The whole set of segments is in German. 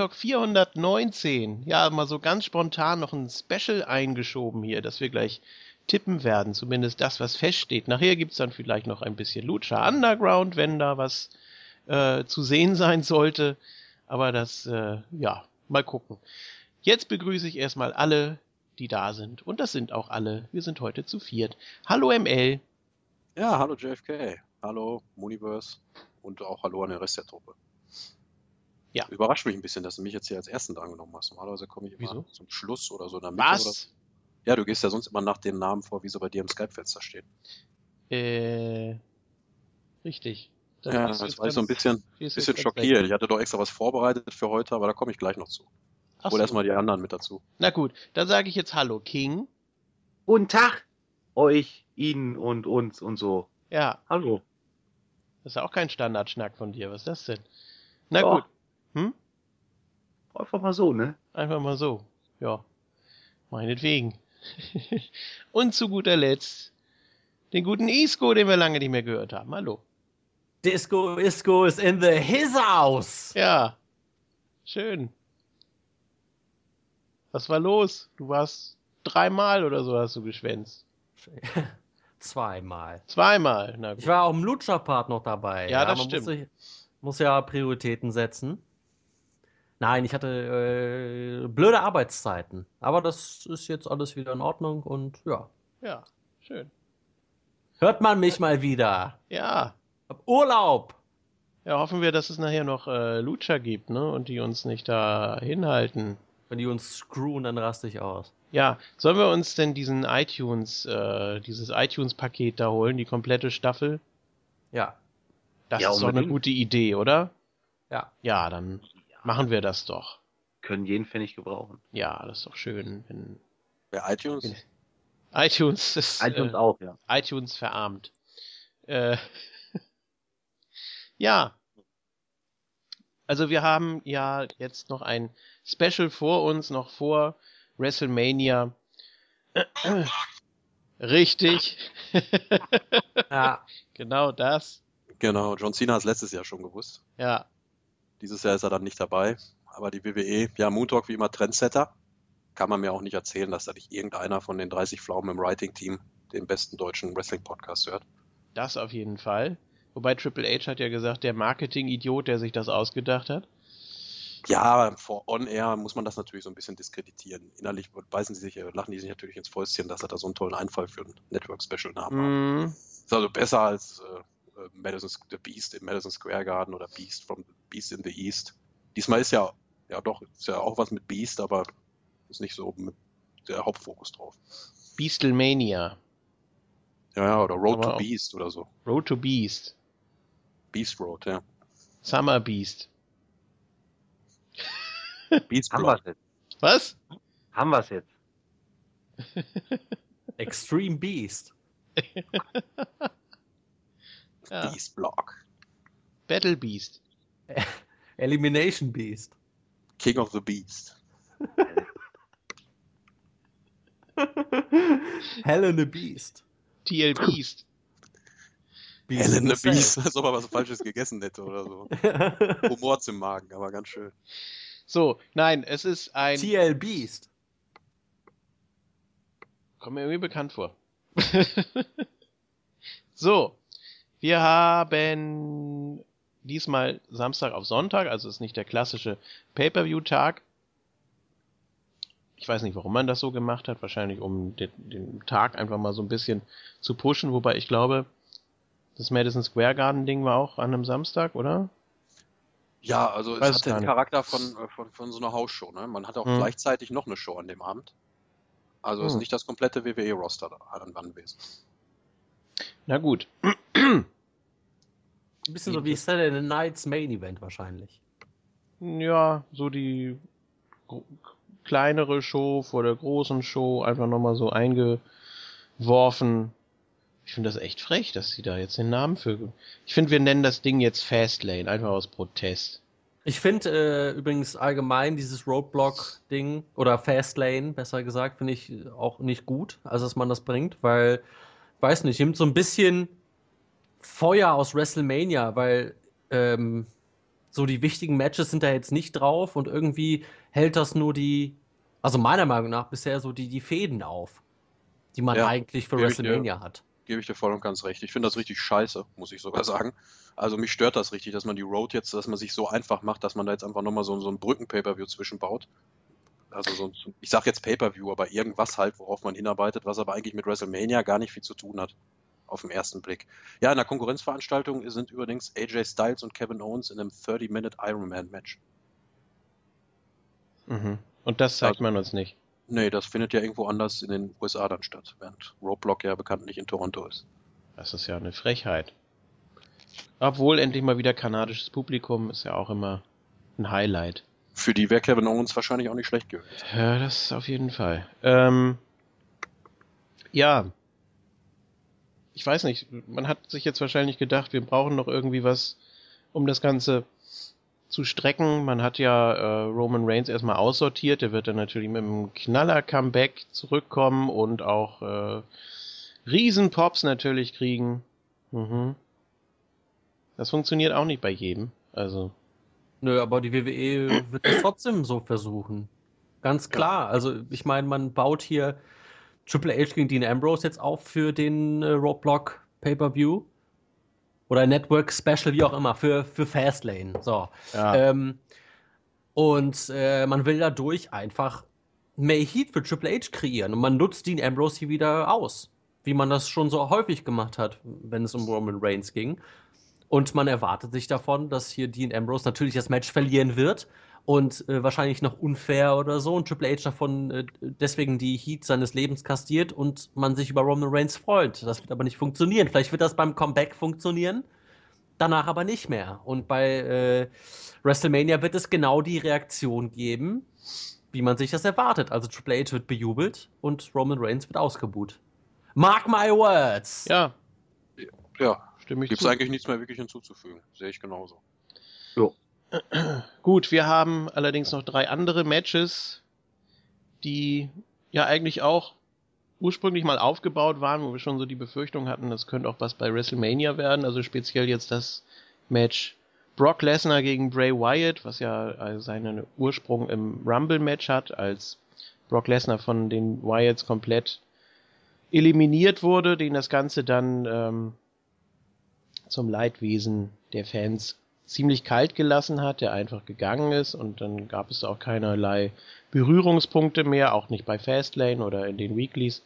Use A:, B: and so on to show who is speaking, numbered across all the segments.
A: Moontalk 419. Ja, mal so ganz spontan noch ein Special eingeschoben hier, dass wir gleich tippen werden. Zumindest das, was feststeht. Nachher gibt's dann vielleicht noch ein bisschen Lucha Underground, wenn da was äh, zu sehen sein sollte. Aber das, äh, ja, mal gucken. Jetzt begrüße ich erstmal alle, die da sind. Und das sind auch alle. Wir sind heute zu viert. Hallo ML.
B: Ja, hallo JFK. Hallo Muniverse. Und auch hallo an den Rest der Truppe. Ja. Überrascht mich ein bisschen, dass du mich jetzt hier als Ersten drangenommen hast. Normalerweise komme ich immer Wieso? zum Schluss oder so in der
A: Mitte. Was? Oder...
B: Ja, du gehst ja sonst immer nach dem Namen vor, wie sie bei dir im Skype-Fenster steht.
A: Äh, richtig.
B: Dann ja, das war ich so ein bisschen, bisschen schockiert. Ich hatte doch extra was vorbereitet für heute, aber da komme ich gleich noch zu. Ach Hol so. erstmal die anderen mit dazu.
A: Na gut, dann sage ich jetzt Hallo, King.
C: Guten Tag, euch, Ihnen und uns und so.
A: Ja.
C: Hallo.
A: Das ist ja auch kein Standardschnack von dir. Was ist das denn? Na oh. gut. Hm?
C: Einfach mal so, ne?
A: Einfach mal so. Ja. Meinetwegen. und zu guter Letzt den guten Isco, den wir lange nicht mehr gehört haben. Hallo.
C: Disco Isco is in the his house.
A: Ja. Schön. Was war los? Du warst dreimal oder so hast du geschwänzt.
C: Zweimal.
A: Zweimal, na
C: gut. Ich war auch im Lutscher-Part noch dabei.
A: Ja, ja das stimmt.
C: Muss, muss, ja Prioritäten setzen. Nein, ich hatte äh, blöde Arbeitszeiten. Aber das ist jetzt alles wieder in Ordnung und ja.
A: Ja, schön.
C: Hört man mich mal wieder.
A: Ja.
C: Hab Urlaub.
A: Ja, hoffen wir, dass es nachher noch äh, Lutscher gibt, ne? Und die uns nicht da hinhalten.
C: Wenn die uns screwen, dann raste ich aus.
A: Ja, sollen wir uns denn diesen iTunes, äh, dieses iTunes-Paket da holen, die komplette Staffel?
C: Ja.
A: Das ja, ist doch eine gute Idee, oder?
C: Ja.
A: Ja, dann. Machen wir das doch.
C: Können jeden Pfennig gebrauchen.
A: Ja, das ist doch schön, wenn.
B: Wer iTunes?
A: Wenn, iTunes ist.
C: iTunes äh, auch, ja.
A: iTunes verarmt. Äh, ja. Also wir haben ja jetzt noch ein Special vor uns, noch vor WrestleMania. Richtig.
C: ja.
A: Genau das.
B: Genau, John Cena hat es letztes Jahr schon gewusst.
A: Ja.
B: Dieses Jahr ist er dann nicht dabei. Aber die WWE, ja, Moon wie immer Trendsetter. Kann man mir auch nicht erzählen, dass da nicht irgendeiner von den 30 Pflaumen im Writing-Team den besten deutschen Wrestling-Podcast hört.
A: Das auf jeden Fall. Wobei Triple H hat ja gesagt, der Marketing-Idiot, der sich das ausgedacht hat.
B: Ja, vor On-Air muss man das natürlich so ein bisschen diskreditieren. Innerlich beißen sie sich, äh, lachen die sich natürlich ins Fäustchen, dass er da so einen tollen Einfall für ein Network-Special-Namen mm. hat. Ist also besser als äh, äh, Madison, The Beast im Madison Square Garden oder Beast from Beast in the East. Diesmal ist ja, ja doch, ist ja auch was mit Beast, aber ist nicht so mit der Hauptfokus drauf.
A: Beastlemania.
B: Ja, ja, oder Road aber to Beast oder so.
A: Road to Beast.
B: Beast Road, ja.
A: Summer Beast.
C: Beast Haben wir jetzt.
A: Was?
C: Haben wir es jetzt. Extreme Beast.
B: ja. Beast Block.
A: Battle Beast.
C: Elimination Beast.
B: King of the Beast.
C: Hell in a Beast.
A: TL Beast.
B: Beast Hell in a Beast, als ob er was Falsches gegessen hätte oder so. Humor im Magen, aber ganz schön.
A: So, nein, es ist ein.
C: TL Beast.
A: Kommt mir irgendwie bekannt vor. so, wir haben diesmal Samstag auf Sonntag, also ist nicht der klassische Pay-per-view-Tag. Ich weiß nicht, warum man das so gemacht hat. Wahrscheinlich, um den, den, Tag einfach mal so ein bisschen zu pushen. Wobei ich glaube, das Madison Square Garden Ding war auch an einem Samstag, oder?
B: Ja, also es hat den Charakter von, äh, von, von so einer Hausshow. Ne? Man hat auch hm. gleichzeitig noch eine Show an dem Abend. Also hm. ist nicht das komplette WWE-Roster da anwesend.
A: Na gut.
C: Ein bisschen so wie Saturday Night's Main Event wahrscheinlich.
A: Ja, so die kleinere Show vor der großen Show einfach nochmal so eingeworfen. Ich finde das echt frech, dass sie da jetzt den Namen für. Ich finde, wir nennen das Ding jetzt Fastlane, einfach aus Protest.
C: Ich finde äh, übrigens allgemein dieses Roadblock-Ding oder Fastlane, besser gesagt, finde ich auch nicht gut, also dass man das bringt, weil, weiß nicht, nimmt so ein bisschen Feuer aus WrestleMania, weil ähm, so die wichtigen Matches sind da jetzt nicht drauf und irgendwie hält das nur die, also meiner Meinung nach bisher so die, die Fäden auf, die man ja, eigentlich für WrestleMania dir, hat.
B: Gebe ich dir voll und ganz recht. Ich finde das richtig scheiße, muss ich sogar sagen. Also mich stört das richtig, dass man die Road jetzt, dass man sich so einfach macht, dass man da jetzt einfach nochmal so, so ein Brücken-Pay-Per-View zwischenbaut. Also so ein, ich sag jetzt Pay-Per-View, aber irgendwas halt, worauf man hinarbeitet, was aber eigentlich mit WrestleMania gar nicht viel zu tun hat auf den ersten Blick. Ja, in der Konkurrenzveranstaltung sind übrigens AJ Styles und Kevin Owens in einem 30-Minute Ironman-Match.
A: Mhm. Und das zeigt also, man uns nicht.
B: Nee, das findet ja irgendwo anders in den USA dann statt, während Roadblock ja bekanntlich in Toronto ist.
A: Das ist ja eine Frechheit. Obwohl endlich mal wieder kanadisches Publikum ist ja auch immer ein Highlight.
B: Für die wäre Kevin Owens wahrscheinlich auch nicht schlecht gewesen.
A: Ja, das auf jeden Fall. Ähm, ja, ich weiß nicht, man hat sich jetzt wahrscheinlich gedacht, wir brauchen noch irgendwie was, um das Ganze zu strecken. Man hat ja äh, Roman Reigns erstmal aussortiert, der wird dann natürlich mit einem Knaller-Comeback zurückkommen und auch äh, Riesenpops natürlich kriegen. Mhm. Das funktioniert auch nicht bei jedem, also.
C: Nö, aber die WWE wird es trotzdem so versuchen. Ganz klar. Also ich meine, man baut hier Triple H gegen Dean Ambrose jetzt auf für den äh, Roadblock Pay-Per-View. Oder Network Special, wie auch immer, für, für Fastlane. So. Ja. Ähm, und äh, man will dadurch einfach mehr Heat für Triple H kreieren. Und man nutzt Dean Ambrose hier wieder aus. Wie man das schon so häufig gemacht hat, wenn es um Roman Reigns ging. Und man erwartet sich davon, dass hier Dean Ambrose natürlich das Match verlieren wird und äh, wahrscheinlich noch unfair oder so und Triple H davon äh, deswegen die Heat seines Lebens kastiert und man sich über Roman Reigns freut. Das wird aber nicht funktionieren. Vielleicht wird das beim Comeback funktionieren, danach aber nicht mehr. Und bei äh, WrestleMania wird es genau die Reaktion geben, wie man sich das erwartet. Also Triple H wird bejubelt und Roman Reigns wird ausgebuht. Mark my words!
B: Ja. Ja, stimme ich Gibt es eigentlich nichts mehr wirklich hinzuzufügen. Sehe ich genauso.
A: Jo. Gut, wir haben allerdings noch drei andere Matches, die ja eigentlich auch ursprünglich mal aufgebaut waren, wo wir schon so die Befürchtung hatten, das könnte auch was bei WrestleMania werden. Also speziell jetzt das Match Brock Lesnar gegen Bray Wyatt, was ja seinen Ursprung im Rumble-Match hat, als Brock Lesnar von den Wyatts komplett eliminiert wurde, den das Ganze dann ähm, zum Leidwesen der Fans ziemlich kalt gelassen hat, der einfach gegangen ist und dann gab es auch keinerlei Berührungspunkte mehr, auch nicht bei Fastlane oder in den Weeklies.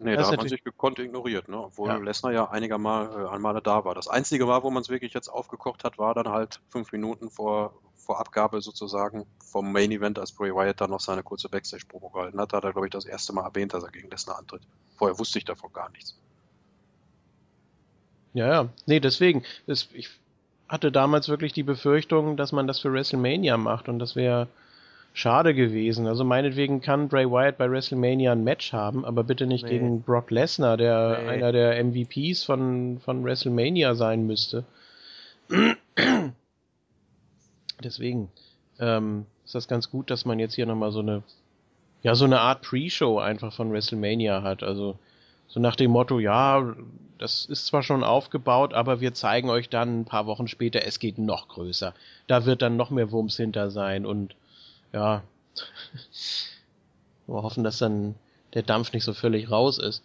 B: Nee, das da hat man sich gekonnt ignoriert, ne? obwohl ja. Lesnar ja einiger Mal, äh, einmal da war. Das einzige Mal, wo man es wirklich jetzt aufgekocht hat, war dann halt fünf Minuten vor, vor Abgabe sozusagen vom Main Event, als Bray Wyatt dann noch seine kurze Backstage-Promo gehalten hat. Da hat er, glaube ich, das erste Mal erwähnt, dass er gegen Lesnar antritt. Vorher wusste ich davon gar nichts.
A: Ja, ja. Nee, deswegen. Das, ich hatte damals wirklich die Befürchtung, dass man das für WrestleMania macht und das wäre schade gewesen. Also meinetwegen kann Bray Wyatt bei WrestleMania ein Match haben, aber bitte nicht nee. gegen Brock Lesnar, der nee. einer der MVPs von, von WrestleMania sein müsste. Deswegen ähm, ist das ganz gut, dass man jetzt hier nochmal so eine, ja, so eine Art Pre-Show einfach von WrestleMania hat. Also so nach dem Motto, ja, das ist zwar schon aufgebaut, aber wir zeigen euch dann ein paar Wochen später, es geht noch größer. Da wird dann noch mehr Wumms hinter sein und ja, wir hoffen, dass dann der Dampf nicht so völlig raus ist.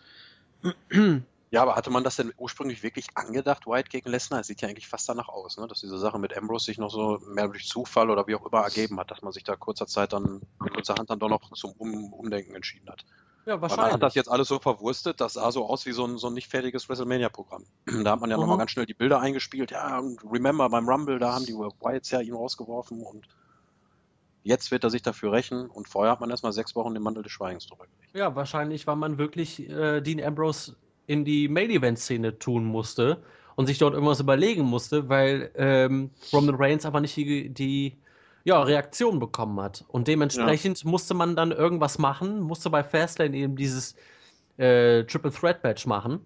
B: Ja, aber hatte man das denn ursprünglich wirklich angedacht, White gegen Lesnar? Es sieht ja eigentlich fast danach aus, ne? dass diese Sache mit Ambrose sich noch so mehr durch Zufall oder wie auch immer ergeben hat, dass man sich da kurzer Zeit dann, kurzer Hand dann doch noch zum um Umdenken entschieden hat. Ja, wahrscheinlich. Man hat das jetzt alles so verwurstet, das sah so aus wie so ein, so ein nicht fertiges WrestleMania-Programm. Da hat man ja mhm. nochmal ganz schnell die Bilder eingespielt. Ja, und remember beim Rumble, da haben die Wyatts ja ihn rausgeworfen und jetzt wird er sich dafür rächen und vorher hat man erstmal sechs Wochen den Mantel des Schweigens drüber
C: Ja, wahrscheinlich, weil man wirklich äh, Dean Ambrose in die Main-Event-Szene tun musste und sich dort irgendwas überlegen musste, weil ähm, Roman Reigns aber nicht die, die ja, Reaktion bekommen hat. Und dementsprechend ja. musste man dann irgendwas machen, musste bei Fastlane eben dieses äh, Triple Threat Match machen,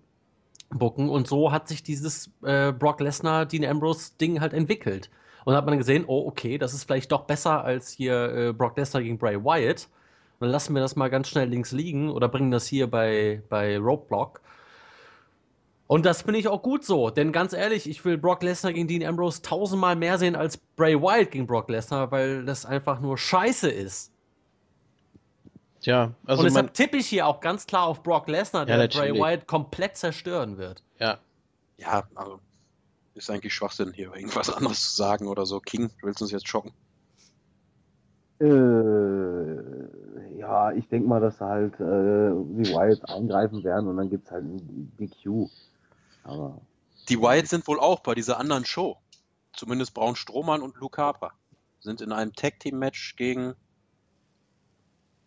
C: bucken. Und so hat sich dieses äh, Brock Lesnar, Dean Ambrose Ding halt entwickelt. Und dann hat man gesehen, oh, okay, das ist vielleicht doch besser als hier äh, Brock Lesnar gegen Bray Wyatt. Und dann lassen wir das mal ganz schnell links liegen oder bringen das hier bei, bei Roadblock. Und das finde ich auch gut so, denn ganz ehrlich, ich will Brock Lesnar gegen Dean Ambrose tausendmal mehr sehen als Bray Wyatt gegen Brock Lesnar, weil das einfach nur scheiße ist.
A: Tja,
C: also. Und deshalb tippe ich hier auch ganz klar auf Brock Lesnar, der ja, Bray Wyatt komplett zerstören wird.
B: Ja. Ja, also ist eigentlich Schwachsinn, hier irgendwas anderes zu sagen oder so. King, willst du uns jetzt schocken?
D: Äh, ja, ich denke mal, dass halt äh, die Wyatt eingreifen werden und dann gibt es halt ein DQ.
B: Aber, die Wyatt sind wohl auch bei dieser anderen Show. Zumindest Braun Strohmann und Luke Harper sind in einem Tag Team Match gegen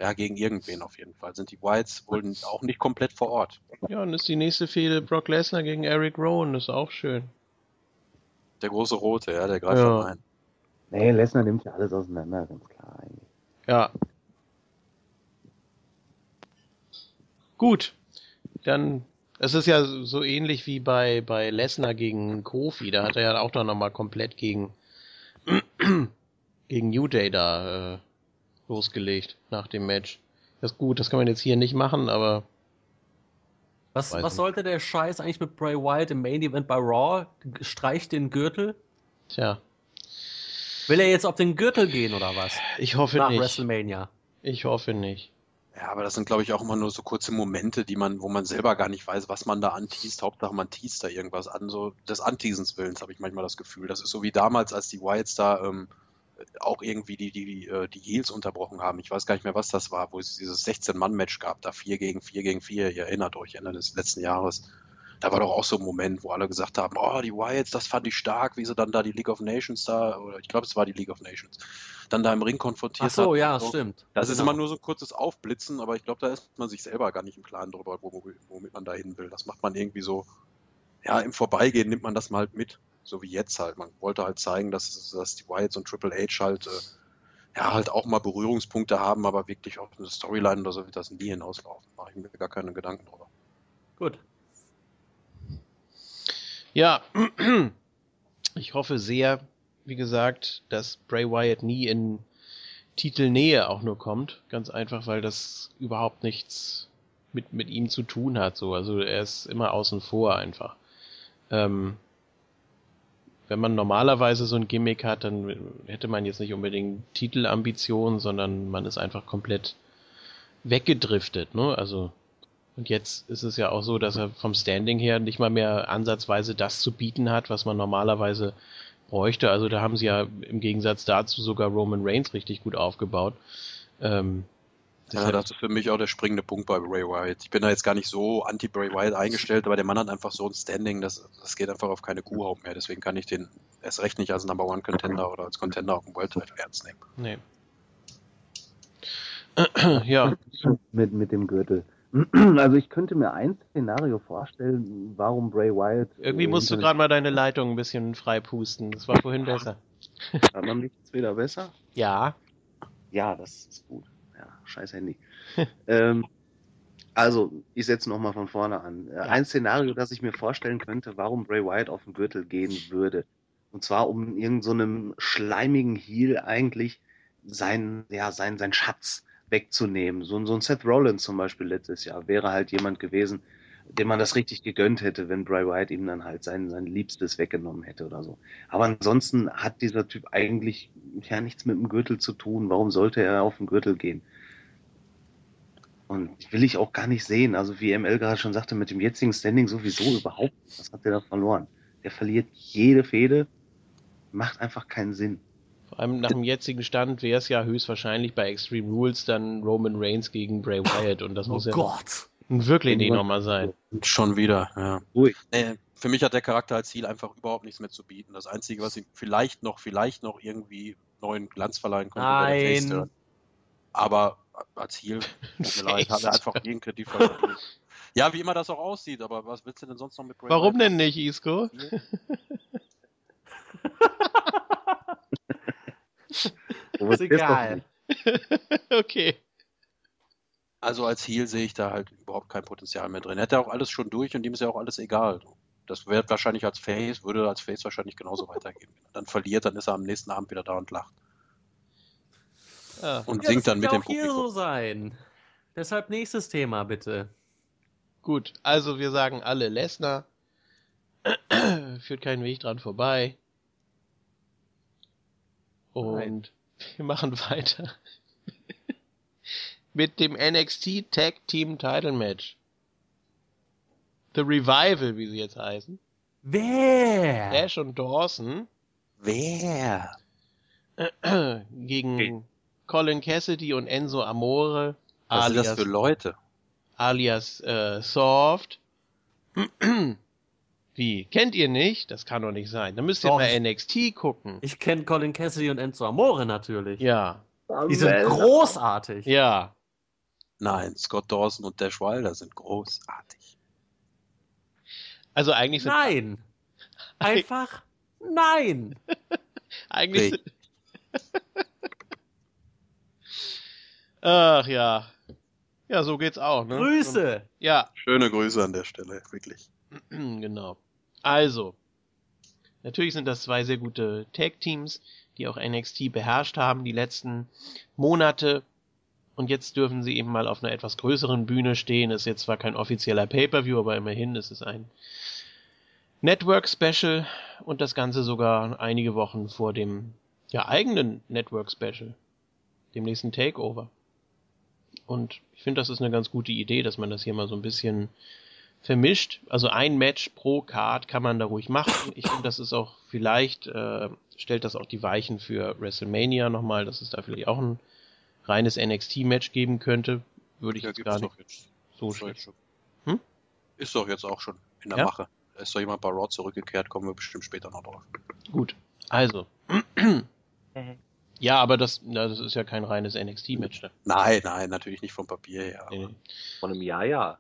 B: ja, gegen irgendwen auf jeden Fall. Sind die Whites wohl auch nicht komplett vor Ort.
A: Ja, und ist die nächste Fehde Brock Lesnar gegen Eric Rowan, ist auch schön.
B: Der große Rote, ja, der greift ja. ein.
D: Nee, Lesnar nimmt ja alles auseinander, ganz klar eigentlich.
A: Ja. Gut. Dann, es ist ja so ähnlich wie bei, bei Lesnar gegen Kofi. Da hat er ja auch dann nochmal komplett gegen, gegen New Day da äh, losgelegt nach dem Match. Das ist gut, das kann man jetzt hier nicht machen, aber.
C: Was, was sollte der Scheiß eigentlich mit Bray Wyatt im Main Event bei Raw? Streicht den Gürtel?
A: Tja.
C: Will er jetzt auf den Gürtel gehen oder was?
A: Ich hoffe nach nicht.
C: Nach WrestleMania.
A: Ich hoffe nicht.
B: Ja, aber das sind, glaube ich, auch immer nur so kurze Momente, die man, wo man selber gar nicht weiß, was man da anteast. Hauptsache, man teast da irgendwas an. So des Anteasens Willens habe ich manchmal das Gefühl. Das ist so wie damals, als die Wyatts da ähm, auch irgendwie die, die, äh, die Heels unterbrochen haben. Ich weiß gar nicht mehr, was das war, wo es dieses 16-Mann-Match gab, da 4 gegen 4 gegen 4, ihr erinnert euch, Ende des letzten Jahres. Da war doch auch so ein Moment, wo alle gesagt haben, oh, die Wyatts, das fand ich stark, wie sie dann da die League of Nations da, oder ich glaube, es war die League of Nations, dann da im Ring konfrontiert
C: Ach so, ja, so. stimmt.
B: Das genau. ist immer nur so ein kurzes Aufblitzen, aber ich glaube, da ist man sich selber gar nicht im Klaren darüber, womit man da hin will. Das macht man irgendwie so, ja, im Vorbeigehen nimmt man das mal halt mit so wie jetzt halt. Man wollte halt zeigen, dass, dass die Wyatts und Triple H halt, äh, ja, halt auch mal Berührungspunkte haben, aber wirklich auf eine Storyline oder so wird das nie hinauslaufen. Mache ich mir gar keine Gedanken drüber.
C: Gut.
A: Ja, ich hoffe sehr, wie gesagt, dass Bray Wyatt nie in Titelnähe auch nur kommt. Ganz einfach, weil das überhaupt nichts mit, mit ihm zu tun hat. So. Also er ist immer außen vor einfach. Ähm, wenn man normalerweise so ein Gimmick hat, dann hätte man jetzt nicht unbedingt Titelambitionen, sondern man ist einfach komplett weggedriftet, ne? Also und jetzt ist es ja auch so, dass er vom Standing her nicht mal mehr ansatzweise das zu bieten hat, was man normalerweise bräuchte. Also da haben sie ja im Gegensatz dazu sogar Roman Reigns richtig gut aufgebaut. Ähm,
B: ja, das ist für mich auch der springende Punkt bei Bray Wyatt. Ich bin da jetzt gar nicht so anti-Bray Wyatt eingestellt, aber der Mann hat einfach so ein Standing, das, das geht einfach auf keine Kuhhaut mehr. Deswegen kann ich den erst recht nicht als Number One Contender oder als Contender auf dem World Title ernst nehmen.
A: Nee. ja.
D: Mit, mit dem Gürtel. Also ich könnte mir ein Szenario vorstellen, warum Bray Wyatt.
A: Irgendwie musst du gerade mal deine Leitung ein bisschen frei pusten. Das war vorhin besser.
D: Hat man mich jetzt wieder besser?
A: Ja.
D: Ja, das ist gut scheiß Handy. ähm, also, ich setze nochmal von vorne an. Äh, ein Szenario, das ich mir vorstellen könnte, warum Bray Wyatt auf den Gürtel gehen würde. Und zwar, um irgendeinem so schleimigen Heel eigentlich sein, ja, sein, sein Schatz wegzunehmen. So, so ein Seth Rollins zum Beispiel letztes Jahr wäre halt jemand gewesen, dem man das richtig gegönnt hätte, wenn Bray Wyatt ihm dann halt sein, sein Liebstes weggenommen hätte oder so. Aber ansonsten hat dieser Typ eigentlich ja nichts mit dem Gürtel zu tun. Warum sollte er auf den Gürtel gehen? Und will ich auch gar nicht sehen. Also wie ML gerade schon sagte, mit dem jetzigen Standing sowieso überhaupt. Was hat der da verloren? Der verliert jede Fehde. Macht einfach keinen Sinn.
A: Vor allem nach dem jetzigen Stand wäre es ja höchstwahrscheinlich bei Extreme Rules dann Roman Reigns gegen Bray Wyatt. Und das oh muss ja
C: Gott.
A: wirklich nicht nochmal sein.
B: Schon wieder, ja. Ruhig. Nee, für mich hat der Charakter als Ziel einfach überhaupt nichts mehr zu bieten. Das Einzige, was ihm vielleicht noch, vielleicht noch irgendwie neuen Glanz verleihen konnte,
C: wäre der Face
B: Aber als Heal, tut mir leid, hat er einfach jeden Kredit Ja, wie immer das auch aussieht, aber was willst du denn sonst noch mit
A: Bray Warum Wyatt? denn nicht, Isco?
C: ist egal.
A: okay.
B: Also als Heal sehe ich da halt überhaupt kein Potenzial mehr drin. Er hat ja auch alles schon durch und ihm ist ja auch alles egal. Das wird wahrscheinlich als Face, würde als Face wahrscheinlich genauso weitergehen. Wenn er dann verliert, dann ist er am nächsten Abend wieder da und lacht.
C: Ja. Und ja, singt dann mit dem Publikum. Das hier so sein. Deshalb nächstes Thema, bitte.
A: Gut, also wir sagen alle Lesnar. Führt keinen Weg dran vorbei. Und Nein. wir machen weiter mit dem NXT Tag Team Title Match. The Revival, wie sie jetzt heißen.
C: Wer?
A: Ash und Dawson.
C: Wer?
A: Gegen okay. Colin Cassidy und Enzo Amore.
B: Was alias, sind das für Leute?
A: Alias äh, Soft. Wie? Kennt ihr nicht? Das kann doch nicht sein. Dann müsst ihr doch. mal NXT gucken.
C: Ich kenne Colin Cassidy und Enzo Amore natürlich.
A: Ja.
C: Die sind großartig.
A: Ja.
B: Nein, Scott Dawson und Dash Wilder sind großartig.
A: Also eigentlich sind.
C: Nein! Einfach nein!
A: eigentlich sind. Ach ja. Ja, so geht's auch, ne?
C: Grüße!
A: Ja.
B: Schöne Grüße an der Stelle, wirklich.
A: genau. Also. Natürlich sind das zwei sehr gute Tag-Teams, die auch NXT beherrscht haben die letzten Monate. Und jetzt dürfen sie eben mal auf einer etwas größeren Bühne stehen. Ist jetzt zwar kein offizieller Pay-per-view, aber immerhin ist es ein Network-Special und das Ganze sogar einige Wochen vor dem ja, eigenen Network-Special, dem nächsten Takeover. Und ich finde, das ist eine ganz gute Idee, dass man das hier mal so ein bisschen vermischt. Also ein Match pro Card kann man da ruhig machen. Ich finde, das ist auch vielleicht, äh, stellt das auch die Weichen für WrestleMania nochmal, dass es da vielleicht auch ein reines NXT-Match geben könnte, würde ich ja, jetzt gar nicht jetzt.
B: so schlecht. Hm? Ist doch jetzt auch schon in der ja? Mache. Da ist doch jemand bei Raw zurückgekehrt, kommen wir bestimmt später noch drauf.
A: Gut, also. ja, aber das, das ist ja kein reines NXT-Match. Ne?
B: Nein, nein, natürlich nicht vom Papier her.
D: Nee. Von einem Jahr, ja.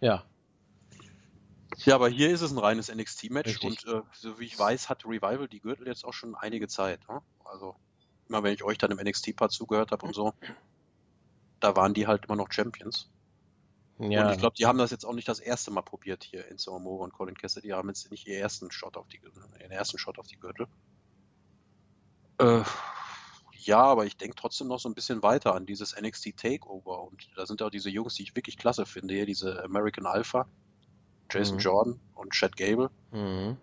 A: Ja.
B: Ja, aber hier ist es ein reines NXT-Match und äh, so wie ich weiß, hat Revival die Gürtel jetzt auch schon einige Zeit. Ne? Also immer wenn ich euch dann im NXT-Part zugehört habe und so, da waren die halt immer noch Champions. Ja. Und ich glaube, die haben das jetzt auch nicht das erste Mal probiert hier in Amore und Colin Cassidy. Die haben jetzt nicht ihren ersten Shot auf die, ihren ersten Shot auf die Gürtel. Äh, ja, aber ich denke trotzdem noch so ein bisschen weiter an dieses NXT Takeover. Und da sind auch diese Jungs, die ich wirklich klasse finde, hier diese American Alpha, Jason mhm. Jordan und Chad Gable. Mhm.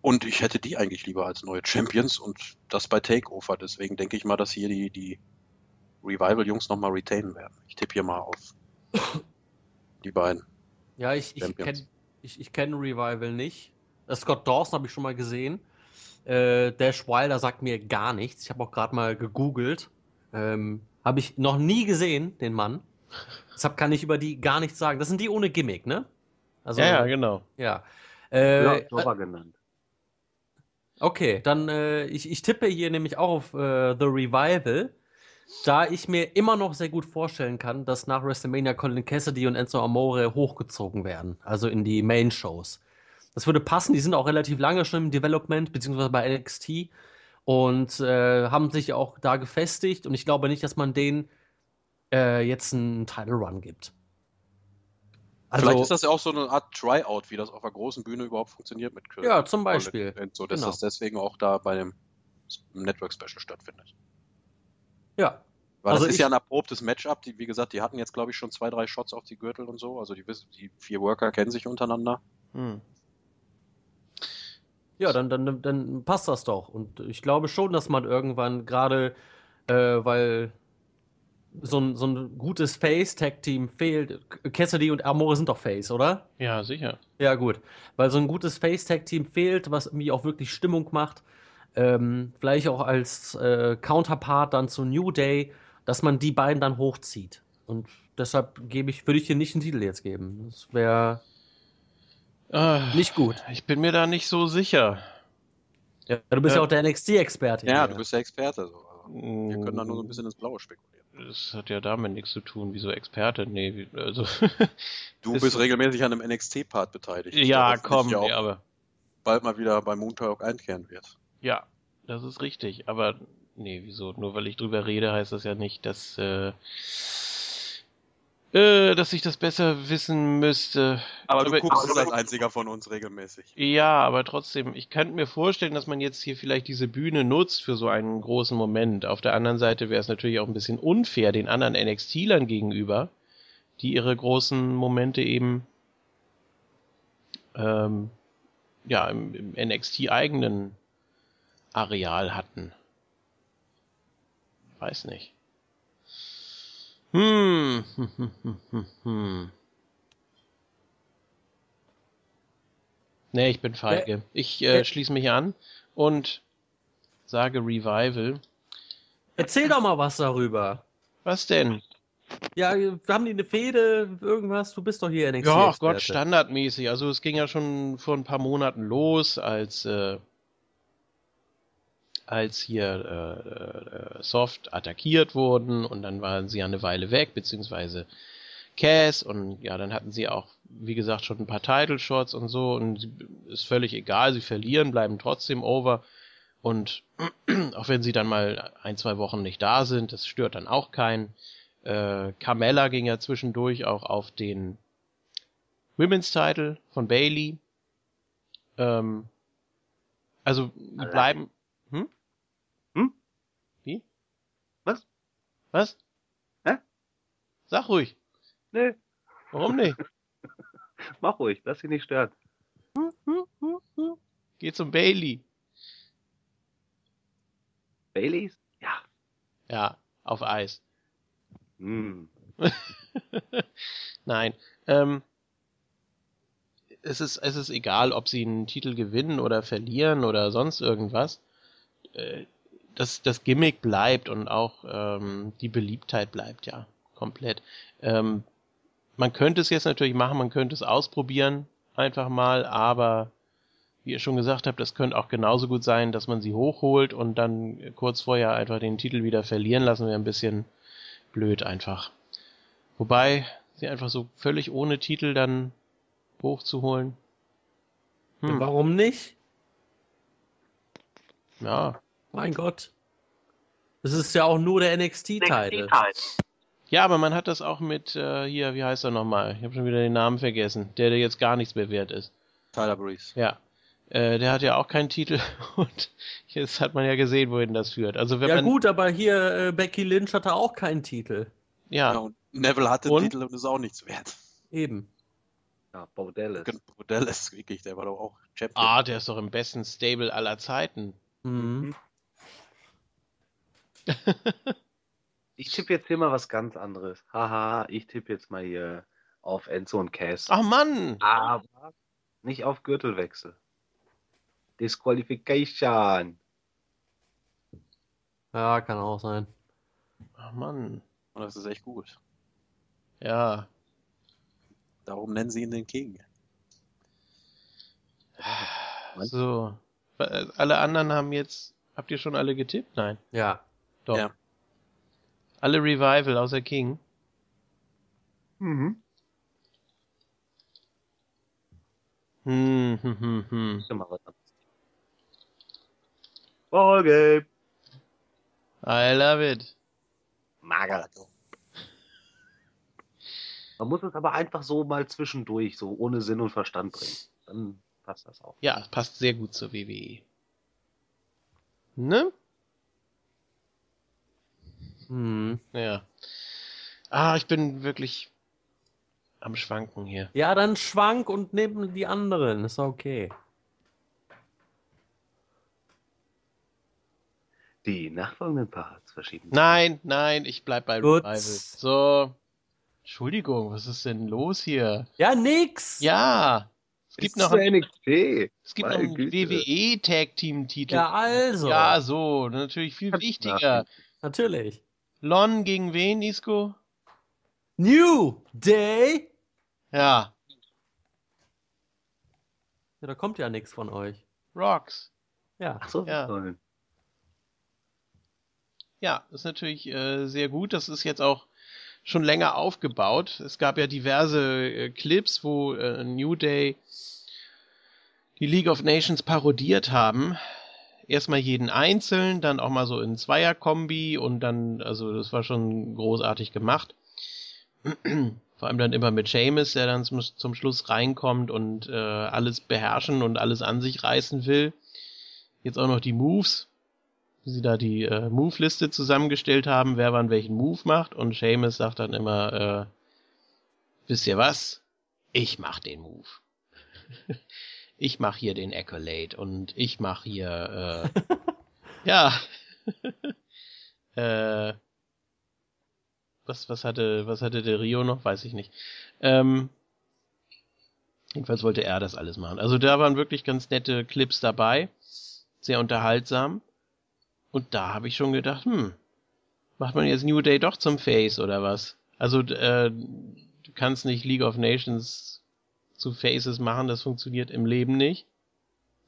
B: Und ich hätte die eigentlich lieber als neue Champions und das bei Takeover. Deswegen denke ich mal, dass hier die, die Revival-Jungs nochmal retainen werden. Ich tippe hier mal auf die beiden.
C: Ja, ich, ich kenne ich, ich kenn Revival nicht. Scott Dawson habe ich schon mal gesehen. Äh, Dash Wilder sagt mir gar nichts. Ich habe auch gerade mal gegoogelt. Ähm, habe ich noch nie gesehen, den Mann. Deshalb kann ich über die gar nichts sagen. Das sind die ohne Gimmick, ne?
A: Also, ja, ja, genau.
C: Ja. Äh,
D: ja, Dora genannt.
C: Okay, dann äh, ich, ich tippe hier nämlich auch auf äh, The Revival, da ich mir immer noch sehr gut vorstellen kann, dass nach WrestleMania Colin Cassidy und Enzo Amore hochgezogen werden, also in die Main-Shows. Das würde passen, die sind auch relativ lange schon im Development, beziehungsweise bei NXT und äh, haben sich auch da gefestigt und ich glaube nicht, dass man denen äh, jetzt einen Title Run gibt.
B: Also, Vielleicht ist das ja auch so eine Art Tryout, wie das auf der großen Bühne überhaupt funktioniert mit
C: Chris. Ja, zum Beispiel.
B: So, dass genau. das deswegen auch da bei dem Network Special stattfindet.
C: Ja.
B: Weil also das ist ja ein erprobtes Matchup. Die, wie gesagt, die hatten jetzt, glaube ich, schon zwei, drei Shots auf die Gürtel und so. Also die, die vier Worker kennen sich untereinander. Hm.
C: Ja, dann, dann, dann passt das doch. Und ich glaube schon, dass man irgendwann gerade, äh, weil so ein, so ein gutes Face-Tag-Team fehlt. Cassidy und Amore sind doch Face, oder?
A: Ja, sicher.
C: Ja, gut. Weil so ein gutes Face-Tag-Team fehlt, was irgendwie auch wirklich Stimmung macht. Ähm, vielleicht auch als äh, Counterpart dann zu New Day, dass man die beiden dann hochzieht. Und deshalb gebe ich, würde ich hier nicht einen Titel jetzt geben. Das wäre äh, nicht gut.
A: Ich bin mir da nicht so sicher.
C: Ja, du bist ja, ja auch der NXT-Experte.
B: Ja, du bist der Experte. So. Wir können da nur so ein bisschen ins Blaue spekulieren.
A: Das hat ja damit nichts zu tun. Wieso Experte? Nee, also.
B: du bist regelmäßig an einem NXT-Part beteiligt.
A: Ja, komm, ja, aber.
B: Bald mal wieder bei Moon Talk einkehren wird.
A: Ja, das ist richtig. Aber, nee, wieso? Nur weil ich drüber rede, heißt das ja nicht, dass, äh, äh, dass ich das besser wissen müsste.
B: Aber, aber du guckst nur als einziger von uns regelmäßig.
A: Ja, aber trotzdem, ich könnte mir vorstellen, dass man jetzt hier vielleicht diese Bühne nutzt für so einen großen Moment. Auf der anderen Seite wäre es natürlich auch ein bisschen unfair den anderen NXT-Lern gegenüber, die ihre großen Momente eben ähm, ja, im, im NXT-eigenen Areal hatten. Weiß nicht. Hm. hm, hm, hm. Nee, ich bin feige. Ich äh, schließe mich an und sage Revival.
C: Erzähl doch mal was darüber.
A: Was denn?
C: Ja, haben die eine Fehde, irgendwas? Du bist doch hier NXT.
A: Ja, Gott, standardmäßig. Also es ging ja schon vor ein paar Monaten los, als äh, als hier äh, äh, Soft attackiert wurden und dann waren sie ja eine Weile weg, beziehungsweise Cass und ja, dann hatten sie auch, wie gesagt, schon ein paar Title Shots und so und ist völlig egal, sie verlieren, bleiben trotzdem over und auch wenn sie dann mal ein, zwei Wochen nicht da sind, das stört dann auch keinen. Äh, Carmella ging ja zwischendurch auch auf den Women's Title von Bailey. Ähm, also bleiben. Hm?
D: Hm?
A: Wie?
D: Was?
A: Was?
D: Hä?
A: Sag ruhig.
D: Nee,
A: Warum nicht?
D: mach ruhig, lass dich nicht stören.
A: Geht zum Bailey.
D: Baileys? Ja.
A: Ja, auf Eis.
D: Hm.
A: Nein. Ähm, es, ist, es ist egal, ob sie einen Titel gewinnen oder verlieren oder sonst irgendwas. Äh, das, das Gimmick bleibt und auch ähm, die Beliebtheit bleibt ja komplett. Ähm, man könnte es jetzt natürlich machen, man könnte es ausprobieren, einfach mal, aber wie ihr schon gesagt habt, das könnte auch genauso gut sein, dass man sie hochholt und dann kurz vorher einfach den Titel wieder verlieren lassen, wäre ein bisschen blöd einfach. Wobei, sie einfach so völlig ohne Titel dann hochzuholen. Hm,
C: Warum nicht?
A: ja.
C: Mein Gott. Das ist ja auch nur der NXT-Titel.
A: Ja, aber man hat das auch mit, äh, hier, wie heißt er nochmal? Ich habe schon wieder den Namen vergessen. Der, der jetzt gar nichts mehr wert ist.
B: Tyler Breeze.
A: Ja. Äh, der hat ja auch keinen Titel und jetzt hat man ja gesehen, wohin das führt. Also wenn
C: Ja
A: man.
C: gut, aber hier äh, Becky Lynch hatte auch keinen Titel.
A: Ja,
B: Ja, und Neville hatte
A: Und?
B: den Titel und ist auch nichts wert.
C: Eben.
D: Ja, Bordellis.
B: Modell ist wirklich, der war doch auch Champion.
A: Ah, der ist doch im besten Stable aller Zeiten.
C: Mhm.
D: Ich tippe jetzt hier mal was ganz anderes. Haha, ich tippe jetzt mal hier auf Enzo und Cass.
A: Ach Mann!
D: Aber nicht auf Gürtelwechsel. Disqualification.
C: Ja, kann auch sein.
A: Ach Mann.
B: Und das ist echt gut.
A: Ja.
B: Darum nennen sie ihn den King.
A: So. Alle anderen haben jetzt. Habt ihr schon alle getippt? Nein.
C: Ja.
A: Doch.
B: Ja.
A: Alle Revival außer King.
D: Mhm.
A: Hm, hm, hm, hm.
D: Ballgame.
A: I love it.
D: Mager. Man muss es aber einfach so mal zwischendurch, so ohne Sinn und Verstand bringen. Dann passt das auch.
A: Ja, es passt sehr gut zur WWE. Ne?
C: Hm.
A: Ja. Ah, ich bin wirklich am Schwanken hier.
C: Ja, dann schwank und neben die anderen. Ist okay.
D: Die nachfolgenden Parts verschieben.
A: Nein, nein, ich bleib bei
C: Gut.
A: Revival. So. Entschuldigung, was ist denn los hier?
C: Ja, nix.
A: Ja. Es gibt
D: Ist
A: noch, ein,
D: NXT.
A: es gibt
D: meine
A: noch einen. WWE Tag Team Titel.
C: Ja, also.
A: Ja, so, natürlich viel wichtiger.
C: Natürlich.
A: Lon gegen wen, Isco?
C: New Day.
A: Ja,
C: Ja, da kommt ja nichts von euch.
A: Rocks.
C: Ja.
D: Ach so,
A: Ja.
D: toll.
A: Ja, ist natürlich äh, sehr gut. Das ist jetzt auch schon länger aufgebaut. Es gab ja diverse äh, Clips, wo äh, New Day die League of Nations parodiert haben. Erstmal jeden einzeln, dann auch mal so in Zweierkombi und dann, also das war schon großartig gemacht. Vor allem dann immer mit Seamus, der dann zum, zum Schluss reinkommt und äh, alles beherrschen und alles an sich reißen will. Jetzt auch noch die Moves, wie sie da die äh, Move-Liste zusammengestellt haben, wer wann welchen Move macht und Seamus sagt dann immer, äh, wisst ihr was? Ich mach den Move. ich mache hier den Accolade und ich mache hier, äh, ja, äh, was, was hatte, was hatte der Rio noch? Weiß ich nicht. Ähm, jedenfalls wollte er das alles machen. Also da waren wirklich ganz nette Clips dabei. Sehr unterhaltsam. Und da habe ich schon gedacht, hm, macht man jetzt New Day doch zum Face oder was? Also, äh, du kannst nicht League of Nations zu Faces machen, das funktioniert im Leben nicht.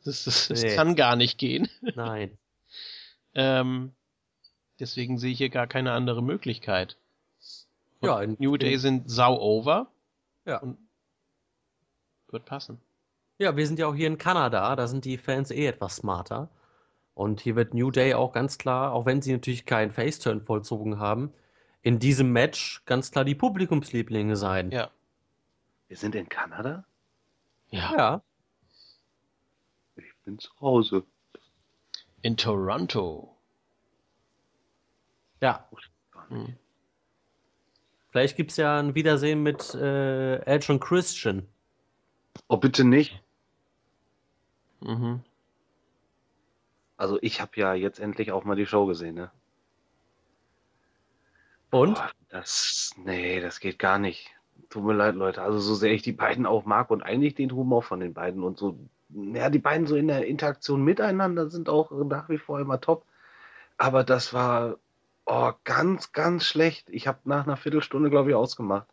A: Das, das, das nee. kann gar nicht gehen.
C: Nein.
A: ähm, deswegen sehe ich hier gar keine andere Möglichkeit. Und
C: ja, in,
A: New Day sind sau over.
C: Ja.
A: Wird passen.
C: Ja, wir sind ja auch hier in Kanada, da sind die Fans eh etwas smarter. Und hier wird New Day auch ganz klar, auch wenn sie natürlich keinen Faceturn vollzogen haben, in diesem Match ganz klar die Publikumslieblinge sein.
A: Ja.
D: Wir sind in Kanada?
A: Ja.
C: Ja.
D: Ich bin zu Hause.
A: In Toronto.
C: Ja.
A: Hm.
C: Vielleicht gibt es ja ein Wiedersehen mit äh, Edge und Christian.
D: Oh, bitte nicht.
A: Mhm.
D: Also ich habe ja jetzt endlich auch mal die Show gesehen, ne?
C: Und?
D: Boah, das, nee, das geht gar nicht. Tut mir leid, Leute. Also so sehr ich die beiden auch mag und eigentlich den Humor von den beiden und so, ja, die beiden so in der Interaktion miteinander sind auch nach wie vor immer top. Aber das war oh, ganz, ganz schlecht. Ich habe nach einer Viertelstunde, glaube ich, ausgemacht.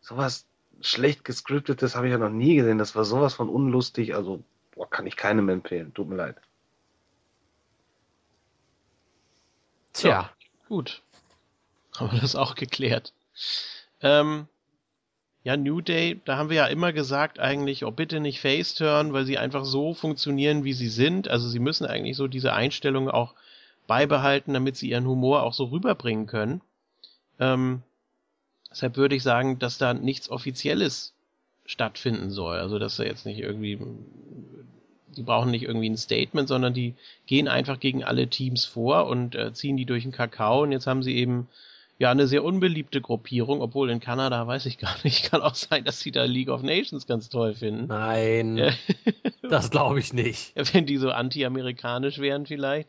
D: Sowas schlecht gescriptetes habe ich ja noch nie gesehen. Das war sowas von unlustig. Also boah, kann ich keinem empfehlen. Tut mir leid.
A: Tja, ja. gut. Haben wir das auch geklärt. Ähm, ja, New Day, da haben wir ja immer gesagt, eigentlich, oh bitte nicht Face-Turn, weil sie einfach so funktionieren, wie sie sind. Also sie müssen eigentlich so diese Einstellung auch beibehalten, damit sie ihren Humor auch so rüberbringen können. Ähm, deshalb würde ich sagen, dass da nichts Offizielles stattfinden soll. Also dass da jetzt nicht irgendwie, die brauchen nicht irgendwie ein Statement, sondern die gehen einfach gegen alle Teams vor und äh, ziehen die durch den Kakao. Und jetzt haben sie eben ja eine sehr unbeliebte Gruppierung, obwohl in Kanada weiß ich gar nicht. Kann auch sein, dass sie da League of Nations ganz toll finden.
C: Nein, das glaube ich nicht.
A: Wenn die so anti-amerikanisch wären vielleicht.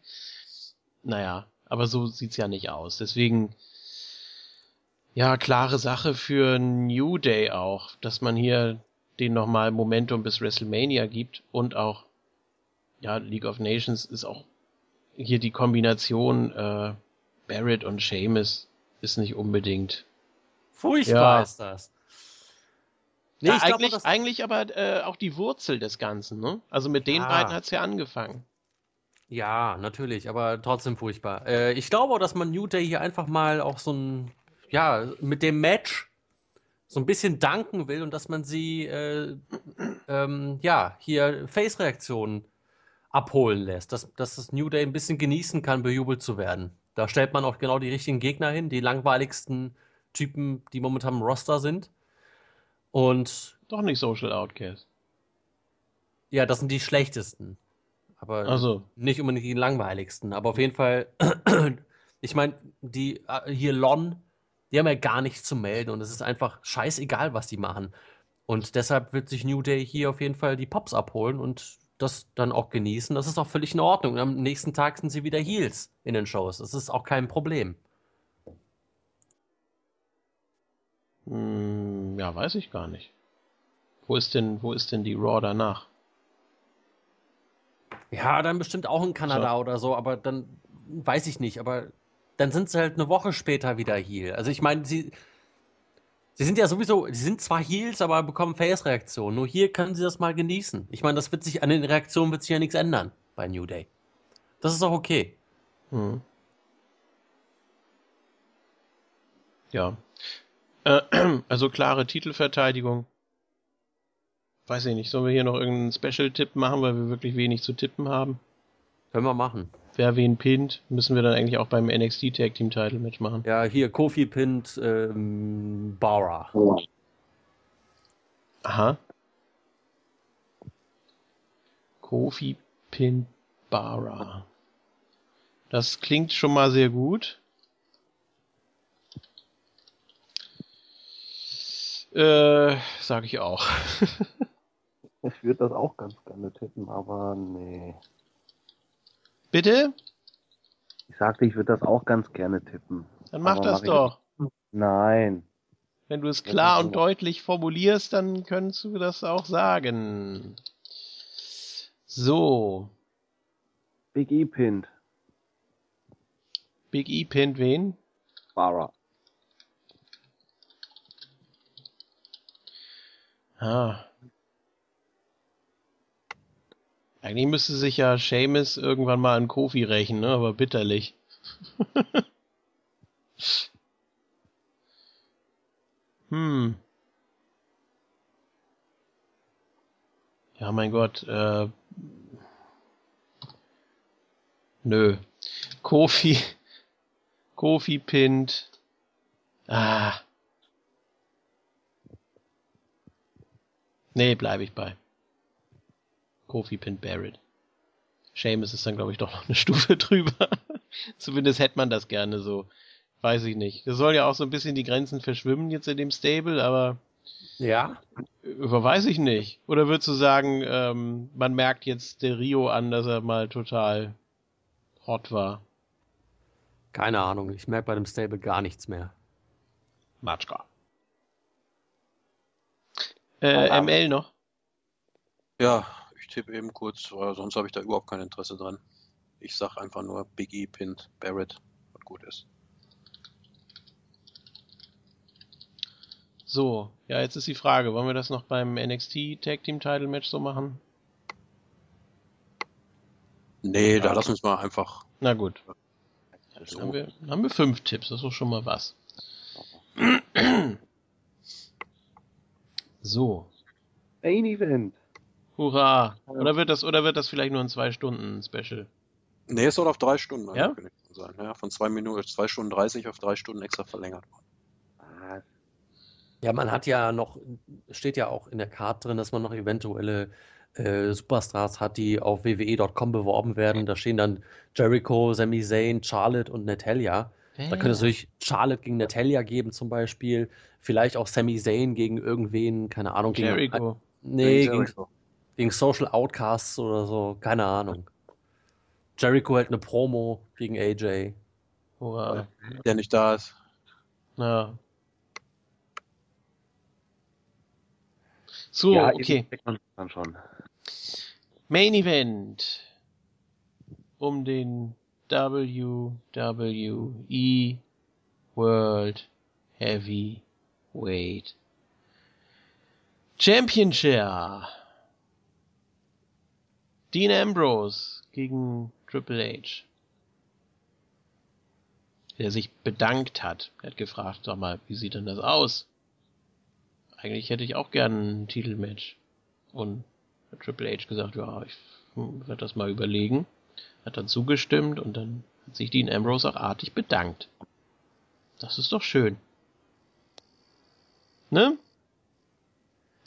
A: Naja, aber so sieht's ja nicht aus. Deswegen, ja, klare Sache für New Day auch, dass man hier den nochmal Momentum bis WrestleMania gibt und auch, ja, League of Nations ist auch hier die Kombination äh, Barrett und Seamus ist nicht unbedingt.
C: Furchtbar ja. ist das.
A: Nee, ja, eigentlich, glaube, eigentlich aber äh, auch die Wurzel des Ganzen, ne? Also mit den ja. beiden hat's ja angefangen.
C: Ja, natürlich, aber trotzdem furchtbar. Äh, ich glaube auch, dass man New Day hier einfach mal auch so ein, ja, mit dem Match so ein bisschen danken will und dass man sie, äh, ähm, ja, hier Face-Reaktionen abholen lässt, dass, dass das New Day ein bisschen genießen kann, bejubelt zu werden. Da stellt man auch genau die richtigen Gegner hin, die langweiligsten Typen, die momentan im Roster sind. Und.
A: Doch nicht Social Outcast.
C: Ja, das sind die schlechtesten. Aber
A: also.
C: nicht unbedingt die langweiligsten. Aber auf jeden Fall, ich meine, die äh, hier Lon, die haben ja gar nichts zu melden und es ist einfach scheißegal, was die machen. Und deshalb wird sich New Day hier auf jeden Fall die Pops abholen und das dann auch genießen. Das ist auch völlig in Ordnung. Und am nächsten Tag sind sie wieder Heels in den Shows. Das ist auch kein Problem.
A: Hm, ja, weiß ich gar nicht. Wo ist denn, wo ist denn die Raw danach?
C: Ja, dann bestimmt auch in Kanada so. oder so, aber dann weiß ich nicht, aber dann sind sie halt eine Woche später wieder Heel. Also ich meine, sie, sie sind ja sowieso, sie sind zwar Heels, aber bekommen Face-Reaktionen. Nur hier können sie das mal genießen. Ich meine, das wird sich, an den Reaktionen wird sich ja nichts ändern bei New Day. Das ist auch okay.
A: Hm. Ja. Äh, also klare Titelverteidigung weiß ich nicht, sollen wir hier noch irgendeinen Special-Tipp machen, weil wir wirklich wenig zu tippen haben?
C: Können wir machen.
A: Wer wen pinnt, müssen wir dann eigentlich auch beim NXT Tag Team Title Match machen.
C: Ja, hier Kofi pinnt ähm, Bara.
A: Aha. Kofi pinnt Bara. Das klingt schon mal sehr gut. Äh, sag ich auch.
D: Ich würde das auch ganz gerne tippen, aber nee.
A: Bitte?
D: Ich sagte, ich würde das auch ganz gerne tippen.
A: Dann mach
D: Aber
A: das
D: mach ich
A: doch.
D: Nein.
A: Wenn du es klar und deutlich formulierst, dann könntest du das auch sagen. So,
D: Big E pinned.
A: Big E pinnt wen?
D: Barra.
A: Ah. Eigentlich müsste sich ja Seamus irgendwann mal an Kofi rächen, ne? aber bitterlich. hm. Ja, mein Gott. Äh, nö. Kofi. Kofi pinnt. Ah. Nee, bleibe ich bei. Kofi pinnt Barrett. Seamus ist dann, glaube ich, doch noch eine Stufe drüber. Zumindest hätte man das gerne so. Weiß ich nicht. Das soll ja auch so ein bisschen die Grenzen verschwimmen jetzt in dem Stable, aber
C: Ja.
A: über weiß ich nicht. Oder würdest du sagen, ähm, man merkt jetzt der Rio an, dass er mal total hot war?
C: Keine Ahnung. Ich merke bei dem Stable gar nichts mehr.
A: Matschka. Äh,
D: Aber-
A: ML noch?
B: Ja, ich tippe eben kurz, weil sonst habe ich da überhaupt kein Interesse dran. Ich sag einfach nur Big E pinnt Barrett, was gut ist.
A: So, ja, jetzt ist die Frage, wollen wir das noch beim NXT Tag Team Title Match so machen?
B: Nee, da lass uns mal einfach
A: Na gut, dann
B: so.
A: haben wir, dann haben wir fünf Tipps, das ist schon mal was. So,
D: Main Event.
A: Hurra. Oder wird das, oder wird das vielleicht nur ein zwei Stunden Special?
B: Nee, es soll auf drei Stunden
A: Ja?
B: angekündigt sein. Ja, von zwei Minuten, zwei Stunden 30 auf drei Stunden extra verlängert worden.
D: Ah,
C: Ja, man hat ja noch, steht ja auch in der Karte drin, dass man noch eventuelle äh, Superstars hat, die auf WWE.com beworben werden. Da stehen dann Jericho, Sami Zayn, Charlotte und Natalia. Da könnte es natürlich Charlotte gegen Natalia geben zum Beispiel. Vielleicht auch Sami Zayn gegen irgendwen, keine Ahnung. Gegen,
A: Jericho.
C: nee,
B: Jericho.
C: gegen, gegen Social Outcasts oder so, keine Ahnung. Jericho hält eine Promo gegen AJ.
A: Hurra.
B: Der nicht da ist.
A: Na. So,
D: ja,
A: okay.
D: dann schon.
A: Main Event um den WWE World Heavyweight Championship. Dean Ambrose gegen Triple H. Der sich bedankt hat. Er hat gefragt, sag mal, wie sieht denn das aus? Eigentlich hätte ich auch gern ein Titelmatch. Und hat Triple H gesagt, ja, ich werde das mal überlegen. Hat dann zugestimmt und dann hat sich Dean Ambrose auch artig bedankt. Das ist doch schön. Ne?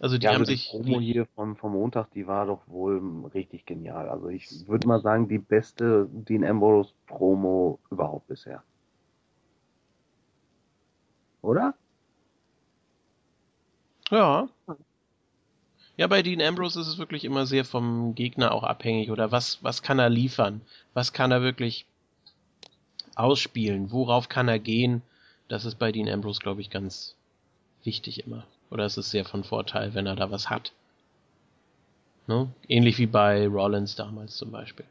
A: Also die
D: Ja,
A: haben
D: also die
A: sich.
D: Promo hier vom, vom Montag, die war doch wohl richtig genial. Also ich würde mal sagen, die beste Dean Ambrose Promo überhaupt bisher. Oder?
A: Ja. Ja, bei Dean Ambrose ist es wirklich immer sehr vom Gegner auch abhängig. Oder was, was kann er liefern? Was kann er wirklich ausspielen? Worauf kann er gehen? Das ist bei Dean Ambrose, glaube ich, ganz wichtig immer. Oder es ist sehr von Vorteil, wenn er da was hat. Ne? Ähnlich wie bei Rollins damals zum Beispiel.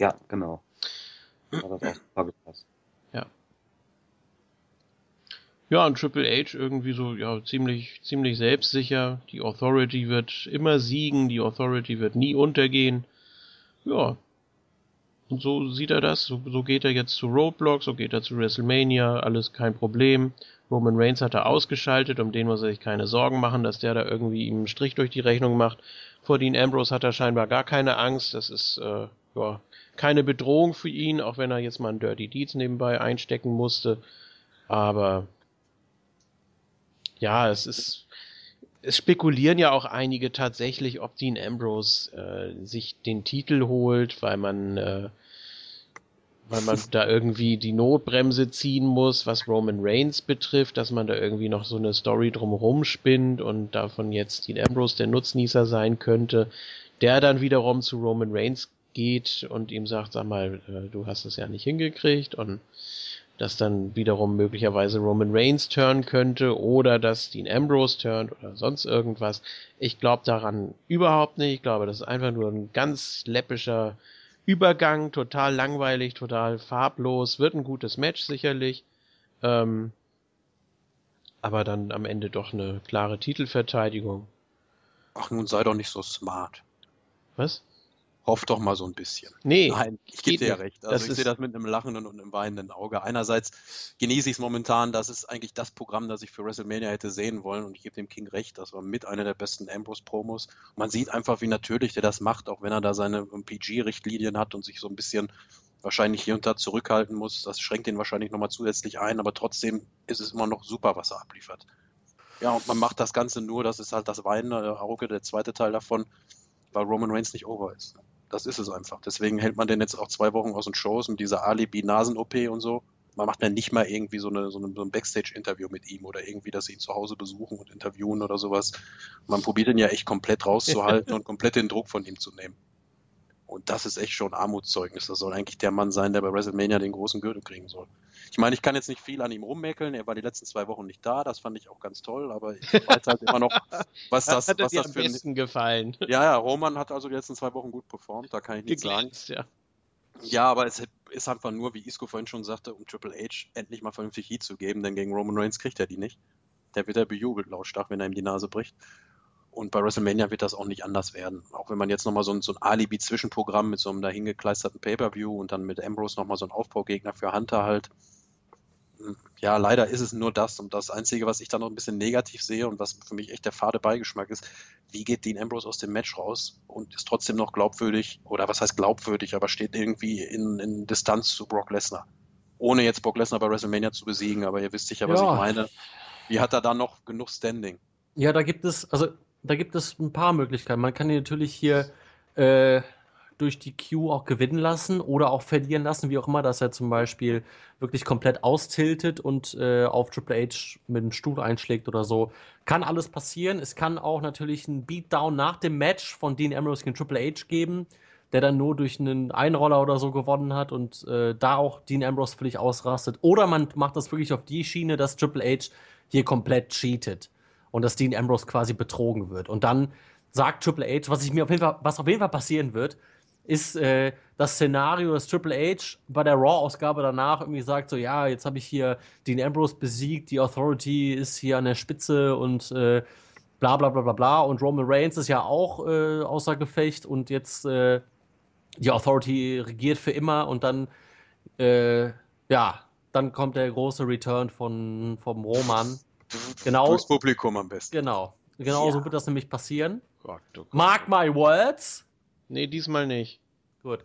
D: Ja, genau. Das auch gepasst.
A: Ja, und Triple H irgendwie so, ja, ziemlich, ziemlich selbstsicher. Die Authority wird immer siegen, die Authority wird nie untergehen. Ja. Und so sieht er das. So, so geht er jetzt zu Roadblock, so geht er zu WrestleMania, alles kein Problem. Roman Reigns hat er ausgeschaltet, um den muss er sich keine Sorgen machen, dass der da irgendwie ihm einen Strich durch die Rechnung macht. Vor Dean Ambrose hat er scheinbar gar keine Angst. Das ist, äh, ja, keine Bedrohung für ihn, auch wenn er jetzt mal einen Dirty Deeds nebenbei einstecken musste. Aber ja, es ist. Es spekulieren ja auch einige tatsächlich, ob Dean Ambrose äh, sich den Titel holt, weil man äh, weil man da irgendwie die Notbremse ziehen muss, was Roman Reigns betrifft, dass man da irgendwie noch so eine Story drumherum spinnt und davon jetzt Dean Ambrose der Nutznießer sein könnte, der dann wiederum zu Roman Reigns geht und ihm sagt, sag mal, äh, du hast es ja nicht hingekriegt und dass dann wiederum möglicherweise Roman Reigns turn könnte oder dass Dean Ambrose turnt oder sonst irgendwas. Ich glaube daran überhaupt nicht. Ich glaube, das ist einfach nur ein ganz läppischer Übergang, total langweilig, total farblos, wird ein gutes Match sicherlich. Ähm, aber dann am Ende doch eine klare Titelverteidigung.
B: Ach, nun sei doch nicht so smart.
A: Was?
B: Hoff doch mal so ein bisschen.
A: Nee.
B: Nein, ich gebe dir ja recht. Also ich sehe das mit einem lachenden und einem weinenden Auge. Einerseits genieße ich es momentan, das ist eigentlich das Programm, das ich für WrestleMania hätte sehen wollen und ich gebe dem King recht, das war mit einer der besten Ambrose-Promos. Man sieht einfach, wie natürlich der das macht, auch wenn er da seine PG-Richtlinien hat und sich so ein bisschen wahrscheinlich hier und da zurückhalten muss. Das schränkt ihn wahrscheinlich nochmal zusätzlich ein, aber trotzdem ist es immer noch super, was er abliefert. Ja, und man macht das Ganze nur, das ist halt das weinende Auge, der zweite Teil davon, weil Roman Reigns nicht over ist. Das ist es einfach. Deswegen hält man den jetzt auch zwei Wochen aus den Shows mit dieser Alibi-Nasen-OP und so. Man macht dann nicht mal irgendwie so, eine, so, eine, so ein Backstage-Interview mit ihm oder irgendwie, dass sie ihn zu Hause besuchen und interviewen oder sowas. Man probiert ihn ja echt komplett rauszuhalten und komplett den Druck von ihm zu nehmen. Und das ist echt schon Armutszeugnis. Das soll eigentlich der Mann sein, der bei WrestleMania den großen Gürtel kriegen soll. Ich meine, ich kann jetzt nicht viel an ihm rummäkeln. Er war die letzten zwei Wochen nicht da. Das fand ich auch ganz toll. Aber ich weiß halt immer noch, was das,
A: hat
B: was das
A: am
B: für ein,
A: besten gefallen.
B: Ja, ja, Roman hat also die letzten zwei Wochen gut performt. Da kann ich nichts sagen.
A: Ja.
B: Ja, aber es ist einfach nur, wie Isco vorhin schon sagte, um Triple H endlich mal vernünftig Heat zu geben, denn gegen Roman Reigns kriegt er die nicht. Der wird ja bejubelt lautstark, wenn er ihm die Nase bricht. Und bei WrestleMania wird das auch nicht anders werden. Auch wenn man jetzt nochmal so ein, so ein Alibi-Zwischenprogramm mit so einem dahingekleisterten Pay-Per-View und dann mit Ambrose nochmal so ein Aufbaugegner für Hunter halt. Ja, leider ist es nur das. Und das Einzige, was ich da noch ein bisschen negativ sehe und was für mich echt der fade Beigeschmack ist, wie geht Dean Ambrose aus dem Match raus und ist trotzdem noch glaubwürdig, oder was heißt glaubwürdig, aber steht irgendwie in, in Distanz zu Brock Lesnar. Ohne jetzt Brock Lesnar bei WrestleMania zu besiegen, aber ihr wisst sicher, was
C: Ja.
B: ich meine. Wie hat er da noch genug Standing?
C: Ja, da gibt es, also da gibt es ein paar Möglichkeiten. Man kann ihn natürlich hier äh, durch die Q auch gewinnen lassen oder auch verlieren lassen, wie auch immer, dass er zum Beispiel wirklich komplett austiltet und äh, auf Triple H mit dem Stuhl einschlägt oder so. Kann alles passieren. Es kann auch natürlich einen Beatdown nach dem Match von Dean Ambrose gegen Triple H geben, der dann nur durch einen Einroller oder so gewonnen hat und äh, da auch Dean Ambrose völlig ausrastet. Oder man macht das wirklich auf die Schiene, dass Triple H hier komplett cheatet und dass Dean Ambrose quasi betrogen wird. Und dann sagt Triple H, was ich mir auf jeden Fall, was auf jeden Fall passieren wird, ist äh, das Szenario, dass Triple H bei der Raw-Ausgabe danach irgendwie sagt, so ja, jetzt habe ich hier Dean Ambrose besiegt, die Authority ist hier an der Spitze und äh, bla bla bla bla bla und Roman Reigns ist ja auch äh, außer Gefecht und jetzt äh, die Authority regiert für immer und dann äh, ja, dann kommt der große Return von vom Roman. Genau.
B: Durchs Publikum am besten.
C: Genau. Genau
B: Ja.
C: so wird das nämlich passieren.
A: Gott, oh Gott.
C: Mark my words.
A: Nee, diesmal nicht.
C: Gut.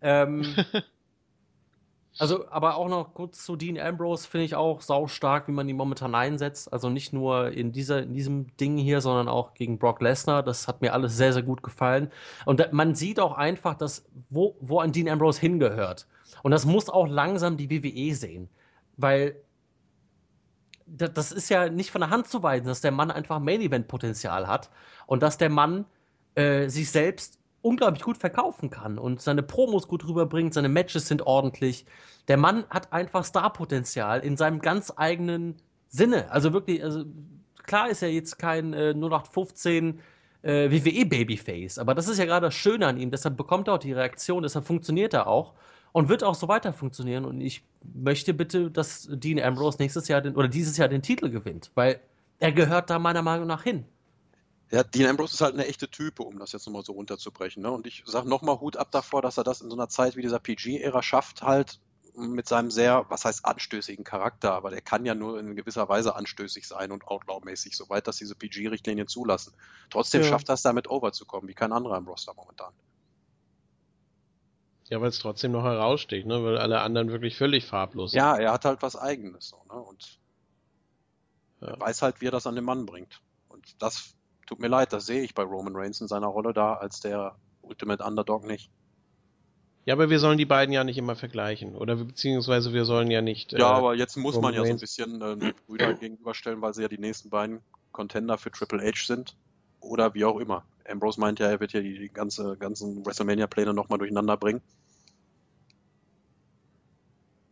C: Ähm, also, aber auch noch kurz zu Dean Ambrose finde ich auch saustark, wie man ihn momentan einsetzt. Also nicht nur in, dieser, in diesem Ding hier, sondern auch gegen Brock Lesnar. Das hat mir alles sehr, sehr gut gefallen. Und man sieht auch einfach, dass, wo, wo ein Dean Ambrose hingehört. Und das muss auch langsam die WWE sehen. Weil da- das ist ja nicht von der Hand zu weisen, dass der Mann einfach Main-Event-Potenzial hat und dass der Mann äh, sich selbst unglaublich gut verkaufen kann und seine Promos gut rüberbringt, seine Matches sind ordentlich. Der Mann hat einfach Star-Potenzial in seinem ganz eigenen Sinne. Also wirklich, also klar ist er jetzt kein äh, 0815 äh, WWE-Babyface, aber das ist ja gerade das Schöne an ihm. Deshalb bekommt er auch die Reaktion, deshalb funktioniert er auch und wird auch so weiter funktionieren. Und ich möchte bitte, dass Dean Ambrose nächstes Jahr den, oder dieses Jahr den Titel gewinnt, weil er gehört da meiner Meinung nach hin.
B: Ja, Dean Ambrose ist halt eine echte Type, um das jetzt nochmal so runterzubrechen. Ne? Und ich sage nochmal Hut ab davor, dass er das in so einer Zeit wie dieser PG-Ära schafft, halt mit seinem sehr, was heißt anstößigen Charakter, aber der kann ja nur in gewisser Weise anstößig sein und Outlaw-mäßig, soweit das diese PG-Richtlinien zulassen. Trotzdem
C: Ja.
B: schafft er es damit overzukommen, wie kein anderer im Roster momentan.
A: Ja, weil es trotzdem noch heraussticht, ne? Weil alle anderen wirklich völlig farblos sind.
B: Ja, er hat halt was Eigenes. So, ne? Und
A: Ja.
B: er weiß halt, wie er das an den Mann bringt. Und das tut mir leid, das sehe ich bei Roman Reigns in seiner Rolle da als der Ultimate Underdog nicht.
A: Ja, aber wir sollen die beiden ja nicht immer vergleichen. Oder beziehungsweise wir sollen ja nicht.
B: Ja, äh, aber jetzt muss man ja so ein bisschen äh, Brüder gegenüberstellen, weil sie ja die nächsten beiden Contender für Triple H sind. Oder wie auch immer. Ambrose meint ja, er wird ja die, die ganze, ganzen WrestleMania-Pläne nochmal durcheinander bringen.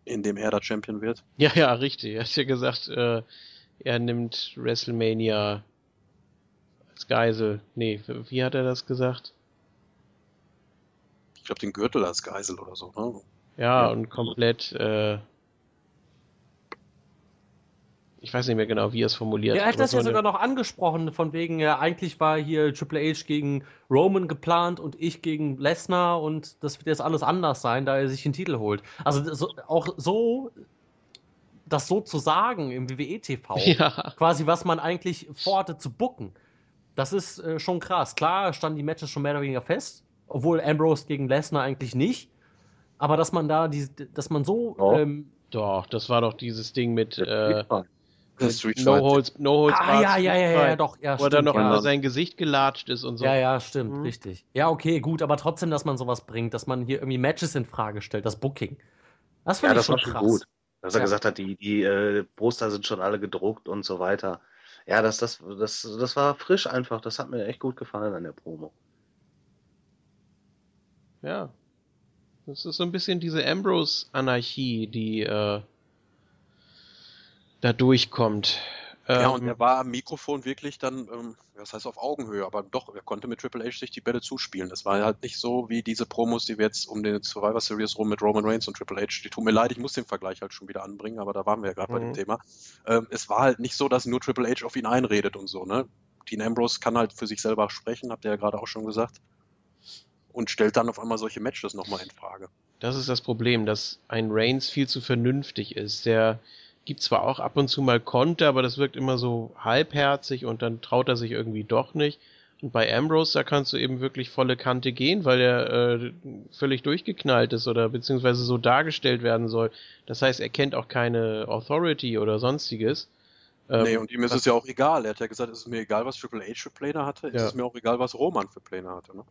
B: Indem er da Champion wird.
A: Ja, ja, richtig. Er hat ja gesagt, äh, er nimmt WrestleMania als Geisel. Nee, wie hat er das gesagt?
B: ich glaube, den Gürtel als Geisel oder so. Ne?
A: Ja, ja, und komplett, äh, ich weiß nicht mehr genau, wie er es formuliert
C: hat. Er hat das ja sogar noch angesprochen, von wegen, ja, eigentlich war hier Triple H gegen Roman geplant und ich gegen Lesnar und das wird jetzt alles anders sein, da er sich den Titel holt. Also so, auch so, das so zu sagen im WWE-TV, ja. quasi was man eigentlich vorhatte zu bucken, das ist äh, schon krass. Klar standen die Matches schon mehr oder weniger fest, obwohl Ambrose gegen Lesnar eigentlich nicht. Aber dass man da, die, dass man so.
A: Oh.
C: Ähm,
A: doch, das war doch dieses Ding mit. Äh,
B: mit
A: no Holds, no Holds
C: ah, ja, ja, ja, ja, doch, ja,
A: Wo er noch ja. über sein Gesicht gelatscht ist und so.
C: Ja, ja, stimmt, mhm. richtig. Ja, okay, gut, aber trotzdem, dass man sowas bringt, dass man hier irgendwie Matches in Frage stellt, das Booking.
D: Das finde ja, ich schon krass. Schon gut. Dass er ja. gesagt hat, die, die äh, Poster sind schon alle gedruckt und so weiter. Ja, das, das, das, das war frisch einfach. Das hat mir echt gut gefallen an der Promo.
A: Ja. Das ist so ein bisschen diese Ambrose-Anarchie, die äh, da durchkommt.
B: Ja, und ähm, er war am Mikrofon wirklich dann, ähm, was heißt auf Augenhöhe, aber doch, er konnte mit Triple H sich die Bälle zuspielen. Das war halt nicht so wie diese Promos, die wir jetzt um den Survivor Series rum mit Roman Reigns und Triple H, die tun mir leid, ich muss den Vergleich halt schon wieder anbringen, aber da waren wir ja gerade mhm. bei dem mhm. Thema. Ähm, es war halt nicht so, dass nur Triple H auf ihn einredet und so, ne? Dean Ambrose kann halt für sich selber sprechen, habt ihr ja gerade auch schon gesagt und stellt dann auf einmal solche Matches nochmal in Frage.
A: Das ist das Problem, dass ein Reigns viel zu vernünftig ist. Der gibt zwar auch ab und zu mal Konter, aber das wirkt immer so halbherzig und dann traut er sich irgendwie doch nicht. Und bei Ambrose, da kannst du eben wirklich volle Kante gehen, weil er äh, völlig durchgeknallt ist oder beziehungsweise so dargestellt werden soll. Das heißt, er kennt auch keine Authority oder sonstiges.
B: Ähm, nee, und ihm ist es ja auch egal. Er hat ja gesagt, es ist mir egal, was Triple H für Pläne hatte, ja. es ist mir auch egal, was Roman für Pläne hatte. Ne?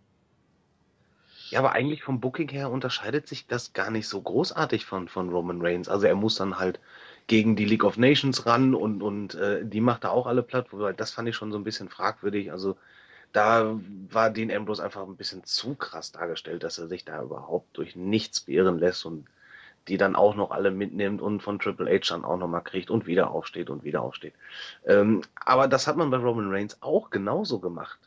D: Ja, aber eigentlich vom Booking her unterscheidet sich das gar nicht so großartig von, von Roman Reigns. Also er muss dann halt gegen die League of Nations ran und, und äh, die macht da auch alle platt. Das fand ich schon so ein bisschen fragwürdig. Also da war Dean Ambrose einfach ein bisschen zu krass dargestellt, dass er sich da überhaupt durch nichts beirren lässt und die dann auch noch alle mitnimmt und von Triple H dann auch nochmal kriegt und wieder aufsteht und wieder aufsteht. Ähm, aber das hat man bei Roman Reigns auch genauso gemacht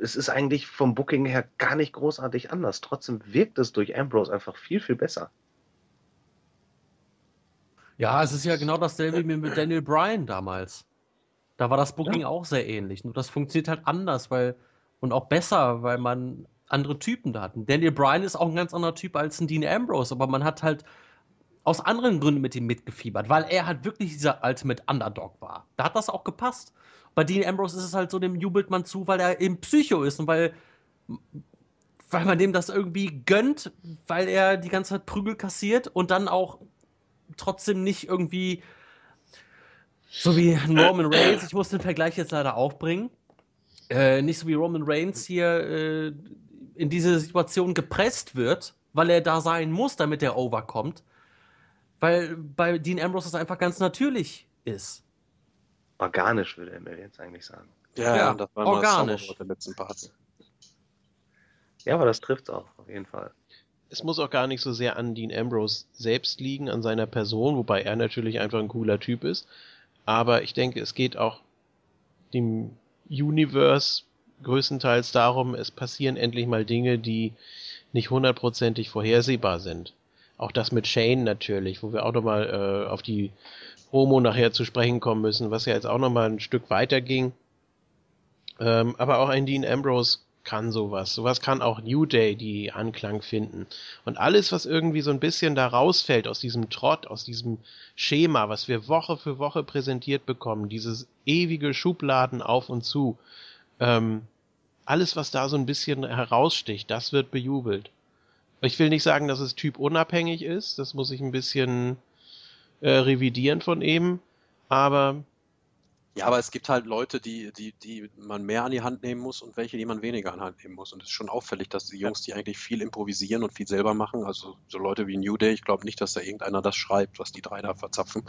D: es ist eigentlich vom Booking her gar nicht großartig anders. Trotzdem wirkt es durch Ambrose einfach viel, viel besser.
C: Ja, es ist ja genau dasselbe wie mit Daniel Bryan damals. Da war das Booking ja. auch sehr ähnlich. Nur das funktioniert halt anders, weil und auch besser, weil man andere Typen da hat. Daniel Bryan ist auch ein ganz anderer Typ als ein Dean Ambrose, aber man hat halt aus anderen Gründen mit ihm mitgefiebert, weil er halt wirklich dieser Ultimate Underdog war. Da hat das auch gepasst. Bei Dean Ambrose ist es halt so, dem jubelt man zu, weil er eben Psycho ist und weil, weil man dem das irgendwie gönnt, weil er die ganze Zeit Prügel kassiert und dann auch trotzdem nicht irgendwie so wie Roman Reigns, ich muss den Vergleich jetzt leider aufbringen, äh, nicht so wie Roman Reigns hier äh, in diese Situation gepresst wird, weil er da sein muss, damit er overkommt. Weil bei Dean Ambrose das einfach ganz natürlich ist
D: organisch, würde er mir jetzt eigentlich sagen.
B: Ja, ja das war
C: organisch.
B: der letzten Part.
D: Ja, aber das trifft auch, auf jeden Fall.
A: Es muss auch gar nicht so sehr an Dean Ambrose selbst liegen, an seiner Person, wobei er natürlich einfach ein cooler Typ ist. Aber ich denke, es geht auch dem Universe größtenteils darum, es passieren endlich mal Dinge, die nicht hundertprozentig vorhersehbar sind. Auch das mit Shane natürlich, wo wir auch nochmal äh, auf die Promo nachher zu sprechen kommen müssen, was ja jetzt auch nochmal ein Stück weiter ging. Ähm, aber auch ein Dean Ambrose kann sowas. Sowas kann auch New Day die Anklang finden. Und alles, was irgendwie so ein bisschen da rausfällt aus diesem Trott, aus diesem Schema, was wir Woche für Woche präsentiert bekommen, dieses ewige Schubladen auf und zu, ähm, alles, was da so ein bisschen heraussticht, das wird bejubelt. Ich will nicht sagen, dass es typunabhängig ist, das muss ich ein bisschen äh, revidieren von eben, aber
B: Ja, aber es gibt halt Leute, die, die, die man mehr an die Hand nehmen muss und welche, die man weniger an die Hand nehmen muss. Und es ist schon auffällig, dass die Jungs, die eigentlich viel improvisieren und viel selber machen, also so Leute wie New Day, ich glaube nicht, dass da irgendeiner das schreibt, was die drei da verzapfen.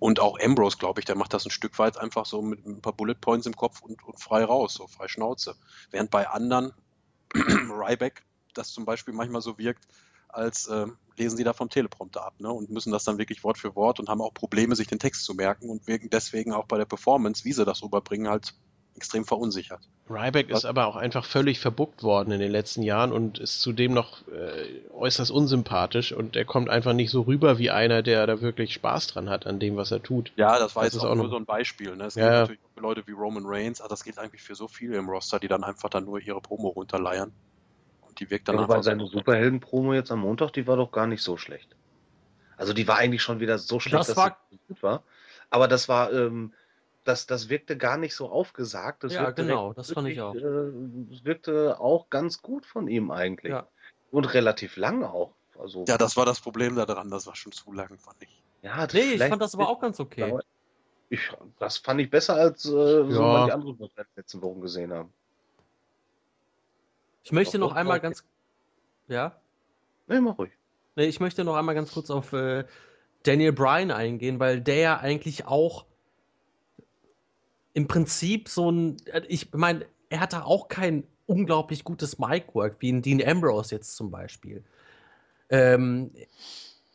B: Und auch Ambrose, glaube ich, der macht das ein Stück weit einfach so mit ein paar Bullet Points im Kopf und, und frei raus, so frei Schnauze. Während bei anderen, Ryback, das zum Beispiel manchmal so wirkt, als äh, lesen sie da vom Teleprompter ab ne? und müssen das dann wirklich Wort für Wort und haben auch Probleme, sich den Text zu merken und wirken deswegen auch bei der Performance, wie sie das rüberbringen, halt extrem verunsichert.
A: Ryback ist aber auch einfach völlig verbuckt worden in den letzten Jahren und ist zudem noch äh, äußerst unsympathisch und er kommt einfach nicht so rüber wie einer, der da wirklich Spaß dran hat an dem, was er tut.
B: Ja, das war das jetzt auch, auch nur so ein Beispiel. Ne? Es ja. gibt natürlich auch Leute wie Roman Reigns, aber das gilt eigentlich für so viele im Roster, die dann einfach dann nur ihre Promo runterleiern. Die wirkt dann
D: ja, einfach seine so Superhelden-Promo jetzt am Montag, die war doch gar nicht so schlecht. Also die war eigentlich schon wieder so schlecht,
C: das dass war... sie gut war.
D: Aber das war, ähm, das, das wirkte gar nicht so aufgesagt. Das
C: ja, genau, das fand ich auch.
D: Äh, wirkte auch ganz gut von ihm eigentlich. Ja. Und relativ lang auch. Also,
B: ja, das war das Problem daran, das war schon zu lang, fand ich.
C: Ja, nee, ich fand das aber auch ganz okay.
D: Ich, das fand ich besser als äh, so ja. die anderen, die wir letzten Wochen gesehen haben.
C: Ich möchte noch einmal ganz. Ja?
D: Nee, mach ruhig.
C: Nee, ich möchte noch einmal ganz kurz auf äh, Daniel Bryan eingehen, weil der ja eigentlich auch im Prinzip so ein, ich meine, er hatte auch kein unglaublich gutes Mic-Work, wie in Dean Ambrose jetzt zum Beispiel. Ähm,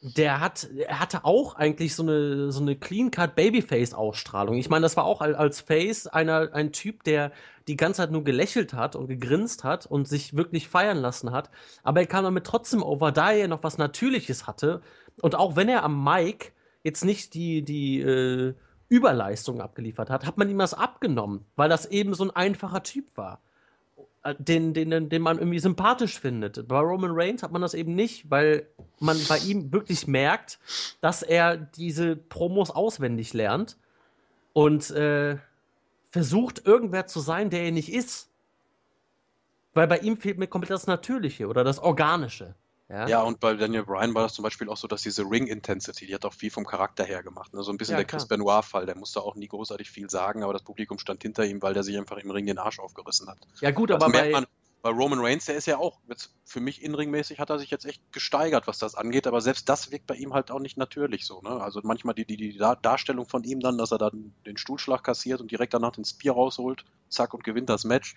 C: der hat, er hatte auch eigentlich so eine, so eine Clean-Cut Babyface-Ausstrahlung. Ich meine, das war auch als Face einer, ein Typ, der die ganze Zeit nur gelächelt hat und gegrinst hat und sich wirklich feiern lassen hat. Aber er kam damit trotzdem over, da er noch was Natürliches hatte. Und auch wenn er am Mic jetzt nicht die, die, äh, Überleistung abgeliefert hat, hat man ihm das abgenommen, weil das eben so ein einfacher Typ war. Äh, den, den, den man irgendwie sympathisch findet. Bei Roman Reigns hat man das eben nicht, weil man bei ihm wirklich merkt, dass er diese Promos auswendig lernt und äh, versucht, irgendwer zu sein, der er nicht ist. Weil bei ihm fehlt mir komplett das Natürliche oder das Organische.
B: Ja? ja, und bei Daniel Bryan war das zum Beispiel auch so, dass diese Ring-Intensity, die hat auch viel vom Charakter her gemacht. Ne? So ein bisschen ja, der Chris Benoit-Fall, der musste auch nie großartig viel sagen, aber das Publikum stand hinter ihm, weil der sich einfach im Ring den Arsch aufgerissen hat.
C: Ja, gut, also aber bei, man,
B: bei Roman Reigns, der ist ja auch, jetzt für mich inringmäßig hat er sich jetzt echt gesteigert, was das angeht, aber selbst das wirkt bei ihm halt auch nicht natürlich so. Ne? Also manchmal die, die, die Darstellung von ihm dann, dass er dann den Stuhlschlag kassiert und direkt danach den Spear rausholt, zack und gewinnt das Match.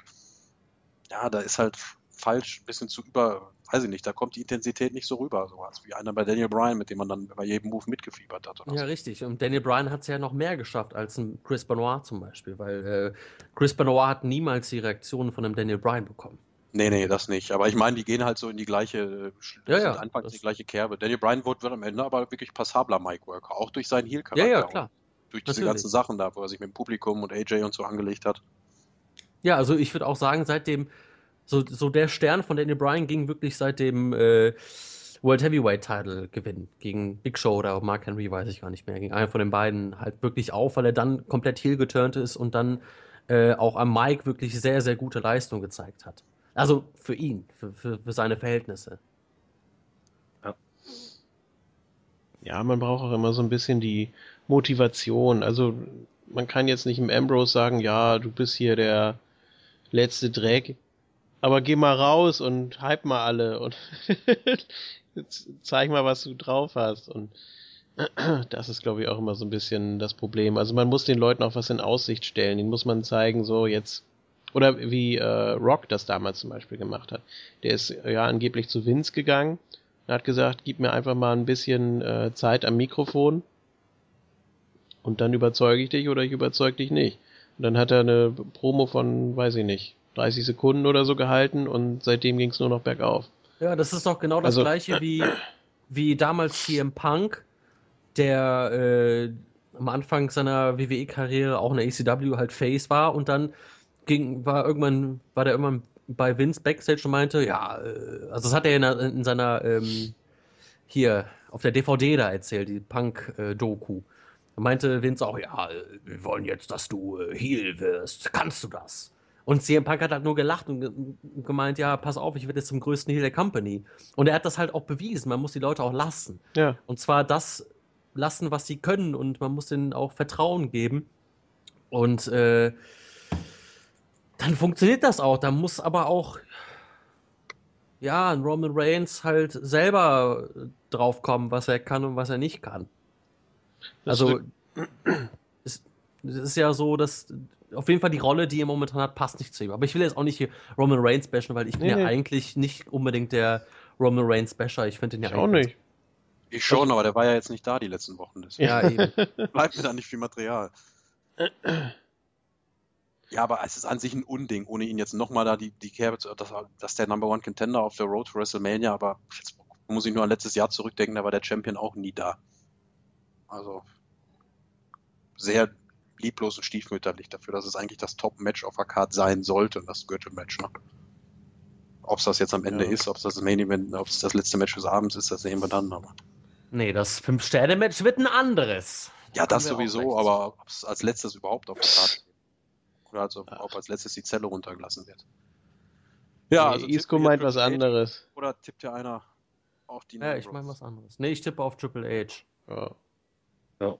B: Ja, da ist halt falsch, ein bisschen zu über, weiß ich nicht, da kommt die Intensität nicht so rüber, so als wie einer bei Daniel Bryan, mit dem man dann bei jedem Move mitgefiebert hat.
C: ja, so. richtig. Und Daniel Bryan hat es ja noch mehr geschafft als ein Chris Benoit zum Beispiel, weil äh, Chris Benoit hat niemals die Reaktionen von einem Daniel Bryan bekommen.
B: Nee, nee, das nicht. Aber ich meine, die gehen halt so in die gleiche,
C: ja, ja,
B: anfangs die gleiche Kerbe. Daniel Bryan wird, am Ende aber wirklich passabler Mic-Worker, auch durch seinen Heel-Charakter.
C: Ja, ja, klar.
B: Durch diese Natürlich. ganzen Sachen da, wo er sich mit dem Publikum und AJ und so angelegt hat.
C: Ja, also ich würde auch sagen, seitdem so, so der Stern von Daniel Bryan ging wirklich seit dem äh, World Heavyweight Title Gewinn gegen Big Show oder Mark Henry, weiß ich gar nicht mehr, gegen einen von den beiden halt wirklich auf, weil er dann komplett heel geturnt ist und dann äh, auch am Mike wirklich sehr, sehr gute Leistung gezeigt hat. Also für ihn, für, für, für seine Verhältnisse.
A: Ja. ja, man braucht auch immer so ein bisschen die Motivation. Also man kann jetzt nicht im Ambrose sagen, ja, du bist hier der letzte Dreck aber geh mal raus und hype mal alle und zeig mal, was du drauf hast. Und das ist, glaube ich, auch immer so ein bisschen das Problem. Also man muss den Leuten auch was in Aussicht stellen. Den muss man zeigen, so jetzt. Oder wie äh, Rock das damals zum Beispiel gemacht hat. Der ist ja angeblich zu Vince gegangen und hat gesagt, gib mir einfach mal ein bisschen äh, Zeit am Mikrofon und dann überzeuge ich dich oder ich überzeuge dich nicht. Und dann hat er eine Promo von, weiß ich nicht, 30 Sekunden oder so gehalten und seitdem ging es nur noch bergauf.
C: Ja, das ist doch genau das also, gleiche wie, wie damals CM Punk, der äh, am Anfang seiner WWE-Karriere auch in der ECW halt Face war und dann ging, war irgendwann, war der irgendwann bei Vince Backstage und meinte, ja, äh, also das hat er in, in seiner ähm, hier auf der DVD da erzählt, die Punk-Doku. Da meinte Vince auch, ja, wir wollen jetzt, dass du äh, Heel wirst. Kannst du das? Und CM Punk hat halt nur gelacht und gemeint, ja, pass auf, ich werde jetzt zum größten Heel der Company. Und er hat das halt auch bewiesen. Man muss die Leute auch lassen.
A: Ja.
C: Und zwar das lassen, was sie können. Und man muss ihnen auch Vertrauen geben. Und äh, dann funktioniert das auch. Da muss aber auch ja, ein Roman Reigns halt selber draufkommen, was er kann und was er nicht kann. Das also es, es, ist ja so, dass auf jeden Fall die Rolle, die er momentan hat, passt nicht zu ihm. Aber ich will jetzt auch nicht hier Roman Reigns bashen, weil ich bin nee, ja eigentlich nicht unbedingt der Roman Reigns basher. Ich finde den ja
A: ich auch nicht.
B: Ich schon, aber der war ja jetzt nicht da die letzten Wochen.
C: Deswegen. Ja, eben.
B: Bleibt mir da nicht viel Material. Ja, aber es ist an sich ein Unding, ohne ihn jetzt nochmal da die, die Kerbe zu, dass, dass der Number One Contender auf der Road to WrestleMania, aber jetzt muss ich nur an letztes Jahr zurückdenken, da war der Champion auch nie da. Also sehr lieblos und stiefmütterlich dafür, dass es eigentlich das Top-Match auf der Card sein sollte, das Gürtel-Match. Ne? Ob es das jetzt am Ende ja. ist, ob es das Main Event, ob es das letzte Match des Abends ist, das sehen wir dann. Aber.
C: Nee, das Fünf-Sterne-Match wird ein anderes.
B: Ja, das sowieso, aber ob es als letztes überhaupt auf der Card steht. Oder also, ob als letztes die Zelle runtergelassen wird.
A: Ja, nee, also Isco meint was anderes.
B: Oder tippt ja einer
C: auf die Ja, ich meine was anderes. Nee, ich tippe auf Triple H. Ja.
B: ja.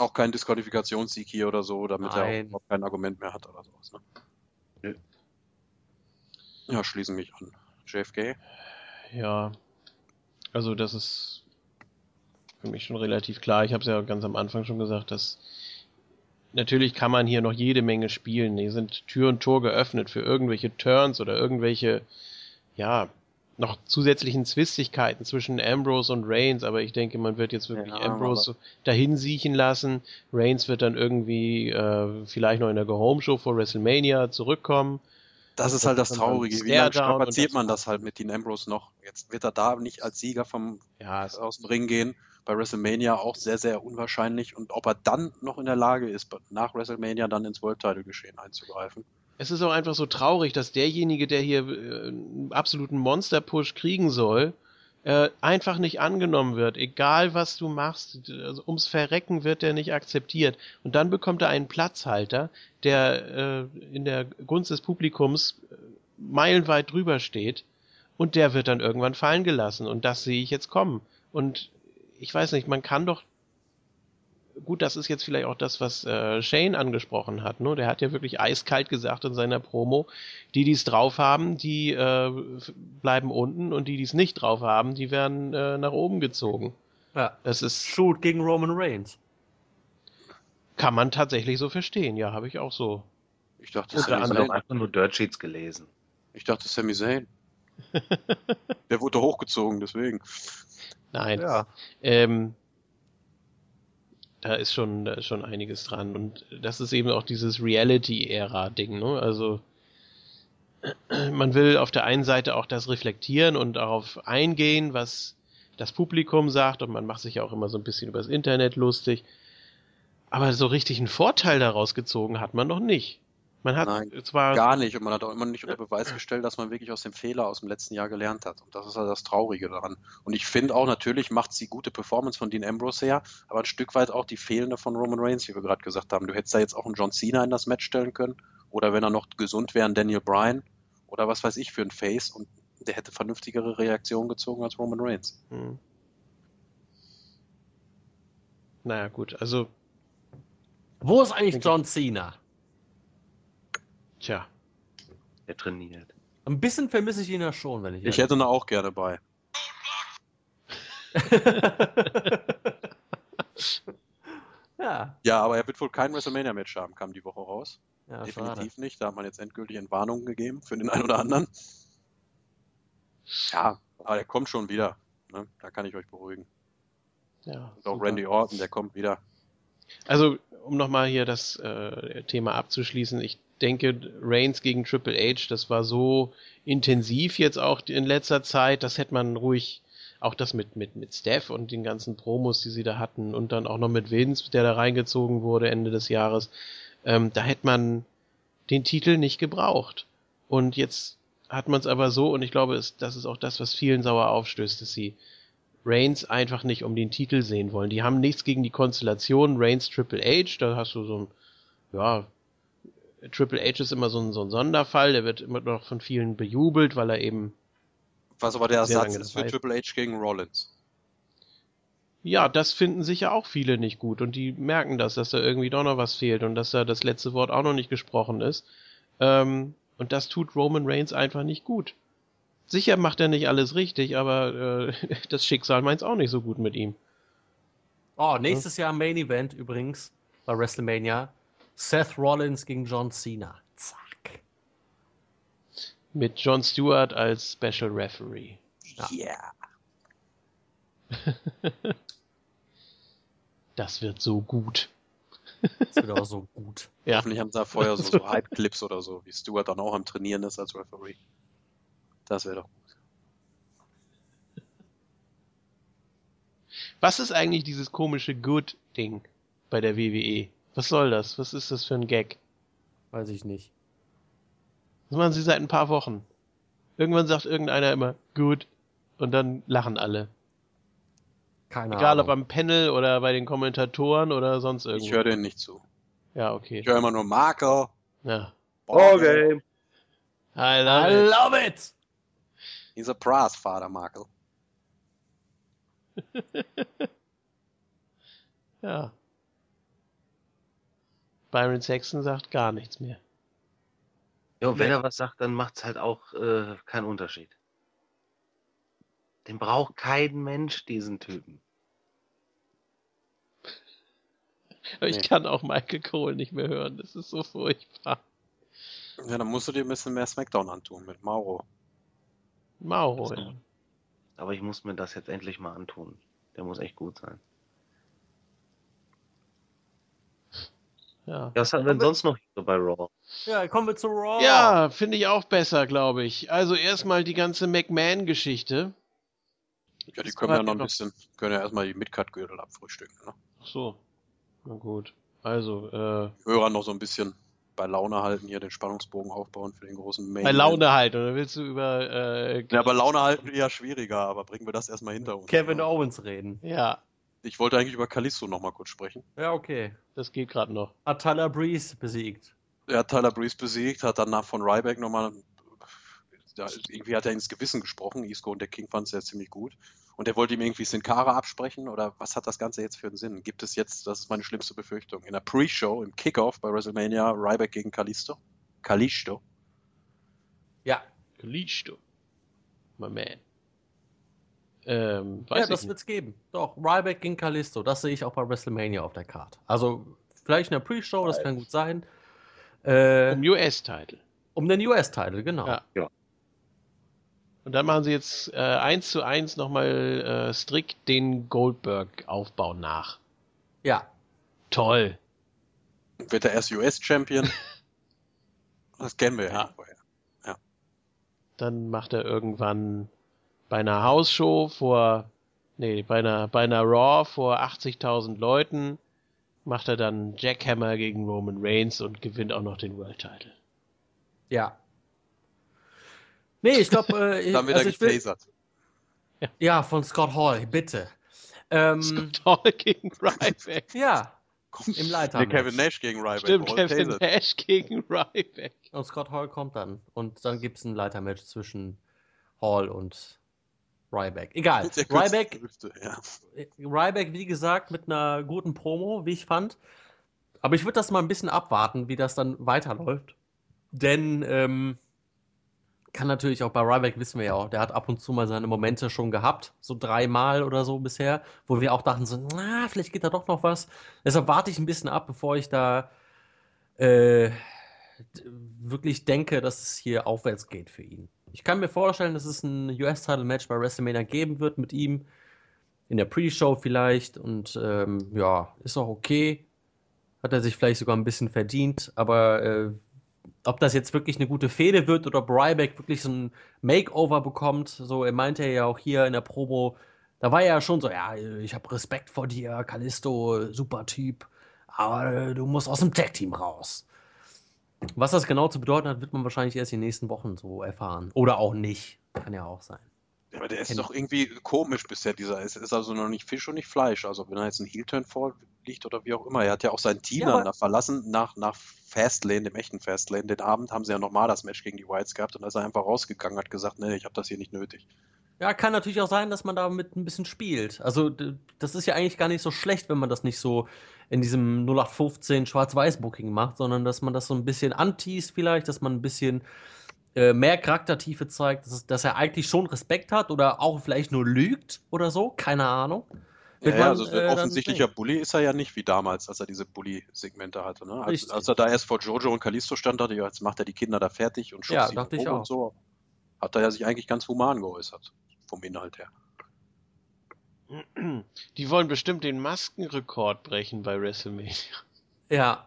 B: Auch kein Disqualifikationssieg hier oder so, damit Nein. er auch kein Argument mehr hat oder sowas. Ne? Ja. ja, schließen mich an. JFK?
A: Ja, also das ist für mich schon relativ klar. Ich habe es ja ganz am Anfang schon gesagt, dass natürlich kann man hier noch jede Menge spielen. Hier sind Tür und Tor geöffnet für irgendwelche Turns oder irgendwelche, ja, noch zusätzlichen Zwistigkeiten zwischen Ambrose und Reigns, aber ich denke, man wird jetzt wirklich ja, Ambrose dahin siechen lassen. Reigns wird dann irgendwie äh, vielleicht noch in der Go-Home-Show vor WrestleMania zurückkommen.
B: Das ist halt das Traurige. Wie lange strapaziert man das halt mit Dean Ambrose noch? Jetzt wird er da nicht als Sieger vom ja, aus dem Ring gehen bei WrestleMania auch sehr, sehr unwahrscheinlich. Und ob er dann noch in der Lage ist, nach WrestleMania dann ins World Title Geschehen einzugreifen.
A: Es ist auch einfach so traurig, dass derjenige, der hier äh, einen absoluten Monster-Push kriegen soll, äh, einfach nicht angenommen wird. Egal was du machst, also ums Verrecken wird der nicht akzeptiert. Und dann bekommt er einen Platzhalter, der äh, in der Gunst des Publikums äh, meilenweit drüber steht. Und der wird dann irgendwann fallen gelassen. Und das sehe ich jetzt kommen. Und ich weiß nicht, man kann doch gut, das ist jetzt vielleicht auch das, was äh, Shane angesprochen hat. Ne? Der hat ja wirklich eiskalt gesagt in seiner Promo, die, die es drauf haben, die äh, bleiben unten und die, die es nicht drauf haben, die werden äh, nach oben gezogen.
C: Ja. Das ist Shoot gegen Roman Reigns.
A: Kann man tatsächlich so verstehen, ja, habe ich auch so.
D: Ich dachte, das haben einfach nur Dirt Sheets gelesen.
B: Ich dachte, Sami Zayn. Der wurde hochgezogen, deswegen.
A: Nein. Ja. Ähm, da ist schon, da ist schon einiges dran. Und das ist eben auch dieses Reality-Ära-Ding, ne? Also man will auf der einen Seite auch das reflektieren und darauf eingehen, was das Publikum sagt, und man macht sich ja auch immer so ein bisschen übers Internet lustig. Aber so richtig einen Vorteil daraus gezogen hat man noch nicht. Man hat
B: Nein, zwar gar nicht und man hat auch immer nicht unter Beweis gestellt, dass man wirklich aus dem Fehler aus dem letzten Jahr gelernt hat. Und das ist halt das Traurige daran. Und ich finde auch natürlich macht sie gute Performance von Dean Ambrose her, aber ein Stück weit auch die fehlende von Roman Reigns, wie wir gerade gesagt haben. Du hättest da jetzt auch einen John Cena in das Match stellen können oder wenn er noch gesund wäre, einen Daniel Bryan oder was weiß ich für ein Face und der hätte vernünftigere Reaktionen gezogen als Roman Reigns. Hm.
A: Naja, gut, also.
C: Wo ist eigentlich John Cena?
A: Tja.
D: Er trainiert.
C: Ein bisschen vermisse ich ihn ja schon, wenn ich.
B: Ich hätte ihn auch gerne bei. ja. Ja, aber er wird wohl kein WrestleMania-Match haben, kam die Woche raus. Ja, Definitiv schade. nicht. Da hat man jetzt endgültig Entwarnungen gegeben für den einen oder anderen. Ja, aber er kommt schon wieder. Ne? Da kann ich euch beruhigen. Ja, Und auch super. Randy Orton, der kommt wieder.
A: Also, um nochmal hier das äh, Thema abzuschließen, ich denke, Reigns gegen Triple H, das war so intensiv jetzt auch in letzter Zeit, das hätte man ruhig auch das mit, mit, mit Steph und den ganzen Promos, die sie da hatten und dann auch noch mit Vince, der da reingezogen wurde Ende des Jahres, ähm, da hätte man den Titel nicht gebraucht. Und jetzt hat man es aber so, und ich glaube, es, das ist auch das, was vielen sauer aufstößt, dass sie Reigns einfach nicht um den Titel sehen wollen. Die haben nichts gegen die Konstellation Reigns Triple H, da hast du so ein, ja, Triple H ist immer so ein, so ein Sonderfall, der wird immer noch von vielen bejubelt, weil er eben.
B: Was aber der Ersatz ist für Triple H gegen Rollins.
A: Ja, das finden sicher auch viele nicht gut und die merken das, dass da irgendwie doch noch was fehlt und dass da das letzte Wort auch noch nicht gesprochen ist. Ähm, und das tut Roman Reigns einfach nicht gut. Sicher macht er nicht alles richtig, aber äh, das Schicksal meint es auch nicht so gut mit ihm.
C: Oh, nächstes Jahr Main Event übrigens bei WrestleMania. Seth Rollins gegen John Cena. Zack.
A: Mit Jon Stewart als Special Referee.
B: Yeah.
A: Das wird so gut.
C: Das wird auch so gut.
A: Ja.
B: Hoffentlich haben sie da vorher so, so Hype-Clips oder so, wie Stewart dann auch am Trainieren ist als Referee. Das wäre doch gut.
A: Was ist eigentlich dieses komische Good-Ding bei der WWE? Was soll das? Was ist das für ein Gag?
C: Weiß ich nicht.
A: Das machen sie seit ein paar Wochen. Irgendwann sagt irgendeiner immer Good und dann lachen alle.
C: Keine
A: Egal ob
C: Ahnung.
A: am Panel oder bei den Kommentatoren oder sonst irgendwo.
B: Ich höre denen nicht zu.
A: Ja, okay.
B: Ich höre immer nur Marco.
A: Ja.
D: Okay.
A: I
C: I
A: love it.
C: love it!
B: He's a brass father, Marco.
A: Ja. Byron Saxon sagt gar nichts mehr.
D: Ja, und wenn er was sagt, dann macht es halt auch äh, keinen Unterschied. Den braucht kein Mensch, diesen Typen.
A: Aber ich
B: Nee.
A: kann auch Michael Cole nicht mehr hören. Das ist so furchtbar.
B: Ja, dann musst du dir ein bisschen mehr Smackdown antun mit Mauro.
A: Mauro, ja.
D: Aber ich muss mir das jetzt endlich mal antun. Der muss echt gut sein.
A: Ja,
D: Ja, was haben wir denn sonst noch so bei Raw?
C: Ja, kommen wir zu Raw.
A: ja finde ich auch besser, glaube ich. Also erstmal die ganze McMahon-Geschichte.
B: Ja, die
A: Das
B: können ja noch ein
A: noch-
B: bisschen, können ja erstmal die Midcard-Gürtel abfrühstücken. Ne?
A: Ach so. Na gut. Also, äh,
B: Die Hörer noch so ein bisschen bei Laune halten, hier den Spannungsbogen aufbauen für den großen Main.
A: bei Laune halt. Oder willst du über, äh,
B: Ja, bei Laune halten eher schwieriger, aber bringen wir das erstmal hinter uns.
C: Kevin Owens reden.
A: Ja,
B: Ich wollte eigentlich über Kalisto noch mal kurz sprechen.
C: Ja, okay.
A: das geht gerade noch.
C: Hat Tyler Breeze besiegt.
B: Er hat Tyler Breeze besiegt, hat danach von Ryback nochmal. Ja, irgendwie hat er ins Gewissen gesprochen. Isco und der King fand es ja ziemlich gut. Und er wollte ihm irgendwie Sin Cara absprechen oder was hat das Ganze jetzt für einen Sinn? Gibt es jetzt, das ist meine schlimmste Befürchtung, in der Pre-Show, im Kickoff bei WrestleMania, Ryback gegen Kalisto? Kalisto?
C: Ja,
A: Kalisto. My man. Ähm,
C: ja das
A: nicht.
C: wird's geben. Doch, Ryback gegen Kalisto. Das sehe ich auch bei WrestleMania auf der Karte. Also, vielleicht in der Pre-Show, das kann gut sein. Äh,
A: Um US-Title.
C: um den US-Title, genau.
A: Ja. Und dann machen sie jetzt äh, eins zu eins nochmal äh, strikt den Goldberg-Aufbau nach.
C: ja.
A: Toll.
B: Wird er erst US-Champion? das kennen wir ja,
A: Ja.
B: vorher.
A: Dann macht er irgendwann bei einer Hausshow vor, nee, bei einer, bei einer Raw vor 80.000 Leuten, macht er dann Jackhammer gegen Roman Reigns und gewinnt auch noch den World Title.
C: Ja. Nee, ich glaube, äh,
B: Dann wird
C: also
B: er
C: will,
B: getasert.
C: Ja, von Scott Hall, bitte. Ähm,
A: Scott Hall gegen Ryback.
C: ja, im Leiter.
B: Nee, Kevin Nash gegen Ryback.
A: Stimmt,
B: All
A: Kevin
B: tasert.
A: Nash gegen Ryback.
C: Und Scott Hall kommt dann. Und dann gibt es ein Leitermatch zwischen Hall und Ryback. Egal. Ryback,
B: Hüfte, ja.
C: Ryback, wie gesagt, mit einer guten Promo, wie ich fand. Aber ich würde das mal ein bisschen abwarten, wie das dann weiterläuft. Denn ähm, kann natürlich auch bei Ryback, wissen wir ja auch, der hat ab und zu mal seine Momente schon gehabt. So dreimal oder so bisher, wo wir auch dachten so, na, vielleicht geht da doch noch was. Deshalb warte ich ein bisschen ab, bevor ich da äh, wirklich denke, dass es hier aufwärts geht für ihn. Ich kann mir vorstellen, dass es ein US-Title-Match bei WrestleMania geben wird mit ihm. In der Pre-Show vielleicht. Und ähm, ja, ist auch okay. Hat er sich vielleicht sogar ein bisschen verdient. Aber äh, ob das jetzt wirklich eine gute Fehde wird oder ob Ryback wirklich so ein Makeover bekommt, so er meinte ja auch hier in der Promo, da war er ja schon so, ja, ich habe Respekt vor dir, Kalisto, super Typ, aber du musst aus dem Tag-Team raus. Was das genau zu bedeuten hat, wird man wahrscheinlich erst in den nächsten Wochen so erfahren. Oder auch nicht. Kann ja auch sein.
B: Ja, aber der ist doch irgendwie komisch bisher, dieser. Es ist also noch nicht Fisch und nicht Fleisch. Also wenn er jetzt ein Heel-Turn vorliegt oder wie auch immer. Er hat ja auch sein Team
C: Ja,
B: da verlassen nach, nach Fastlane, dem echten Fastlane. Den Abend haben sie ja nochmal das Match gegen die Whites gehabt und da ist er einfach rausgegangen, hat gesagt, nee, ich habe das hier nicht nötig.
C: Ja, kann natürlich auch sein, dass man damit ein bisschen spielt. Also, das ist ja eigentlich gar nicht so schlecht, wenn man das nicht so in diesem 0815 Schwarz-Weiß-Booking macht, sondern dass man das so ein bisschen anteast vielleicht, dass man ein bisschen äh, mehr Charaktertiefe zeigt, dass, dass, er eigentlich schon Respekt hat oder auch vielleicht nur lügt oder so, keine Ahnung.
B: Ja, ja, also äh, offensichtlicher Bully ist er ja nicht wie damals, als er diese Bully-Segmente hatte. Ne? Als, als, er da erst vor Jojo und Kalisto stand, dachte ich, jetzt macht er die Kinder da fertig und
C: schubst ja, sie und
B: so. Hat er ja sich eigentlich ganz human geäußert, vom Inhalt her.
A: Die wollen bestimmt den Maskenrekord brechen bei WrestleMania.
C: Ja.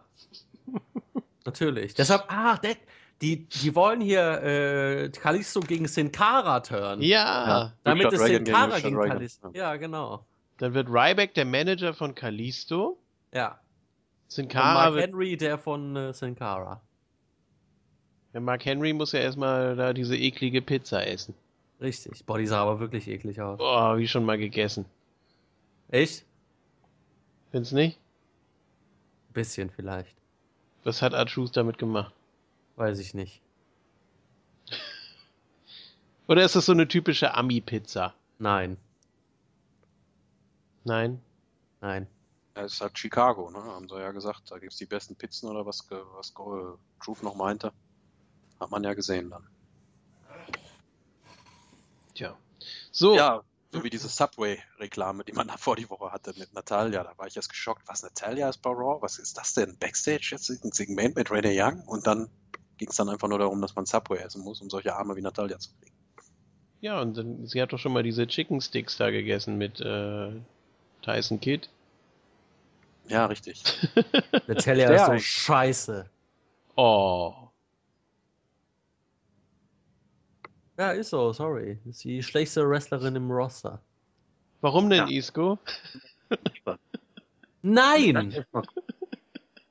C: Natürlich. Deshalb, ah, der, die, die wollen hier äh, Kalisto gegen Sin Cara turn.
A: Ja. ja.
C: Damit ist Sin Cara gegen, gegen Kalisto. Ja, genau.
A: Dann wird Ryback der Manager von Kalisto.
C: Ja.
A: Sin Cara
C: Und Mark Henry der von äh, Sin Cara.
A: Ja, Mark Henry muss ja erstmal da diese eklige Pizza essen.
C: Richtig. Boah, die sah aber wirklich eklig aus.
A: Boah, wie schon mal gegessen.
C: Echt?
A: Find's nicht?
C: Bisschen vielleicht.
A: Was hat Archus damit gemacht?
C: Weiß ich nicht.
A: Oder ist das so eine typische Ami-Pizza?
C: Nein.
A: Nein?
C: Nein.
B: Ja, es ist halt Chicago, ne? Haben sie ja gesagt. Da gibt's die besten Pizzen oder was, was Truth noch meinte. Hat man ja gesehen dann.
A: Tja. So.
B: Ja, so wie diese Subway-Reklame, die man da vor die Woche hatte mit Natalia. Da war ich erst geschockt. Was, Natalia ist bei Raw? Was ist das denn? Backstage jetzt ein Segment mit Renee Young? Und dann ging es dann einfach nur darum, dass man Subway essen muss, um solche Arme wie Natalia zu kriegen.
A: Ja, und dann, sie hat doch schon mal diese Chicken Sticks da gegessen mit äh, Tyson Kidd.
B: Ja, richtig.
C: Natalia ist so scheiße.
A: Oh.
C: Ja, ist so, sorry. Ist die schlechteste Wrestlerin im Roster.
A: Warum denn, ja. Isco?
C: Nein!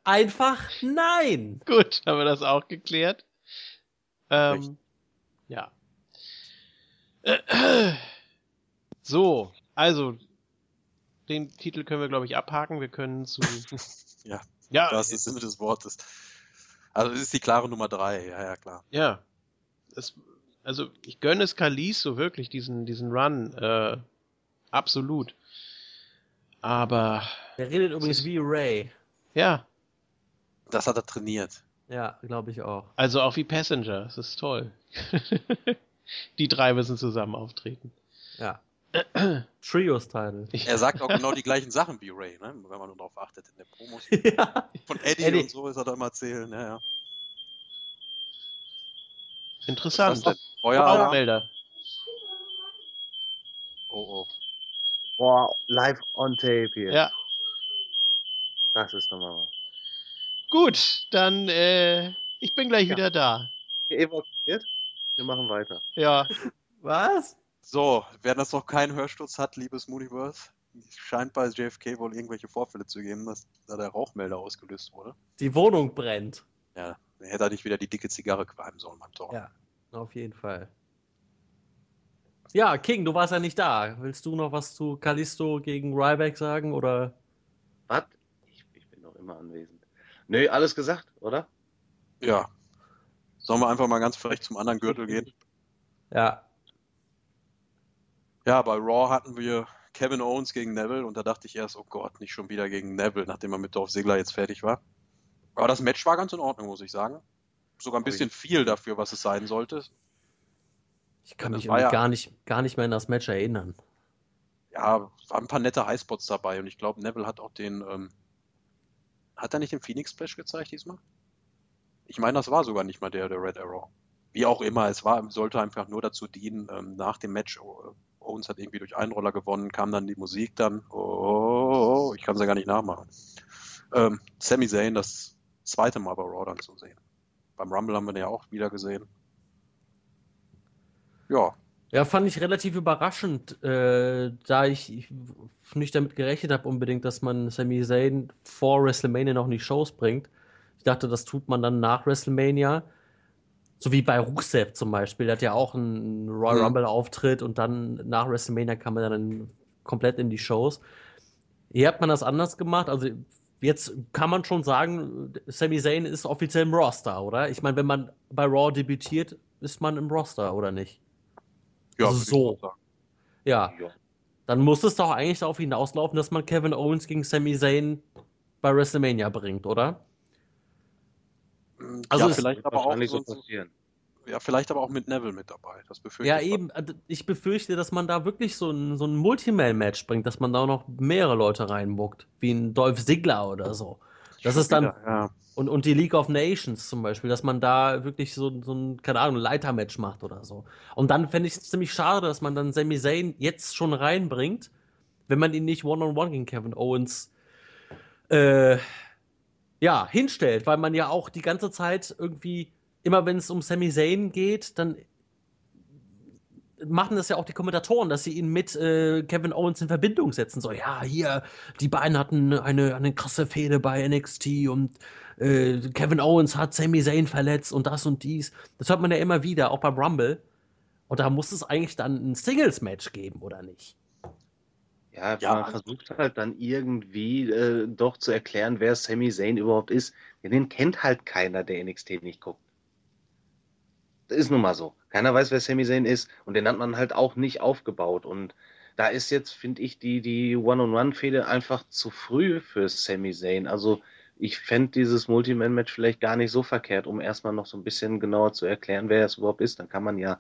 C: Einfach nein!
A: Gut, haben wir das auch geklärt. Ähm, ja. So, also, den Titel können wir, glaube ich, abhaken. Wir können zu.
B: ja, ja, das ist der Sinne des Wortes. Also, es ist die klare Nummer drei, ja, ja, klar.
A: Ja. Es also ich gönne es Kalis so wirklich, diesen, diesen Run, äh, absolut. Aber.
C: Der redet übrigens wie Ray.
A: Ja.
B: Das hat er trainiert.
C: Ja, glaube ich auch.
A: Also auch wie Passenger, das ist toll. die drei müssen zusammen auftreten.
C: Ja. Trios-Title.
B: Er sagt auch genau die gleichen Sachen wie Ray, ne? wenn man nur darauf achtet in der Promos. ja. Von Eddie, Eddie, und so ist er da immer erzählen. Ja, ja.
A: Interessant.
B: Euer Aufmelder.
D: Oh, oh. Boah, live on tape hier.
A: Ja.
D: Das ist nochmal was.
A: Gut, dann, äh, ich bin gleich ja. wieder da.
D: Evakuiert? Wir machen weiter.
A: Ja.
C: was?
B: So, wer das noch keinen Hörsturz hat, liebes Mooniverse, scheint bei JFK wohl irgendwelche Vorfälle zu geben, dass da der Rauchmelder ausgelöst wurde.
C: Die Wohnung brennt.
B: Ja, hätte er nicht wieder die dicke Zigarre qualmen sollen beim Tor.
C: Ja, auf jeden Fall. Ja, King, du warst ja nicht da. Willst du noch was zu Kalisto gegen Ryback sagen oder?
D: Was? Ich, ich bin noch immer anwesend. Nö, alles gesagt, oder?
B: Ja. Sollen wir einfach mal ganz frech zum anderen Gürtel gehen?
C: Ja.
B: Ja, bei Raw hatten wir Kevin Owens gegen Neville und da dachte ich erst, oh Gott, nicht schon wieder gegen Neville, nachdem er mit Dorf Segler jetzt fertig war. Aber das Match war ganz in Ordnung, muss ich sagen. Sogar ein bisschen viel dafür, was es sein sollte.
C: Ich kann mich ja, gar, nicht, gar nicht mehr an das Match erinnern.
B: Ja, waren ein paar nette Highspots dabei und ich glaube, Neville hat auch den. Ähm, hat er nicht den Phoenix Splash gezeigt diesmal? Ich meine, das war sogar nicht mal der, der Red Arrow. Wie auch immer, es war, sollte einfach nur dazu dienen, ähm, nach dem Match, oh, Owens hat irgendwie durch Einroller gewonnen, kam dann die Musik dann, oh, oh, oh ich kann es ja gar nicht nachmachen. Ähm, Sami Zayn das zweite Mal bei Raw dann zu sehen. Beim Rumble haben wir den ja auch wieder gesehen. Ja.
C: Ja, fand ich relativ überraschend, äh, da ich, ich, nicht damit gerechnet habe unbedingt, dass man Sami Zayn vor WrestleMania noch in die Shows bringt. Ich dachte, das tut man dann nach WrestleMania. So wie bei Rusev zum Beispiel. Der hat ja auch einen Royal mhm. Rumble-Auftritt und dann nach WrestleMania kam er dann komplett in die Shows. Hier hat man das anders gemacht. Also Jetzt kann man schon sagen, Sami Zayn ist offiziell im Roster, oder? Ich meine, wenn man bei Raw debütiert, ist man im Roster, oder nicht?
B: Ja, also so.
C: Ja. ja. Dann muss es doch eigentlich darauf hinauslaufen, dass man Kevin Owens gegen Sami Zayn bei WrestleMania bringt, oder?
B: Also ja, vielleicht aber auch so passieren. Ja, vielleicht aber auch mit Neville mit dabei. Das
C: befürchte ja, ich. Ja, eben. Also ich befürchte, dass man da wirklich so ein, so ein Multiman-Match bringt, dass man da noch mehrere Leute reinmuckt, wie ein Dolph Ziggler oder so. Das ist dann. Wieder, ja. und, und die League of Nations zum Beispiel, dass man da wirklich so, so ein, keine Ahnung, Leitermatch macht oder so. Und dann fände ich es ziemlich schade, dass man dann Sami Zayn jetzt schon reinbringt, wenn man ihn nicht One-on-One -on -one gegen Kevin Owens äh, ja, hinstellt, weil man ja auch die ganze Zeit irgendwie, immer wenn es um Sami Zayn geht, dann machen das ja auch die Kommentatoren, dass sie ihn mit äh, Kevin Owens in Verbindung setzen. So, ja, hier, die beiden hatten eine, eine krasse Fehde bei NXT und äh, Kevin Owens hat Sami Zayn verletzt und das und dies. Das hört man ja immer wieder, auch beim Rumble. Und da muss es eigentlich dann ein Singles-Match geben, oder nicht?
D: Ja, ja, man versucht halt dann irgendwie äh, doch zu erklären, wer Sami Zayn überhaupt ist. Den kennt halt keiner, der NXT nicht guckt. Das ist nun mal so. Keiner weiß, wer Sami Zayn ist und den hat man halt auch nicht aufgebaut. Und da ist jetzt, finde ich, die, die One-on-One-Fehde einfach zu früh für Sami Zayn. Also ich fände dieses Multi-Man-Match vielleicht gar nicht so verkehrt, um erstmal noch so ein bisschen genauer zu erklären, wer es überhaupt ist. Dann kann man ja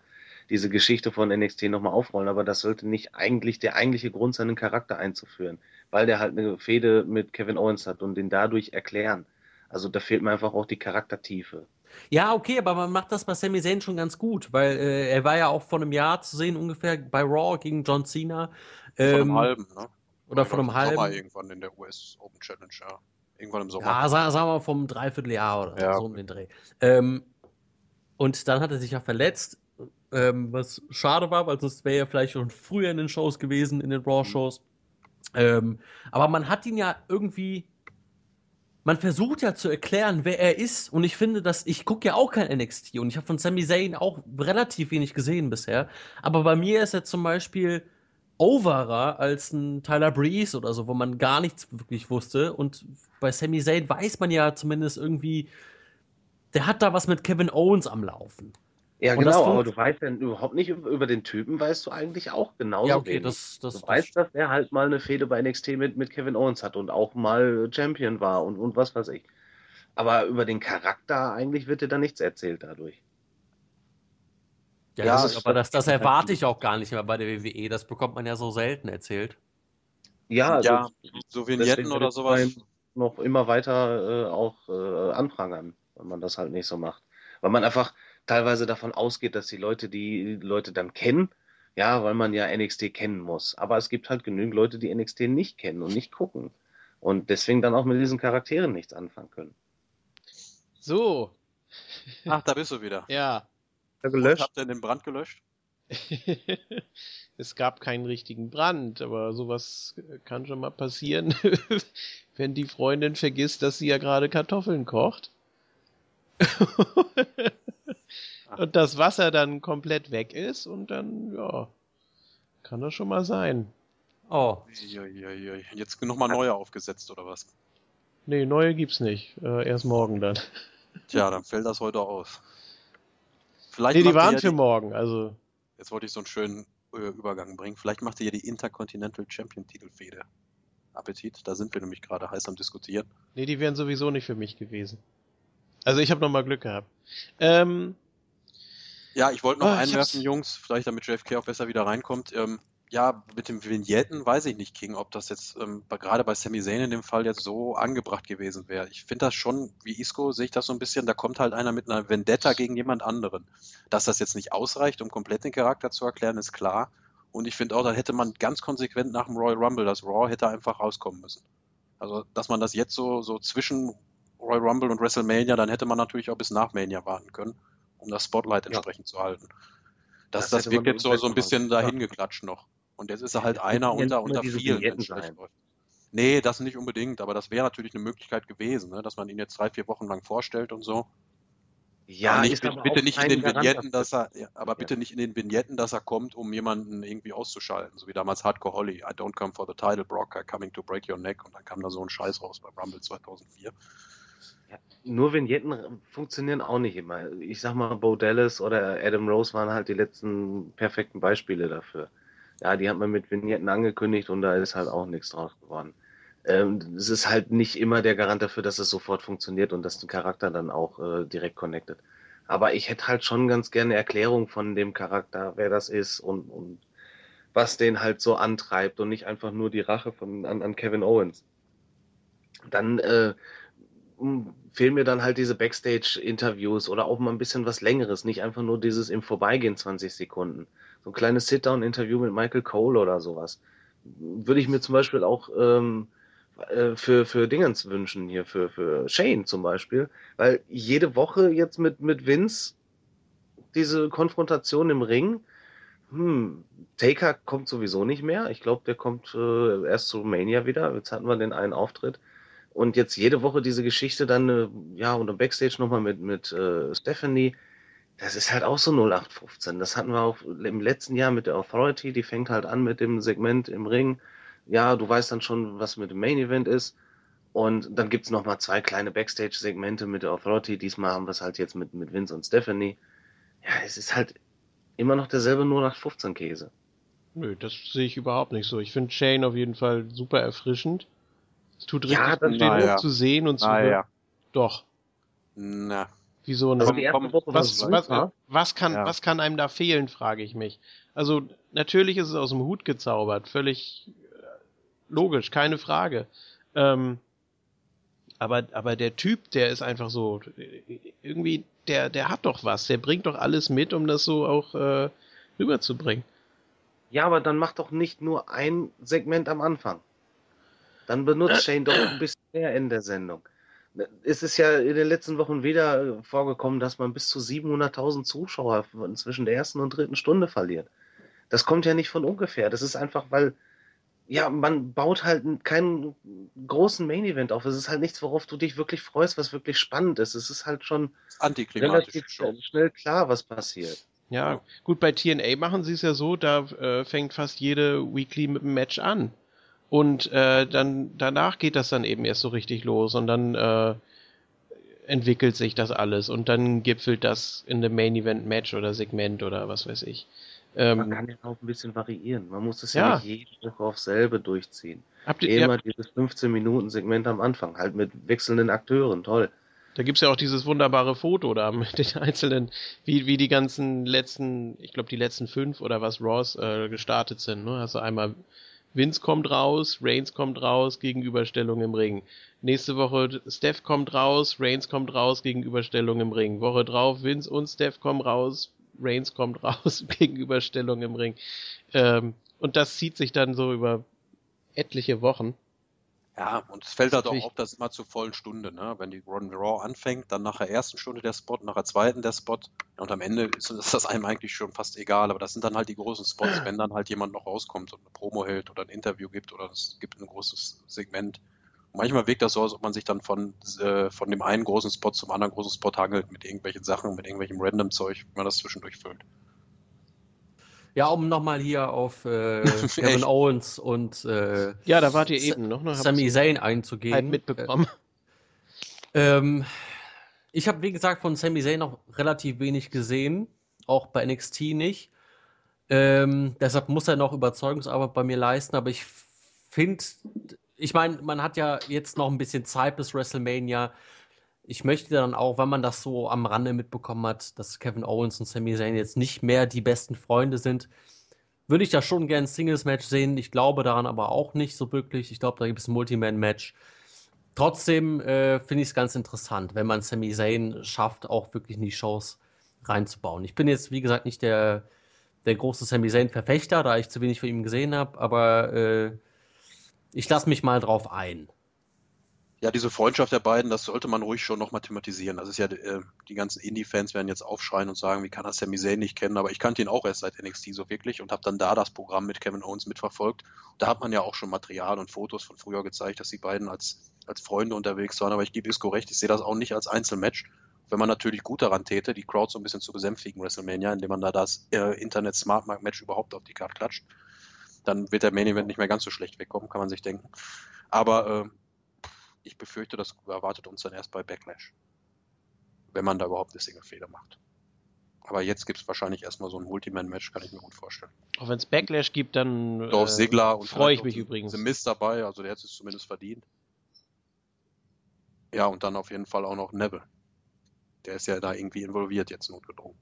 D: diese Geschichte von NXT nochmal aufrollen, aber das sollte nicht eigentlich der eigentliche Grund sein, einen Charakter einzuführen, weil der halt eine Fehde mit Kevin Owens hat und den dadurch erklären. Also da fehlt mir einfach auch die Charaktertiefe.
C: Ja, okay, aber man macht das bei Sami Zayn schon ganz gut, weil äh, er war ja auch vor einem Jahr zu sehen ungefähr bei Raw gegen John Cena.
B: Ähm, von einem halben, ne?
C: Oder von einem halben.
B: Sommer irgendwann in der US Open Challenge, ja. Irgendwann im Sommer.
C: Ja, sagen, wir vom Dreivierteljahr oder ja. so um den Dreh. Ähm, und dann hat er sich ja verletzt ähm, was schade war, weil das wäre ja vielleicht schon früher in den Shows gewesen, in den Raw-Shows. Ähm, aber man hat ihn ja irgendwie. Man versucht ja zu erklären, wer er ist. Und ich finde, dass ich gucke ja auch kein NXT und ich habe von Sami Zayn auch relativ wenig gesehen bisher. Aber bei mir ist er zum Beispiel overer als ein Tyler Breeze oder so, wo man gar nichts wirklich wusste. Und bei Sami Zayn weiß man ja zumindest irgendwie, der hat da was mit Kevin Owens am Laufen.
D: Ja, und genau, aber du weißt ja überhaupt nicht über den Typen, weißt du eigentlich auch genauso ja, okay, wenig. Das, das, du weißt, dass er halt mal eine Fehde bei NXT mit, mit Kevin Owens hat und auch mal Champion war und, und was weiß ich. Aber über den Charakter eigentlich wird dir da nichts erzählt dadurch.
C: Ja, ja das ist, aber das, das erwarte ich auch gar nicht mehr bei der WWE. Das bekommt man ja so selten erzählt.
D: Ja, also
B: ja so Vignetten oder sowas.
D: Noch immer weiter äh, auch äh, anprangern, wenn man das halt nicht so macht. Weil man einfach, teilweise davon ausgeht, dass die Leute die Leute dann kennen, ja, weil man ja NXT kennen muss. Aber es gibt halt genügend Leute, die NXT nicht kennen und nicht gucken. Und deswegen dann auch mit diesen Charakteren nichts anfangen können.
A: So.
B: Ach, da bist du wieder.
A: Ja.
B: ja gelöscht. Und habt ihr den Brand gelöscht?
A: es gab keinen richtigen Brand, aber sowas kann schon mal passieren, wenn die Freundin vergisst, dass sie ja gerade Kartoffeln kocht. Und das Wasser dann komplett weg ist und dann, ja, kann das schon mal sein.
B: Oh. Jetzt nochmal neue aufgesetzt oder was?
A: Nee, neue gibt's nicht. Äh, erst morgen dann.
B: Tja, dann fällt das heute aus.
A: Vielleicht nee, die waren ja für die... morgen, also.
B: Jetzt wollte ich so einen schönen äh, Übergang bringen. Vielleicht macht ihr ja die Intercontinental Champion Titelfehde. Appetit, da sind wir nämlich gerade heiß am diskutieren.
A: Nee, die wären sowieso nicht für mich gewesen. Also ich habe nochmal Glück gehabt. Ähm,
B: ja, ich wollte noch oh, einwerfen, Jungs, vielleicht damit JFK auch besser wieder reinkommt. Ähm, ja, mit dem Vignetten weiß ich nicht, King, ob das jetzt ähm, gerade bei Sami Zayn in dem Fall jetzt so angebracht gewesen wäre. Ich finde das schon, wie Isco sehe ich das so ein bisschen, da kommt halt einer mit einer Vendetta gegen jemand anderen. Dass das jetzt nicht ausreicht, um komplett den Charakter zu erklären, ist klar. Und ich finde auch, da hätte man ganz konsequent nach dem Royal Rumble, das Raw hätte einfach rauskommen müssen. Also, dass man das jetzt so, so zwischen Royal Rumble und WrestleMania, dann hätte man natürlich auch bis nach Mania warten können um das Spotlight entsprechend ja. zu halten. Das, das, das wirkt jetzt so, so ein bisschen dahin geklatscht noch. Und jetzt ist er halt einer unter, unter vielen. Nee, das nicht unbedingt, aber das wäre natürlich eine Möglichkeit gewesen, ne? dass man ihn jetzt drei, vier Wochen lang vorstellt und so. Ja, aber nicht, bitte nicht in den Vignetten, dass er, ja, aber bitte nicht in den Vignetten, dass er kommt, um jemanden irgendwie auszuschalten, so wie damals Hardcore Holly. I don't come for the title, Brock, I coming to break your neck. Und dann kam da so ein Scheiß raus bei Rumble 2004.
D: Nur Vignetten funktionieren auch nicht immer. Ich sag mal, Bo Dallas oder Adam Rose waren halt die letzten perfekten Beispiele dafür. Ja, die hat man mit Vignetten angekündigt und da ist halt auch nichts draus geworden. Ähm, es ist halt nicht immer der Garant dafür, dass es sofort funktioniert und dass der Charakter dann auch äh, direkt connected. Aber ich hätte halt schon ganz gerne Erklärung von dem Charakter, wer das ist und, und was den halt so antreibt und nicht einfach nur die Rache von, an, an Kevin Owens. Dann äh, fehlen mir dann halt diese Backstage-Interviews oder auch mal ein bisschen was Längeres, nicht einfach nur dieses im Vorbeigehen 20 Sekunden. So ein kleines Sit-Down-Interview mit Michael Cole oder sowas. Würde ich mir zum Beispiel auch ähm, äh, für, für Dingens wünschen, hier für, für Shane zum Beispiel, weil jede Woche jetzt mit, mit Vince diese Konfrontation im Ring, hm, Taker kommt sowieso nicht mehr. Ich glaube, der kommt äh, erst zu Mania wieder. Jetzt hatten wir den einen Auftritt. Und jetzt jede Woche diese Geschichte dann, äh, ja, und im Backstage nochmal mit, mit äh, Stephanie. Das ist halt auch so 0815. Das hatten wir auch im letzten Jahr mit der Authority. Die fängt halt an mit dem Segment im Ring. Ja, du weißt dann schon, was mit dem Main Event ist. Und dann gibt's noch mal zwei kleine Backstage-Segmente mit der Authority. Diesmal haben wir es halt jetzt mit, mit Vince und Stephanie. Ja, es ist halt immer noch derselbe 0815-Käse.
A: Nö, das sehe ich überhaupt nicht so. Ich finde Shane auf jeden Fall super erfrischend. Es tut richtig
D: Ja,
A: gut, den
B: Na ja.
A: zu sehen und zu
B: Ah,
A: hören.
B: ja.
A: Doch.
B: Na,
A: Wieso
D: Also war
A: was,
D: super.
A: was, was, kann,
B: Ja.
A: was kann einem da fehlen, frage ich mich. Also, natürlich ist es aus dem Hut gezaubert, völlig äh, logisch, keine Frage. Ähm, aber, aber der Typ, der ist einfach so, irgendwie, der, der hat doch was, der bringt doch alles mit, um das so auch äh, rüberzubringen.
D: Ja, aber dann mach doch nicht nur ein Segment am Anfang. Dann benutzt Shane doch ein bisschen mehr in der Sendung. Es ist ja in den letzten Wochen wieder äh, vorgekommen, dass man bis zu 700.000 Zuschauer zwischen der ersten und dritten Stunde verliert. Das kommt ja nicht von ungefähr. Das ist einfach, weil, ja, man baut halt keinen großen Main Event auf. Es ist halt nichts, worauf du dich wirklich freust, was wirklich spannend ist. Es ist halt schon relativ
B: Show.
D: schnell klar, was passiert.
A: Ja, gut, bei TNA machen sie es ja so, da äh, fängt fast jede Weekly mit einem Match an. Und äh, dann danach geht das dann eben erst so richtig los und dann äh, entwickelt sich das alles und dann gipfelt das in einem Main Event Match oder Segment oder was weiß ich.
D: Man
A: Ähm,
D: kann ja auch ein bisschen variieren. Man muss es
A: Ja.
D: ja, nicht jede Woche auf selbe durchziehen.
A: habt ihr,
D: Immer
A: habt,
D: dieses 15-Minuten-Segment am Anfang, halt mit wechselnden Akteuren, toll.
A: da gibt's ja auch dieses wunderbare Foto da mit den einzelnen, wie, wie die ganzen letzten, ich glaube die letzten fünf oder was Raws äh, gestartet sind. Ne? Also einmal Vince kommt raus, Reigns kommt raus, Gegenüberstellung im Ring. Nächste Woche Steph kommt raus, Reigns kommt raus, Gegenüberstellung im Ring. Woche drauf Vince und Steph kommen raus, Reigns kommt raus, Gegenüberstellung im Ring. Ähm, und das zieht sich dann so über etliche Wochen.
B: Ja, und es fällt halt auch auf, dass immer zur vollen Stunde, ne? Wenn die Ron Raw anfängt, dann nach der ersten Stunde der Spot, nach der zweiten der Spot und am Ende ist, ist das einem eigentlich schon fast egal, aber das sind dann halt die großen Spots, wenn dann halt jemand noch rauskommt und eine Promo hält oder ein Interview gibt oder es gibt ein großes Segment. Und manchmal wirkt das so, als ob man sich dann von, äh, von dem einen großen Spot zum anderen großen Spot hangelt mit irgendwelchen Sachen, mit irgendwelchem random Zeug, wie man das zwischendurch füllt.
C: Ja, um nochmal hier auf äh, Kevin? Owens und äh,
A: Ja, da wart ihr eben noch, ne?
C: Sami Zayn einzugehen.
A: halt mitbekommen.
C: Ähm, ich habe, wie gesagt, von Sami Zayn noch relativ wenig gesehen, auch bei NXT nicht. Ähm, deshalb muss er noch Überzeugungsarbeit bei mir leisten, aber ich finde, ich meine, man hat ja jetzt noch ein bisschen Zeit bis WrestleMania. Ich möchte dann auch, wenn man das so am Rande mitbekommen hat, dass Kevin Owens und Sami Zayn jetzt nicht mehr die besten Freunde sind, würde ich da schon gern ein Singles-Match sehen. Ich glaube daran aber auch nicht so wirklich. Ich glaube, da gibt es ein Multiman-Match. Trotzdem äh, finde ich es ganz interessant, wenn man Sami Zayn schafft, auch wirklich in die Shows reinzubauen. Ich bin jetzt, wie gesagt, nicht der, der große Sami Zayn-Verfechter, da ich zu wenig von ihm gesehen habe, aber äh, ich lasse mich mal drauf ein.
B: Ja, diese Freundschaft der beiden, das sollte man ruhig schon nochmal thematisieren. Das ist ja, äh, die ganzen Indie-Fans werden jetzt aufschreien und sagen, wie kann er Sami Zayn nicht kennen? Aber ich kannte ihn auch erst seit NXT so wirklich und habe dann da das Programm mit Kevin Owens mitverfolgt. Da hat man ja auch schon Material und Fotos von früher gezeigt, dass die beiden als, als Freunde unterwegs waren. Aber ich gebe Isco recht, ich sehe das auch nicht als Einzelmatch. Wenn man natürlich gut daran täte, die Crowd so ein bisschen zu besänftigen, WrestleMania, indem man da das äh, Internet Smart Mark Match überhaupt auf die Karte klatscht, dann wird der Main Event nicht mehr ganz so schlecht wegkommen, kann man sich denken. Aber äh, ich befürchte, das erwartet uns dann erst bei Backlash. Wenn man da überhaupt eine Single-Fehler macht. Aber jetzt gibt es wahrscheinlich erstmal so ein Multiman-Match, kann ich mir gut vorstellen.
A: Auch wenn es Backlash gibt, dann
B: Dorf äh, Sigler und
A: freue ich mich übrigens.
B: Mist dabei, also der hat es zumindest verdient. Ja, und dann auf jeden Fall auch noch Neville. Der ist ja da irgendwie involviert jetzt notgedrungen.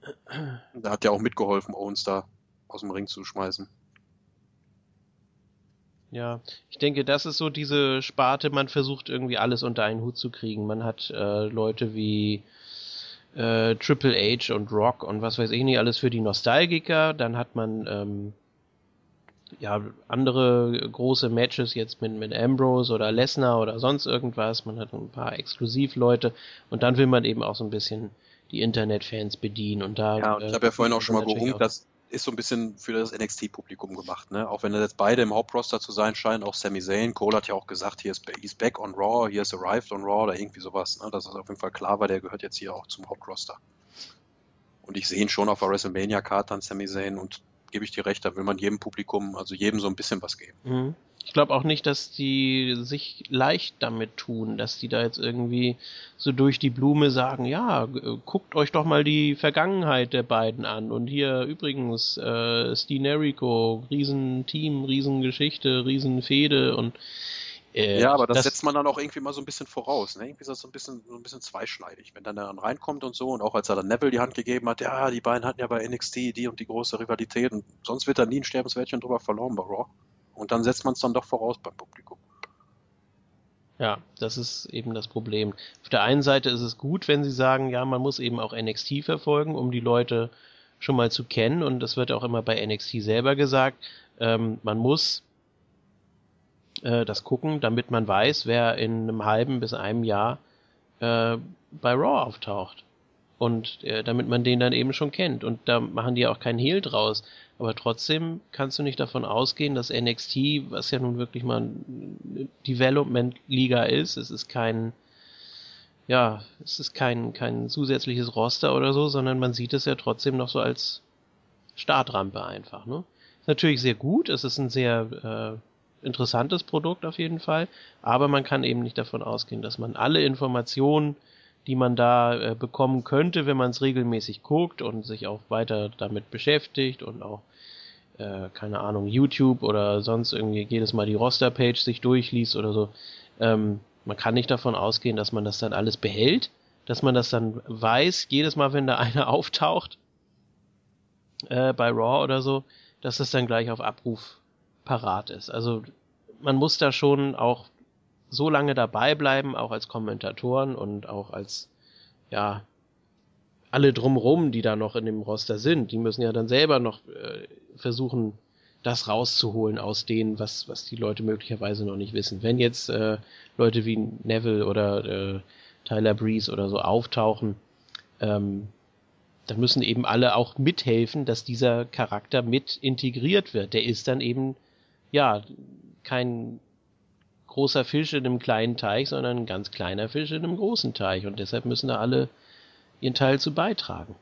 B: Der hat ja auch mitgeholfen, Owens da aus dem Ring zu schmeißen.
A: Ja, ich denke, das ist so diese Sparte, man versucht irgendwie alles unter einen Hut zu kriegen. Man hat äh, Leute wie äh, Triple H und Rock und was weiß ich nicht, alles für die Nostalgiker. Dann hat man ähm, ja andere große Matches jetzt mit, mit Ambrose oder Lesnar oder sonst irgendwas. Man hat ein paar Exklusivleute und dann will man eben auch so ein bisschen die Internetfans bedienen und da.
B: Ja, und ich äh, habe ja vorhin auch schon mal geungt, dass ist so ein bisschen für das NXT-Publikum gemacht, ne? Auch wenn jetzt beide im Hauptroster zu sein scheinen, auch Sami Zayn, Cole hat ja auch gesagt, hier ist he's back on Raw, he has arrived on Raw oder irgendwie sowas, ne? Das ist auf jeden Fall klar, weil der gehört jetzt hier auch zum Hauptroster. Und ich sehe ihn schon auf der WrestleMania-Karte an Sami Zayn und gebe ich dir recht, da will man jedem Publikum, also jedem so ein bisschen was geben.
A: Mhm. Ich glaube auch nicht, dass die sich leicht damit tun, dass die da jetzt irgendwie so durch die Blume sagen, ja, guckt euch doch mal die Vergangenheit der beiden an. Und hier übrigens, äh, Stinerico, Riesenteam, Riesengeschichte, Riesenfehde und
B: äh, ja, aber das, das, setzt man dann auch irgendwie mal so ein bisschen voraus. Ne? Irgendwie ist das so ein bisschen, so ein bisschen zweischneidig. Wenn dann dann reinkommt und so und auch als er dann Neville die Hand gegeben hat, ja, die beiden hatten ja bei NXT die und die große Rivalität und sonst wird da nie ein Sterbenswärtchen drüber verloren bei Raw. Und dann setzt man es dann doch voraus beim Publikum.
A: Ja, das ist eben das Problem. Auf der einen Seite ist es gut, wenn sie sagen, ja, man muss eben auch NXT verfolgen, um die Leute schon mal zu kennen. Und das wird auch immer bei NXT selber gesagt. Ähm, man muss äh, das gucken, damit man weiß, wer in einem halben bis einem Jahr äh, bei Raw auftaucht. Und äh, damit man den dann eben schon kennt. Und da machen die auch keinen Hehl draus. Aber trotzdem kannst du nicht davon ausgehen, dass NXT, was ja nun wirklich mal Development-Liga ist, es ist kein, ja, es ist kein, kein zusätzliches Roster oder so, sondern man sieht es ja trotzdem noch so als Startrampe einfach, ne? natürlich sehr gut, es ist ein sehr äh, interessantes Produkt auf jeden Fall, aber man kann eben nicht davon ausgehen, dass man alle Informationen die man da äh, bekommen könnte, wenn man es regelmäßig guckt und sich auch weiter damit beschäftigt und auch, äh, keine Ahnung, YouTube oder sonst irgendwie jedes Mal die Roster-Page sich durchliest oder so. Ähm, man kann nicht davon ausgehen, dass man das dann alles behält, dass man das dann weiß, jedes Mal, wenn da einer auftaucht, äh, bei Raw oder so, dass das dann gleich auf Abruf parat ist. Also man muss da schon auch so lange dabei bleiben, auch als Kommentatoren und auch als, ja, alle drumrum, die da noch in dem Roster sind, die müssen ja dann selber noch äh, versuchen, das rauszuholen aus denen, was, was die Leute möglicherweise noch nicht wissen. Wenn jetzt äh, Leute wie Neville oder äh, Tyler Breeze oder so auftauchen, ähm, dann müssen eben alle auch mithelfen, dass dieser Charakter mit integriert wird. Der ist dann eben, ja, kein großer Fisch in einem kleinen Teich, sondern ein ganz kleiner Fisch in einem großen Teich. Und deshalb müssen da alle ihren Teil zu beitragen.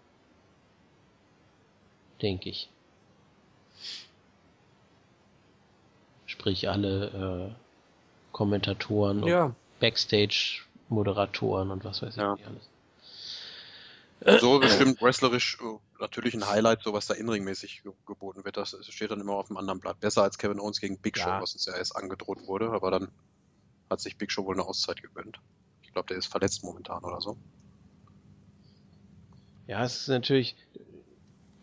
A: Denke ich. Sprich alle äh, Kommentatoren und ja. Backstage-Moderatoren und was weiß ich ja. alles.
B: So bestimmt wrestlerisch äh, natürlich ein Highlight, so was da inringmäßig geboten wird. Das steht dann immer auf dem anderen Blatt. Besser als Kevin Owens gegen Big Show, ja. was uns ja erst angedroht wurde, aber dann hat sich Big Show wohl eine Auszeit gegönnt. Ich glaube, der ist verletzt momentan oder so.
A: Ja, es ist natürlich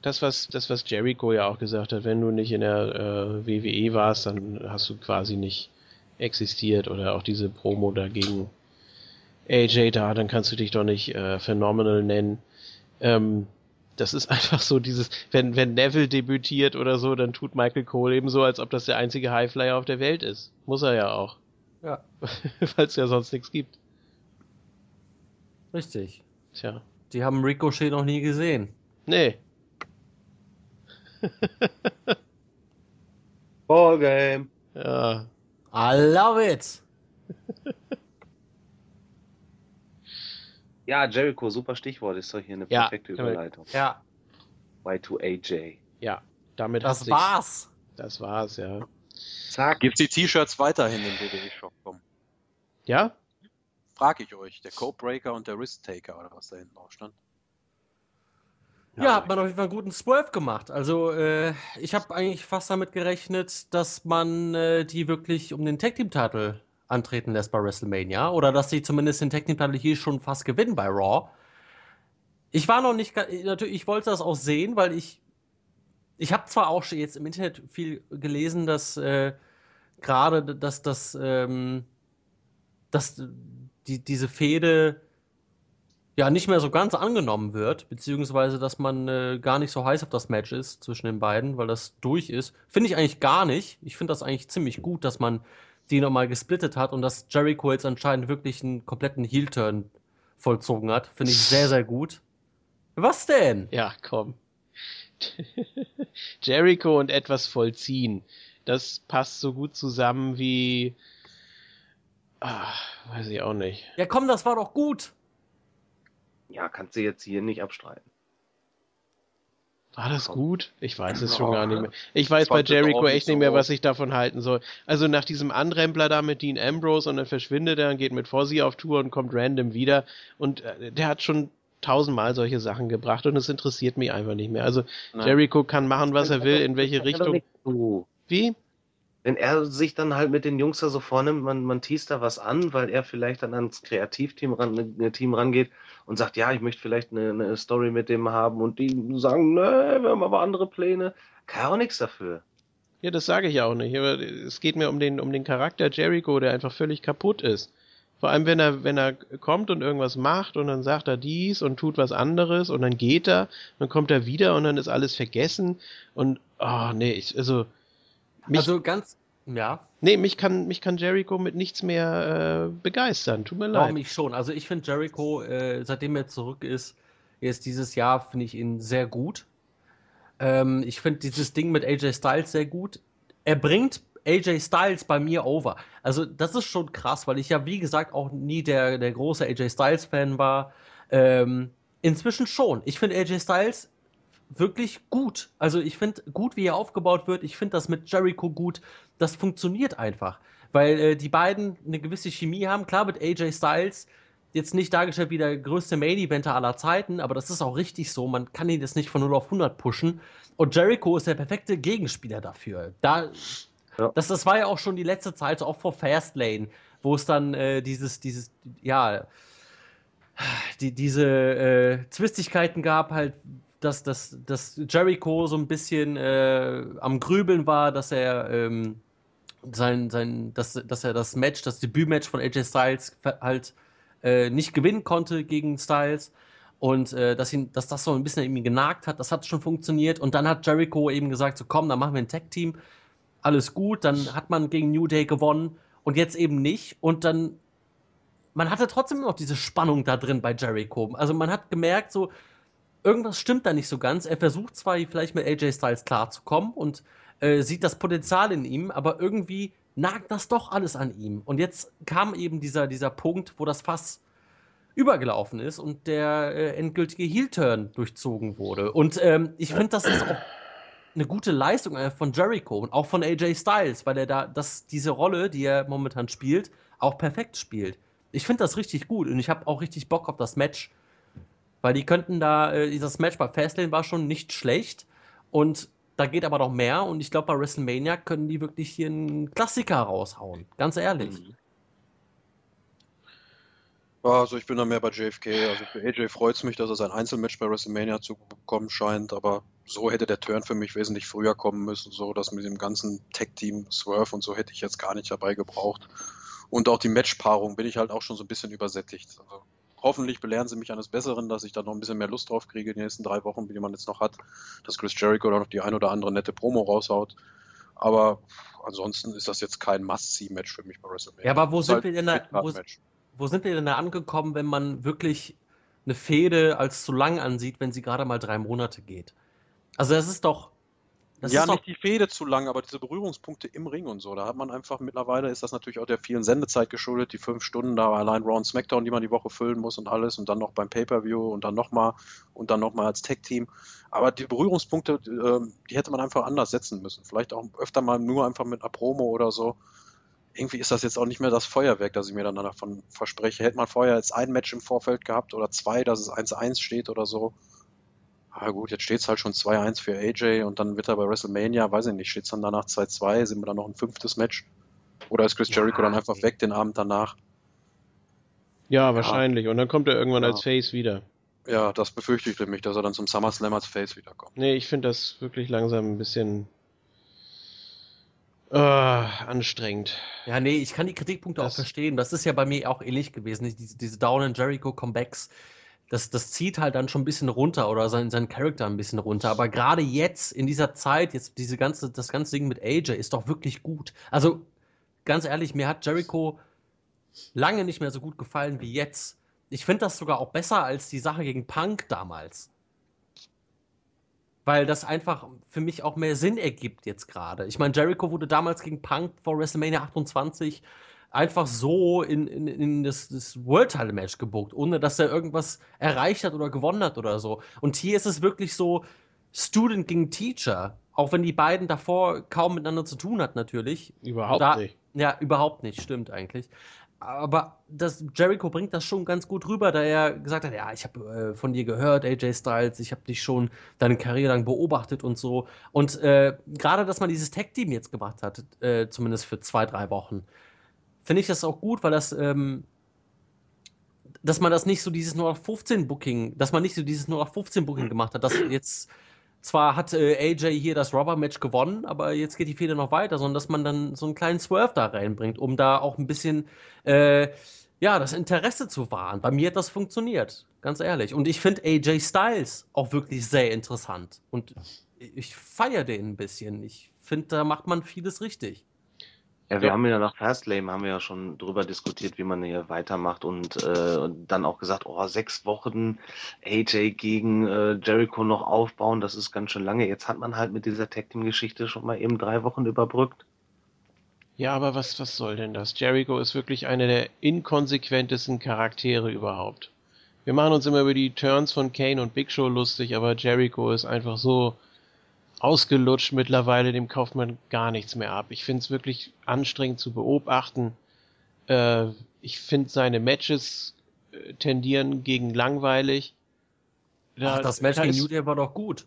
A: das, was, das, was Jericho ja auch gesagt hat, wenn du nicht in der äh, WWE warst, dann hast du quasi nicht existiert oder auch diese Promo dagegen AJ da, dann kannst du dich doch nicht äh, Phenomenal nennen. Ähm, das ist einfach so dieses, wenn, wenn Neville debütiert oder so, dann tut Michael Cole eben so, als ob das der einzige Highflyer auf der Welt ist. Muss er ja auch.
C: Ja.
A: Weil es ja sonst nichts gibt.
C: Richtig.
A: Tja.
C: Die haben Ricochet noch nie gesehen.
A: Nee.
D: Ballgame.
A: Ja.
C: I love it.
D: Ja, Jericho, super Stichwort, ist doch hier eine
A: ja,
D: perfekte Überleitung.
C: Ja.
D: Y2AJ.
A: Ja, damit
C: Das war's.
A: Das war's, ja.
B: Zack. Gibt's die T-Shirts weiterhin im WWE-Shop?
A: Ja?
B: Frag ich euch, der Codebreaker und der Risk Taker oder was da hinten drauf stand.
C: Ja, ja hat man auf jeden Fall einen guten Swerve gemacht. Also äh, ich habe eigentlich fast damit gerechnet, dass man äh, die wirklich um den Tag Team Titel antreten lässt bei WrestleMania oder dass sie zumindest den Titel hier schon fast gewinnen bei Raw. Ich war noch nicht, natürlich, ich wollte das auch sehen, weil ich, ich habe zwar auch jetzt im Internet viel gelesen, dass äh, gerade, dass das, ähm, dass die, diese Fehde ja nicht mehr so ganz angenommen wird, beziehungsweise dass man äh, gar nicht so heiß auf das Match ist zwischen den beiden, weil das durch ist. Finde ich eigentlich gar nicht. Ich finde das eigentlich ziemlich gut, dass man die nochmal gesplittet hat und dass Jericho jetzt anscheinend wirklich einen kompletten Heel-Turn vollzogen hat. Finde ich sehr, sehr gut. Was denn?
A: Ja, komm. Jericho und etwas vollziehen. Das passt so gut zusammen wie. Ah, weiß ich auch nicht.
C: Ja, komm, das war doch gut.
D: Ja, kannst du jetzt hier nicht abstreiten.
A: War das gut? Ich weiß es schon gar nicht mehr. Ich weiß bei Jericho echt nicht mehr, was ich davon halten soll. Also nach diesem Anrempler da mit Dean Ambrose und dann verschwindet er und geht mit Fozzy auf Tour und kommt random wieder. Und äh, der hat schon tausendmal solche Sachen gebracht und es interessiert mich einfach nicht mehr. Also. Jericho kann machen, was er will, in welche Richtung. Wie?
D: Wenn er sich dann halt mit den Jungs da so vornimmt, man, man teast da was an, weil er vielleicht dann ans Kreativteam ran, ne, ne Team rangeht und sagt, ja, ich möchte vielleicht eine, eine Story mit dem haben und die sagen, ne, wir haben aber andere Pläne. Kann auch nichts dafür.
A: Ja, das sage ich auch nicht. Aber es geht mir um den, um den Charakter Jericho, der einfach völlig kaputt ist. Vor allem, wenn er, wenn er kommt und irgendwas macht und dann sagt er dies und tut was anderes und dann geht er, dann kommt er wieder und dann ist alles vergessen und, oh, nee, ich, also,
C: mich, also ganz, ja.
A: Nee, mich kann, mich kann Jericho mit nichts mehr äh, begeistern. Tut mir leid.
C: Warum mich schon. Also ich finde Jericho, äh, seitdem er zurück ist, jetzt dieses Jahr, finde ich ihn sehr gut. Ähm, ich finde dieses Ding mit AJ Styles sehr gut. Er bringt AJ Styles bei mir over. Also, das ist schon krass, weil ich ja, wie gesagt, auch nie der, der große AJ Styles-Fan war. Ähm, inzwischen schon. Ich finde AJ Styles wirklich gut. Also, ich finde gut, wie er aufgebaut wird. Ich finde das mit Jericho gut. Das funktioniert einfach. Weil äh, die beiden eine gewisse Chemie haben. Klar, mit AJ Styles jetzt nicht dargestellt wie der größte Main-Eventer aller Zeiten, aber das ist auch richtig so. Man kann ihn jetzt nicht von 0 auf 100 pushen. Und Jericho ist der perfekte Gegenspieler dafür. Da ja. Das, das war ja auch schon die letzte Zeit, so auch vor Fastlane, wo es dann äh, dieses, dieses, ja, die, diese äh, Zwistigkeiten gab, halt, dass, dass, dass Jericho so ein bisschen äh, am Grübeln war, dass er ähm, sein, sein, dass, dass er das Match, das Debütmatch von AJ Styles halt äh, nicht gewinnen konnte gegen Styles und äh, dass, ihn, dass das so ein bisschen irgendwie genagt hat, das hat schon funktioniert und dann hat Jericho eben gesagt, so komm, dann machen wir ein Tag-Team alles gut, dann hat man gegen New Day gewonnen und jetzt eben nicht. Und dann, man hatte trotzdem noch diese Spannung da drin bei Jericho. Also man hat gemerkt, so, irgendwas stimmt da nicht so ganz. Er versucht zwar vielleicht mit AJ Styles klarzukommen und äh, sieht das Potenzial in ihm, aber irgendwie nagt das doch alles an ihm. Und jetzt kam eben dieser, dieser Punkt, wo das Fass übergelaufen ist und der äh, endgültige Heel-Turn durchzogen wurde. Und ähm, ich finde, das ist auch eine gute Leistung von Jericho und auch von AJ Styles, weil er da das, diese Rolle, die er momentan spielt, auch perfekt spielt. Ich finde das richtig gut und ich habe auch richtig Bock auf das Match, weil die könnten da, äh, dieses Match bei Fastlane war schon nicht schlecht und da geht aber noch mehr und ich glaube bei WrestleMania können die wirklich hier einen Klassiker raushauen, ganz ehrlich. Mhm.
B: Also ich bin da mehr bei JFK. Also für AJ freut es mich, dass er sein Einzelmatch bei WrestleMania zu bekommen scheint, aber so hätte der Turn für mich wesentlich früher kommen müssen, so dass mit dem ganzen Tech-Team Swerve und so hätte ich jetzt gar nicht dabei gebraucht. Und auch die Matchpaarung bin ich halt auch schon so ein bisschen übersättigt. Also hoffentlich belehren sie mich eines Besseren, dass ich da noch ein bisschen mehr Lust drauf kriege in den nächsten drei Wochen, wie man jetzt noch hat, dass Chris Jericho da noch die ein oder andere nette Promo raushaut. Aber ansonsten ist das jetzt kein Must-See-Match für mich bei WrestleMania.
C: Ja, aber wo sind halt wir denn da, wo, wo sind wir denn da angekommen, wenn man wirklich eine Fehde als zu lang ansieht, wenn sie gerade mal drei Monate geht? Also das ist doch.
B: Das ja, nicht die Fehde zu lang, aber diese Berührungspunkte im Ring und so. Da hat man einfach mittlerweile ist das natürlich auch der vielen Sendezeit geschuldet, die fünf Stunden da allein Raw und SmackDown, die man die Woche füllen muss und alles und dann noch beim Pay-Per-View und dann nochmal und dann nochmal als Tag-Team. Aber die Berührungspunkte, ähm, die hätte man einfach anders setzen müssen. Vielleicht auch öfter mal nur einfach mit einer Promo oder so irgendwie ist das jetzt auch nicht mehr das Feuerwerk, das ich mir dann davon verspreche. Hätte man vorher jetzt ein Match im Vorfeld gehabt oder zwei, dass es 1-1 steht oder so, Ah gut, jetzt steht es halt schon 2-1 für AJ und dann wird er bei WrestleMania, weiß ich nicht, steht es dann danach 2-2, sind wir dann noch ein fünftes Match? Oder ist Chris Jericho ja, dann einfach weg den Abend danach?
A: Ja, wahrscheinlich. Ja. Und dann kommt er irgendwann ja. als Face wieder.
B: Ja, das befürchte ich nämlich, dass er dann zum SummerSlam als Face wiederkommt.
A: Nee, ich finde das wirklich langsam ein bisschen äh, anstrengend.
C: Ja, nee, ich kann die Kritikpunkte das auch verstehen. Das ist ja bei mir auch ähnlich gewesen. Diese, diese Down and Jericho Comebacks, das, das zieht halt dann schon ein bisschen runter oder sein, sein Charakter ein bisschen runter. Aber gerade jetzt, in dieser Zeit, jetzt diese ganze, das ganze Ding mit AJ ist doch wirklich gut. Also, ganz ehrlich, mir hat Jericho lange nicht mehr so gut gefallen wie jetzt. Ich finde das sogar auch besser als die Sache gegen Punk damals. Weil das einfach für mich auch mehr Sinn ergibt jetzt gerade. Ich meine, Jericho wurde damals gegen Punk vor WrestleMania 28 einfach so in, in, in das, das World Title Match gebuckt, ohne dass er irgendwas erreicht hat oder gewonnen hat oder so. Und hier ist es wirklich so Student gegen Teacher. Auch wenn die beiden davor kaum miteinander zu tun hatten, natürlich.
A: Überhaupt da, nicht.
C: Ja, überhaupt nicht, stimmt eigentlich aber das, Jericho bringt das schon ganz gut rüber, da er gesagt hat, ja, ich habe äh, von dir gehört, AJ Styles, ich habe dich schon deine Karriere lang beobachtet und so. Und äh, gerade, dass man dieses Tag-Team jetzt gemacht hat, äh, zumindest für zwei, drei Wochen, finde ich das auch gut, weil das, ähm, dass man das nicht so dieses nur auf 15 Booking, dass man nicht so dieses nur auf 15 Booking gemacht hat, dass jetzt zwar hat äh, AJ hier das Rubber-Match gewonnen, aber jetzt geht die Fehde noch weiter, sondern dass man dann so einen kleinen Swerve da reinbringt, um da auch ein bisschen äh, ja, das Interesse zu wahren. Bei mir hat das funktioniert, ganz ehrlich. Und ich finde AJ Styles auch wirklich sehr interessant. Und ich feiere den ein bisschen. Ich finde, da macht man vieles richtig.
D: Ja, wir ja. haben ja nach Fastlane haben wir ja schon drüber diskutiert, wie man hier weitermacht und äh, dann auch gesagt, oh, sechs Wochen AJ gegen äh, Jericho noch aufbauen, das ist ganz schön lange. Jetzt hat man halt mit dieser Tag Team Geschichte schon mal eben drei Wochen überbrückt.
A: Ja, aber was, was soll denn das? Jericho ist wirklich einer der inkonsequentesten Charaktere überhaupt. Wir machen uns immer über die Turns von Kane und Big Show lustig, aber Jericho ist einfach so, ausgelutscht mittlerweile, dem kauft man gar nichts mehr ab. Ich finde es wirklich anstrengend zu beobachten. Äh, ich finde seine Matches äh, tendieren gegen langweilig.
C: Da, Ach, das Match da gegen New Day war doch gut.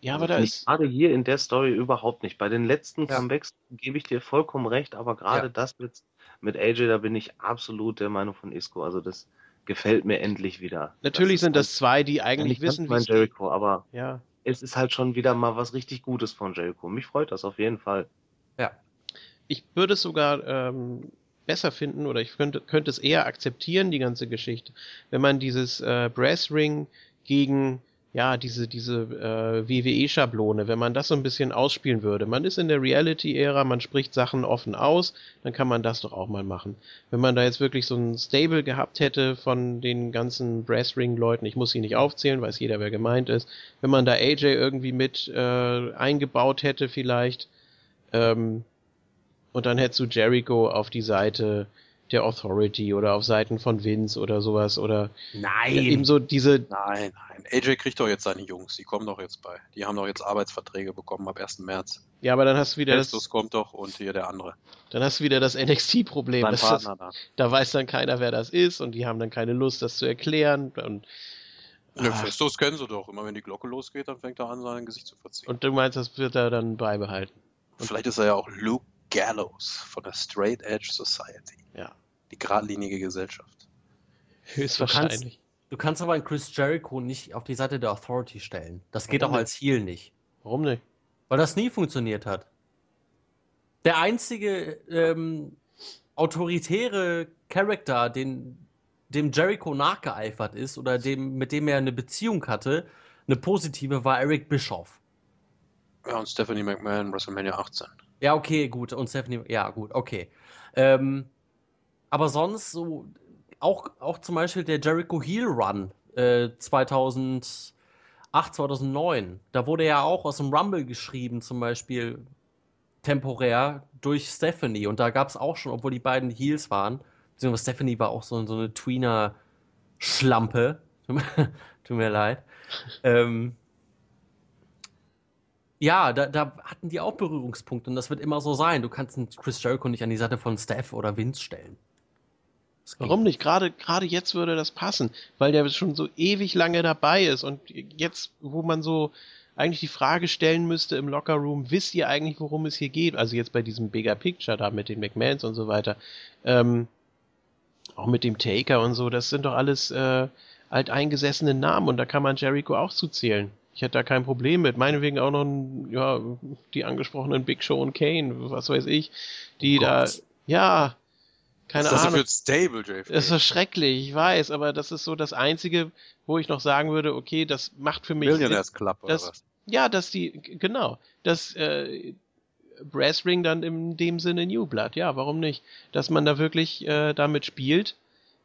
D: Ja, aber also da ist. Gerade hier in der Story überhaupt nicht. Bei den letzten ja. Comebacks gebe ich dir vollkommen recht, aber gerade ja. das mit, mit AJ, da bin ich absolut der Meinung von Isco. Also das gefällt mir endlich wieder.
A: Natürlich das sind das zwei, die eigentlich wissen,
D: wie es Jericho, aber ja es ist halt schon wieder mal was richtig Gutes von Jericho. Mich freut das auf jeden Fall.
A: Ja. Ich würde es sogar ähm, besser finden oder ich könnte, könnte es eher akzeptieren, die ganze Geschichte, wenn man dieses äh, Brass Ring gegen ja, diese, diese äh, WWE-Schablone, wenn man das so ein bisschen ausspielen würde. Man ist in der Reality-Ära, man spricht Sachen offen aus, dann kann man das doch auch mal machen. Wenn man da jetzt wirklich so ein Stable gehabt hätte von den ganzen Brass-Ring-Leuten, ich muss sie nicht aufzählen, weiß jeder, wer gemeint ist, wenn man da AJ irgendwie mit äh, eingebaut hätte vielleicht, ähm, und dann hättest du Jericho auf die Seite der Authority oder auf Seiten von Vince oder sowas oder
C: nein
A: eben so diese
B: nein nein AJ kriegt doch jetzt seine Jungs die kommen doch jetzt bei die haben doch jetzt Arbeitsverträge bekommen ab 1. März
A: ja aber dann hast du wieder
B: Festus das kommt doch und hier der andere
A: dann hast du wieder das NXT Problem das, da. da weiß dann keiner wer das ist und die haben dann keine Lust das zu erklären und
B: Ne, Festus kennen sie doch. Immer wenn die Glocke losgeht, dann fängt er an, sein Gesicht zu verziehen.
A: Und du meinst, das wird er dann beibehalten?
B: Und Vielleicht ist er ja auch Luke Gallows von der Straight Edge Society.
A: Ja.
B: Die geradlinige Gesellschaft.
A: Höchstwahrscheinlich.
C: Du kannst, du kannst aber einen Chris Jericho nicht auf die Seite der Authority stellen. Das geht Warum auch als Heel nicht.
A: Warum nicht?
C: Weil das nie funktioniert hat. Der einzige ähm, autoritäre Charakter, den, dem Jericho nachgeeifert ist oder dem, mit dem er eine Beziehung hatte, eine positive, war Eric Bischoff.
B: Ja, und Stephanie McMahon, WrestleMania 18.
C: Ja, okay, gut. Und Stephanie, ja, gut, okay. Ähm, aber sonst so, auch, auch zum Beispiel der Jericho Heel Run äh, 2008, 2009, da wurde ja auch aus dem Rumble geschrieben, zum Beispiel temporär durch Stephanie. Und da gab es auch schon, obwohl die beiden Heels waren, beziehungsweise Stephanie war auch so, so eine Tweener-Schlampe. Tut mir leid. ähm, ja, da, da, hatten die auch Berührungspunkte und das wird immer so sein. Du kannst Chris Jericho nicht an die Seite von Steph oder Vince stellen.
A: Warum nicht? Gerade, gerade jetzt würde das passen, weil der schon so ewig lange dabei ist und jetzt, wo man so eigentlich die Frage stellen müsste im Lockerroom, wisst ihr eigentlich, worum es hier geht? Also jetzt bei diesem Bigger Picture da mit den McMahons und so weiter, ähm, auch mit dem Taker und so, das sind doch alles äh, alteingesessene Namen und da kann man Jericho auch zuzählen. Ich hätte da kein Problem mit. Meinetwegen auch noch ein, ja, die angesprochenen Big Show und Kane, was weiß ich, die oh da, ja, keine
B: das
A: Ahnung.
B: Das Stable, JFK.
A: Das ist so schrecklich, ich weiß, aber das ist so das Einzige, wo ich noch sagen würde, okay, das macht für mich.
B: Millionaires Club oder
A: das,
B: was?
A: Ja, dass die, genau, dass äh, Brass Ring dann in dem Sinne New Blood, ja, warum nicht? Dass man da wirklich äh, damit spielt,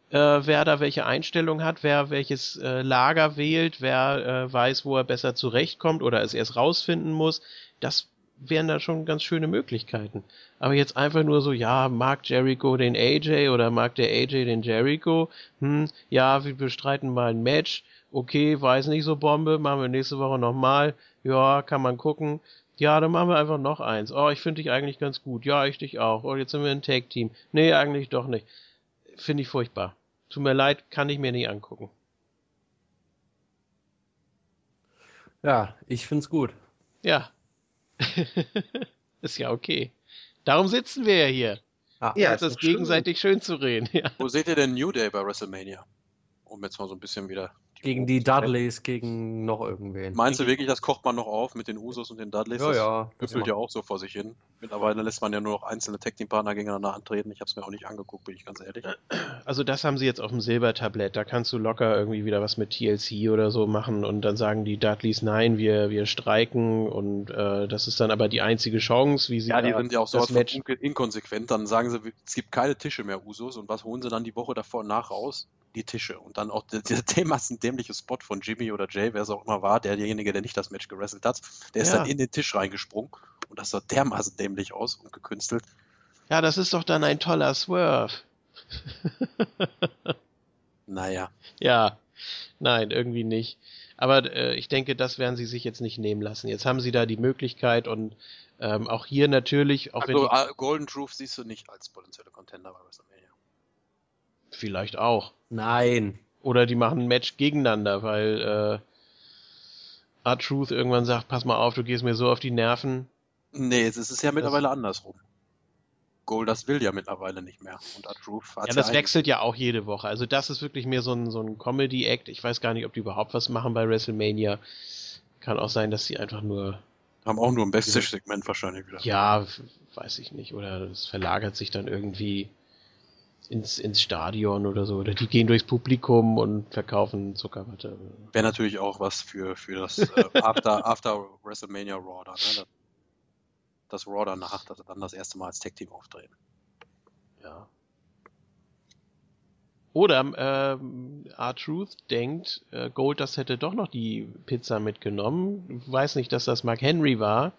A: äh, wer da welche Einstellung hat, wer welches äh, Lager wählt, wer äh, weiß, wo er besser zurechtkommt oder es erst rausfinden muss. Das wären da schon ganz schöne Möglichkeiten. Aber jetzt einfach nur so, ja, mag Jericho den AJ oder mag der AJ den Jericho? Hm, ja, wir bestreiten mal ein Match. Okay, weiß nicht so Bombe, machen wir nächste Woche nochmal. Ja, kann man gucken. Ja, dann machen wir einfach noch eins. Oh, ich finde dich eigentlich ganz gut. Ja, ich dich auch. Oh, jetzt sind wir ein Tag-Team. Nee, eigentlich doch nicht. Finde ich furchtbar. Tut mir leid, kann ich mir nicht angucken.
C: Ja, ich find's gut.
A: Ja, ist ja okay. Darum sitzen wir ja hier.
D: Ah,
A: Ja, ist gegenseitig schön zu reden. Ja.
B: Wo seht ihr denn New Day bei WrestleMania? Um jetzt mal so ein bisschen wieder.
C: Gegen die Dudleys, gegen noch irgendwen.
B: Meinst du wirklich, das kocht man noch auf mit den Usos und den Dudleys?
C: Ja,
B: das
C: ja. das
B: Düffelt ja auch so vor sich hin. Mittlerweile lässt man ja nur noch einzelne Tag-Team-Partner gegeneinander antreten. Ich habe es mir auch nicht angeguckt, bin ich ganz ehrlich.
A: Also das haben sie jetzt auf dem Silbertablett. Da kannst du locker irgendwie wieder was mit TLC oder so machen und dann sagen die Dudleys, nein, wir, wir streiken und äh, das ist dann aber die einzige Chance, wie sie
B: Ja, die sind ja auch
A: Match
B: inko- inkonsequent. Dann sagen sie, es gibt keine Tische mehr Usos. Und was holen sie dann die Woche davor und nach raus? Die Tische. Und dann auch der, der dermaßen dämliche Spot von Jimmy oder Jay, wer es auch immer war, derjenige, der nicht das Match gewrestelt hat, der ist
A: Ja.
B: dann in den Tisch reingesprungen. Und das sah dermaßen dämlich aus und gekünstelt.
A: Ja, das ist doch dann ein toller Swerve.
B: Naja.
A: ja, nein, irgendwie nicht. Aber äh, ich denke, das werden sie sich jetzt nicht nehmen lassen. Jetzt haben sie da die Möglichkeit und ähm, auch hier natürlich, auch
B: Also
A: wenn
B: äh, Golden Truth siehst du nicht als potenzielle Contender bei WrestleMania.
A: vielleicht auch.
C: Nein.
A: Oder die machen ein Match gegeneinander, weil äh, R-Truth irgendwann sagt, pass mal auf, du gehst mir so auf die Nerven.
B: Nee, es ist ja mittlerweile andersrum. Goldust will ja mittlerweile nicht mehr. Und R-Truth hat
A: Ja, das wechselt ja auch jede Woche. Also das ist wirklich mehr so ein, so ein Comedy-Act. Ich weiß gar nicht, ob die überhaupt was machen bei WrestleMania. Kann auch sein, dass sie einfach nur,
B: Haben auch nur ein Backstage-Segment wahrscheinlich wieder.
A: ja, weiß ich nicht, oder es verlagert sich dann irgendwie ins, ins Stadion oder so. Oder die gehen durchs Publikum und verkaufen Zuckerwatte.
B: Wäre natürlich auch was für, für das äh, After, After WrestleMania Raw dann, ne? Das Raw danach, dass dann das erste Mal als Tag-Team auftreten.
A: Ja. Oder ähm, R-Truth denkt, äh, Goldust hätte doch noch die Pizza mitgenommen. Weiß nicht, dass das Mark Henry war.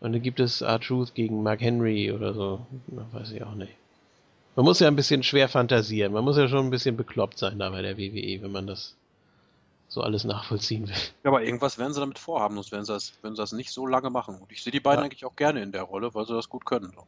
A: Und dann gibt es R-Truth gegen Mark Henry oder so. Na, weiß ich auch nicht. Man muss ja ein bisschen schwer fantasieren. Man muss ja schon ein bisschen bekloppt sein da bei der WWE, wenn man das so alles nachvollziehen will.
B: Ja, aber irgendwas werden sie damit vorhaben, sonst werden sie das, werden sie das nicht so lange machen. Und ich sehe die beiden
A: Ja.
B: eigentlich auch gerne in der Rolle, weil sie das gut können. So.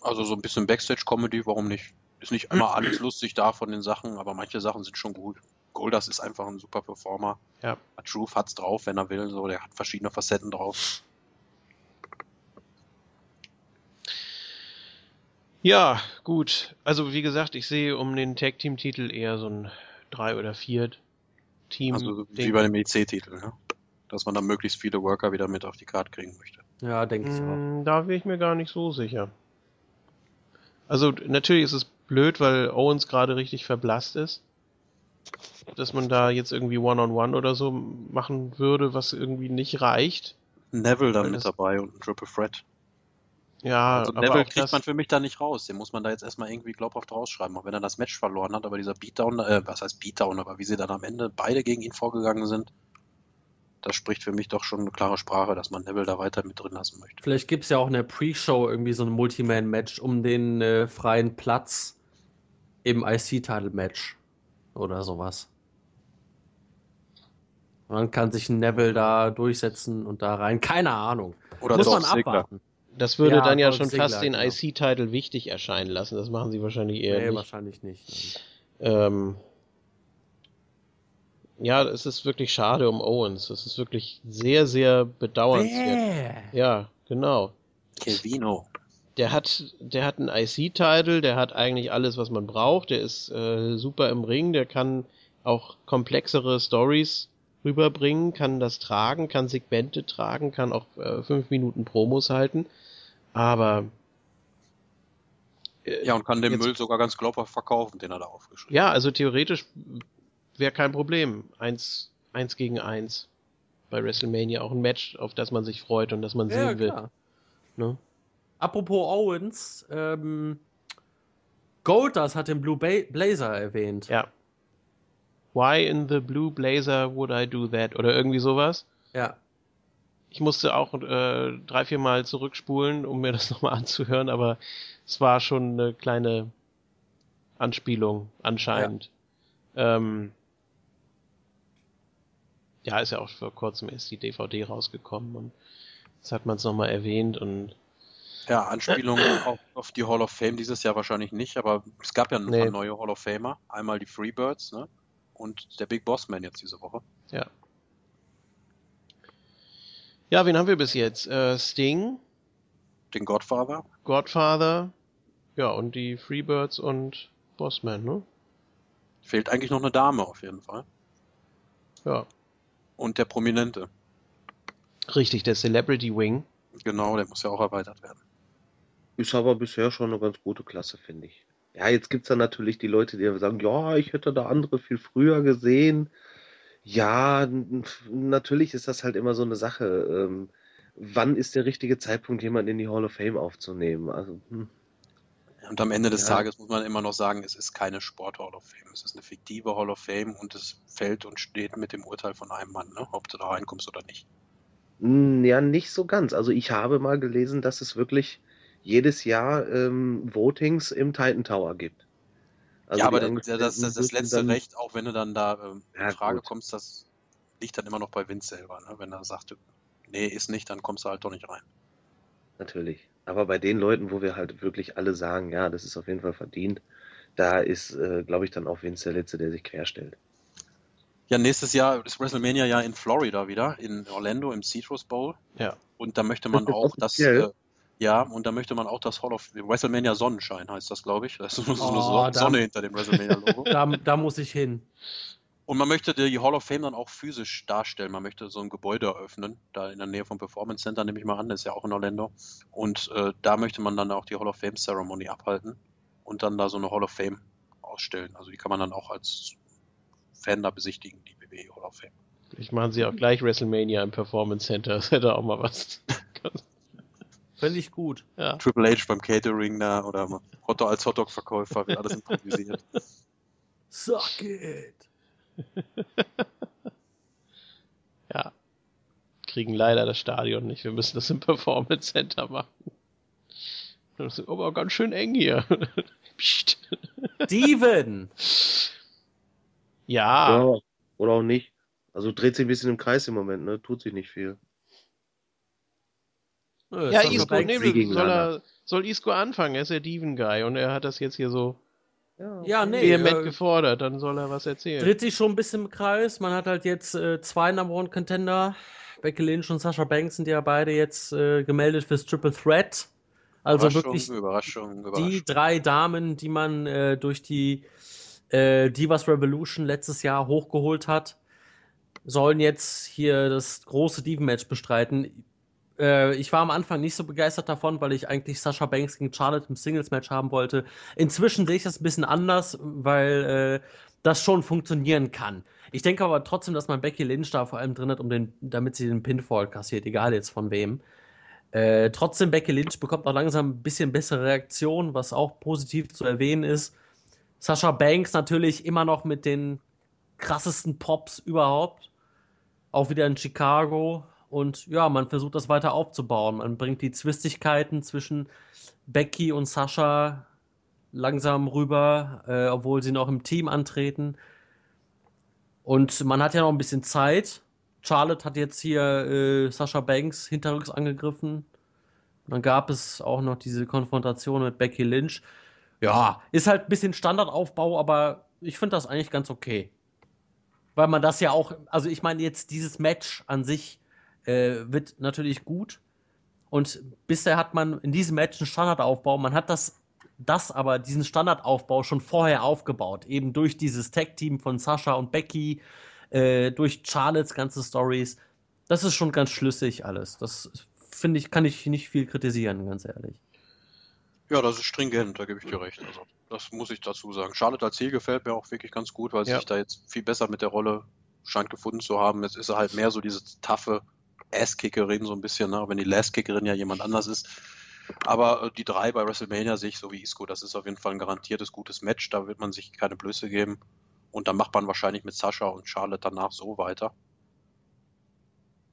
B: Also so ein bisschen Backstage-Comedy, warum nicht? Ist nicht immer alles lustig da von den Sachen, aber manche Sachen sind schon gut. Goldust ist einfach ein super Performer.
A: Ja.
B: Truth hat's drauf, wenn er will. So, der hat verschiedene Facetten drauf.
A: Ja, gut. Also wie gesagt, ich sehe um den Tag Team Titel eher so ein drei oder vier Team.
B: Also wie bei dem EC-Titel, ne? Dass man dann möglichst viele Worker wieder mit auf die Karte kriegen möchte.
C: Ja, denke ich auch.
A: Mm, Da bin ich mir gar nicht so sicher. Also natürlich ist es blöd, weil Owens gerade richtig verblasst ist. Dass man da jetzt irgendwie One-on-One oder so machen würde, was irgendwie nicht reicht.
B: Neville dann mit dabei und ein Triple Threat.
A: Ja,
B: Also
A: aber
B: Neville
A: auch
B: kriegt
A: das,
B: man für mich da nicht raus. Den muss man da jetzt erstmal irgendwie glaubhaft rausschreiben, auch wenn er das Match verloren hat. Aber dieser Beatdown, äh, was heißt Beatdown, aber wie sie dann am Ende beide gegen ihn vorgegangen sind, das spricht für mich doch schon eine klare Sprache, dass man Neville da weiter mit drin lassen möchte.
C: Vielleicht gibt es ja auch in der Pre-Show irgendwie so ein Multiman-Match um den äh, freien Platz im IC-Title-Match oder sowas. Und dann kann sich ein Neville da durchsetzen und da rein. Keine Ahnung.
B: Oder
C: Muss man abwarten.
A: Das würde ja, dann ja schon fast den genau. IC-Title wichtig erscheinen lassen. Das machen sie wahrscheinlich eher nee, nicht.
C: wahrscheinlich nicht.
A: Ähm, ja, es ist wirklich schade um Owens. Das ist wirklich sehr, sehr bedauernswert. Bäh. Ja, genau.
B: Kevino.
A: Der hat, der hat einen IC-Title, der hat eigentlich alles, was man braucht. Der ist äh, super im Ring, der kann auch komplexere Stories rüberbringen, kann das tragen, kann Segmente tragen, kann auch äh, fünf Minuten Promos halten. Aber
B: äh, ja, und kann den jetzt, Müll sogar ganz glaubhaft verkaufen, den er da aufgeschrieben
A: hat. Ja, also theoretisch wäre kein Problem. Eins, eins gegen eins bei WrestleMania. Auch ein Match, auf das man sich freut und das man ja, sehen will. Ne?
C: Apropos Owens, ähm, Goldust hat den Blue Blazer erwähnt.
A: Ja. Why in the blue blazer would I do that? Oder irgendwie sowas.
C: Ja.
A: Ich musste auch äh, drei, vier Mal zurückspulen, um mir das nochmal anzuhören, aber es war schon eine kleine Anspielung, anscheinend. Ja. Ähm, ja, ist ja auch vor kurzem erst die DVD rausgekommen und jetzt hat man es nochmal erwähnt und
B: ja, Anspielung auf, auf, die Hall of Fame dieses Jahr wahrscheinlich nicht, aber es gab ja ein nee. paar neue Hall of Famer. Einmal die Freebirds, ne? Und der Big Boss Man jetzt diese Woche.
A: Ja. Ja, wen haben wir bis jetzt? Äh, Sting.
B: Den Godfather.
A: Godfather. Ja, und die Freebirds und Bossman, ne?
B: Fehlt eigentlich noch eine Dame auf jeden Fall.
A: Ja.
B: Und der Prominente.
A: Richtig, der Celebrity Wing.
B: Genau, der muss ja auch erweitert werden.
D: Ist aber bisher schon eine ganz gute Klasse, finde ich. Ja, jetzt gibt es dann natürlich die Leute, die sagen, ja, ich hätte da andere viel früher gesehen. Ja, natürlich ist das halt immer so eine Sache. Ähm, wann ist der richtige Zeitpunkt, jemanden in die Hall of Fame aufzunehmen? Also, hm.
B: Und am Ende des ja. Tages muss man immer noch sagen, es ist keine Sport Hall of Fame. Es ist eine fiktive Hall of Fame und es fällt und steht mit dem Urteil von einem Mann, ne? ob du da reinkommst oder nicht.
D: Ja, nicht so ganz. Also ich habe mal gelesen, dass es wirklich jedes Jahr ähm, Votings im Titan Tower gibt.
B: Also ja, aber das, das, das, das letzte dann, Recht, auch wenn du dann da ähm, in ja, Frage gut. kommst, das liegt dann immer noch bei Vince selber. Ne? Wenn er sagt, nee, ist nicht, dann kommst du halt doch nicht rein.
D: Natürlich. Aber bei den Leuten, wo wir halt wirklich alle sagen, ja, das ist auf jeden Fall verdient, da ist, äh, glaube ich, dann auch Vince der Letzte, der sich querstellt.
B: Ja, nächstes Jahr ist WrestleMania ja in Florida wieder, in Orlando im Citrus Bowl.
A: Ja.
B: Und da möchte man auch das, äh, ja, und da möchte man auch das Hall of WrestleMania Sonnenschein heißt das, glaube ich. Das ist so oh, eine Sonne hinter dem WrestleMania-Logo.
C: da, da muss ich hin.
B: Und man möchte die Hall of Fame dann auch physisch darstellen. Man möchte so ein Gebäude eröffnen, da in der Nähe vom Performance Center, nehme ich mal an, das ist ja auch in Orlando. Und äh, da möchte man dann auch die Hall of Fame Ceremony abhalten und dann da so eine Hall of Fame ausstellen. Also die kann man dann auch als Fan da besichtigen, die WWE Hall of Fame.
A: Ich machen sie auch gleich WrestleMania im Performance Center, das hätte auch mal was.
C: Fände ich gut.
B: Ja. Triple H beim Catering da oder Hotdog als Hotdog-Verkäufer wird alles improvisiert.
C: Suck it!
A: ja. Kriegen leider das Stadion nicht. Wir müssen das im Performance Center machen. Das ist aber ganz schön eng hier.
C: Steven!
A: Ja. ja.
D: Oder auch nicht. Also dreht sich ein bisschen im Kreis im Moment, ne? Tut sich nicht viel.
A: Ja, Isco, nee, soll, er, soll Isco anfangen. Er ist der Diven-Guy und er hat das jetzt hier so
C: ja, ja nee.
A: Vehement äh, gefordert, dann soll er was erzählen.
C: Dreht sich schon ein bisschen im Kreis. Man hat halt jetzt äh, zwei Number One Contender. Becky Lynch und Sasha Banks sind ja beide jetzt äh, gemeldet fürs Triple Threat. Also
B: Überraschung,
C: wirklich
B: Überraschung, Überraschung.
C: die drei Damen, die man äh, durch die äh, Divas Revolution letztes Jahr hochgeholt hat, sollen jetzt hier das große Diven-Match bestreiten. Äh, ich war am Anfang nicht so begeistert davon, weil ich eigentlich Sasha Banks gegen Charlotte im Singles-Match haben wollte. Inzwischen sehe ich das ein bisschen anders, weil äh, das schon funktionieren kann. Ich denke aber trotzdem, dass man Becky Lynch da vor allem drin hat, um den, damit sie den Pinfall kassiert, egal jetzt von wem. Äh, trotzdem, Becky Lynch bekommt auch langsam ein bisschen bessere Reaktion, was auch positiv zu erwähnen ist. Sasha Banks natürlich immer noch mit den krassesten Pops überhaupt. Auch wieder in Chicago. Und ja, man versucht das weiter aufzubauen. Man bringt die Zwistigkeiten zwischen Becky und Sascha langsam rüber, äh, obwohl sie noch im Team antreten. Und man hat ja noch ein bisschen Zeit. Charlotte hat jetzt hier äh, Sascha Banks hinterrücks angegriffen. Dann gab es auch noch diese Konfrontation mit Becky Lynch. Ja, ist halt ein bisschen Standardaufbau, aber ich finde das eigentlich ganz okay. Weil man das ja auch, also ich meine jetzt dieses Match an sich äh, wird natürlich gut. Und bisher hat man in diesem Match einen Standardaufbau. Man hat das, das aber, diesen Standardaufbau schon vorher aufgebaut. Eben durch dieses Tag-Team von Sascha und Becky, äh, durch Charlottes ganze Stories. Das ist schon ganz schlüssig alles. Das finde ich, kann ich nicht viel kritisieren, ganz ehrlich.
B: Ja, das ist stringent, da gebe ich dir recht. Also, das muss ich dazu sagen. Charlotte als Ziel gefällt mir auch wirklich ganz gut, weil sie ja. sich da jetzt viel besser mit der Rolle scheint gefunden zu haben. Jetzt ist er halt mehr so diese taffe Ass-Kickerin, so ein bisschen, ne? wenn die Last-Kickerin ja jemand anders ist. Aber äh, die drei bei WrestleMania sehe ich so wie Isco. Das ist auf jeden Fall ein garantiertes gutes Match. Da wird man sich keine Blöße geben. Und dann macht man wahrscheinlich mit Sascha und Charlotte danach so weiter.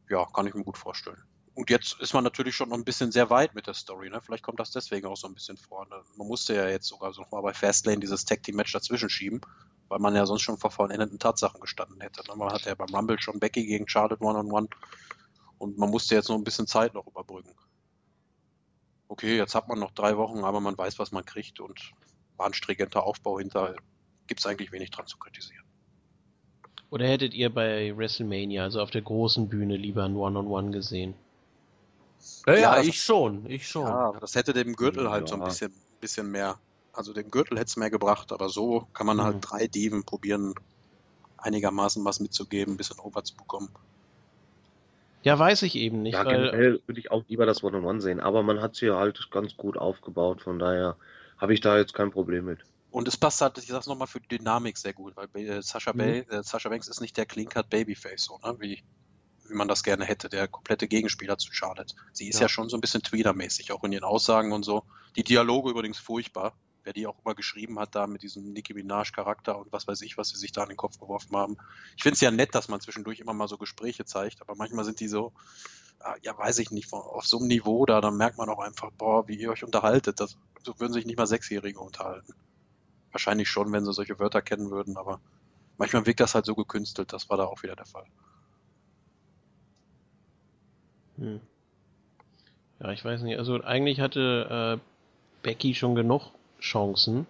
B: Ja, kann ich mir gut vorstellen. Und jetzt ist man natürlich schon noch ein bisschen sehr weit mit der Story. Ne? Vielleicht kommt das deswegen auch so ein bisschen vor. Ne? Man musste ja jetzt sogar so mal bei Fastlane dieses Tag Team Match dazwischen schieben, weil man ja sonst schon vor vollendeten Tatsachen gestanden hätte. Ne? Man hatte ja beim Rumble schon Becky gegen Charlotte One-on-One und man musste jetzt noch ein bisschen Zeit noch überbrücken. Okay, jetzt hat man noch drei Wochen, aber man weiß, was man kriegt und war ein stringenter Aufbau hinter. Gibt es eigentlich wenig dran zu kritisieren.
A: Oder hättet ihr bei WrestleMania, also auf der großen Bühne, lieber ein One-on-One -on -One gesehen?
C: Ja, ja, ja ich schon, ich schon.
B: Ja, das hätte dem Gürtel halt so ein bisschen, bisschen mehr, also dem Gürtel hätte es mehr gebracht, aber so kann man halt mhm. drei Diven probieren, einigermaßen was mitzugeben, ein bisschen over zu bekommen.
A: Ja, weiß ich eben nicht.
D: Ja, generell würde ich auch lieber das One-on-One sehen, aber man hat sie halt ganz gut aufgebaut, von daher habe ich da jetzt kein Problem mit.
B: Und es passt halt, ich sag's nochmal, für die Dynamik sehr gut, weil äh, Sascha, mhm. Bay, äh, Sascha Banks ist nicht der Clean-Cut Babyface, so, ne? wie wie man das gerne hätte, der komplette Gegenspieler zu Charlotte. Sie ist ja, ja schon so ein bisschen Tweeder-mäßig, auch in ihren Aussagen und so. Die Dialoge übrigens furchtbar. Wer die auch immer geschrieben hat, da mit diesem Nicki Minaj-Charakter und was weiß ich, was sie sich da in den Kopf geworfen haben. Ich finde es ja nett, dass man zwischendurch immer mal so Gespräche zeigt, aber manchmal sind die so, ah, ja, weiß ich nicht, auf so einem Niveau da, dann merkt man auch einfach, boah, wie ihr euch unterhaltet. Das, so würden sich nicht mal Sechsjährige unterhalten. Wahrscheinlich schon, wenn sie solche Wörter kennen würden, aber manchmal wirkt das halt so gekünstelt. Das war da auch wieder der Fall.
A: Hm. Ja, ich weiß nicht. Also eigentlich hatte äh, Becky schon genug Chancen.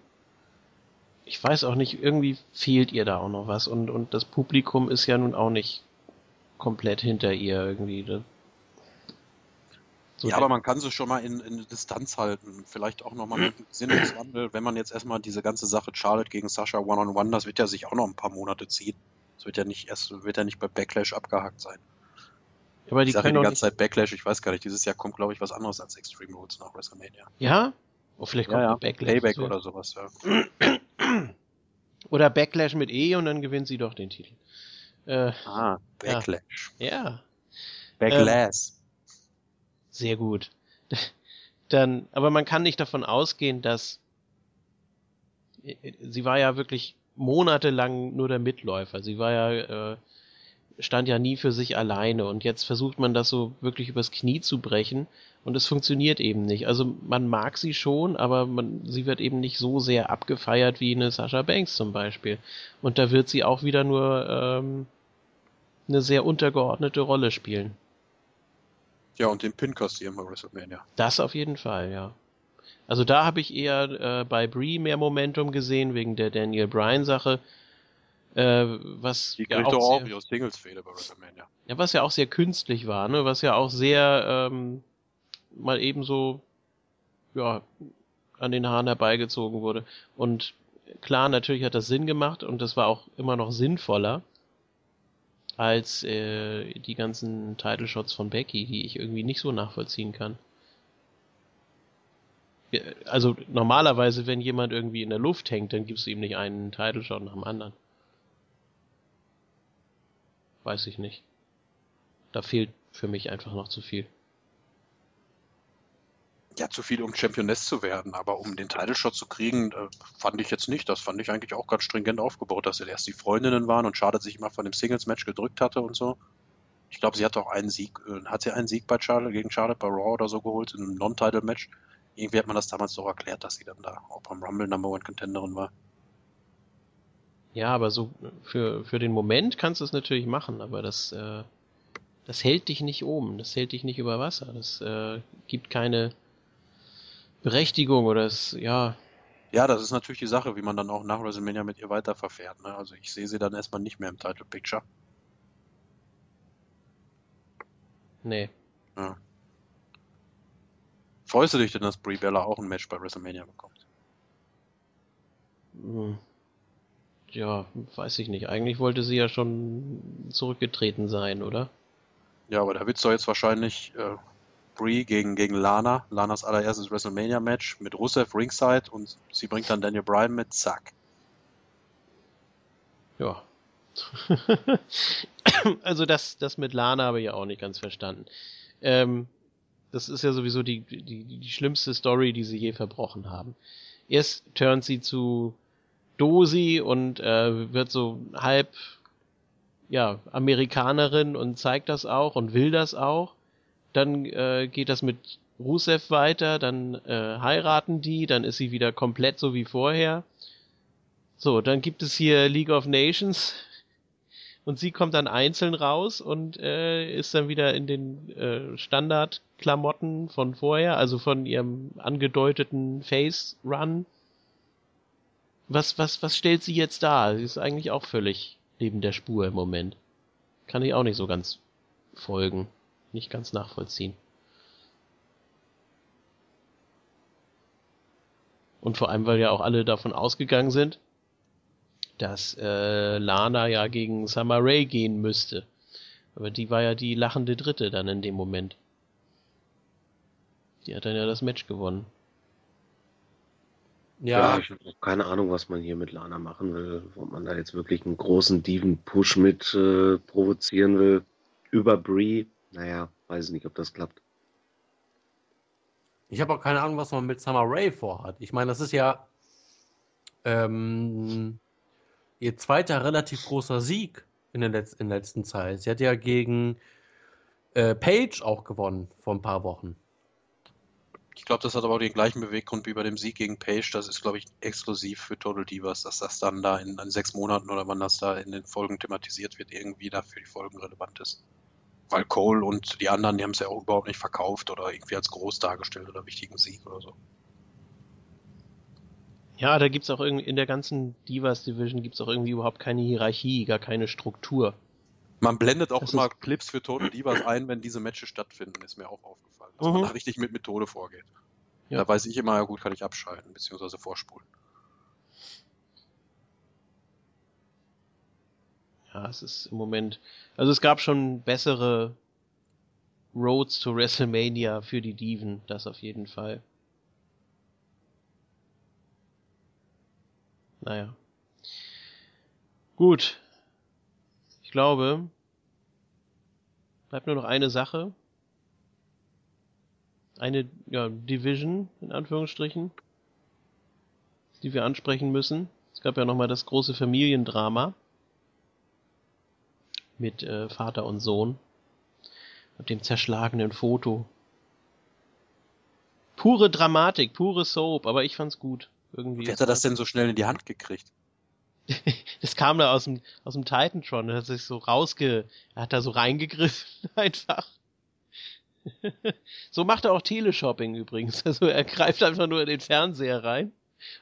A: Ich weiß auch nicht, irgendwie fehlt ihr da auch noch was. Und, und das Publikum ist ja nun auch nicht komplett hinter ihr irgendwie. Das,
B: so ja, aber man kann sie schon mal in, in Distanz halten. Vielleicht auch nochmal mit Sinneswandel, wenn man jetzt erstmal diese ganze Sache Charlotte gegen Sascha One-on-One, -on -one, das wird ja sich auch noch ein paar Monate ziehen. Das wird ja nicht erst, wird ja nicht bei Backlash abgehakt sein.
A: Aber die
B: ich sage die ganze Zeit Backlash, ich weiß gar nicht, dieses Jahr kommt, glaube ich, was anderes als Extreme Rules nach WrestleMania.
A: Ja? Oh, vielleicht kommt
B: ja, ja. Backlash. Payback oder sowas,
A: ja. Oder Backlash mit E und dann gewinnt sie doch den Titel.
B: Äh, ah, Backlash.
A: Ja. ja.
B: Backlash. Ähm,
A: sehr gut. Dann, aber man kann nicht davon ausgehen, dass äh, sie war ja wirklich monatelang nur der Mitläufer. Sie war ja äh, stand ja nie für sich alleine und jetzt versucht man das so wirklich übers Knie zu brechen und es funktioniert eben nicht. Also man mag sie schon, aber man, sie wird eben nicht so sehr abgefeiert wie eine Sascha Banks zum Beispiel. Und da wird sie auch wieder nur ähm, eine sehr untergeordnete Rolle spielen.
B: Ja, und den Pin kassieren bei WrestleMania.
A: Das auf jeden Fall, ja. Also da habe ich eher äh, bei Brie mehr Momentum gesehen wegen der Daniel Bryan Sache äh, was
B: die ja auch, sehr, Singles bei WrestleMania.
A: Ja, was ja auch sehr künstlich war, ne? Was ja auch sehr ähm, mal eben so ja an den Haaren herbeigezogen wurde. Und klar, natürlich hat das Sinn gemacht und das war auch immer noch sinnvoller als äh, die ganzen Title Shots von Becky, die ich irgendwie nicht so nachvollziehen kann. Also normalerweise, wenn jemand irgendwie in der Luft hängt, dann gibst du ihm nicht einen Title Shot nach dem anderen weiß ich nicht. Da fehlt für mich einfach noch zu viel.
B: Ja, zu viel, um Championess zu werden, aber um den Title Shot zu kriegen, äh, fand ich jetzt nicht. Das fand ich eigentlich auch ganz stringent aufgebaut, dass erst die Freundinnen waren und Charlotte sich immer von dem Singles-Match gedrückt hatte und so. Ich glaube, sie hat auch einen Sieg, äh, hat sie einen Sieg bei Charlotte gegen Charlotte bei Raw oder so geholt in einem Non-Title-Match. Irgendwie hat man das damals so erklärt, dass sie dann da auch beim Rumble Number One Contenderin war.
A: Ja, aber so für, für den Moment kannst du es natürlich machen, aber das, äh, das hält dich nicht oben, das hält dich nicht über Wasser, das äh, gibt keine Berechtigung oder es, ja.
B: Ja, das ist natürlich die Sache, wie man dann auch nach WrestleMania mit ihr weiter verfährt. Ne? Also ich sehe sie dann erstmal nicht mehr im Title Picture.
A: Nee.
B: Ja. Freust du dich denn, dass Brie Bella auch ein Match bei WrestleMania bekommt?
A: Hm. Ja, weiß ich nicht. Eigentlich wollte sie ja schon zurückgetreten sein, oder?
B: Ja, aber da wird es doch jetzt wahrscheinlich äh, Brie gegen, gegen Lana. Lanas allererstes WrestleMania-Match mit Rusev Ringside und sie bringt dann Daniel Bryan mit. Zack.
A: Ja. also das, das mit Lana habe ich ja auch nicht ganz verstanden. Ähm, das ist ja sowieso die, die, die schlimmste Story, die sie je verbrochen haben. Erst turnt sie zu Dosi und äh, wird so halb ja Amerikanerin und zeigt das auch und will das auch. Dann äh, geht das mit Rusev weiter, dann äh, heiraten die, dann ist sie wieder komplett so wie vorher. So, dann gibt es hier League of Nations und sie kommt dann einzeln raus und äh, ist dann wieder in den äh, Standardklamotten von vorher, also von ihrem angedeuteten Face Run. Was, was, was stellt sie jetzt dar? Sie ist eigentlich auch völlig neben der Spur im Moment. Kann ich auch nicht so ganz folgen, nicht ganz nachvollziehen. Und vor allem, weil ja auch alle davon ausgegangen sind, dass äh, Lana ja gegen Summer Rae gehen müsste. Aber die war ja die lachende Dritte dann in dem Moment. Die hat dann ja das Match gewonnen.
D: Ja, ja ich habe keine Ahnung, was man hier mit Lana machen will. Ob man da jetzt wirklich einen großen Diven-Push mit äh, provozieren will. Über Brie. Naja, weiß ich nicht, ob das klappt.
C: Ich habe auch keine Ahnung, was man mit Summer Rae vorhat. Ich meine, das ist ja ähm, ihr zweiter relativ großer Sieg in der, Letz in der letzten Zeit. Sie hat ja gegen äh, Page auch gewonnen vor ein paar Wochen.
B: Ich glaube, das hat aber auch den gleichen Beweggrund wie bei dem Sieg gegen Page. Das ist, glaube ich, exklusiv für Total Divas, dass das dann da in, in, sechs Monaten oder wann das da in den Folgen thematisiert wird, irgendwie da für die Folgen relevant ist. Weil Cole und die anderen, die haben es ja auch überhaupt nicht verkauft oder irgendwie als groß dargestellt oder wichtigen Sieg oder so.
A: Ja, da gibt's auch irgendwie, in der ganzen Divas Division gibt's auch irgendwie überhaupt keine Hierarchie, gar keine Struktur.
B: Man blendet auch das immer Clips für Total Divas ein, wenn diese Matches stattfinden, ist mir auch aufgefallen. Dass mhm. man da richtig mit Methode vorgeht. Ja. Da weiß ich immer, ja gut, kann ich abschalten, beziehungsweise vorspulen.
A: Ja, es ist im Moment, also es gab schon bessere Roads to WrestleMania für die Diven, das auf jeden Fall. Naja. Gut, ich glaube, bleibt nur noch eine Sache. Eine ja, Division, in Anführungsstrichen, die wir ansprechen müssen. Es gab ja nochmal das große Familiendrama mit äh, Vater und Sohn und dem zerschlagenen Foto. Pure Dramatik, pure Soap, aber ich fand's gut. Irgendwie
B: Wie hat er das denn so schnell in die Hand gekriegt?
A: das kam da aus dem, aus dem Titantron, er hat sich so rausge, er hat da so reingegriffen einfach. so macht er auch Teleshopping übrigens. Also er greift einfach nur in den Fernseher rein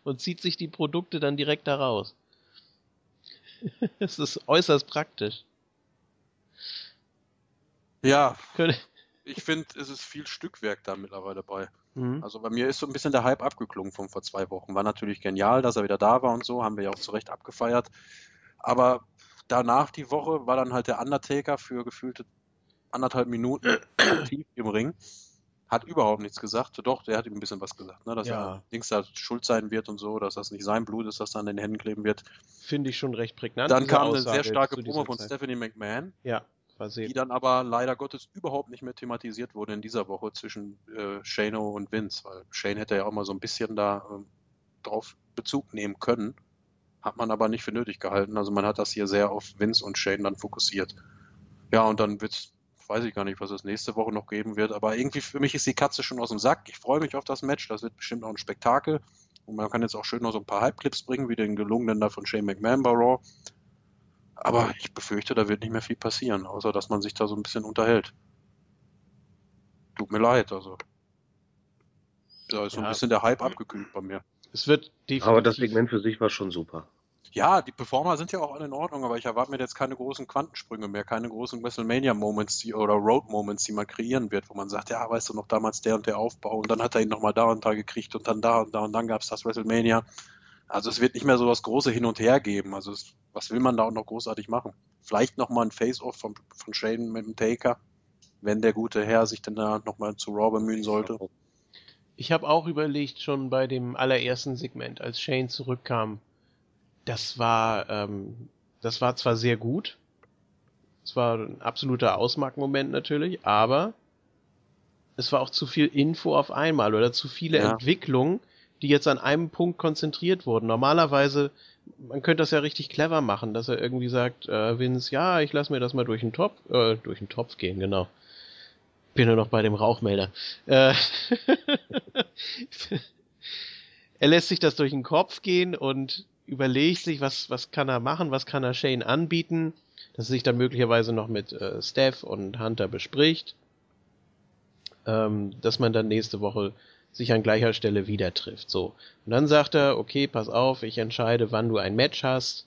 A: und zieht sich die Produkte dann direkt da raus. Es ist äußerst praktisch.
B: Ja, ich finde, es ist viel Stückwerk da mittlerweile bei. Mhm. Also bei mir ist so ein bisschen der Hype abgeklungen von vor zwei Wochen. War natürlich genial, dass er wieder da war und so, haben wir ja auch zu Recht abgefeiert. Aber danach die Woche war dann halt der Undertaker für gefühlte anderthalb Minuten aktiv im Ring. Hat überhaupt nichts gesagt. Doch, der hat ihm ein bisschen was gesagt, ne? dass ja. er links da schuld sein wird und so, dass das nicht sein Blut ist, das dann in den Händen kleben wird.
A: Finde ich schon recht prägnant.
B: Dann kam eine sehr starke Promo von Zeit. Stephanie McMahon.
A: Ja
B: die dann aber leider Gottes überhaupt nicht mehr thematisiert wurde in dieser Woche zwischen äh, Shano und Vince, weil Shane hätte ja auch mal so ein bisschen da äh, drauf Bezug nehmen können, hat man aber nicht für nötig gehalten. Also man hat das hier sehr auf Vince und Shane dann fokussiert. Ja, und dann wird's, weiß ich gar nicht, was es nächste Woche noch geben wird, aber irgendwie für mich ist die Katze schon aus dem Sack. Ich freue mich auf das Match, das wird bestimmt auch ein Spektakel. Und man kann jetzt auch schön noch so ein paar Hype-Clips bringen, wie den gelungenen da von Shane McMahon bei Raw. Aber ich befürchte, da wird nicht mehr viel passieren, außer dass man sich da so ein bisschen unterhält. Tut mir leid, also. Da ist so ein bisschen der Hype abgekühlt bei mir.
A: Es wird.
D: Aber das Segment für sich war schon super.
B: Ja, die Performer sind ja auch alle in Ordnung, aber ich erwarte mir jetzt keine großen Quantensprünge mehr, keine großen WrestleMania-Moments oder Road-Moments, die man kreieren wird, wo man sagt, ja, weißt du noch, damals der und der Aufbau und dann hat er ihn nochmal da und da gekriegt und dann da und da und dann gab es das WrestleMania. Also es wird nicht mehr so das große Hin und Her geben. Also es, was will man da auch noch großartig machen? Vielleicht nochmal ein Face-Off von, von Shane mit dem Taker, wenn der gute Herr sich dann da nochmal zu Raw bemühen sollte.
A: Ich habe auch überlegt, schon bei dem allerersten Segment, als Shane zurückkam, das war, ähm, das war zwar sehr gut, es war ein absoluter Ausmarkmoment natürlich, aber es war auch zu viel Info auf einmal oder zu viele ja. Entwicklungen, die jetzt an einem Punkt konzentriert wurden. Normalerweise, man könnte das ja richtig clever machen, dass er irgendwie sagt, äh, Vince, ja, ich lasse mir das mal durch den Topf, äh, durch den Topf gehen, genau. Bin nur noch bei dem Rauchmelder. Äh, er lässt sich das durch den Kopf gehen und überlegt sich, was, was kann er machen, was kann er Shane anbieten, dass er sich dann möglicherweise noch mit äh, Steph und Hunter bespricht, ähm, dass man dann nächste Woche sich an gleicher Stelle wieder trifft. So. Und dann sagt er, okay, pass auf, ich entscheide, wann du ein Match hast,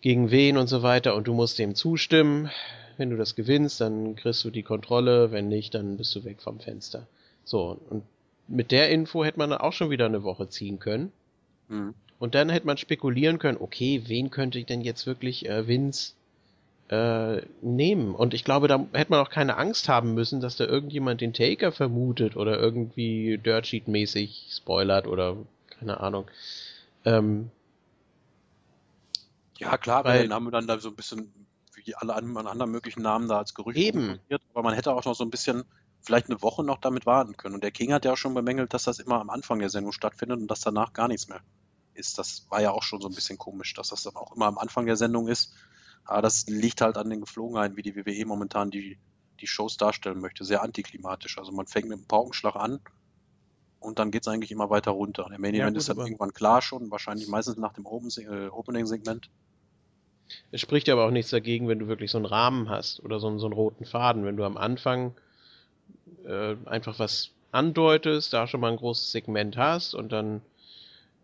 A: gegen wen und so weiter, und du musst dem zustimmen. Wenn du das gewinnst, dann kriegst du die Kontrolle, wenn nicht, dann bist du weg vom Fenster. So, und mit der Info hätte man auch schon wieder eine Woche ziehen können. Mhm. Und dann hätte man spekulieren können, okay, wen könnte ich denn jetzt wirklich äh, Vince äh, nehmen. Und ich glaube, da hätte man auch keine Angst haben müssen, dass da irgendjemand den Taker vermutet oder irgendwie Dirtsheet-mäßig spoilert oder keine Ahnung. Ähm,
B: ja, klar, weil den Namen dann da so ein bisschen wie alle anderen möglichen Namen da als Gerücht
A: eben.
B: aber man hätte auch noch so ein bisschen vielleicht eine Woche noch damit warten können. Und der King hat ja auch schon bemängelt, dass das immer am Anfang der Sendung stattfindet und dass danach gar nichts mehr ist. Das war ja auch schon so ein bisschen komisch, dass das dann auch immer am Anfang der Sendung ist aber das liegt halt an den Geflogenheiten, wie die WWE momentan die, die Shows darstellen möchte. Sehr antiklimatisch. Also man fängt mit einem Paukenschlag an und dann geht es eigentlich immer weiter runter. Der Main Event ja, ist dann irgendwann klar schon, wahrscheinlich meistens nach dem äh, Opening-Segment.
A: Es spricht aber auch nichts dagegen, wenn du wirklich so einen Rahmen hast oder so, so einen roten Faden. Wenn du am Anfang äh, einfach was andeutest, da schon mal ein großes Segment hast und dann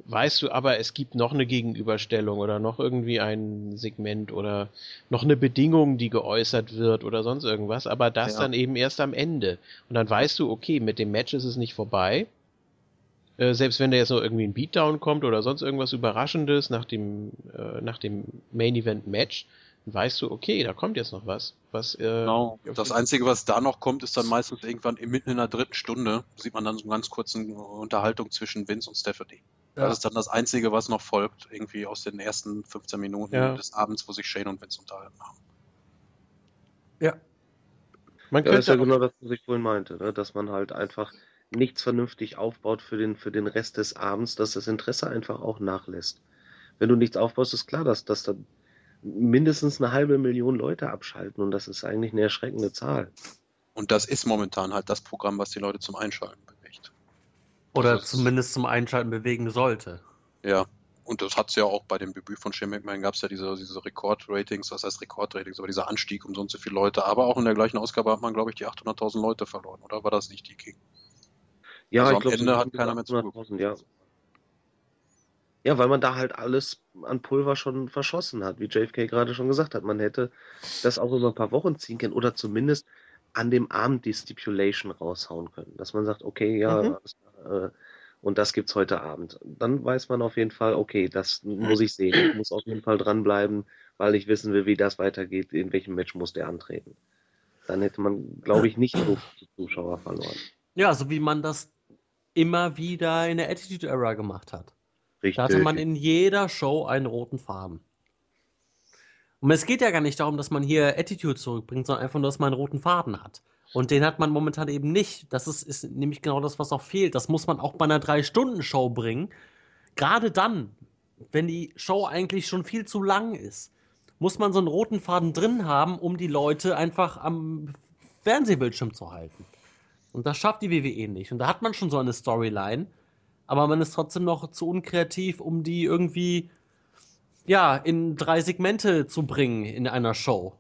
A: weißt du aber, es gibt noch eine Gegenüberstellung oder noch irgendwie ein Segment oder noch eine Bedingung, die geäußert wird oder sonst irgendwas, aber das ja. dann eben erst am Ende. Und dann weißt du, okay, mit dem Match ist es nicht vorbei. Äh, selbst wenn da jetzt noch irgendwie ein Beatdown kommt oder sonst irgendwas Überraschendes nach dem, äh, nach dem Main Event Match, dann weißt du, okay, da kommt jetzt noch was. was
B: äh, genau. Das Einzige, was da noch kommt, ist dann meistens irgendwann mitten in der dritten Stunde, sieht man dann so eine ganz kurze Unterhaltung zwischen Vince und Stephanie. Ja. Das ist dann das Einzige, was noch folgt, irgendwie aus den ersten 15 Minuten ja. des Abends, wo sich Shane und Vince unterhalten haben.
D: Ja. Man ja, das ist ja genau das, was ich vorhin meinte, ne? dass man halt einfach nichts vernünftig aufbaut für den, für den Rest des Abends, dass das Interesse einfach auch nachlässt. Wenn du nichts aufbaust, ist klar, dass, dass da mindestens eine halbe Million Leute abschalten und das ist eigentlich eine erschreckende Zahl.
B: Und das ist momentan halt das Programm, was die Leute zum Einschalten
C: oder das zumindest zum Einschalten bewegen sollte.
B: Ja, und das hat es ja auch bei dem Debüt von Shane McMahon gab es ja diese, diese Rekordratings, was heißt Rekordratings, aber dieser Anstieg um so und so viele Leute. Aber auch in der gleichen Ausgabe hat man, glaube ich, die 800.000 Leute verloren, oder war das nicht die King?
D: Ja, also ich glaube, Ende hat keiner mehr zugeguckt. Ja. ja, weil man da halt alles an Pulver schon verschossen hat, wie JFK gerade schon gesagt hat. Man hätte das auch über ein paar Wochen ziehen können oder zumindest an dem Abend die Stipulation raushauen können. Dass man sagt, okay, ja, mhm. äh, und das gibt's heute Abend. Dann weiß man auf jeden Fall, okay, das muss ich sehen. Ich muss auf jeden Fall dranbleiben, weil ich wissen will, wie das weitergeht, in welchem Match muss der antreten. Dann hätte man, glaube ich, nicht so viele Zuschauer verloren.
C: Ja, so wie man das immer wieder in der Attitude Era gemacht hat. Richtig. Da hatte man in jeder Show einen roten Faden. Und es geht ja gar nicht darum, dass man hier Attitude zurückbringt, sondern einfach nur, dass man einen roten Faden hat. Und den hat man momentan eben nicht. Das ist, ist nämlich genau das, was auch fehlt. Das muss man auch bei einer Drei-Stunden-Show bringen. Gerade dann, wenn die Show eigentlich schon viel zu lang ist, muss man so einen roten Faden drin haben, um die Leute einfach am Fernsehbildschirm zu halten. Und das schafft die WWE nicht. Und da hat man schon so eine Storyline, aber man ist trotzdem noch zu unkreativ, um die irgendwie ja, in drei Segmente zu bringen in einer Show.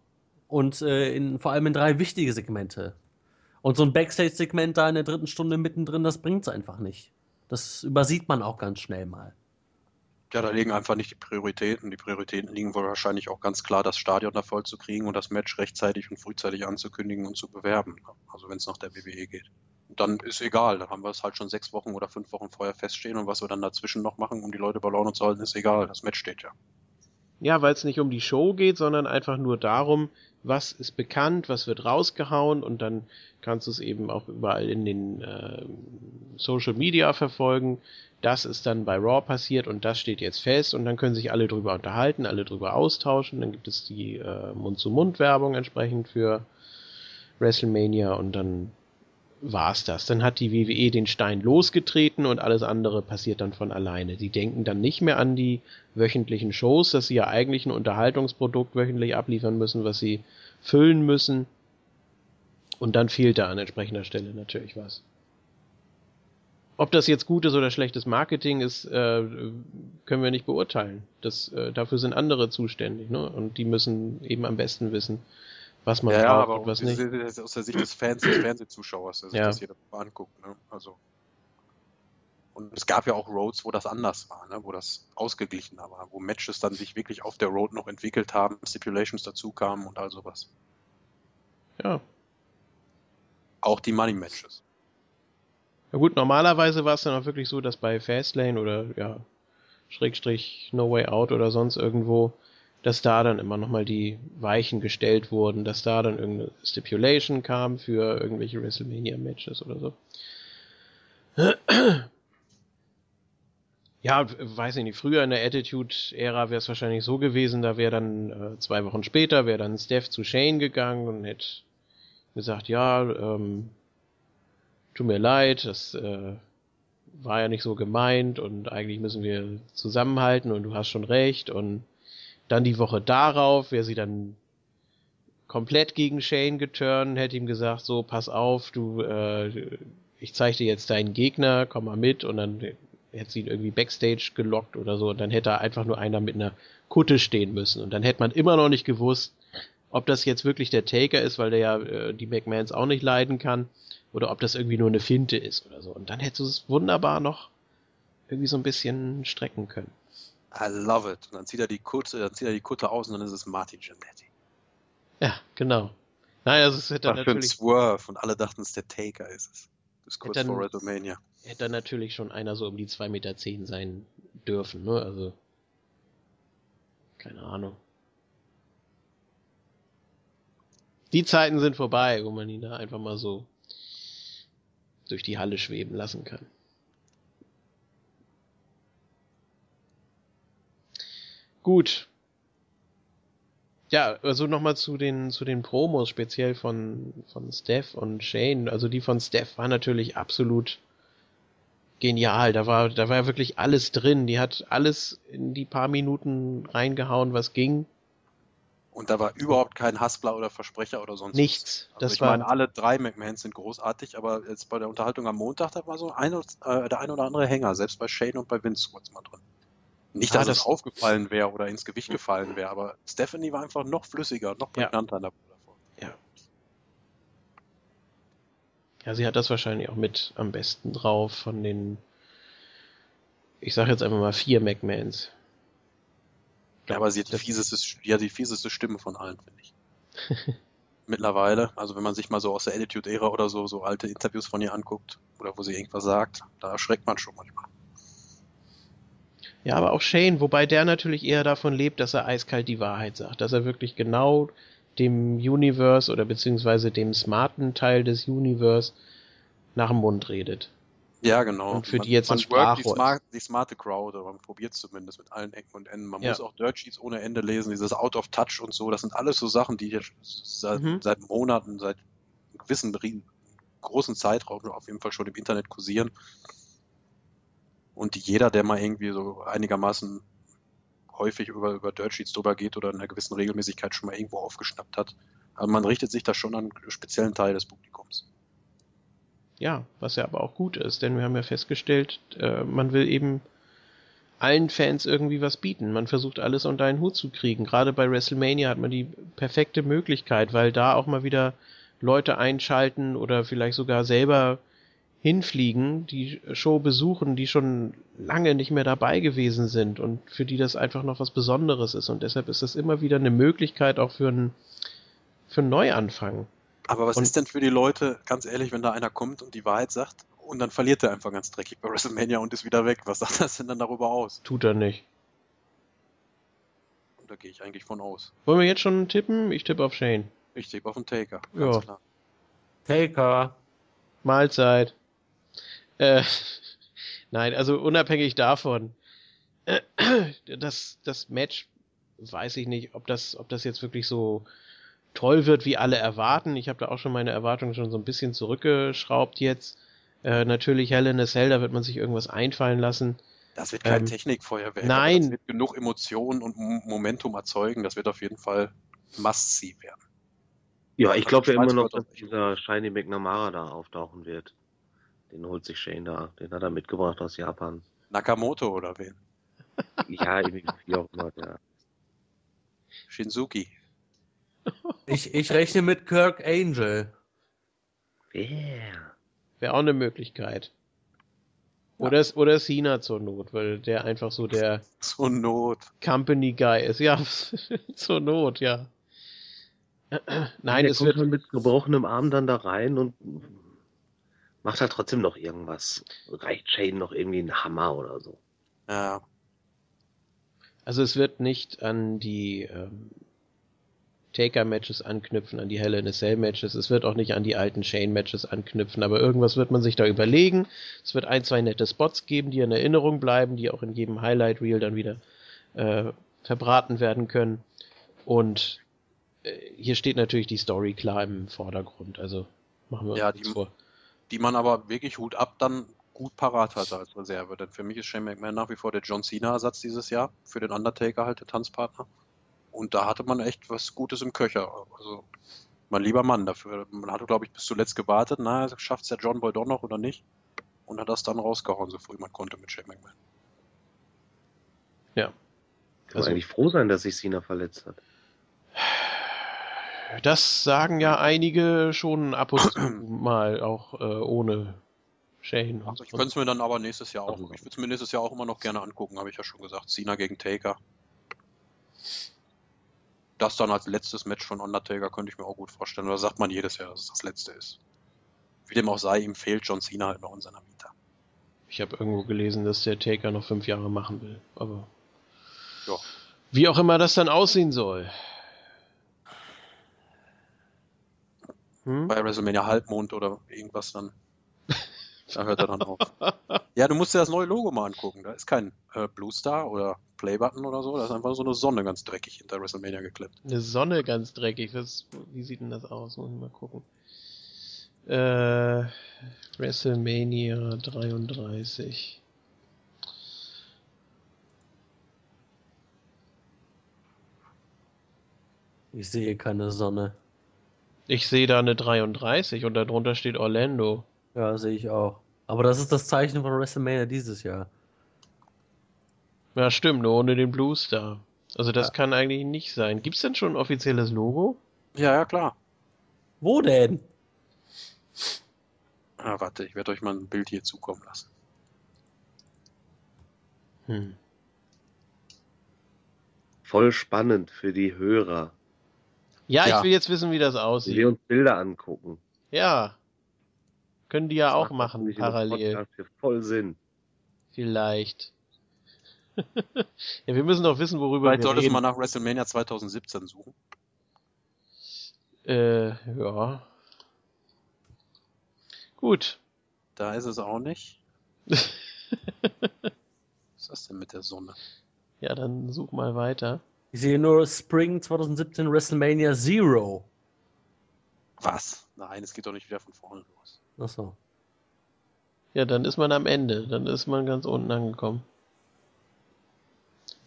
C: Und äh, in, vor allem in drei wichtige Segmente. Und so ein Backstage-Segment da in der dritten Stunde mittendrin, das bringt es einfach nicht. Das übersieht man auch ganz schnell mal.
B: Ja, da liegen einfach nicht die Prioritäten. Die Prioritäten liegen wohl wahrscheinlich auch ganz klar, das Stadion da voll zu kriegen und das Match rechtzeitig und frühzeitig anzukündigen und zu bewerben. Also wenn es nach der WWE geht. Dann ist egal, dann haben wir es halt schon sechs Wochen oder fünf Wochen vorher feststehen und was wir dann dazwischen noch machen, um die Leute bei Laune zu halten, ist egal. Das Match steht ja.
A: Ja, weil es nicht um die Show geht, sondern einfach nur darum, was ist bekannt, was wird rausgehauen und dann kannst du es eben auch überall in den äh, Social Media verfolgen. Das ist dann bei Raw passiert und das steht jetzt fest und dann können sich alle drüber unterhalten, alle drüber austauschen. Dann gibt es die äh, Mund-zu-Mund-Werbung entsprechend für WrestleMania und dann war's das. Dann hat die WWE den Stein losgetreten und alles andere passiert dann von alleine. Die denken dann nicht mehr an die wöchentlichen Shows, dass sie ja eigentlich ein Unterhaltungsprodukt wöchentlich abliefern müssen, was sie füllen müssen. Und dann fehlt da an entsprechender Stelle natürlich was. Ob das jetzt gutes oder schlechtes Marketing ist, äh, können wir nicht beurteilen. Das, äh, dafür sind andere zuständig, ne? Und die müssen eben am besten wissen, was man
B: ja,
A: braucht
B: aber
A: und was
B: aus
A: nicht.
B: aus der Sicht des Fans, des Fernsehzuschauers, der sich
A: Ja.
B: das jeder mal anguckt. Ne? Also und es gab ja auch Roads, wo das anders war, ne? wo das ausgeglichener war, wo Matches dann sich wirklich auf der Road noch entwickelt haben, Stipulations dazu kamen und all sowas.
A: Ja.
B: Auch die Money Matches.
A: Ja gut, normalerweise war es dann auch wirklich so, dass bei Fastlane oder ja, Schrägstrich No Way Out oder sonst irgendwo, dass da dann immer nochmal die Weichen gestellt wurden, dass da dann irgendeine Stipulation kam für irgendwelche WrestleMania-Matches oder so. Ja, weiß ich nicht, früher in der Attitude-Ära wäre es wahrscheinlich so gewesen, da wäre dann äh, zwei Wochen später, wäre dann Steph zu Shane gegangen und hätte gesagt, ja, ähm, tut mir leid, das äh, war ja nicht so gemeint und eigentlich müssen wir zusammenhalten und du hast schon recht und dann die Woche darauf wäre sie dann komplett gegen Shane geturnt, hätte ihm gesagt, so pass auf, du, äh, ich zeige dir jetzt deinen Gegner, komm mal mit und dann hätte sie ihn irgendwie Backstage gelockt oder so und dann hätte da einfach nur einer mit einer Kutte stehen müssen und dann hätte man immer noch nicht gewusst, ob das jetzt wirklich der Taker ist, weil der ja äh, die McMahons auch nicht leiden kann oder ob das irgendwie nur eine Finte ist oder so. Und dann hättest du es wunderbar noch irgendwie so ein bisschen strecken können.
B: I love it. Und dann zieht er die Kutte, dann zieht er die Kutte aus und dann ist es Marty Jannetty.
A: Ja, genau. Nein, also es hätte dann
B: Was für
A: natürlich,
B: Swerve und alle dachten, es der Taker ist es. Das ist kurz
A: dann-
B: vor WrestleMania.
A: hätte dann natürlich schon einer so um die 2,10 Meter zehn sein dürfen, ne? Also. Keine Ahnung. Die Zeiten sind vorbei, wo man ihn da einfach mal so durch die Halle schweben lassen kann. Gut. Ja, also nochmal zu den, zu den Promos, speziell von, von Steph und Shane. Also die von Steph war natürlich absolut genial. Da war, da war ja wirklich alles drin. Die hat alles in die paar Minuten reingehauen, was ging.
B: Und da war überhaupt kein Haspler oder Versprecher oder sonst
A: Nichts.
B: was. Also
A: Das
B: ich meine, alle drei McMahons sind großartig, aber jetzt bei der Unterhaltung am Montag, da war so ein, äh, der ein oder andere Hänger, selbst bei Shane und bei Vince kurz mal drin. Nicht,
A: Ja,
B: dass
A: das-
B: es aufgefallen wäre oder ins Gewicht gefallen wäre, aber Stephanie war einfach noch flüssiger, noch
A: Ja.
B: prägnanter in der davon.
A: ja, sie hat das wahrscheinlich auch mit am besten drauf von den, ich sag jetzt einfach mal vier McMahons.
B: Ja, aber sie hat die fieseste, hat die fieseste Stimme von allen, finde ich. Mittlerweile, also wenn man sich mal so aus der Attitude-Ära oder so, so alte Interviews von ihr anguckt, oder wo sie irgendwas sagt, da erschreckt man schon manchmal.
A: Ja, aber auch Shane, wobei der natürlich eher davon lebt, dass er eiskalt die Wahrheit sagt, dass er wirklich genau dem Universe oder beziehungsweise dem smarten Teil des Universe nach dem Mund redet.
B: Ja, genau.
A: Und für
B: man,
A: die jetzt
B: man
A: ein
B: die, smart, die smarte Crowd, oder man probiert zumindest mit allen Ecken und Enden. Man
A: Ja.
B: muss auch Dirt Sheets ohne Ende lesen, dieses Out of Touch und so. Das sind alles so Sachen, die jetzt seit,
A: Mhm.
B: seit Monaten, seit einem gewissen großen Zeitraum auf jeden Fall schon im Internet kursieren. Und jeder, der mal irgendwie so einigermaßen häufig über, über Dirt Sheets drüber geht oder in einer gewissen Regelmäßigkeit schon mal irgendwo aufgeschnappt hat. Aber man richtet sich da schon an einen speziellen Teil des Publikums.
A: Ja, was ja aber auch gut ist, denn wir haben ja festgestellt, äh, man will eben allen Fans irgendwie was bieten. Man versucht alles unter einen Hut zu kriegen. Gerade bei WrestleMania hat man die perfekte Möglichkeit, weil da auch mal wieder Leute einschalten oder vielleicht sogar selber hinfliegen, die Show besuchen, die schon lange nicht mehr dabei gewesen sind und für die das einfach noch was Besonderes ist. Und deshalb ist das immer wieder eine Möglichkeit auch für einen, für einen Neuanfang.
B: Aber was
A: Und-
B: ist denn für die Leute, ganz ehrlich, wenn da einer kommt und die Wahrheit sagt und dann verliert er einfach ganz dreckig bei WrestleMania und ist wieder weg? Was sagt das denn dann darüber aus?
A: Tut er nicht.
B: Und da gehe ich eigentlich von aus.
A: Wollen wir jetzt schon tippen? Ich tippe auf Shane.
B: Ich tippe auf den Taker.
A: Ja.
B: Ganz klar.
C: Taker.
A: Mahlzeit. Äh, nein, also unabhängig davon, das, das Match, weiß ich nicht, ob das, ob das jetzt wirklich so toll wird, wie alle erwarten. Ich habe da auch schon meine Erwartungen schon so ein bisschen zurückgeschraubt jetzt. Äh, natürlich Hell in a Cell, da wird man sich irgendwas einfallen lassen.
B: Das wird kein
A: Ähm,
B: Technikfeuerwerk.
A: nein.
B: Das wird genug Emotionen und M- Momentum erzeugen. Das wird auf jeden Fall Must-See werden.
D: Ja, ich
B: Also
D: glaube ja immer noch, dass dieser Shiny McNamara da auftauchen wird. Den holt sich Shane da. Den hat er mitgebracht aus Japan.
B: Nakamoto oder wen?
D: Ja, irgendwie wie auch immer. Ja.
B: Shinsuki.
C: Ich, ich rechne mit Kirk Angel.
D: Wer?
A: Wäre auch eine Möglichkeit. Oder, oder Cena zur Not, weil der einfach so der
B: Zur Not.
A: Company Guy ist. Ja, zur Not, ja. Nein,
D: der
A: es
D: kommt
A: wird,
D: mit gebrochenem Arm dann da rein und macht halt trotzdem noch irgendwas. Reicht Shane noch irgendwie einen Hammer oder so.
B: Ja.
A: Also es wird nicht an die ähm, Taker-Matches anknüpfen, an die Hell in a Cell-Matches. Es wird auch nicht an die alten Shane-Matches anknüpfen, aber irgendwas wird man sich da überlegen. Es wird ein, zwei nette Spots geben, die in Erinnerung bleiben, die auch in jedem Highlight-Reel dann wieder äh, verbraten werden können. Und äh, hier steht natürlich die Story klar im Vordergrund. Also machen wir
B: Ja,
A: uns
B: die-
A: vor.
B: Die man aber wirklich Hut ab dann gut parat hatte als Reserve. Denn für mich ist Shane McMahon nach wie vor der John Cena-Ersatz dieses Jahr. Für den Undertaker halt der Tanzpartner. Und da hatte man echt was Gutes im Köcher. Also, mein lieber Mann dafür. Man hatte, glaube ich, bis zuletzt gewartet. Na, schafft es der John Boy doch noch oder nicht? Und hat das dann rausgehauen, so früh man konnte mit Shane McMahon.
A: Ja.
D: Kann
A: Also-
D: man eigentlich froh sein, dass sich Cena verletzt hat.
A: Das sagen ja einige schon ab und zu mal, auch äh, ohne Shane.
B: Also ich könnte es mir dann aber nächstes Jahr auch,
D: Also-
B: ich würde es mir nächstes Jahr auch immer noch gerne angucken, habe ich ja schon gesagt. Cena gegen Taker. Das dann als letztes Match von Undertaker könnte ich mir auch gut vorstellen. Oder sagt man jedes Jahr, dass es das letzte ist. Wie dem auch sei, ihm fehlt John Cena halt noch in seiner Vita.
A: Ich habe irgendwo gelesen, dass der Taker noch fünf Jahre machen will. Aber
B: Ja.
A: wie auch immer das dann aussehen soll. Hm?
B: Bei WrestleMania Halbmond oder irgendwas dann. Da hört er dann auf. Ja, du musst dir das neue Logo mal angucken. Da ist kein äh, Blue Star oder Playbutton oder so. Da ist einfach so eine Sonne ganz dreckig hinter WrestleMania geklebt.
A: Eine Sonne ganz dreckig. Was, wie sieht denn das aus? Muss ich mal gucken. Äh, WrestleMania 33.
C: Ich sehe keine Sonne.
A: Ich sehe da eine 33 und darunter steht Orlando.
C: Ja, sehe ich auch. Aber das ist das Zeichen von WrestleMania dieses Jahr.
A: Ja, stimmt, nur ohne den Blue Star. Also das
C: Ja.
A: kann eigentlich nicht sein. Gibt's denn schon ein offizielles Logo?
B: Ja, ja, klar.
C: Wo denn?
B: Ah, warte, ich werde euch mal ein Bild hier zukommen lassen.
A: Hm.
D: Voll spannend für die Hörer,
A: Ja,
B: Ja.
A: ich will jetzt wissen, wie das
D: die wir
A: aussieht.
D: uns Bilder angucken.
A: Ja. Können die ja
D: Das
A: auch machen, parallel.
D: Voll Sinn.
A: Vielleicht. ja, wir müssen doch wissen, worüber
B: Vielleicht
A: wir
B: solltest du
A: reden.
B: mal nach WrestleMania 2017 suchen.
A: Äh, ja. Gut.
B: Da ist es auch nicht. Was ist das denn mit der Sonne?
A: ja, dann such mal weiter.
C: Ich sehe nur Spring 2017 WrestleMania Zero.
B: Was? Nein, es geht doch nicht wieder von vorne los.
C: Achso.
A: Ja, dann ist man am Ende. Dann ist man ganz unten angekommen.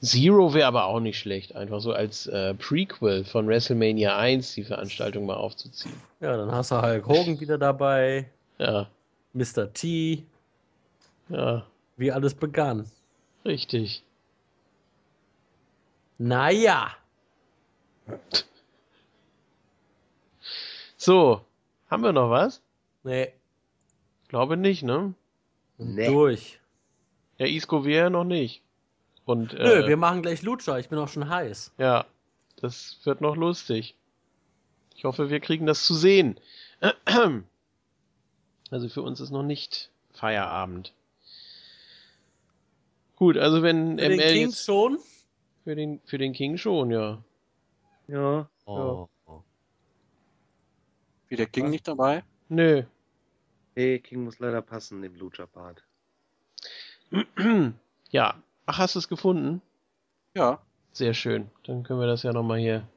A: Zero wäre aber auch nicht schlecht, einfach so als äh, Prequel von WrestleMania 1 die Veranstaltung mal aufzuziehen.
C: Ja, dann hast du Hulk Hogan wieder dabei.
A: Ja,
C: Mr. T.
A: ja.
C: Wie alles begann.
A: Richtig.
C: Naja.
A: So, haben wir noch was?
C: Nee.
A: Glaube nicht, ne?
D: Nee.
C: Durch.
A: Ja, Isco wir noch nicht. Und,
C: Nö,
A: äh,
C: wir machen gleich Lutscher. Ich bin auch schon heiß.
A: ja, das wird noch lustig. Ich hoffe, wir kriegen das zu sehen. Also für uns ist noch nicht Feierabend. Gut, also wenn
C: Für den
A: ML
C: Kings
A: jetzt
C: schon?
A: Für den für den King schon, ja.
D: Ja.
C: Oh.
B: Wie der King nicht dabei?
A: Nö.
D: Hey, King muss leider passen, dem Lucha-Part.
A: ja. Ach, hast du es gefunden?
B: Ja.
A: Sehr schön. Dann können wir das ja nochmal hier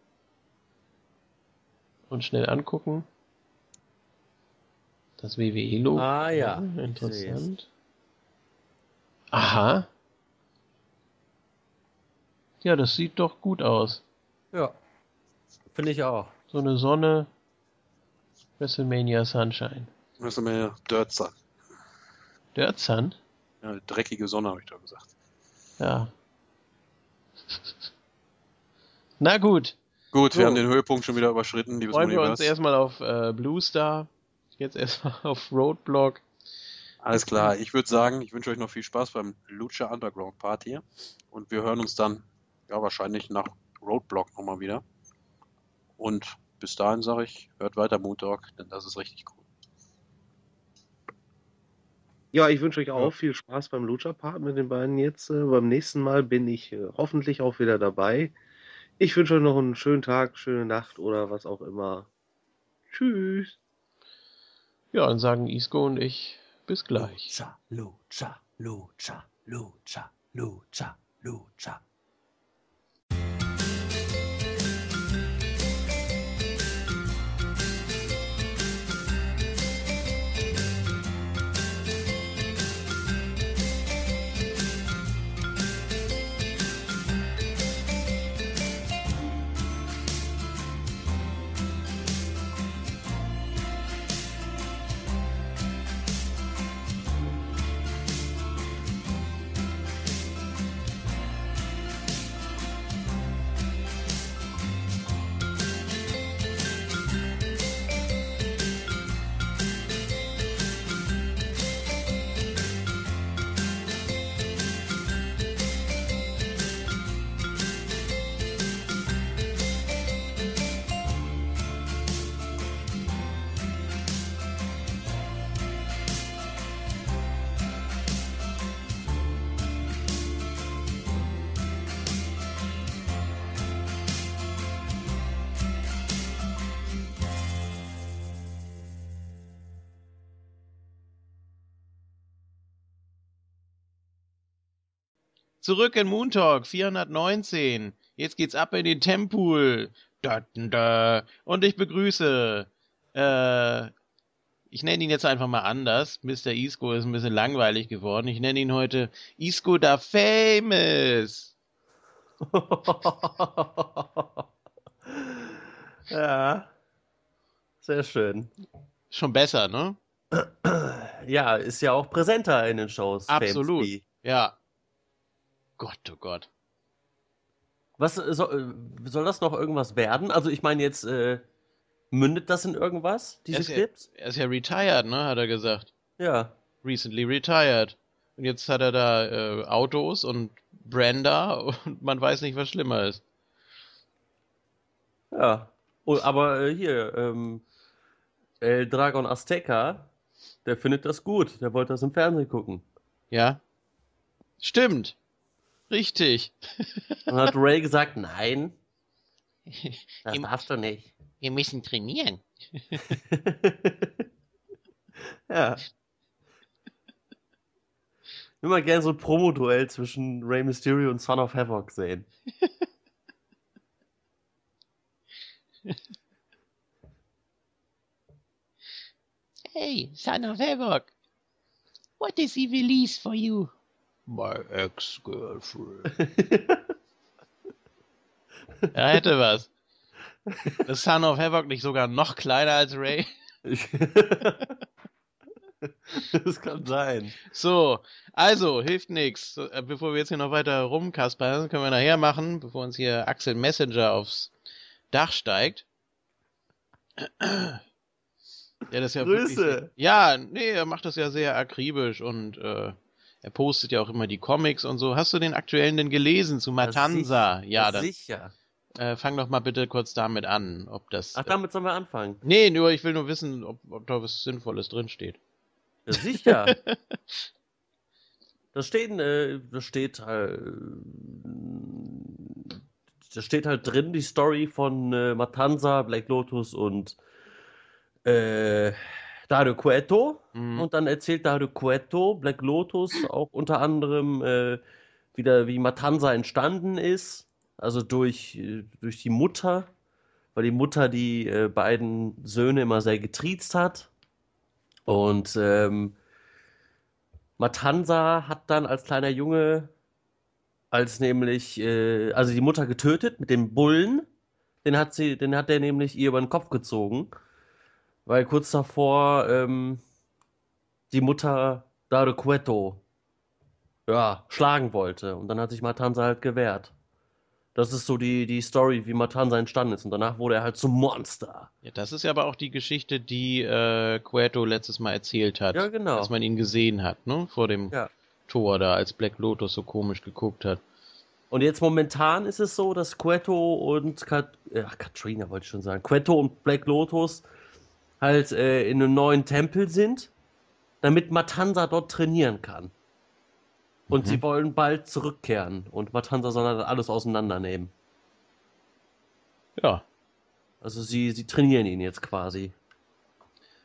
A: uns schnell angucken. Das WWE-Logo.
C: Ah ja.
A: Ja, Interessant. Aha. Ja, das sieht doch gut aus.
C: Ja. Finde ich auch.
A: So eine Sonne. WrestleMania Sunshine.
B: Mir Dirt Sun.
A: Dirt Sun?
B: Ja, dreckige Sonne, habe ich doch gesagt.
A: Ja. Na gut.
B: Gut,
A: So.
B: wir haben den Höhepunkt schon wieder überschritten, liebes
A: Freuen wir uns erstmal auf äh, Blue Star. Jetzt erstmal auf Roadblock.
B: Alles klar, ich würde sagen, ich wünsche euch noch viel Spaß beim Lucha Underground Part hier. Und wir hören uns dann, ja, wahrscheinlich nach Roadblock nochmal wieder. Und bis dahin sage ich, hört weiter Moon Talk, denn das ist richtig cool.
D: Ja, ich wünsche euch auch viel Spaß beim Lucha-Part mit den beiden jetzt. Äh, beim nächsten Mal bin ich äh, hoffentlich auch wieder dabei. Ich wünsche euch noch einen schönen Tag, schöne Nacht oder was auch immer. Tschüss.
A: Ja, dann sagen Isco und ich bis gleich.
C: Lucha, Lucha, Lucha, Lucha, Lucha, Lucha.
A: Zurück in Moon Talk 419. Jetzt geht's ab in den Tempool. Da. Und ich begrüße. Äh, ich nenne ihn jetzt einfach mal anders. Mr. Isco ist ein bisschen langweilig geworden. Ich nenne ihn heute Isco da Famous.
C: ja. Sehr schön.
A: Schon besser, ne?
C: Ja, ist ja auch präsenter in den Shows.
A: Absolut.
C: Famous
A: Ja. Gott, oh Gott.
C: Was äh, soll, äh, soll das noch irgendwas werden? Also ich meine jetzt, äh, mündet das in irgendwas, diese
A: Er ist, ja,
C: Clips?
A: er ist ja retired, ne? Hat er gesagt.
C: Ja.
A: Recently retired. Und jetzt hat er da äh, Autos und Brenda und man weiß nicht, was schlimmer ist.
C: Ja. Oh, aber äh, hier, ähm, El Dragon Azteca, der findet das gut. Der wollte das im Fernsehen gucken.
A: Ja? Stimmt. Richtig.
C: Dann hat Ray gesagt, nein, das
A: Im-
C: darfst du nicht.
A: Wir müssen trainieren.
C: ja. Ich will mal gerne so ein Promo-Duell zwischen Rey Mysterio und Son of Havoc sehen.
A: Hey, son of Havoc. What he release for you? My ex-girlfriend. Er hätte was. Ist Son of Havoc nicht sogar noch kleiner als Ray?
C: Das kann sein.
A: So, also, hilft nichts. Bevor wir jetzt hier noch weiter rumkaspern, können wir nachher machen, bevor uns hier Axel Messenger aufs Dach steigt. Ja, das ja
C: Grüße.
A: Wirklich, ja, nee, er macht das ja sehr akribisch und äh, er postet ja auch immer die Comics und so. Hast du den aktuellen denn gelesen zu Matanza? Ja, dann
C: sicher.
A: äh, fang doch mal bitte kurz damit an, ob das.
C: Ach, damit sollen wir anfangen.
A: nee, nur ich will nur wissen, ob, ob da was Sinnvolles drinsteht.
C: Ja, sicher. da steht, äh, da steht halt, da steht halt drin die Story von äh, Matanza, Black Lotus und äh, Dario Cueto.
A: Mhm.
C: Und dann erzählt Dario Cueto, Black Lotus, auch unter anderem äh, wieder, wie Matanza entstanden ist. Also durch, äh, durch die Mutter, weil die Mutter die äh, beiden Söhne immer sehr getriezt hat. Und ähm, Matanza hat dann als kleiner Junge, als nämlich, äh, also die Mutter getötet mit dem Bullen, den hat sie, den hat er nämlich ihr über den Kopf gezogen, weil kurz davor ähm, die Mutter Dario Cueto ja, schlagen wollte. Und dann hat sich Matanza halt gewehrt. Das ist so die, die Story, wie Matanza entstanden ist. Und danach wurde er halt zum Monster.
A: Ja, das ist ja aber auch die Geschichte, die äh, Cueto letztes Mal erzählt hat.
C: Ja, genau.
A: Als man ihn gesehen hat, ne? Vor dem
C: Ja.
A: Tor da, als Black Lotus so komisch geguckt hat.
C: Und jetzt momentan ist es so, dass Cueto und Kat Ach, Katrina wollte ich schon sagen. Cueto und Black Lotus halt äh, in einem neuen Tempel sind, damit Matanza dort trainieren kann. Und
A: Mhm.
C: sie wollen bald zurückkehren und Matanza soll dann alles auseinandernehmen.
A: Ja.
C: Also sie, sie trainieren ihn jetzt quasi.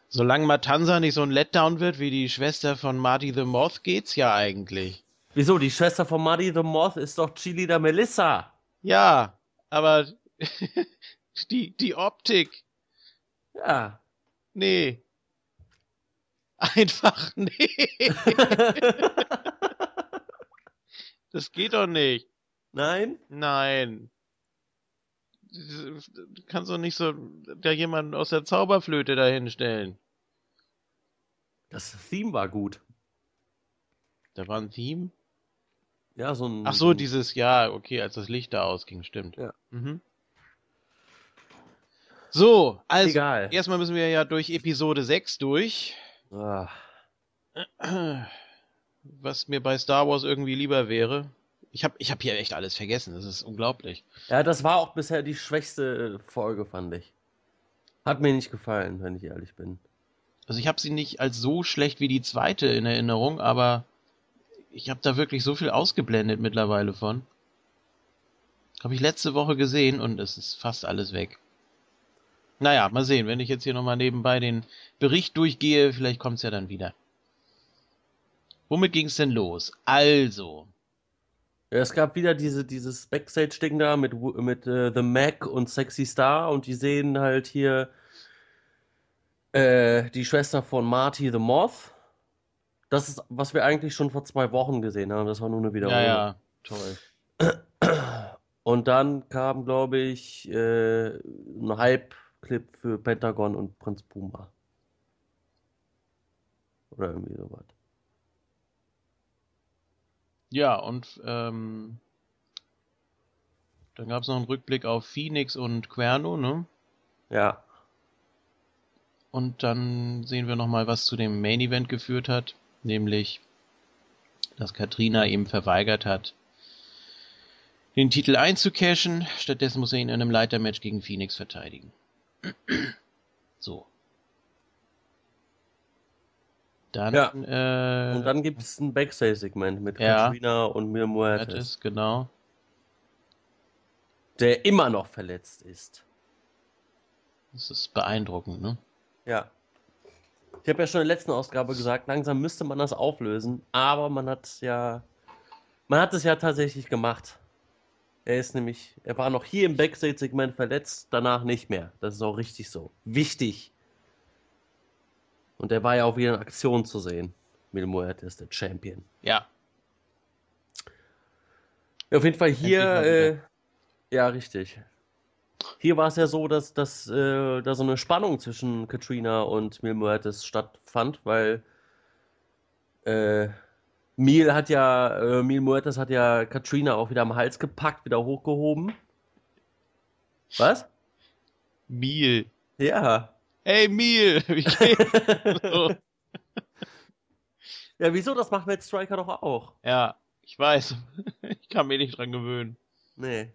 A: Solange Matanza nicht so ein Letdown wird wie die Schwester von Marty the Moth, geht's ja eigentlich.
C: Wieso? Die Schwester von Muddy the Moth ist doch Chili da Melissa.
A: Ja, aber die, die Optik,
C: Ja.
A: Nee. Einfach nee. Das geht doch nicht.
C: Nein?
A: Nein. Du kannst doch nicht so da jemanden aus der Zauberflöte dahinstellen.
C: Das Theme war gut.
A: Da war ein Theme.
C: Ja, so ein.
A: Ach so, dieses, ja, okay, als das Licht da ausging, stimmt.
C: Ja.
A: Mhm. So, also,
C: Egal.
A: erstmal müssen wir ja durch Episode 6 durch.
C: Ah.
A: Was mir bei Star Wars irgendwie lieber wäre. Ich habe ich hab hier echt alles vergessen, das ist unglaublich.
C: Ja, das war auch bisher die schwächste äh, Folge, fand ich. Hat mir nicht gefallen, wenn ich ehrlich bin.
A: Also ich habe sie nicht als so schlecht wie die zweite in Erinnerung, aber ich habe da wirklich so viel ausgeblendet mittlerweile von. Habe ich letzte Woche gesehen und es ist fast alles weg. Naja, mal sehen, wenn ich jetzt hier nochmal nebenbei den Bericht durchgehe, vielleicht kommt's ja dann wieder. Womit ging's denn los? Also,
C: es gab wieder diese, dieses Backstage-Ding da mit, mit äh, The Mac und Sexy Star und die sehen halt hier äh, die Schwester von Marty the Moth. Das ist, was wir eigentlich schon vor zwei Wochen gesehen haben. Das war nur eine Wiederholung.
A: ja, ja, toll.
C: Und dann kam, glaube ich, äh, ein Hype-Clip für Pentagon und Prinz Puma. Oder irgendwie sowas.
A: Ja, und ähm, dann gab's noch einen Rückblick auf Phoenix und Querno, ne?
C: Ja.
A: Und dann sehen wir nochmal, was zu dem Main Event geführt hat, nämlich, dass Katrina ihm verweigert hat, den Titel einzucashen. Stattdessen muss er ihn in einem Leitermatch gegen Phoenix verteidigen. So. Dann,
C: Ja.
A: äh,
C: Und dann gibt es ein Backstage-Segment mit
A: Ja.
C: Katrina und Mir Muertes,
A: Curtis, genau.
C: der immer noch verletzt ist.
A: Das ist beeindruckend, ne?
C: Ja. Ich habe ja schon in der letzten Ausgabe gesagt, langsam müsste man das auflösen, aber man hat ja, man hat es ja tatsächlich gemacht. Er ist nämlich, er war noch hier im Backstage-Segment verletzt, danach nicht mehr. Das ist auch richtig so. Wichtig. Und er war ja auch wieder in Aktion zu sehen. Mil Muertes, der Champion.
A: Ja.
C: Ja, auf jeden Fall hier, äh, ja, richtig. Hier war es ja so, dass, dass äh, da so eine Spannung zwischen Katrina und Mil Muertes stattfand, weil äh, Mil hat ja, äh, Mil Muertes hat ja Katrina auch wieder am Hals gepackt, wieder hochgehoben. Was?
A: Miel.
C: Ja.
A: Hey Miel, wie geht's? so.
C: Ja, wieso? Das macht Matt Striker doch auch.
A: Ja, ich weiß. Ich kann mich nicht dran gewöhnen.
C: Nee.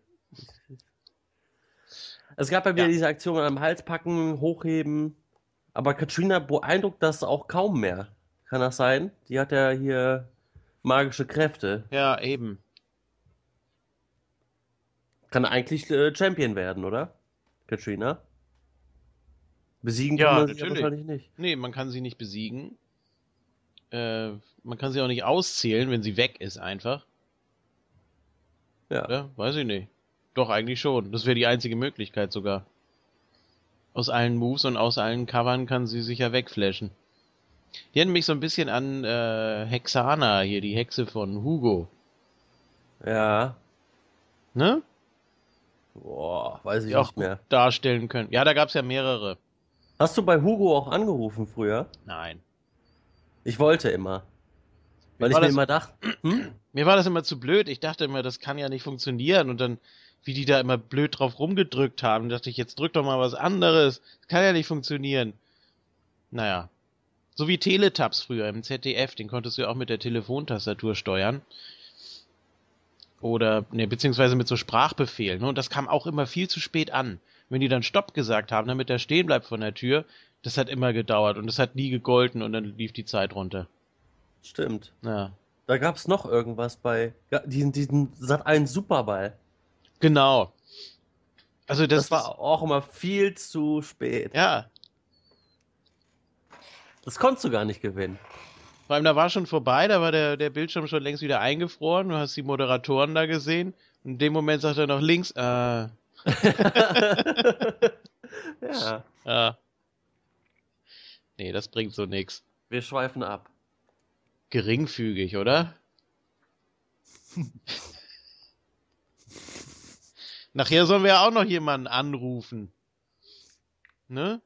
C: Es gab ja wieder
A: Ja.
C: diese Aktion am Hals packen, hochheben. Aber Katrina beeindruckt das auch kaum mehr. Kann das sein? Die hat ja hier magische Kräfte.
A: Ja, eben.
C: Kann eigentlich äh, Champion werden, oder? Katrina? Besiegen
A: Ja,
C: kann man sie
A: natürlich.
C: wahrscheinlich nicht.
A: Nee, man kann sie nicht besiegen. Äh, man kann sie auch nicht auszählen, wenn sie weg ist, einfach.
C: Ja.
A: Ja, weiß ich nicht. Doch, eigentlich schon. Das wäre die einzige Möglichkeit sogar. Aus allen Moves und aus allen Covern kann sie sich ja wegflashen. Die erinnern mich so ein bisschen an äh, Hexana, hier, die Hexe von Hugo.
C: Ja.
A: Ne?
C: Boah, weiß ich
A: Die auch
C: nicht mehr.
A: darstellen können. Ja, da gab's ja mehrere.
C: Hast du bei Hugo auch angerufen früher?
A: Nein.
C: Ich wollte immer. Weil ich mir
A: das-
C: immer dachte, hm?
A: Mir war das immer zu blöd. Ich dachte immer, das kann ja nicht funktionieren. Und dann, wie die da immer blöd drauf rumgedrückt haben, dachte ich, jetzt drück doch mal was anderes. Das kann ja nicht funktionieren. Naja. So wie Teletabs früher im ZDF, den konntest du ja auch mit der Telefontastatur steuern. Oder, ne, beziehungsweise mit so Sprachbefehlen. Ne? Und das kam auch immer viel zu spät an. Wenn die dann Stopp gesagt haben, damit er stehen bleibt von der Tür, das hat immer gedauert und das hat nie gegolten und dann lief die Zeit runter.
C: Stimmt.
A: Ja.
C: Da gab es noch irgendwas bei ja, diesen, diesen Sat 1 Superball.
A: Genau. Also
C: Das,
A: das,
C: war auch immer viel zu spät.
A: ja,
C: Das konntest du gar nicht gewinnen.
A: Vor allem, da war schon vorbei, da war der, der Bildschirm schon längst wieder eingefroren, du hast die Moderatoren da gesehen. Und in dem Moment sagt er noch links, äh,
C: ja,
A: äh. Nee, das bringt so nix.
C: wir schweifen ab.
A: Geringfügig, oder? Nachher sollen wir ja auch noch jemanden anrufen. Ne?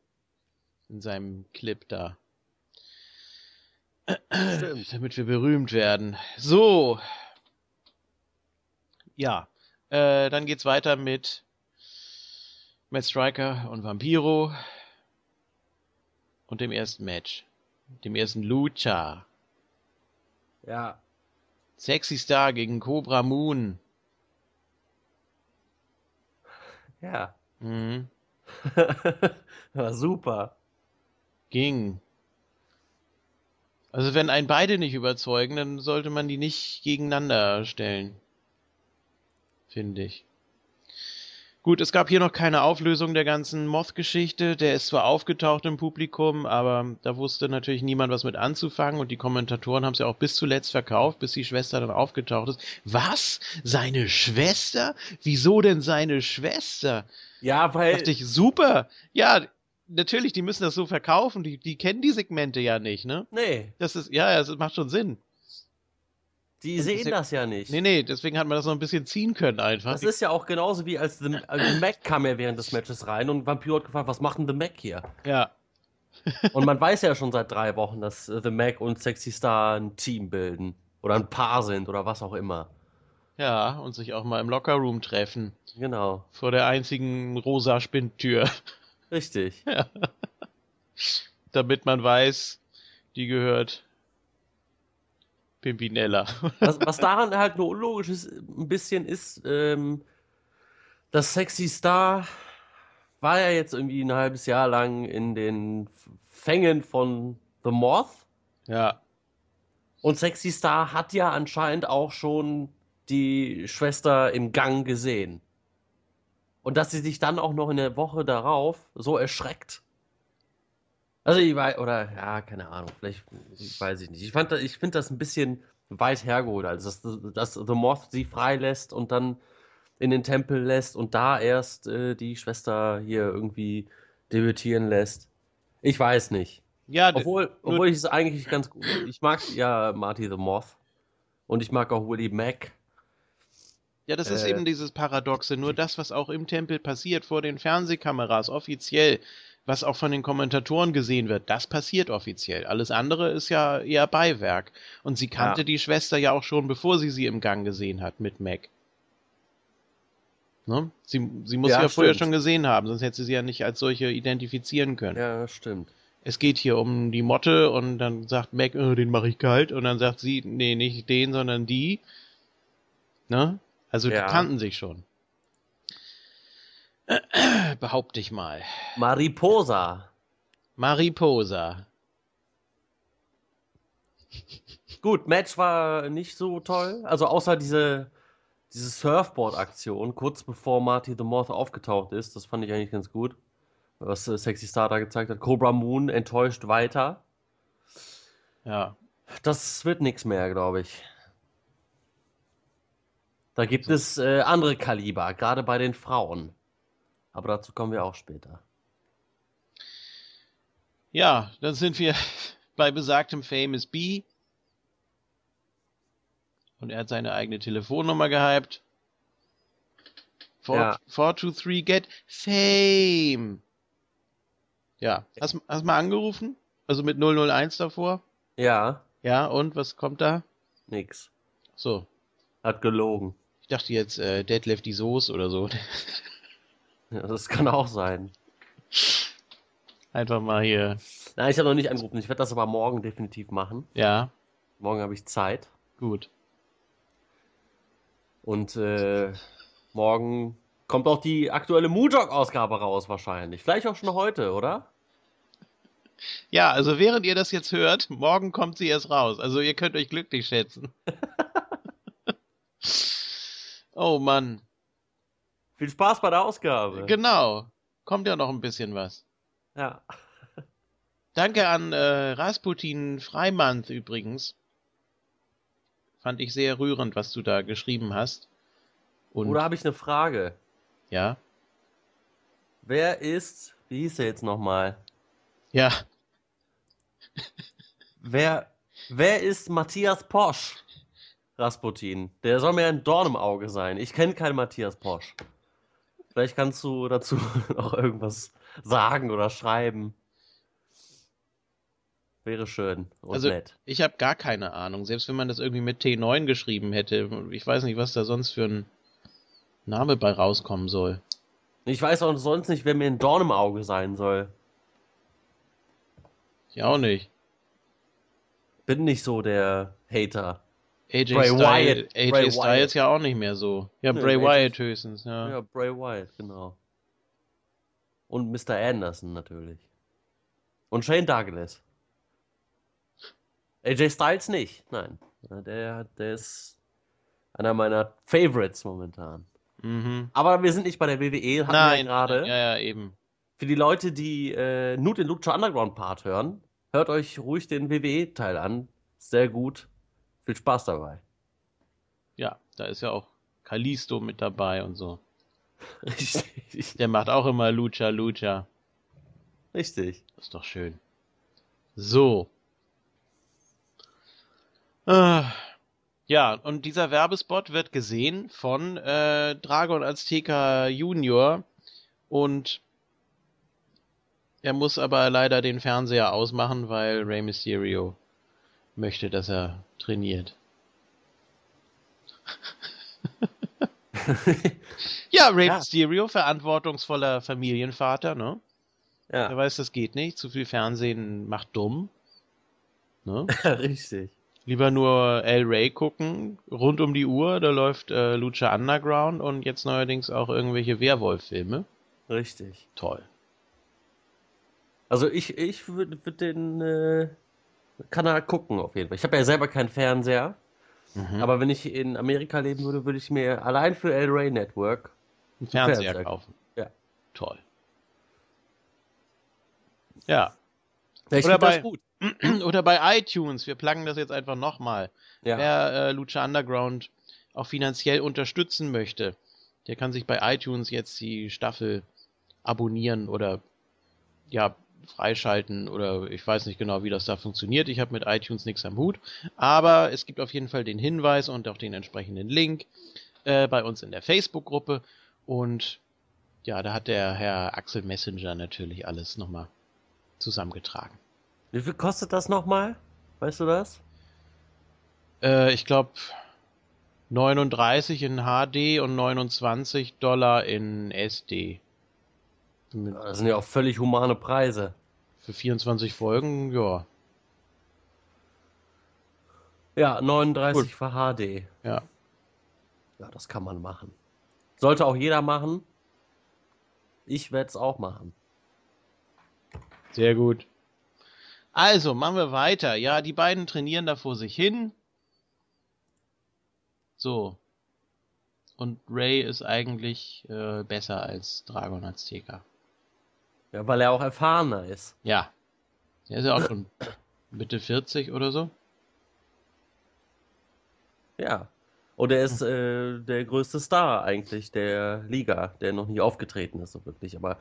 A: In seinem Clip da.
C: Stimmt.
A: Damit wir berühmt werden. So. Ja. Äh, dann geht's weiter mit Matt Striker und Vampiro. Und dem ersten Match. Dem ersten Lucha.
C: Ja.
A: Sexy Star gegen Cobra Moon.
C: Ja.
A: Mhm.
C: War super.
A: Ging. Also wenn einen beide nicht überzeugen, dann sollte man die nicht gegeneinander stellen. Finde ich. Gut, es gab hier noch keine Auflösung der ganzen Moth-Geschichte. Der ist zwar aufgetaucht im Publikum, aber da wusste natürlich niemand was mit anzufangen und die Kommentatoren haben es ja auch bis zuletzt verkauft, bis die Schwester dann aufgetaucht ist. Was? Seine Schwester? Wieso denn seine Schwester?
C: Ja, weil
A: Dachte ich, super. Ja, natürlich, die müssen das so verkaufen. Die, die kennen die Segmente ja nicht, ne?
C: nee,
A: Das ist, ja, das macht schon Sinn.
C: die sehen das ja nicht.
A: Nee, nee, deswegen hat man das noch ein bisschen ziehen können einfach.
C: Das ist ja auch genauso wie als The, als The Mac kam ja während des Matches rein und Vampiro hat gefragt, was macht denn The Mac hier?
A: ja,
C: Und man weiß ja schon seit drei Wochen, dass äh, The Mac und Sexy Star ein Team bilden. Oder ein Paar sind oder was auch immer.
A: ja, und sich auch mal im Lockerroom treffen.
C: Genau.
A: Vor der einzigen rosa Spindtür.
C: Richtig.
A: Damit man weiß, die gehört Pimpinella.
C: Was, was daran halt nur unlogisch ist, ein bisschen ist, ähm, dass Sexy Star war ja jetzt irgendwie ein halbes Jahr lang in den Fängen von The Moth.
A: ja,
C: Und Sexy Star hat ja anscheinend auch schon die Schwester im Gang gesehen. Und dass sie sich dann auch noch in der Woche darauf so erschreckt. Also ich weiß, oder ja, keine Ahnung, vielleicht ich weiß ich nicht. Ich fand, ich finde das ein bisschen weit hergeholt, also dass, dass The Moth sie freilässt und dann in den Tempel lässt und da erst äh, die Schwester hier irgendwie debütieren lässt. Ich weiß nicht.
A: ja,
C: Obwohl, obwohl ich es eigentlich ganz gut. Ich mag ja Marty the Moth. Und ich mag auch Willie Mack.
A: Ja, das ist
C: Äh,
A: eben dieses Paradoxe. Nur das, was auch im Tempel passiert, vor den Fernsehkameras, offiziell, was auch von den Kommentatoren gesehen wird, das passiert offiziell. Alles andere ist ja eher Beiwerk. Und sie kannte ja. die Schwester ja auch schon, bevor sie sie im Gang gesehen hat mit Mac. Ne? Sie, sie muss ja, sie ja vorher schon gesehen haben, sonst hätte sie sie ja nicht als solche identifizieren können.
C: Ja, stimmt.
A: Es geht hier um die Motte und dann sagt Mac, oh, den mache ich kalt und dann sagt sie, nee, nicht den, sondern die. Ne? Also ja. die kannten sich schon. Behaupte ich mal.
C: Mariposa.
A: Mariposa.
C: Gut, Match war nicht so toll. Also außer diese, diese Surfboard-Aktion, kurz bevor Marty the Moth aufgetaucht ist. Das fand ich eigentlich ganz gut. Was äh, Sexy Star da gezeigt hat. Cobra Moon enttäuscht weiter.
A: Ja.
C: Das wird nichts mehr, glaube ich. Da gibt so. es äh, andere Kaliber, gerade bei den Frauen. Aber dazu kommen wir auch später.
A: Ja, dann sind wir bei besagtem Famous B. Und er hat seine eigene Telefonnummer gehypt. 423 ja. get fame. Ja, hast, du mal angerufen? Also mit 001 davor?
C: Ja.
A: Ja, und was kommt da?
C: Nix.
A: So.
C: Hat gelogen.
A: Ich dachte jetzt äh, Deadlift die Soße oder so.
C: Ja, das kann auch sein.
A: Einfach mal hier.
C: Nein, ich habe noch nicht angerufen. Ich werde das aber morgen definitiv machen.
A: Ja.
C: Morgen habe ich Zeit.
A: Gut.
C: Und äh, morgen kommt auch die aktuelle Moodog-Ausgabe raus wahrscheinlich. Vielleicht auch schon heute, oder?
A: Ja, also während ihr das jetzt hört, morgen kommt sie erst raus. Also ihr könnt euch glücklich schätzen. oh Mann.
C: Viel Spaß bei der Ausgabe.
A: Genau. Kommt ja noch ein bisschen was.
C: Ja.
A: Danke an äh, Rasputin Freimann übrigens. Fand ich sehr rührend, was du da geschrieben hast.
C: Und Oder habe ich eine Frage?
A: Ja.
C: Wer ist, wie hieß er jetzt nochmal?
A: Ja.
C: wer, wer ist Matthias Posch? Rasputin. Der soll mir ein Dorn im Auge sein. Ich kenne keinen Matthias Posch. Vielleicht kannst du dazu noch irgendwas sagen oder schreiben. Wäre schön und
A: also,
C: nett.
A: Ich habe gar keine Ahnung. Selbst wenn man das irgendwie mit T9 geschrieben hätte, ich weiß nicht, was da sonst für ein Name bei rauskommen soll.
C: Ich weiß auch sonst nicht, wer mir ein Dorn im Auge sein soll.
A: Ich auch nicht.
C: Bin nicht so der Hater.
A: AJ, Bray Style, Wyatt. AJ Bray Styles Wyatt. ja auch nicht mehr so. Ja, Bray nee, Wyatt höchstens, ja.
C: Ja, Bray Wyatt, genau. Und Mr. Anderson natürlich. Und Shane Douglas. AJ Styles nicht, nein. Der, der ist einer meiner Favorites momentan.
A: Mhm.
C: Aber wir sind nicht bei der WWE,
A: hatten Nein, wir gerade. Ja, ja, eben.
C: Für die Leute, die äh, nur den Lucha Underground Part hören, hört euch ruhig den WWE-Teil an. Sehr gut. Viel Spaß dabei.
A: Ja, da ist ja auch Kalisto mit dabei und so.
C: Richtig.
A: Der macht auch immer Lucha Lucha.
C: Richtig.
A: Das ist doch schön. So. Äh, ja, und dieser Werbespot wird gesehen von äh, Dragon Azteca Junior und er muss aber leider den Fernseher ausmachen, weil Rey Mysterio möchte, dass er trainiert. ja, Ray ja. Mysterio, verantwortungsvoller Familienvater, ne? Ja. Er weiß, das geht nicht. Zu viel Fernsehen macht dumm.
C: Ne? Richtig.
A: Lieber nur El Rey gucken, rund um die Uhr. Da läuft äh, Lucha Underground und jetzt neuerdings auch irgendwelche Werwolf-Filme.
C: Richtig.
A: Toll.
C: Also ich, ich würde würd den äh, Kanal gucken auf jeden Fall. Ich habe ja selber keinen Fernseher. Mhm. Aber wenn ich in Amerika leben würde, würde ich mir allein für El Rey Network
A: einen Fernseher, Fernseher kaufen.
C: Ja.
A: Toll. Ja.
C: Ich oder, bei, gut.
A: oder bei iTunes, wir plagen das jetzt einfach nochmal. Ja. Wer äh, Lucha Underground auch finanziell unterstützen möchte, der kann sich bei iTunes jetzt die Staffel abonnieren oder ja, freischalten oder ich weiß nicht genau, wie das da funktioniert. Ich habe mit iTunes nichts am Hut. Aber es gibt auf jeden Fall den Hinweis und auch den entsprechenden Link äh, bei uns in der Facebook-Gruppe. Und Ja, da hat der Herr Axel Messenger natürlich alles nochmal zusammengetragen.
C: Wie viel kostet das nochmal? Weißt du das?
A: Äh, ich glaube 39 in HD und 29 Dollar in SD.
C: Das sind ja auch völlig humane Preise.
A: Für 24 Folgen, ja.
C: Ja, 39 Gut. für HD.
A: Ja.
C: Ja, das kann man machen. Sollte auch jeder machen. Ich werde es auch machen.
A: Sehr gut. Also, machen wir weiter. Ja, die beiden trainieren da vor sich hin. So. Und Ray ist eigentlich äh, besser als Dragon Azteca.
C: Ja, weil er auch erfahrener ist.
A: Ja. Er ist ja auch schon Mitte 40 oder so.
C: Ja. Und er ist äh, der größte Star eigentlich der Liga, der noch nie aufgetreten ist, so wirklich. Aber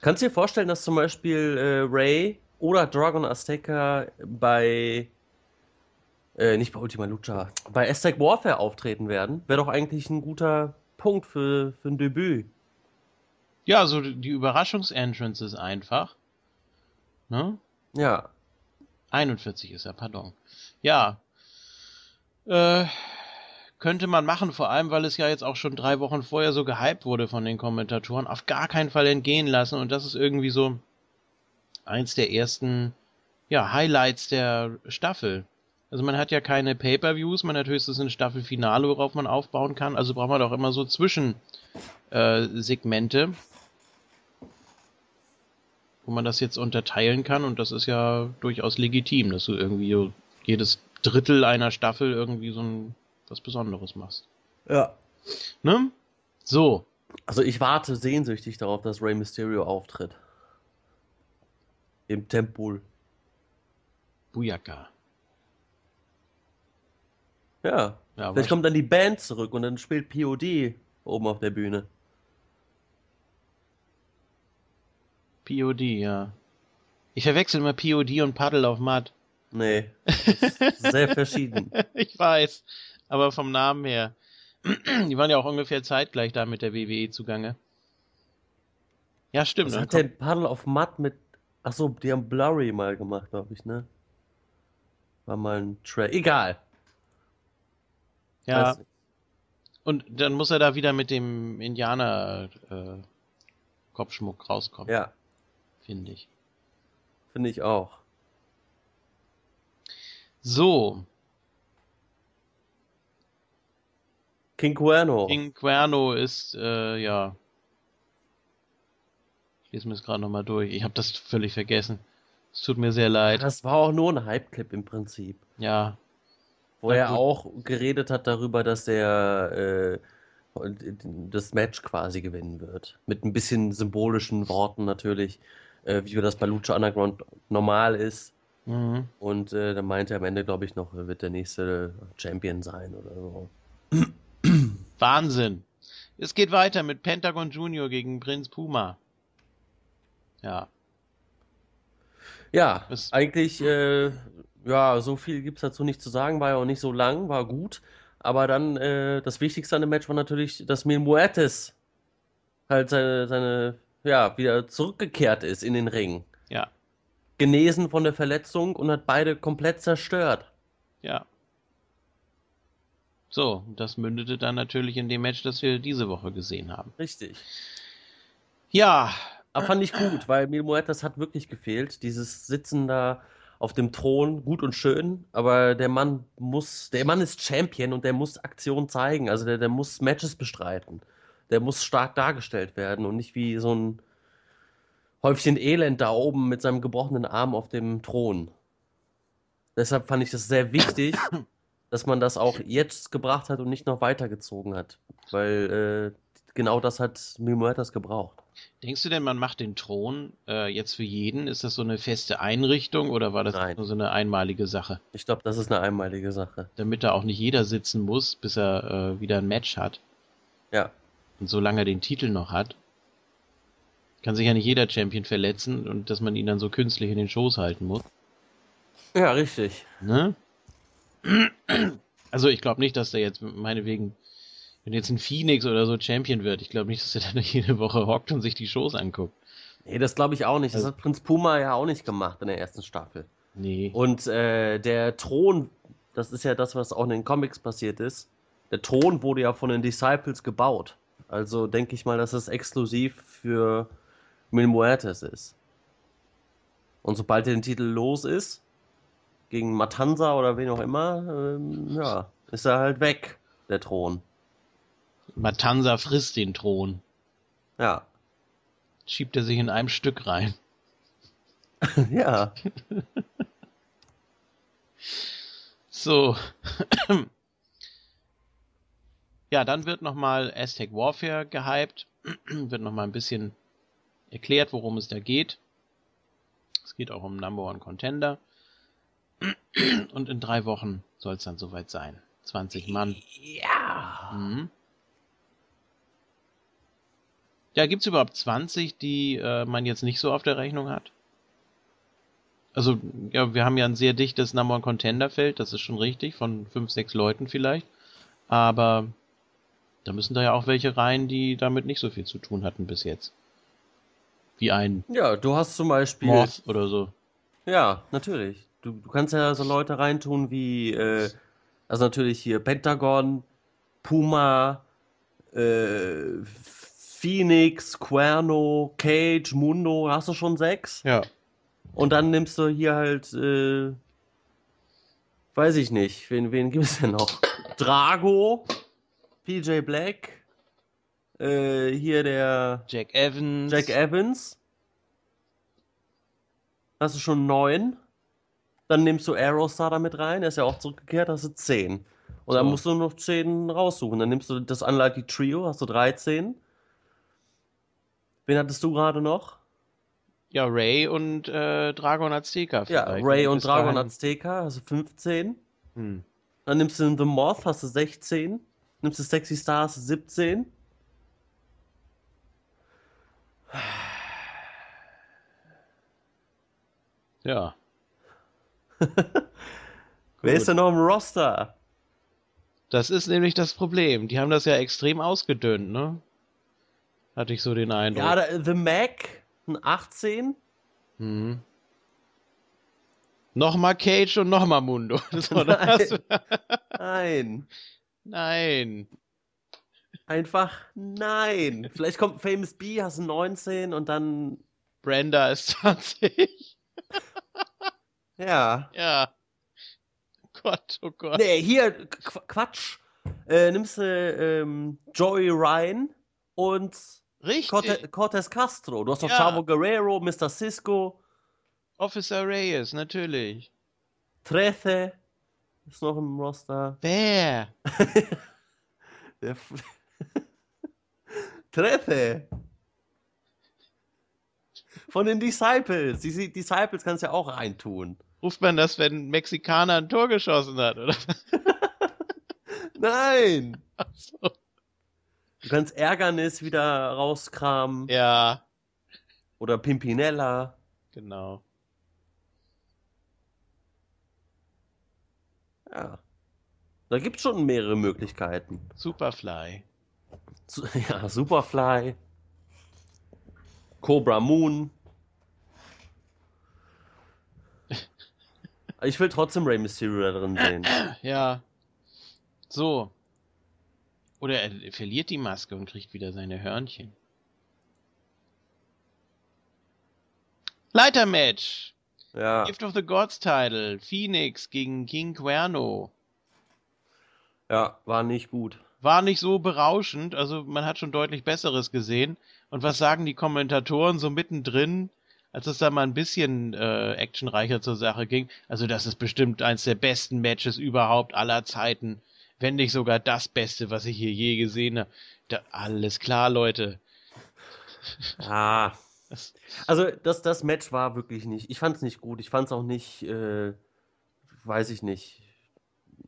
C: kannst du dir vorstellen, dass zum Beispiel äh, Ray oder Dragon Azteca bei äh, nicht bei Ultima Lucha, bei Aztec Warfare auftreten werden? Wäre doch eigentlich ein guter Punkt für, für ein Debüt.
A: Ja, so die Überraschungsentrance ist einfach. Ne?
C: Ja.
A: 41 ist er, pardon. Ja. Äh, könnte man machen, vor allem, weil es ja jetzt auch schon drei Wochen vorher so gehypt wurde von den Kommentatoren. Auf gar keinen Fall entgehen lassen und das ist irgendwie so eins der ersten ja, Highlights der Staffel. Also man hat ja keine Pay-per-Views, man hat höchstens ein Staffelfinale, worauf man aufbauen kann. Also braucht man doch immer so Zwischensegmente, wo man das jetzt unterteilen kann. Und das ist ja durchaus legitim, dass du irgendwie jedes Drittel einer Staffel irgendwie so ein was Besonderes machst.
C: Ja.
A: Ne? So.
C: Also ich warte sehnsüchtig darauf, dass Rey Mysterio auftritt. Im Tempel.
A: Bujaka.
C: Ja. ja Vielleicht kommt dann die Band zurück und dann spielt POD oben auf der Bühne.
A: POD, ja. Ich verwechsel immer POD und Paddle auf Matt.
C: Nee. sehr verschieden.
A: ich weiß. Aber vom Namen her. Die waren ja auch ungefähr zeitgleich da mit der WWE zugange. Ja, stimmt.
C: Was hat der Paddle auf Matt mit Achso, die haben Blurry mal gemacht, glaube ich, ne? War mal ein Track. Egal.
A: Ja. Und dann muss er da wieder mit dem Indianer äh, Kopfschmuck rauskommen.
C: Ja.
A: Finde ich.
C: Finde ich auch.
A: So.
C: King Cuerno.
A: King Cuerno ist, äh, ja, ich lese mir das gerade nochmal durch. Ich habe das völlig vergessen. Es tut mir sehr leid.
C: Das war auch nur ein Hype-Clip im Prinzip.
A: Ja.
C: Wo er auch geredet hat darüber, dass er äh, das Match quasi gewinnen wird. Mit ein bisschen symbolischen Worten natürlich, äh, wie das bei Lucha Underground normal ist.
A: Mhm.
C: Und äh, dann meinte er am Ende, glaube ich, noch, wird der nächste Champion sein oder so.
A: Wahnsinn. Es geht weiter mit Pentagon Junior gegen Prinz Puma. Ja.
C: Ja, ist eigentlich, äh, ja, so viel gibt es dazu nicht zu sagen, war ja auch nicht so lang, war gut. Aber dann, äh, das Wichtigste an dem Match war natürlich, dass Mil Muertes halt seine, seine, ja, wieder zurückgekehrt ist in den Ring.
A: Ja.
C: Genesen von der Verletzung und hat beide komplett zerstört.
A: Ja. So, das mündete dann natürlich in dem Match, das wir diese Woche gesehen haben.
C: Richtig.
A: Ja,
C: aber fand ich gut, weil Mil Muertes hat wirklich gefehlt. Dieses Sitzen da auf dem Thron, gut und schön, aber der Mann muss, der Mann ist Champion und der muss Aktion zeigen. Also der, der muss Matches bestreiten. Der muss stark dargestellt werden und nicht wie so ein Häufchen Elend da oben mit seinem gebrochenen Arm auf dem Thron. Deshalb fand ich das sehr wichtig, dass man das auch jetzt gebracht hat und nicht noch weitergezogen hat. Weil äh, genau das hat Mil Muertes gebraucht.
A: Denkst du denn, man macht den Thron äh, jetzt für jeden? Ist das so eine feste Einrichtung oder war das
C: Nein.
A: nur so eine einmalige Sache?
C: Ich glaube, das ist eine einmalige Sache.
A: Damit da auch nicht jeder sitzen muss, bis er äh, wieder ein Match hat.
C: Ja.
A: Und solange er den Titel noch hat, kann sich ja nicht jeder Champion verletzen und dass man ihn dann so künstlich in den Schoß halten muss.
C: Ja, richtig.
A: Ne? Also ich glaube nicht, dass der jetzt meinetwegen Wenn jetzt ein Phoenix oder so Champion wird, ich glaube nicht, dass er dann jede Woche hockt und sich die Shows anguckt.
C: Nee, das glaube ich auch nicht. Das
A: Also-
C: hat Prinz Puma ja auch nicht gemacht in der ersten Staffel.
A: Nee.
C: Und äh, der Thron, das ist ja das, was auch in den Comics passiert ist. Der Thron wurde ja von den Disciples gebaut. Also denke ich mal, dass das exklusiv für Mil Muertes ist. Und sobald er den Titel los ist, gegen Matanza oder wen auch immer, ähm, ja, ist er halt weg, der Thron.
A: Matanza frisst den Thron.
C: Ja.
A: Schiebt er sich in einem Stück rein.
C: ja.
A: So. ja, dann wird nochmal Aztec Warfare gehypt. wird nochmal ein bisschen erklärt, worum es da geht. Es geht auch um Number One Contender. Und in drei Wochen soll es dann soweit sein. 20 Mann.
C: Ja.
A: Mhm. Ja, gibt's überhaupt 20, die äh, man jetzt nicht so auf der Rechnung hat? Also, ja, wir haben ja ein sehr dichtes Number One Contender Feld, das ist schon richtig, von fünf, sechs Leuten vielleicht. Aber da müssen da ja auch welche rein, die damit nicht so viel zu tun hatten bis jetzt. Wie ein
C: Ja, du hast zum Beispiel.
A: Moth oder so.
C: Ja, natürlich. Du, du kannst ja so Leute reintun wie, äh, also natürlich hier Pentagon, Puma, äh, Phoenix, Cuerno, Cage, Mundo, hast du schon sechs?
A: Ja.
C: Und dann nimmst du hier halt, äh, weiß ich nicht, wen, wen gibt es denn noch? Drago, PJ Black, äh, hier der
A: Jack Evans.
C: Jack Evans. Hast du schon neun. Dann nimmst du Aerostar da mit rein, der ist ja auch zurückgekehrt, hast du zehn. Und dann
A: So.
C: musst du noch zehn raussuchen. Dann nimmst du das Unlucky Trio, hast du 13. Wen hattest du gerade noch?
A: Ja, Ray und äh, Dragon Azteca.
C: Ja. Ray und
A: Bis
C: Dragon
A: dahin-
C: Azteca, hast du 15.
A: Hm.
C: Dann nimmst du The Moth, hast du 16. Nimmst du Sexy Stars, 17.
A: Ja.
C: Wer ist denn noch im Roster?
A: Das ist nämlich das Problem. Die haben das ja extrem ausgedünnt, ne? Hatte ich so den Eindruck.
C: Ja, da, The Mac, ein 18.
A: hm. Nochmal Cage und nochmal Mundo. So, dann hast du-
C: Nein.
A: Nein.
C: Einfach nein. Vielleicht kommt Famous B, hast du 19 und dann.
A: Brenda ist 20.
C: Ja.
A: ja. Gott, oh Gott.
C: Nee, hier, Qu Quatsch. Äh, nimmst du ähm, Joey Ryan und
A: Richtig.
C: Corte Cortez Castro. Du hast noch
A: Ja.
C: Chavo Guerrero, Mr. Cisco,
A: Officer Reyes, natürlich.
C: Trece ist noch im Roster.
A: Wer?
C: Der Trece. Von den Disciples. Die die Disciples kannst du ja auch reintun.
A: Ruft man das, wenn ein Mexikaner ein Tor geschossen hat, oder?
C: Nein!
A: Ach so.
C: Du kannst Ärgernis wieder rauskramen.
A: Ja,
C: Oder Pimpinella.
A: genau.
C: Ja. Da gibt es schon mehrere Möglichkeiten.
A: Superfly.
C: Su- Ja, Superfly. Cobra Moon. Ich will trotzdem Rey Mysterio da drin sehen.
A: Ja. So. Oder er verliert die Maske und kriegt wieder seine Hörnchen. Leitermatch.
C: Ja.
A: Gift of the Gods Title. Phoenix gegen King Cuerno.
C: Ja, war nicht gut.
A: War nicht so berauschend, also man hat schon deutlich Besseres gesehen. Und was sagen die Kommentatoren so mittendrin, als es da mal ein bisschen äh, actionreicher zur Sache ging? Also das ist bestimmt eins der besten Matches überhaupt aller Zeiten. Wenn nicht sogar das Beste, was ich hier je gesehen habe. Da, alles klar, Leute.
C: Ja. Also, das, das Match war wirklich nicht. Ich fand es nicht gut. Ich fand es auch nicht, äh, weiß ich nicht,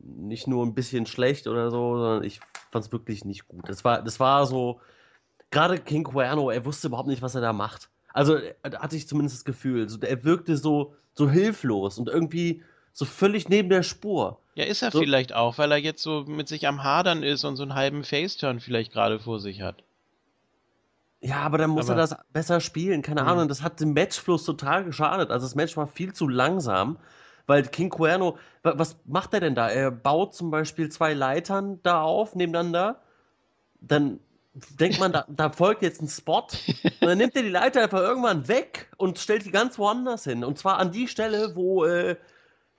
C: nicht nur ein bisschen schlecht oder so, sondern ich fand es wirklich nicht gut. Das war, das war so, gerade King Cuerno, er wusste überhaupt nicht, was er da macht. Also, da hatte ich zumindest das Gefühl. So, er wirkte so, so hilflos und irgendwie so völlig neben der Spur.
A: Ja, ist er
C: So-
A: vielleicht auch, weil er jetzt so mit sich am Hadern ist und so einen halben Faceturn vielleicht gerade vor sich hat.
C: Ja, aber dann muss
A: Aber-
C: er das besser spielen, keine
A: Mhm.
C: Ahnung. Das hat dem Matchfluss total geschadet. Also das Match war viel zu langsam, weil King Cuerno, wa- was macht er denn da? Er baut zum Beispiel zwei Leitern da auf, nebeneinander. Dann denkt man, da, da folgt jetzt ein Spot. Und dann nimmt er die Leiter einfach irgendwann weg und stellt die ganz woanders hin. Und zwar an die Stelle, wo, äh,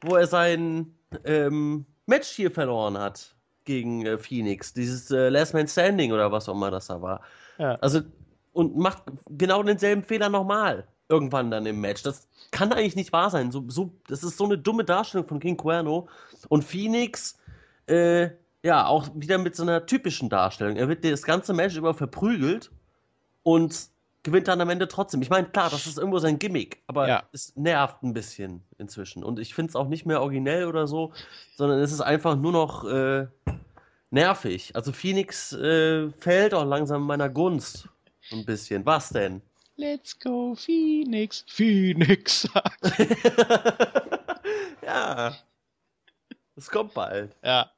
C: wo er sein ähm, Match hier verloren hat gegen äh, Phoenix. Dieses äh, Last Man Standing oder was auch immer das da war.
A: Ja.
C: Also, und macht genau denselben Fehler nochmal. Irgendwann dann im Match. Das kann eigentlich nicht wahr sein. So, so, das ist so eine dumme Darstellung von King Cuerno. Und Phoenix, äh, ja, auch wieder mit so einer typischen Darstellung. Er wird das ganze Match über verprügelt und gewinnt dann am Ende trotzdem. Ich meine, klar, das ist irgendwo sein Gimmick, aber
A: Ja.
C: es nervt ein bisschen inzwischen. Und ich finde es auch nicht mehr originell oder so, sondern es ist einfach nur noch äh, nervig. Also Phoenix äh, fällt auch langsam in meiner Gunst. Ein bisschen. Was denn?
A: Let's go, Phoenix. Phoenix.
C: ja. Es kommt bald.
A: ja.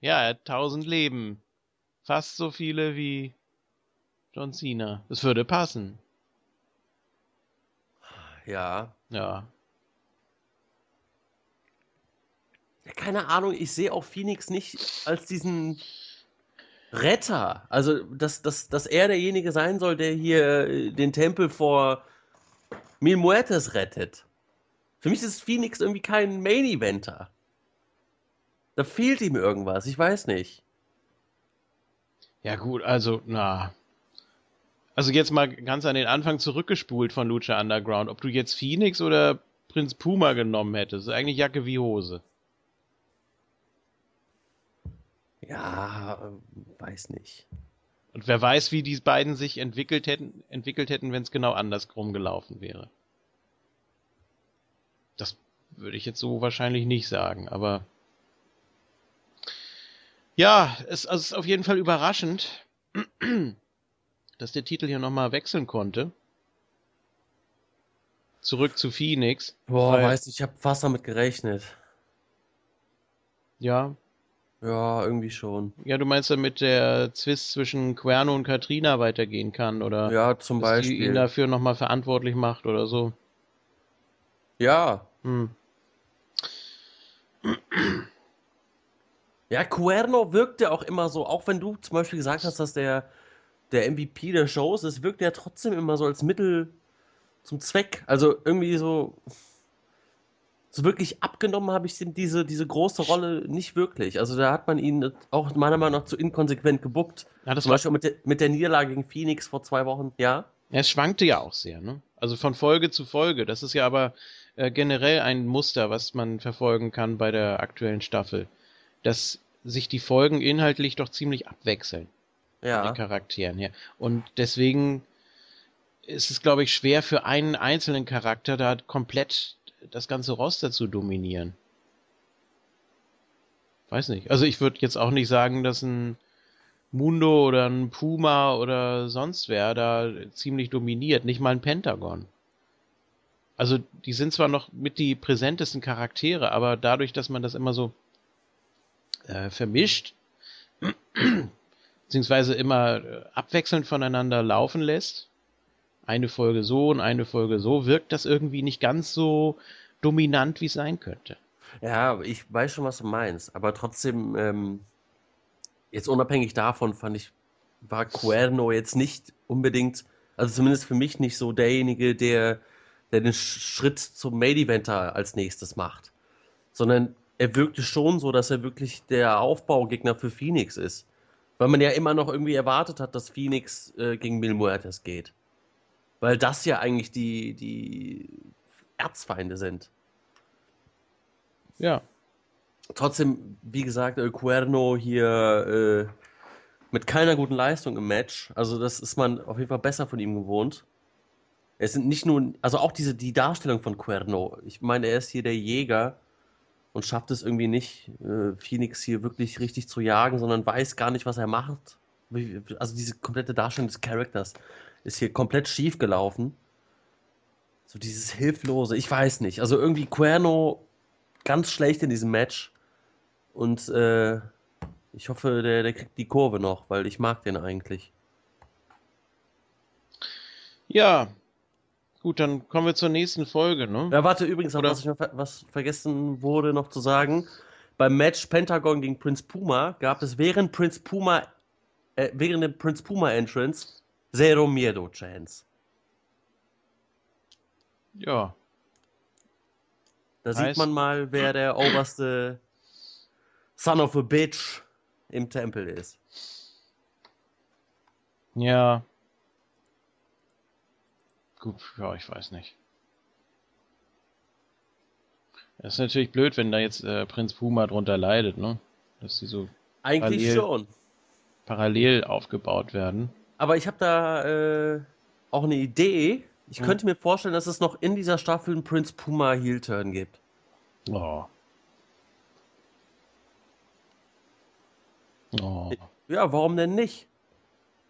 A: ja, er hat tausend Leben. Fast so viele wie John Cena. Das würde passen.
C: Ja.
A: Ja.
C: Ja, keine Ahnung, ich sehe auch Phoenix nicht als diesen Retter. Also, dass, dass, dass er derjenige sein soll, der hier äh, den Tempel vor Mil Muertes rettet. Für mich ist Phoenix irgendwie kein Main-Eventer. Da fehlt ihm irgendwas, ich weiß nicht.
A: Ja gut, also, na. Also jetzt mal ganz an den Anfang zurückgespult von Lucha Underground. Ob du jetzt Phoenix oder Prinz Puma genommen hättest, eigentlich Jacke wie Hose.
C: Ja, äh, weiß nicht.
A: Und wer weiß, wie die beiden sich entwickelt hätten, entwickelt hätten, wenn es genau andersrum gelaufen wäre. Das würde ich jetzt so wahrscheinlich nicht sagen, aber ja, es, also es ist auf jeden Fall überraschend, dass der Titel hier nochmal wechseln konnte. Zurück zu Phoenix.
C: Boah,
A: Weil-
C: weiß nicht, ich habe fast damit gerechnet.
A: Ja,
C: Ja, irgendwie schon.
A: ja, du meinst damit der Zwist zwischen Querno und Katrina weitergehen kann oder
C: Ja, zum
A: dass die ihn
C: Beispiel.
A: dafür nochmal verantwortlich macht oder so.
C: Ja,
A: Hm.
C: Ja, Cuerno wirkt ja auch immer so, auch wenn du zum Beispiel gesagt hast, dass der, der MVP der Shows ist, wirkt er trotzdem immer so als Mittel zum Zweck. Also irgendwie so, so wirklich abgenommen habe ich ihm diese, diese große Rolle nicht wirklich. Also da hat man ihn auch meiner Meinung nach zu inkonsequent gebuckt.
A: Ja, das
C: Zum Beispiel mit der, mit der Niederlage gegen Phoenix vor zwei Wochen. Ja?
A: ja, es schwankte ja auch sehr, ne? Also von Folge zu Folge. Das ist ja aber äh, generell ein Muster, was man verfolgen kann bei der aktuellen Staffel. Dass sich die Folgen inhaltlich doch ziemlich abwechseln.
C: Ja.
A: den Charakteren her. Und deswegen ist es, glaube ich, schwer für einen einzelnen Charakter da komplett das ganze Roster zu dominieren. Weiß nicht. Also ich würde jetzt auch nicht sagen, dass ein Mundo oder ein Puma oder sonst wer da ziemlich dominiert. Nicht mal ein Pentagon. Also die sind zwar noch mit die präsentesten Charaktere, aber dadurch, dass man das immer so äh, vermischt, beziehungsweise immer äh, abwechselnd voneinander laufen lässt, eine Folge so und eine Folge so, wirkt das irgendwie nicht ganz so dominant, wie es sein könnte.
C: Ja, ich weiß schon, was du meinst, aber trotzdem, ähm, jetzt unabhängig davon fand ich, war Cuerno jetzt nicht unbedingt, also zumindest für mich nicht so derjenige, der, der den Sch- Schritt zum Main Eventer als nächstes macht, sondern er wirkte schon so, dass er wirklich der Aufbaugegner für Phoenix ist, weil man ja immer noch irgendwie erwartet hat, dass Phoenix äh, gegen Mil Muertes geht, weil das ja eigentlich die, die Erzfeinde sind.
A: Ja.
C: Trotzdem, wie gesagt, El Cuerno hier äh, mit keiner guten Leistung im Match. Also das ist man auf jeden Fall besser von ihm gewohnt. Es sind nicht nur, also auch diese die Darstellung von Cuerno. Ich meine, er ist hier der Jäger und schafft es irgendwie nicht, äh, Phoenix hier wirklich richtig zu jagen, sondern weiß gar nicht, was er macht. Also diese komplette Darstellung des Charakters ist hier komplett schief gelaufen. So dieses Hilflose, ich weiß nicht. Also irgendwie Cuerno ganz schlecht in diesem Match. Und äh, ich hoffe, der, der kriegt die Kurve noch, weil ich mag den eigentlich.
A: Ja, gut, dann kommen wir zur nächsten Folge, ne?
C: Ja, warte, übrigens, Oder? was, ich noch, was vergessen wurde noch zu sagen. Beim Match Pentagon gegen Prince Puma gab es während Prince Puma, äh, während dem Prince Puma Entrance Zero Miedo Chance.
A: Ja.
C: Da heißt, sieht man mal, wer der oberste Son of a Bitch im Tempel ist.
A: Ja. Gut, ja, ich weiß nicht. Das ist natürlich blöd, wenn da jetzt äh, Prinz Puma drunter leidet, ne? Dass die so
C: eigentlich parallel, schon
A: parallel aufgebaut werden.
C: Aber ich habe da äh, auch eine Idee. Ich hm. könnte mir vorstellen, dass es noch in dieser Staffel einen Prinz Puma Heel Turn gibt.
A: Oh.
C: Oh. Ja, warum denn nicht?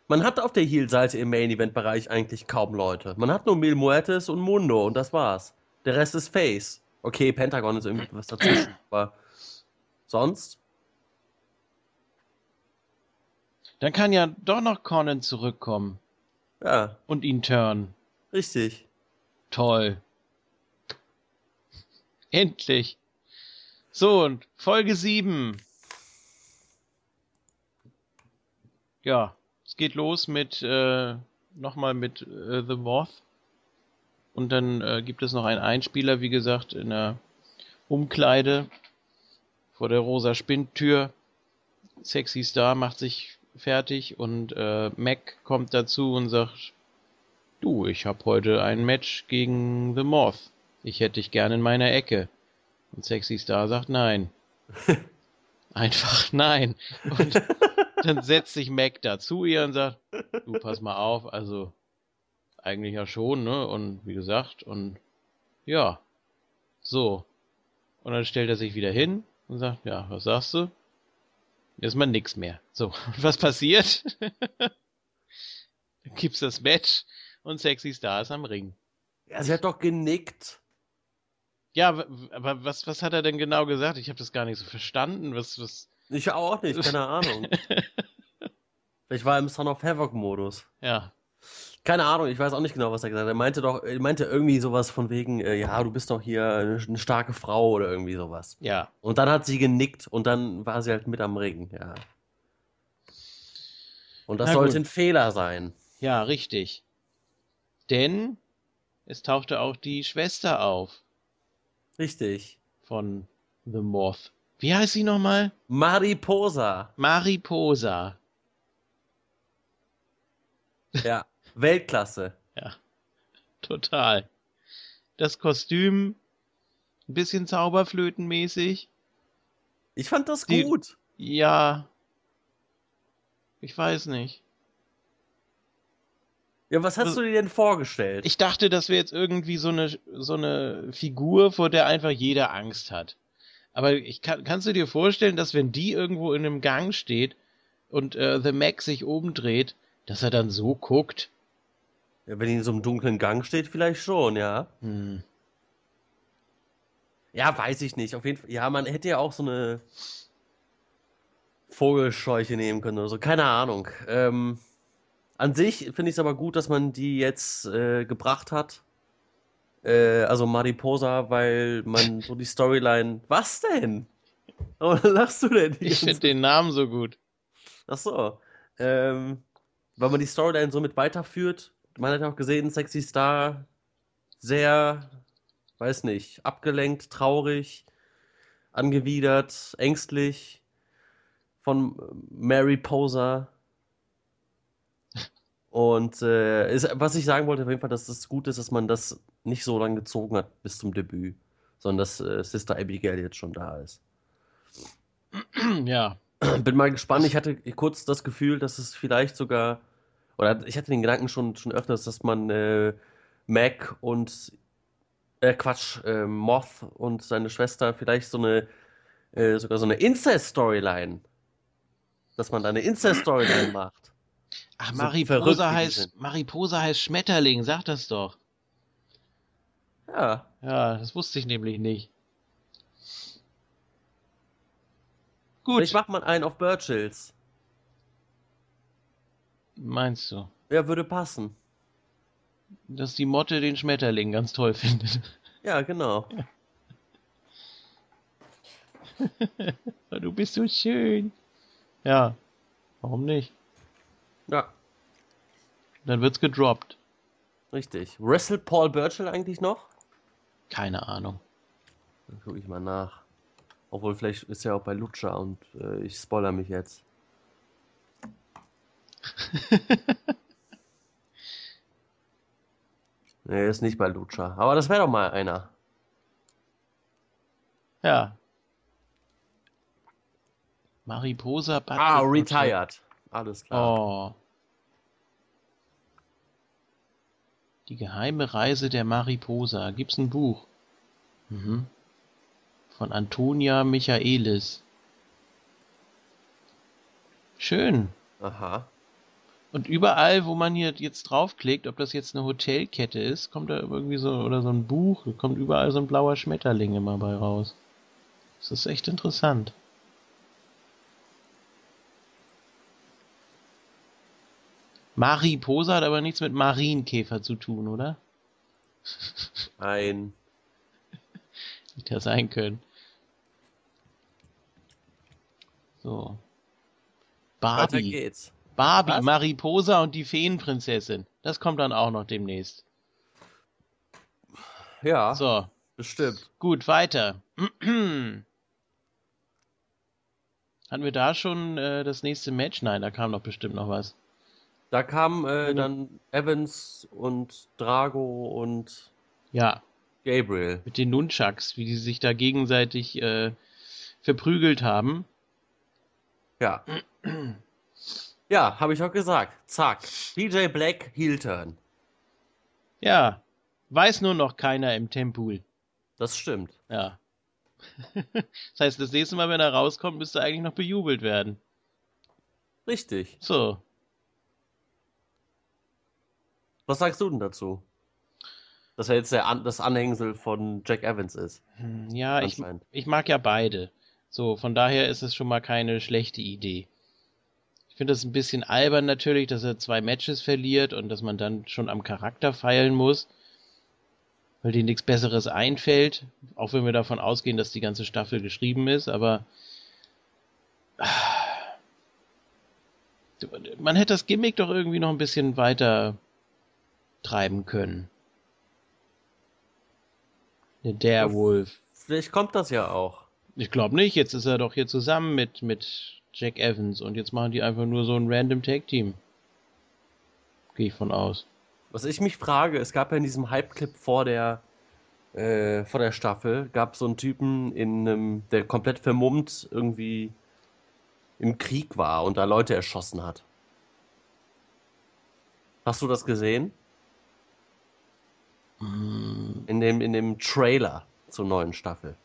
C: Man hat auf der Heel-Seite im Main-Event-Bereich eigentlich kaum Leute. Man hat nur Mil Muertes und Mundo und das war's. Der Rest ist Face. Okay, Pentagon ist irgendwie was dazwischen, aber sonst?
A: Dann kann ja doch noch Conan zurückkommen.
C: Ja.
A: Und ihn turnen.
C: Richtig.
A: Toll. Endlich. So, und Folge 7. Ja, es geht los mit, äh, nochmal mit äh, The Moth. Und dann äh, gibt es noch einen Einspieler, wie gesagt, in der Umkleide vor der rosa Spinntür. Sexy Star macht sich fertig und äh, Mac kommt dazu und sagt, du, ich hab heute ein Match gegen The Moth. Ich hätte dich gerne in meiner Ecke. Und Sexy Star sagt nein. Einfach nein. Und dann setzt sich Mac da zu ihr und sagt, du pass mal auf, also eigentlich ja schon, ne? Und wie gesagt, und ja, so. Und dann stellt er sich wieder hin und sagt, ja, was sagst du? Jetzt mal nix mehr. So, und was passiert? dann gibt's das Match und Sexy Star ist am Ring.
C: Ja, sie hat doch genickt.
A: Ja, aber was, was hat er denn genau gesagt? Ich habe das gar nicht so verstanden. Was, was...
C: Ich auch nicht, keine Ahnung. Ich war im Son of Havoc-Modus.
A: Ja.
C: Keine Ahnung, ich weiß auch nicht genau, was er gesagt hat. Er meinte doch, er meinte irgendwie sowas von wegen, äh, ja, du bist doch hier eine, eine, starke Frau oder irgendwie sowas.
A: Ja.
C: Und dann hat sie genickt und dann war sie halt mit am Ring, ja. Und das Na sollte gut. ein Fehler sein.
A: Ja, richtig. Denn es tauchte auch die Schwester auf.
C: Richtig.
A: Von The Moth. Wie heißt sie nochmal?
C: Mariposa.
A: Mariposa.
C: Ja, Weltklasse.
A: Ja, total. Das Kostüm, ein bisschen Zauberflötenmäßig.
C: Ich fand das Die, gut.
A: Ja. Ich weiß nicht.
C: Ja, was hast also, du dir denn vorgestellt?
A: Ich dachte, das wäre jetzt irgendwie so eine, so eine Figur, vor der einfach jeder Angst hat. Aber ich kann, kannst du dir vorstellen, dass wenn die irgendwo in einem Gang steht und äh, The Mac sich oben dreht, dass er dann so guckt?
C: Ja, wenn er in so einem dunklen Gang steht, vielleicht schon, ja. Hm. Ja, weiß ich nicht. Auf jeden Fall. Ja, man hätte ja auch so eine Vogelscheuche nehmen können oder so. Keine Ahnung. Ähm, an sich finde ich es aber gut, dass man die jetzt äh, gebracht hat. Äh, also Mariposa, weil man so die Storyline. Was denn? Warum lachst du denn?
A: Ich finde den Namen so gut.
C: Ach so. Ähm, weil man die Storyline so weiterführt. Man hat auch gesehen, Sexy Star sehr, weiß nicht, abgelenkt, traurig, angewidert, ängstlich von Mary Poser. Und äh, ist, was ich sagen wollte, auf jeden Fall, dass es gut ist, dass man das nicht so lange gezogen hat bis zum Debüt, sondern dass äh, Sister Abigail jetzt schon da ist.
A: Ja.
C: Bin mal gespannt. Ich hatte kurz das Gefühl, dass es vielleicht sogar, oder ich hatte den Gedanken schon, schon öfters, dass man äh, Mac und, äh, Quatsch, äh, Moth und seine Schwester vielleicht so eine, äh, sogar so eine Incest-Storyline, dass man da eine Incest-Storyline macht.
A: Ach,
C: So
A: Mariposa heißt. Mariposa heißt Schmetterling, sag das doch.
C: Ja,
A: Ja, das wusste ich nämlich nicht. Gut,
C: vielleicht macht man einen auf Birchills.
A: meinst du,
C: Ja, würde passen.
A: dass die Motte den Schmetterling ganz toll findet.
C: Ja, genau.
A: du bist so schön. Ja, warum nicht?
C: Ja,
A: Dann wird's gedroppt.
C: richtig. Wrestle Paul Burchill eigentlich noch?
A: Keine Ahnung.
C: Dann gucke ich mal nach. Obwohl, vielleicht ist er auch bei Lucha und äh, ich spoiler mich jetzt. nee, er ist nicht bei Lucha. Aber das wäre doch mal einer.
A: Ja. Mariposa Battle
C: Ah, retired. Alles klar.
A: Oh. Die geheime Reise der Mariposa. Gibt's ein Buch? Mhm. Von Antonia Michaelis. Schön.
C: Aha.
A: Und überall, wo man hier jetzt draufklickt, ob das jetzt eine Hotelkette ist, kommt da irgendwie so, oder so ein Buch, da kommt überall so ein blauer Schmetterling immer bei raus. Das ist echt interessant. Mariposa hat aber nichts mit Marienkäfer zu tun, oder?
C: Ein.
A: Hätte ja sein können. So.
C: Weiter
A: Barbie.
C: geht's.
A: Barbie,
C: Was?
A: Mariposa und die Feenprinzessin. Das kommt dann auch noch demnächst.
C: Ja,
A: So,
C: bestimmt.
A: gut, weiter. Hatten wir da schon äh, das nächste Match? Nein, da kam doch bestimmt noch was.
C: Da kamen äh,
A: Mhm.
C: dann Evans und Drago und
A: Ja,
C: Gabriel.
A: mit den Nunchucks, wie die sich da gegenseitig äh, verprügelt haben.
C: Ja. Ja, habe ich auch gesagt. Zack. DJ Black Heel Turn.
A: Ja, weiß nur noch keiner im Tempel.
C: Das stimmt.
A: Ja. das heißt, das nächste Mal, wenn er rauskommt, müsste er eigentlich noch bejubelt werden.
C: Richtig.
A: So,
C: Was sagst du denn dazu? Dass er jetzt der An das Anhängsel von Jack Evans ist.
A: hm, ja, ich, ich mag ja beide. So, von daher ist es schon mal keine schlechte Idee. Ich finde das ein bisschen albern natürlich, dass er zwei Matches verliert und dass man dann schon am Charakter feilen muss, weil dir nichts Besseres einfällt, auch wenn wir davon ausgehen, dass die ganze Staffel geschrieben ist, aber man hätte das Gimmick doch irgendwie noch ein bisschen weiter treiben können. Der Wolf.
C: Vielleicht kommt das ja auch.
A: Ich glaube nicht, jetzt ist er doch hier zusammen mit, mit Jack Evans und jetzt machen die einfach nur so ein random Tag Team. Gehe ich von aus.
C: Was ich mich frage, es gab ja in diesem Hype-Clip vor der, äh, vor der Staffel, gab so einen Typen, in, einem, der komplett vermummt irgendwie im Krieg war und da Leute erschossen hat. Hast du das gesehen?
A: Hm,
C: In dem, in dem Trailer zur neuen Staffel.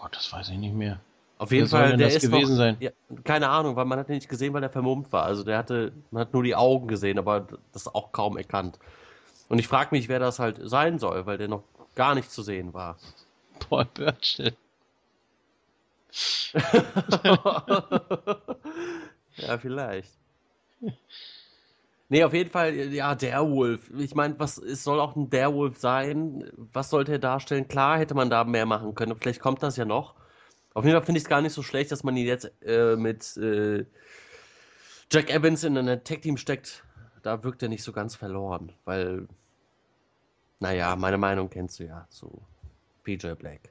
A: Gott, das weiß ich nicht mehr.
C: Auf jeden
A: soll
C: Fall,
A: denn
C: der
A: das
C: ist
A: gewesen
C: noch,
A: sein?
C: Ja, keine Ahnung, weil man hat ihn nicht gesehen, weil er vermummt war. Also der hatte, man hat nur die Augen gesehen, aber das auch kaum erkannt. Und ich frage mich, wer das halt sein soll, weil der noch gar nicht zu sehen war.
A: Paul Burchill.
C: ja, vielleicht. Nee, auf jeden Fall, ja, der Wolf. Ich meine, was es soll auch ein der Wolf sein? Was sollte er darstellen? Klar, hätte man da mehr machen können. Vielleicht kommt das ja noch. Auf jeden Fall finde ich es gar nicht so schlecht, dass man ihn jetzt äh, mit äh, Jack Evans in ein Tag-Team steckt. Da wirkt er nicht so ganz verloren, weil, naja, meine Meinung kennst du ja zu PJ Black.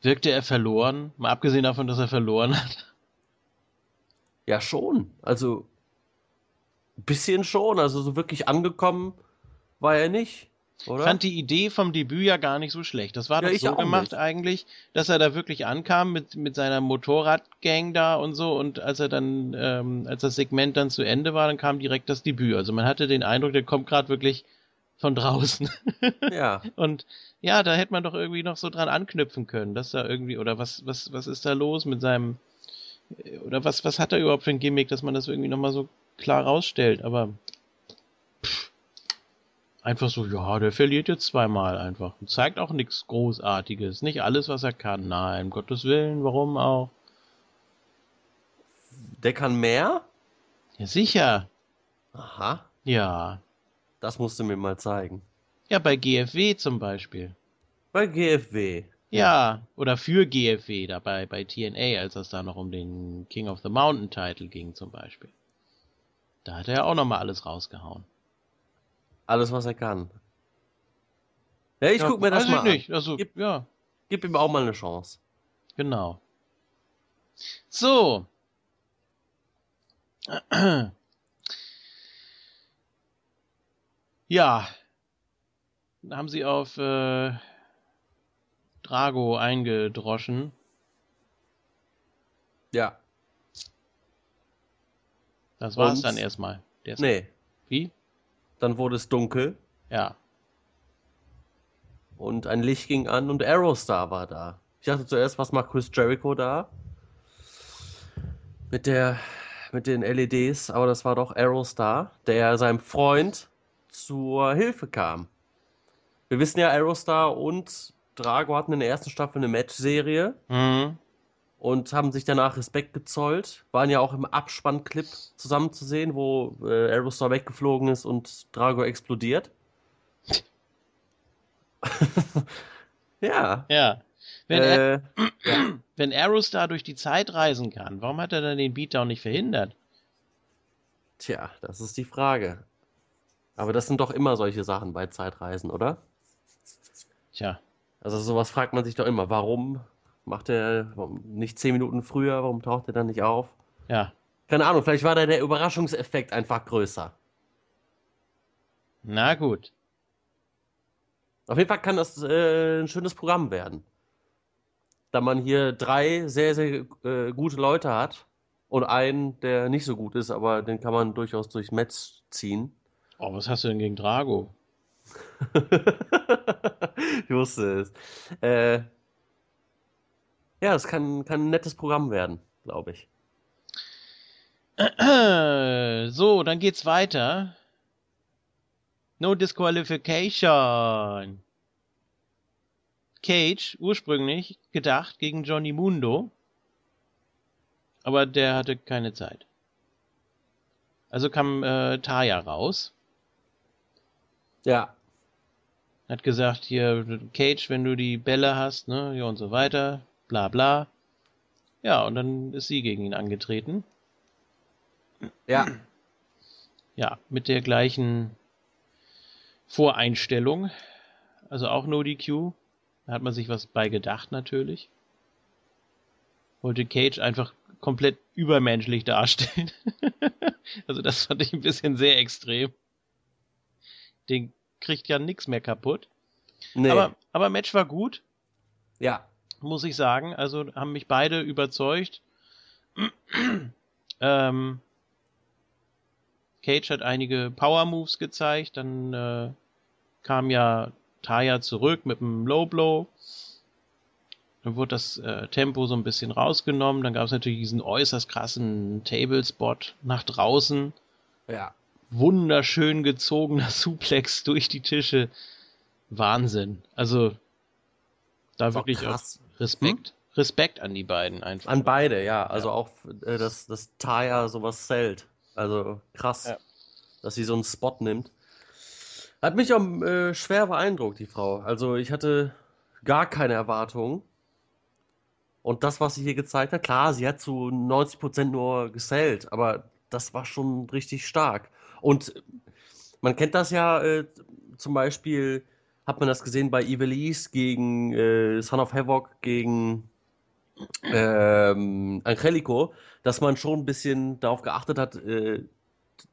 A: Wirkte er verloren? Mal abgesehen davon, dass er verloren hat.
C: Ja, schon. Also, bisschen schon. Also, so wirklich angekommen war er nicht, oder?
A: Ich fand die Idee vom Debüt ja gar nicht so schlecht. Das war
C: Ja,
A: doch so gemacht
C: nicht.
A: eigentlich, dass er da wirklich ankam mit, mit seiner Motorradgang da und so und als er dann, ähm, als das Segment dann zu Ende war, dann kam direkt das Debüt. Also man hatte den Eindruck, der kommt gerade wirklich von draußen.
C: ja.
A: Und ja, da hätte man doch irgendwie noch so dran anknüpfen können, dass da irgendwie, oder was, was, was ist da los mit seinem, Oder was, was hat er überhaupt für ein Gimmick, dass man das irgendwie nochmal so klar rausstellt? Aber pff, einfach so, ja, der verliert jetzt zweimal einfach. Und zeigt auch nichts Großartiges. Nicht alles, was er kann. Nein, um Gottes Willen, warum auch?
C: Der kann mehr?
A: Ja, sicher.
C: Aha.
A: Ja.
C: Das musst du mir mal zeigen.
A: Ja, bei GFW zum Beispiel.
C: Bei GFW.
A: Ja, oder für GFW dabei bei TNA, als es da noch um den King of the Mountain Title ging zum Beispiel. Da hat er auch nochmal alles rausgehauen.
C: Alles, was er kann. Ja, ich
A: ja,
C: guck mir das mal
A: ich
C: an.
A: nicht. Also,
C: Gib-
A: ja,
C: Gib ihm auch mal eine Chance.
A: genau. So. Ja. Haben sie auf äh, Drago eingedroschen.
C: Ja.
A: Das war's
C: Und?
A: dann erstmal. Der ist-
C: Nee.
A: Wie?
C: Dann wurde es dunkel
A: Ja.
C: und ein Licht ging an und Aerostar war da. Ich dachte zuerst, was macht Chris Jericho da? Mit der, mit den LEDs, aber das war doch Aerostar, der seinem Freund zur Hilfe kam. Wir wissen ja, Aerostar und Drago hatten in der ersten Staffel eine Match-Serie
A: Mhm.
C: Und haben sich danach Respekt gezollt. Waren ja auch im Abspann-Clip zusammen zu sehen, wo äh, Aerostar weggeflogen ist und Drago explodiert. ja.
A: Ja. Wenn, er,
C: Äh,
A: wenn Aerostar durch die Zeit reisen kann, warum hat er dann den Beatdown nicht verhindert?
C: tja, das ist die Frage. Aber das sind doch immer solche Sachen bei Zeitreisen, oder?
A: Tja.
C: Also sowas fragt man sich doch immer. Warum macht er nicht zehn Minuten früher? Warum taucht er dann nicht auf?
A: Ja.
C: Keine Ahnung, vielleicht war da der Überraschungseffekt einfach größer.
A: Na gut.
C: Auf jeden Fall kann das äh, ein schönes Programm werden. Da man hier drei sehr, sehr äh, gute Leute hat und einen, der nicht so gut ist, aber den kann man durchaus durchs Match ziehen.
A: Oh, was hast du denn gegen Drago?
C: ich wusste es. Äh, ja, es kann, kann ein nettes Programm werden, glaube ich.
A: So, dann geht's weiter. No disqualification. Cage, ursprünglich gedacht gegen Johnny Mundo. Aber der hatte keine Zeit. Also kam äh, Taya raus.
C: Ja,
A: Hat gesagt, hier, Cage, wenn du die Bälle hast, ne, ja und so weiter, bla bla. Ja, und dann ist sie gegen ihn angetreten.
C: ja,
A: Ja, mit der gleichen Voreinstellung. Also auch No DQ. Da hat man sich was bei gedacht natürlich. Wollte Cage einfach komplett übermenschlich darstellen. also das fand ich ein bisschen sehr extrem. Den kriegt ja nix mehr kaputt.
C: nee,
A: Aber, aber Match war gut,
C: ja,
A: muss ich sagen. Also haben mich beide überzeugt. ähm, Cage hat einige Power Moves gezeigt, dann äh, kam ja Taya zurück mit dem Low Blow. Dann wurde das äh, Tempo so ein bisschen rausgenommen. Dann gab es natürlich diesen äußerst krassen Table Spot nach draußen.
C: ja.
A: Wunderschön gezogener Suplex durch die Tische. Wahnsinn. Also da wirklich auch
C: krass.
A: Respekt. Respekt an die beiden einfach.
C: An beide, ja. Also
A: Ja.
C: auch, äh, dass, dass Taya sowas zählt. Also krass,
A: Ja.
C: dass sie so einen Spot nimmt. Hat mich auch äh, schwer beeindruckt, die Frau. Also ich hatte gar keine Erwartungen. Und das, was sie hier gezeigt hat, klar, sie hat zu 90% nur gesellt, aber das war schon richtig stark. Und man kennt das ja, äh, zum Beispiel hat man das gesehen bei Evilise gegen äh, Son of Havoc, gegen ähm, Angelico, dass man schon ein bisschen darauf geachtet hat, äh,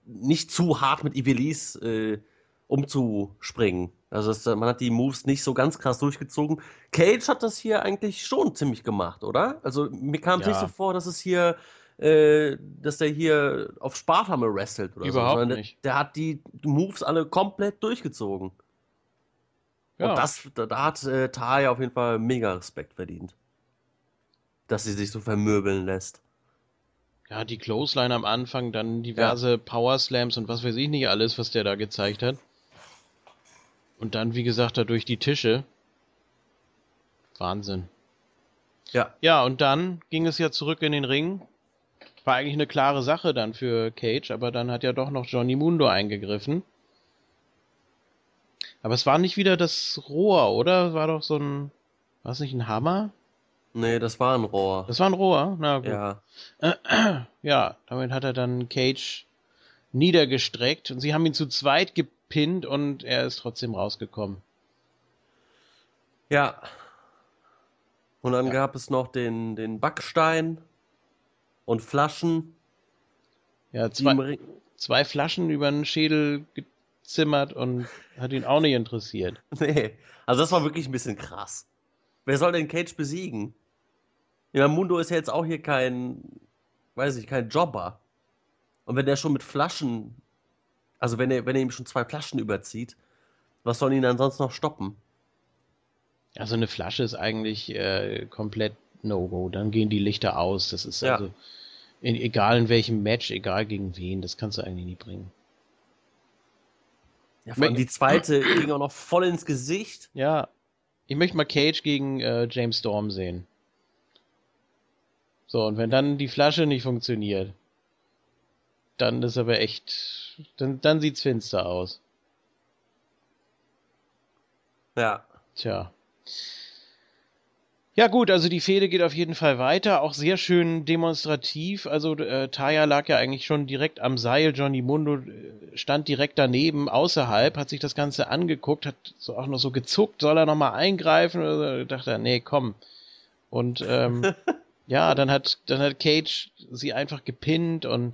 C: nicht zu hart mit Ivelisse äh, umzuspringen. Also es, man hat die Moves nicht so ganz krass durchgezogen. Cage hat das hier eigentlich schon ziemlich gemacht, oder? Also mir kam es
A: Ja.
C: nicht so vor, dass es hier, äh, dass der hier auf Spartame wrestelt oder so.
A: Überhaupt
C: sondern der-
A: nicht.
C: Der hat die Moves alle komplett durchgezogen.
A: Ja.
C: Und das, da, da hat äh, Taya auf jeden Fall mega Respekt verdient. Dass sie sich so vermöbeln lässt.
A: Ja, die Clothesline am Anfang, dann diverse ja. Power Slams und was weiß ich nicht alles, was der da gezeigt hat. Und dann, wie gesagt, da durch die Tische. Wahnsinn.
C: Ja.
A: Ja, und dann ging es ja zurück in den Ring. War eigentlich eine klare Sache dann für Cage, aber dann hat ja doch noch Johnny Mundo eingegriffen. Aber es war nicht wieder das Rohr, oder? War doch so ein. War es nicht ein Hammer?
C: Nee, das war ein Rohr.
A: Das war ein Rohr? Na gut.
C: Ja.
A: Ja, damit hat er dann Cage niedergestreckt und sie haben ihn zu zweit gepinnt und er ist trotzdem rausgekommen.
C: Ja. Und dann ja. gab es noch den, den Backstein und Flaschen.
A: Ja, zwei, zwei Flaschen über den Schädel gezimmert und hat ihn auch nicht interessiert.
C: Nee, also das war wirklich ein bisschen krass. Wer soll denn Cage besiegen? Ja, Mundo ist ja jetzt auch hier kein, weiß ich, kein Jobber. Und wenn der schon mit Flaschen, also wenn er, wenn er ihm schon zwei Flaschen überzieht, was soll ihn dann sonst noch stoppen?
A: Also eine Flasche ist eigentlich äh, komplett No-Go. Dann gehen die Lichter aus. Das ist ja. also in, egal in welchem Match, egal gegen wen, das kannst du eigentlich nie bringen.
C: Ja, vor allem die zweite ging auch noch voll ins Gesicht.
A: Ja. Ich möchte mal Cage gegen äh, James Storm sehen. So, und wenn dann die Flasche nicht funktioniert, dann ist aber echt, dann, dann sieht's finster aus.
C: Ja.
A: Tja. Ja gut, also die Fehde geht auf jeden Fall weiter, auch sehr schön demonstrativ. Also äh, Taya lag ja eigentlich schon direkt am Seil, Johnny Mundo äh, stand direkt daneben, außerhalb, hat sich das Ganze angeguckt, hat so auch noch so gezuckt, soll er nochmal eingreifen? Oder dachte er, nee, komm. Und ähm, ja, dann hat dann hat Cage sie einfach gepinnt und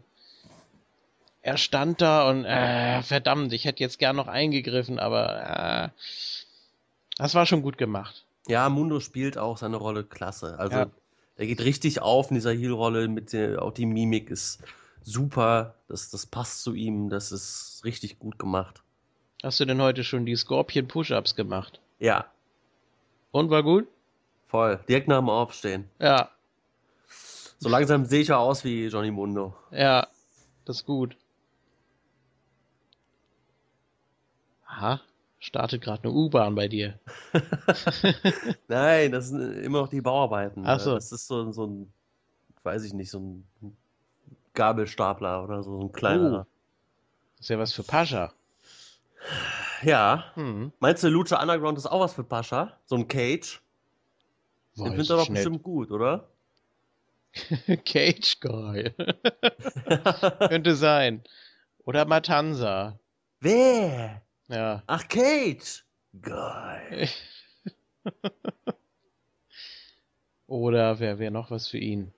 A: er stand da und äh, verdammt, ich hätte jetzt gern noch eingegriffen, aber äh, das war schon gut gemacht.
C: Ja, Mundo spielt auch seine Rolle klasse. Also ja. er geht richtig auf in dieser mit der, auch die Mimik ist super, das, das passt zu ihm, das ist richtig gut gemacht.
A: Hast du denn heute schon die Scorpion Push-Ups gemacht?
C: Ja.
A: Und war gut?
C: Voll, direkt nach dem Aufstehen.
A: Ja.
C: So langsam sehe ich ja aus wie Johnny Mundo.
A: Ja, das ist gut. Aha startet gerade eine U-Bahn bei dir.
C: Nein, das sind immer noch die Bauarbeiten.
A: Ach so.
C: Das ist so, so ein, weiß ich nicht, so ein Gabelstapler oder so, so ein kleiner.
A: Oh. Das ist ja was für Pascha.
C: Ja. Hm. Meinst du, Lucha Underground ist auch was für Pascha? So ein Cage? Weiß Den findet er doch bestimmt gut, oder?
A: Cage Guy. Könnte sein. Oder Matanza.
C: Wer?
A: Ja.
C: Ach, Cage! Geil.
A: Oder wer wäre noch was für ihn?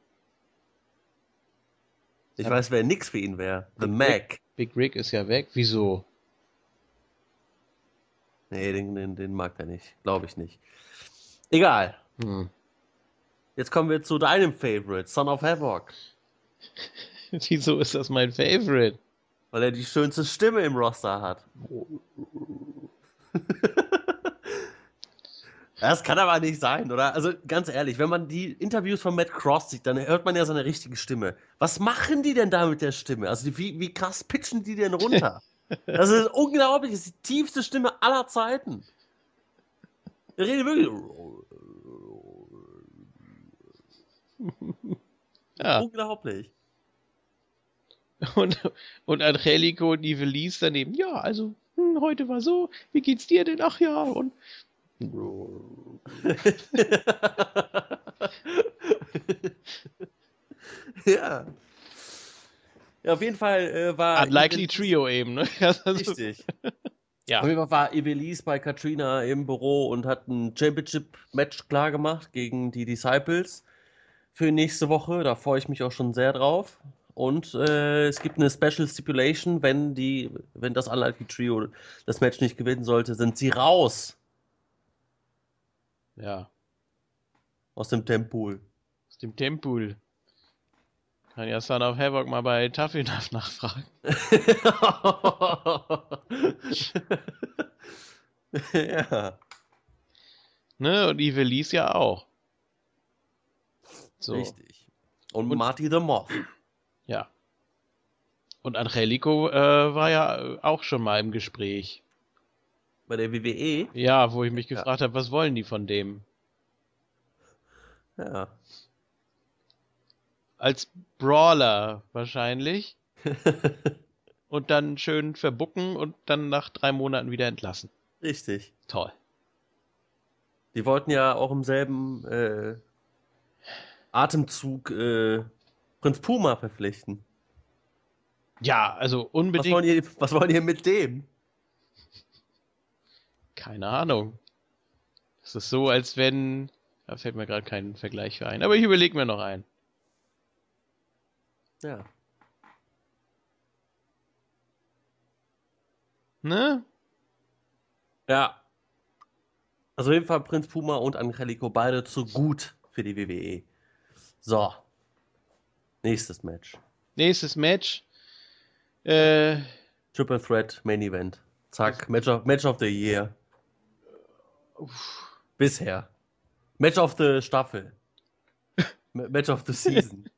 C: Ich weiß, wer nix für ihn wäre. The Big Mac.
A: Rick. Big Rick ist ja weg. Wieso?
C: Nee, den, den, den mag er nicht. Glaube ich nicht. Egal. Hm. Jetzt kommen wir zu deinem Favorite, Son of Havoc.
A: Wieso ist das mein Favorite?
C: Weil er die schönste Stimme im Roster hat. Das kann aber nicht sein, oder? Also ganz ehrlich, wenn man die Interviews von Matt Cross sieht, dann hört man ja seine richtige Stimme. Was machen die denn da mit der Stimme? Also wie, wie krass pitchen die denn runter? Das ist unglaublich, das ist die tiefste Stimme aller Zeiten. Er redet wirklich. Ja. Unglaublich.
A: Und, und Angelico und Ivelisse daneben, ja, also, hm, heute war so, wie geht's dir denn? Ach ja, und.
C: ja. Ja, auf jeden Fall äh, war.
A: Unlikely Trio eben, ne?
C: Richtig. ja. Auf jeden Fall war Evelise bei Katrina im Büro und hat ein Championship-Match klar gemacht gegen die Disciples für nächste Woche. Da freue ich mich auch schon sehr drauf. Und äh, es gibt eine Special Stipulation, wenn die, wenn das Unlikely Trio das Match nicht gewinnen sollte, sind sie raus.
A: Ja.
C: Aus dem Tempul.
A: Aus dem Tempul. Kann ja Son of Havoc mal bei Tough Enough nachfragen.
C: ja.
A: Ne, und Ivelisse ja auch.
C: So. Richtig. Und, und Marty the Moth.
A: Ja. Und Angelico äh, war ja auch schon mal im Gespräch.
C: Bei der WWE?
A: Ja, wo ich mich gefragt ja. habe, was wollen die von dem?
C: Ja.
A: Als Brawler wahrscheinlich. und dann schön verbucken und dann nach drei Monaten wieder entlassen.
C: Richtig.
A: Toll.
C: Die wollten ja auch im selben äh, Atemzug äh, Prinz Puma verpflichten.
A: Ja, also unbedingt.
C: Was wollen, ihr, was wollen ihr mit dem?
A: Keine Ahnung. Es ist so, als wenn. Da fällt mir gerade kein Vergleich für ein. Aber ich überlege mir noch einen.
C: Ja.
A: Ne?
C: Ja. Also auf jeden Fall Prinz Puma und Angelico beide zu gut für die WWE. So. Nächstes Match.
A: Nächstes Match. Äh,
C: Triple Threat Main Event. Zack. Match of, Match of the Year. Uff. Bisher. Match of the Staffel. Match of the Season.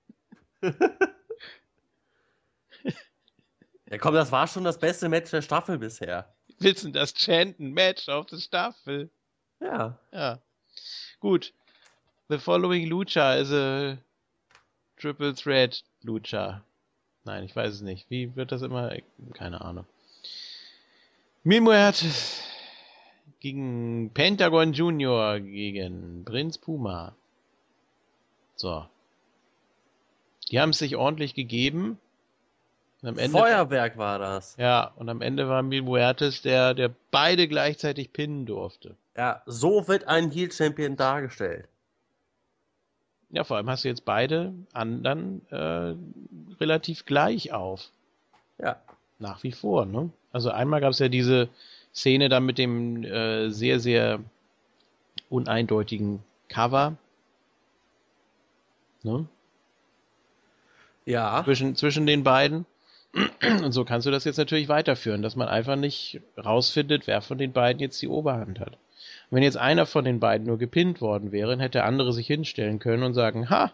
C: ja komm, das war schon das beste Match der Staffel bisher.
A: Willst du das chanten? Match of the Staffel.
C: Ja.
A: Ja. Gut. The following Lucha is a Triple Threat Lucha. Nein, ich weiß es nicht. Wie wird das immer? Keine Ahnung. Mil Muertes gegen Pentagon Junior gegen Prinz Puma. So. Die haben es sich ordentlich gegeben.
C: Ende, Feuerwerk war das.
A: Ja, und am Ende war Mil Muertes, der, der beide gleichzeitig pinnen durfte.
C: Ja, so wird ein Heel Champion dargestellt.
A: Ja, vor allem hast du jetzt beide anderen äh, relativ gleich auf.
C: Ja.
A: Nach wie vor, ne? Also einmal gab es ja diese Szene dann mit dem äh, sehr, sehr uneindeutigen Cover. Ne?
C: Ja.
A: Zwischen, zwischen den beiden. Und so kannst du das jetzt natürlich weiterführen, dass man einfach nicht rausfindet, wer von den beiden jetzt die Oberhand hat. Wenn jetzt einer von den beiden nur gepinnt worden wäre, dann hätte der andere sich hinstellen können und sagen, ha,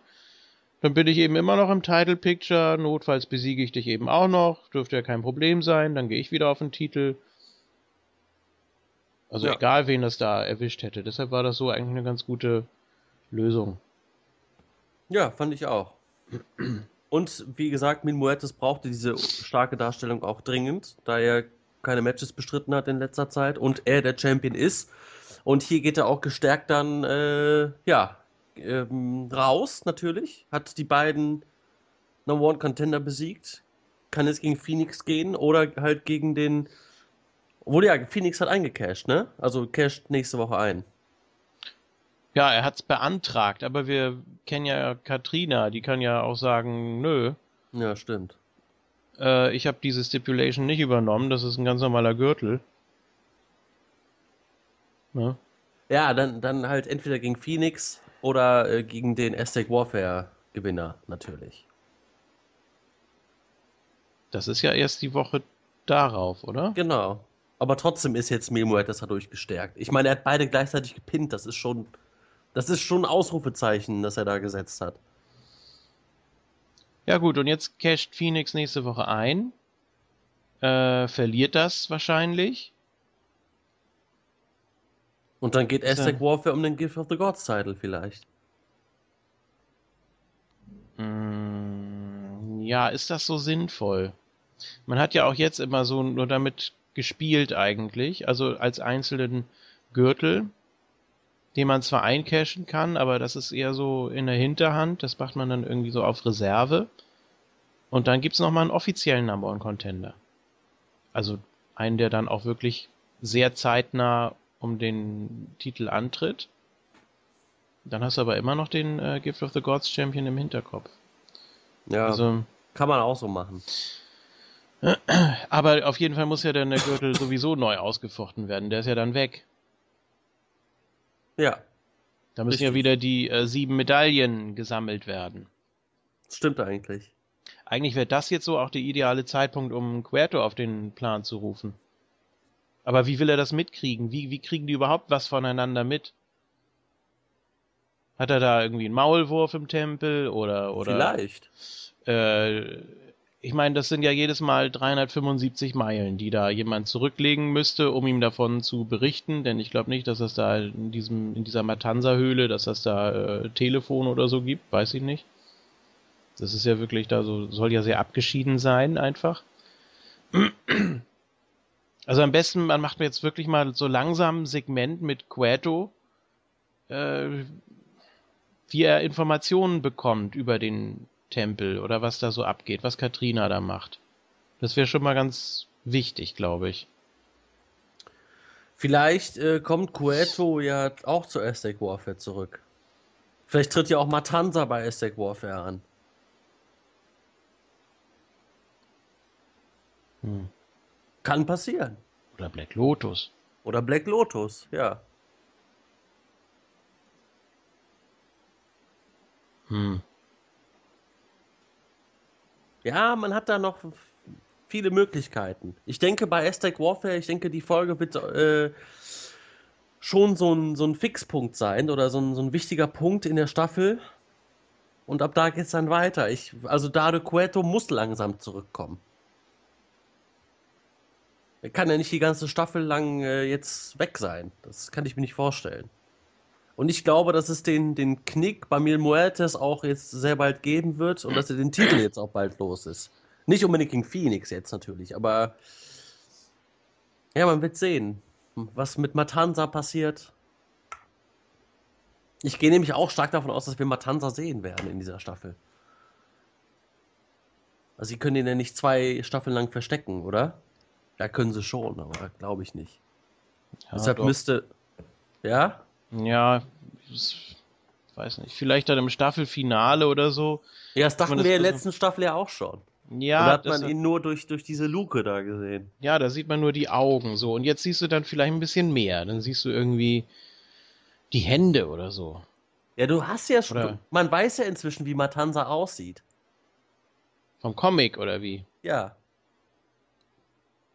A: dann bin ich eben immer noch im Title Picture, notfalls besiege ich dich eben auch noch, dürfte ja kein Problem sein, dann gehe ich wieder auf den Titel. Also ja. egal, wen das da erwischt hätte. Deshalb war das so eigentlich eine ganz gute Lösung.
C: Ja, fand ich auch. Und wie gesagt, Min Muertes brauchte diese starke Darstellung auch dringend, da er keine Matches bestritten hat in letzter Zeit und er der Champion ist. Und hier geht er auch gestärkt dann, äh, ja, ähm, raus, natürlich. Hat die beiden Number One Contender besiegt. Kann es gegen Phoenix gehen oder halt gegen den. Obwohl ja, Phoenix hat eingecashed, ne? Also casht nächste Woche ein.
A: Ja, er hat's beantragt, aber wir kennen ja Katrina, die kann ja auch sagen, nö.
C: Ja, stimmt.
A: Äh, ich habe diese Stipulation nicht übernommen, das ist ein ganz normaler Gürtel.
C: Ne? Ja, dann, dann halt entweder gegen Phoenix oder äh, gegen den Aztec Warfare Gewinner natürlich.
A: Das ist ja erst die Woche darauf, oder?
C: Genau. Aber trotzdem ist jetzt Mil Muertes dadurch gestärkt. Ich meine, er hat beide gleichzeitig gepinnt. Das ist schon, das ist schon ein Ausrufezeichen, das er da gesetzt hat.
A: Ja gut, und jetzt casht Phoenix nächste Woche ein. Äh, verliert das wahrscheinlich.
C: Und dann geht Aztec Warfare um den Gift of the Gods Title vielleicht.
A: Mm, ja, ist das so sinnvoll? Man hat ja auch jetzt immer so nur damit gespielt eigentlich, also als einzelnen Gürtel, den man zwar eincashen kann, aber das ist eher so in der Hinterhand, das macht man dann irgendwie so auf Reserve. Und dann gibt es nochmal einen offiziellen Number One Contender. Also einen, der dann auch wirklich sehr zeitnah um den Titel antritt. Dann hast du aber immer noch den äh, Gift of the Gods Champion im Hinterkopf.
C: Ja, also, kann man auch so machen.
A: Aber auf jeden Fall muss ja dann der Gürtel sowieso neu ausgefochten werden. Der ist ja dann weg.
C: Ja.
A: Da müssen richtig. ja wieder die äh, sieben Medaillen gesammelt werden.
C: Stimmt eigentlich.
A: Eigentlich wäre das jetzt so auch der ideale Zeitpunkt, um Querto auf den Plan zu rufen. Aber wie will er das mitkriegen? Wie, wie kriegen die überhaupt was voneinander mit? Hat er da irgendwie einen Maulwurf im Tempel oder oder
C: vielleicht
A: Äh, ich meine, das sind ja jedes Mal 375 Meilen, die da jemand zurücklegen müsste, um ihm davon zu berichten, denn ich glaube nicht, dass es da in diesem in dieser Matanza-Höhle, dass das da äh, Telefon oder so gibt, weiß ich nicht. Das ist ja wirklich da so, soll ja sehr abgeschieden sein einfach. Also am besten, man macht mir jetzt wirklich mal so langsam ein Segment mit Queto, äh, wie er Informationen bekommt über den Tempel oder was da so abgeht, was Katrina da macht. Das wäre schon mal ganz wichtig, glaube ich.
C: Vielleicht äh, kommt Cueto ja auch zu Aztec Warfare zurück. Vielleicht tritt ja auch Matanza bei Aztec Warfare an. Hm. Kann passieren.
A: Oder Black Lotus.
C: Oder Black Lotus, ja. Hm. Ja, man hat da noch viele Möglichkeiten. Ich denke bei Aztec Warfare, ich denke, die Folge wird äh, schon so ein, so ein Fixpunkt sein oder so ein, so ein wichtiger Punkt in der Staffel. Und ab da geht es dann weiter. Ich, also Dado Cueto muss langsam zurückkommen. Er kann ja nicht die ganze Staffel lang äh, jetzt weg sein. Das kann ich mir nicht vorstellen. Und ich glaube, dass es den, den Knick bei Mil Muertes auch jetzt sehr bald geben wird und dass er den Titel jetzt auch bald los ist. Nicht unbedingt gegen Phoenix jetzt natürlich, aber ja, man wird sehen, was mit Matanza passiert. Ich gehe nämlich auch stark davon aus, dass wir Matanza sehen werden in dieser Staffel. Also sie können ihn ja nicht zwei Staffeln lang verstecken, oder? Ja, können sie schon, aber glaube ich nicht. Ja, Deshalb doch. müsste. Ja?
A: Ja, ich weiß nicht. Vielleicht dann im Staffelfinale oder so.
C: Ja, das dachten wir in der letzten Staffel ja auch schon. Ja. Da hat man ihn nur durch, durch diese Luke da gesehen.
A: Ja, da sieht man nur die Augen so. Und jetzt siehst du dann vielleicht ein bisschen mehr. Dann siehst du irgendwie die Hände oder so.
C: Ja, du hast ja schon. Oder man weiß ja inzwischen, wie Matanza aussieht.
A: Vom Comic oder wie?
C: Ja.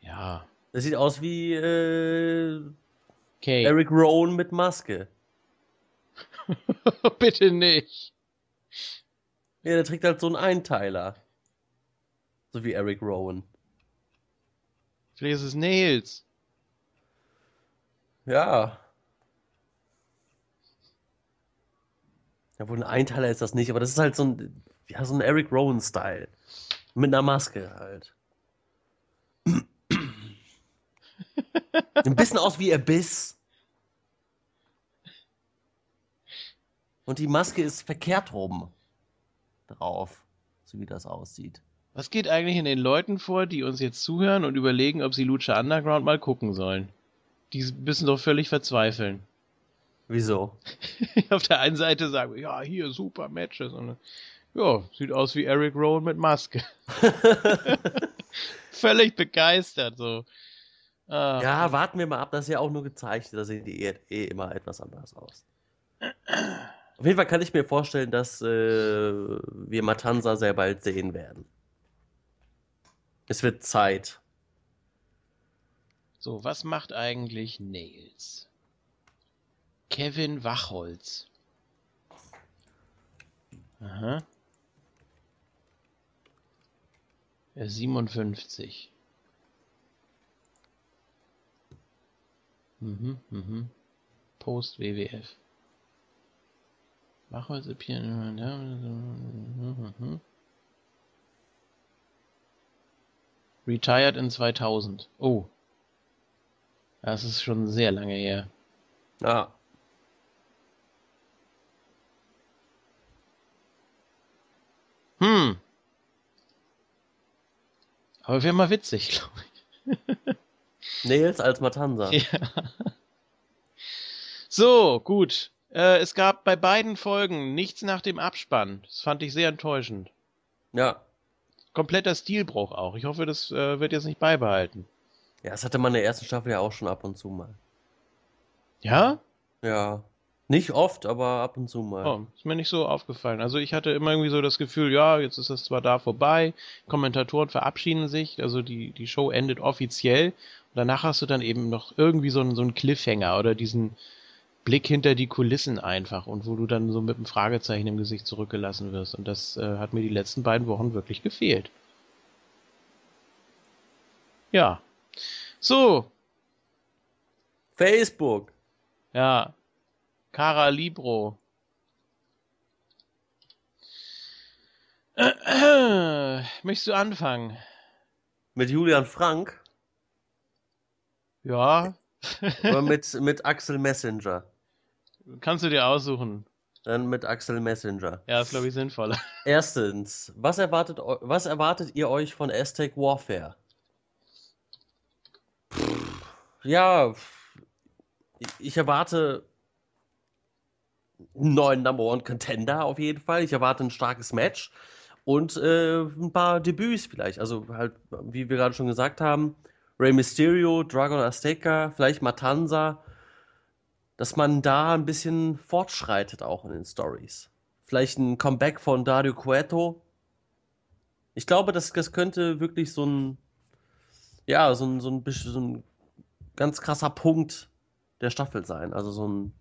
A: Ja.
C: Das sieht aus wie äh, okay. Eric Rowan mit Maske.
A: Bitte nicht.
C: Ja, der trägt halt so einen Einteiler. So wie Eric Rowan.
A: Vielleicht ist es Nails.
C: Ja. Ja, wohl ein Einteiler ist das nicht, aber das ist halt so ein, ja, so ein Eric Rowan-Style. Mit einer Maske halt. Ein bisschen aus wie Abyss. Und die Maske ist verkehrt rum drauf, so wie das aussieht.
A: Was geht eigentlich in den Leuten vor, die uns jetzt zuhören und überlegen, ob sie Lucha Underground mal gucken sollen? Die müssen doch völlig verzweifeln.
C: Wieso?
A: Auf der einen Seite sagen wir, ja, hier super Matches. Und, ja, sieht aus wie Eric Rowan mit Maske. völlig begeistert, so.
C: Ah. Ja, warten wir mal ab. Das ist ja auch nur gezeichnet. Da sehen die eh, eh immer etwas anders aus. Auf jeden Fall kann ich mir vorstellen, dass äh, wir Matanza sehr bald sehen werden. Es wird Zeit.
A: So, was macht eigentlich Nails? Kevin Wachholz. Aha. 57. Mhm, mhm. Post WWF. Wachholz appeared. Ja, mhm. Retired in 2000. Oh. Das ist schon sehr lange her.
C: Ja.
A: Hm. Aber wäre mal witzig, glaube ich.
C: Nails als Matanza. Ja.
A: So, gut. Äh, es gab bei beiden Folgen nichts nach dem Abspann. Das fand ich sehr enttäuschend.
C: Ja.
A: Kompletter Stilbruch auch. Ich hoffe, das äh, wird jetzt nicht beibehalten.
C: Ja, das hatte man in der ersten Staffel ja auch schon ab und zu mal.
A: Ja?
C: Ja. Nicht oft, aber ab und zu mal.
A: Oh, ist mir nicht so aufgefallen. Also ich hatte immer irgendwie so das Gefühl, ja, jetzt ist das zwar da vorbei, Kommentatoren verabschieden sich, also die, die Show endet offiziell danach hast du dann eben noch irgendwie so einen, so einen Cliffhanger oder diesen Blick hinter die Kulissen einfach und wo du dann so mit einem Fragezeichen im Gesicht zurückgelassen wirst. Und das äh, hat mir die letzten beiden Wochen wirklich gefehlt. Ja. So.
C: Facebook.
A: Ja. Cara Libro. Möchtest du anfangen?
C: Mit Julian Frank?
A: Ja.
C: Oder mit, mit Axel Messenger?
A: Kannst du dir aussuchen.
C: Dann mit Axel Messenger.
A: Ja, ist glaube ich sinnvoller.
C: Erstens, was erwartet, was erwartet ihr euch von Aztec Warfare? Ja, ich erwarte einen neuen Number One Contender auf jeden Fall. Ich erwarte ein starkes Match und äh, ein paar Debüts vielleicht. Also halt, wie wir gerade schon gesagt haben, Rey Mysterio, Dragon Azteca, vielleicht Matanza, dass man da ein bisschen fortschreitet auch in den Stories. Vielleicht ein Comeback von Dario Cueto. Ich glaube, das, das könnte wirklich so ein, ja, so ein, so ein, so ein ganz krasser Punkt der Staffel sein. Also so ein,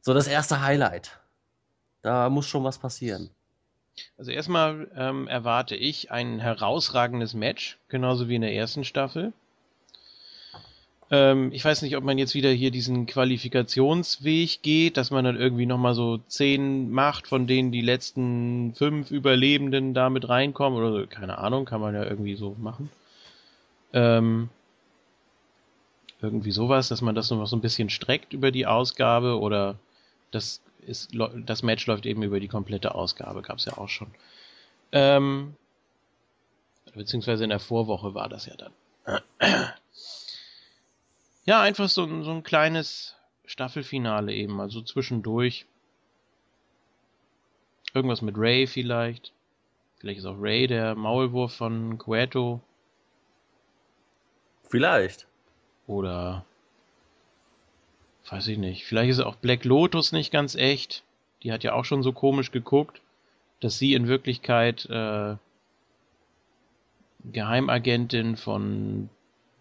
C: so das erste Highlight. Da muss schon was passieren.
A: Also erstmal ähm, erwarte ich ein herausragendes Match, genauso wie in der ersten Staffel. Ähm, ich weiß nicht, ob man jetzt wieder hier diesen Qualifikationsweg geht, dass man dann irgendwie nochmal so zehn macht, von denen die letzten fünf Überlebenden da mit reinkommen oder so. Keine Ahnung, kann man ja irgendwie so machen. Ähm, irgendwie sowas, dass man das noch so ein bisschen streckt über die Ausgabe oder das ist, das Match läuft eben über die komplette Ausgabe, gab es ja auch schon. Ähm, beziehungsweise in der Vorwoche war das ja dann. Ja, einfach so, so ein kleines Staffelfinale eben, also zwischendurch. Irgendwas mit Ray vielleicht. Vielleicht ist auch Ray der Maulwurf von Cueto.
C: Vielleicht.
A: Oder weiß ich nicht. Vielleicht ist auch Black Lotus nicht ganz echt. Die hat ja auch schon so komisch geguckt, dass sie in Wirklichkeit äh, Geheimagentin von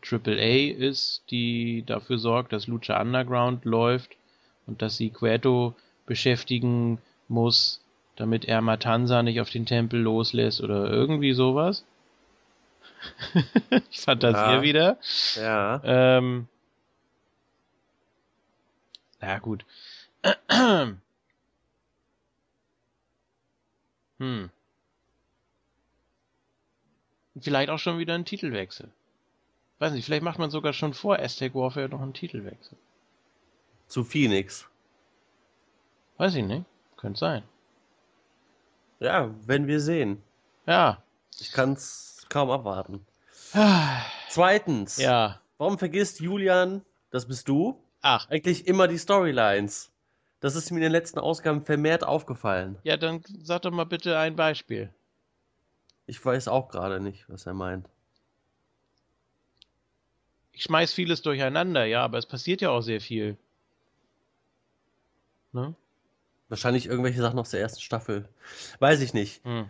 A: AAA ist, die dafür sorgt, dass Lucha Underground läuft und dass sie Cueto beschäftigen muss, damit er Matanza nicht auf den Tempel loslässt oder irgendwie sowas. ich fantasiere ja. wieder.
C: Ja.
A: Ähm, ja, gut. hm. Vielleicht auch schon wieder ein Titelwechsel. Weiß nicht, vielleicht macht man sogar schon vor Aztec Warfare noch einen Titelwechsel.
C: Zu Phoenix.
A: Weiß ich nicht. Könnte sein.
C: Ja, wenn wir sehen.
A: Ja.
C: Ich kann's kaum abwarten. Zweitens.
A: Ja.
C: Warum vergisst Julian, das bist du,
A: Ach.
C: eigentlich immer die Storylines? Das ist mir in den letzten Ausgaben vermehrt aufgefallen.
A: Ja, dann sag doch mal bitte ein Beispiel.
C: Ich weiß auch gerade nicht, was er meint.
A: Ich schmeiß vieles durcheinander, ja, aber es passiert ja auch sehr viel. Ne?
C: Wahrscheinlich irgendwelche Sachen aus der ersten Staffel. Weiß ich nicht.
A: Hm.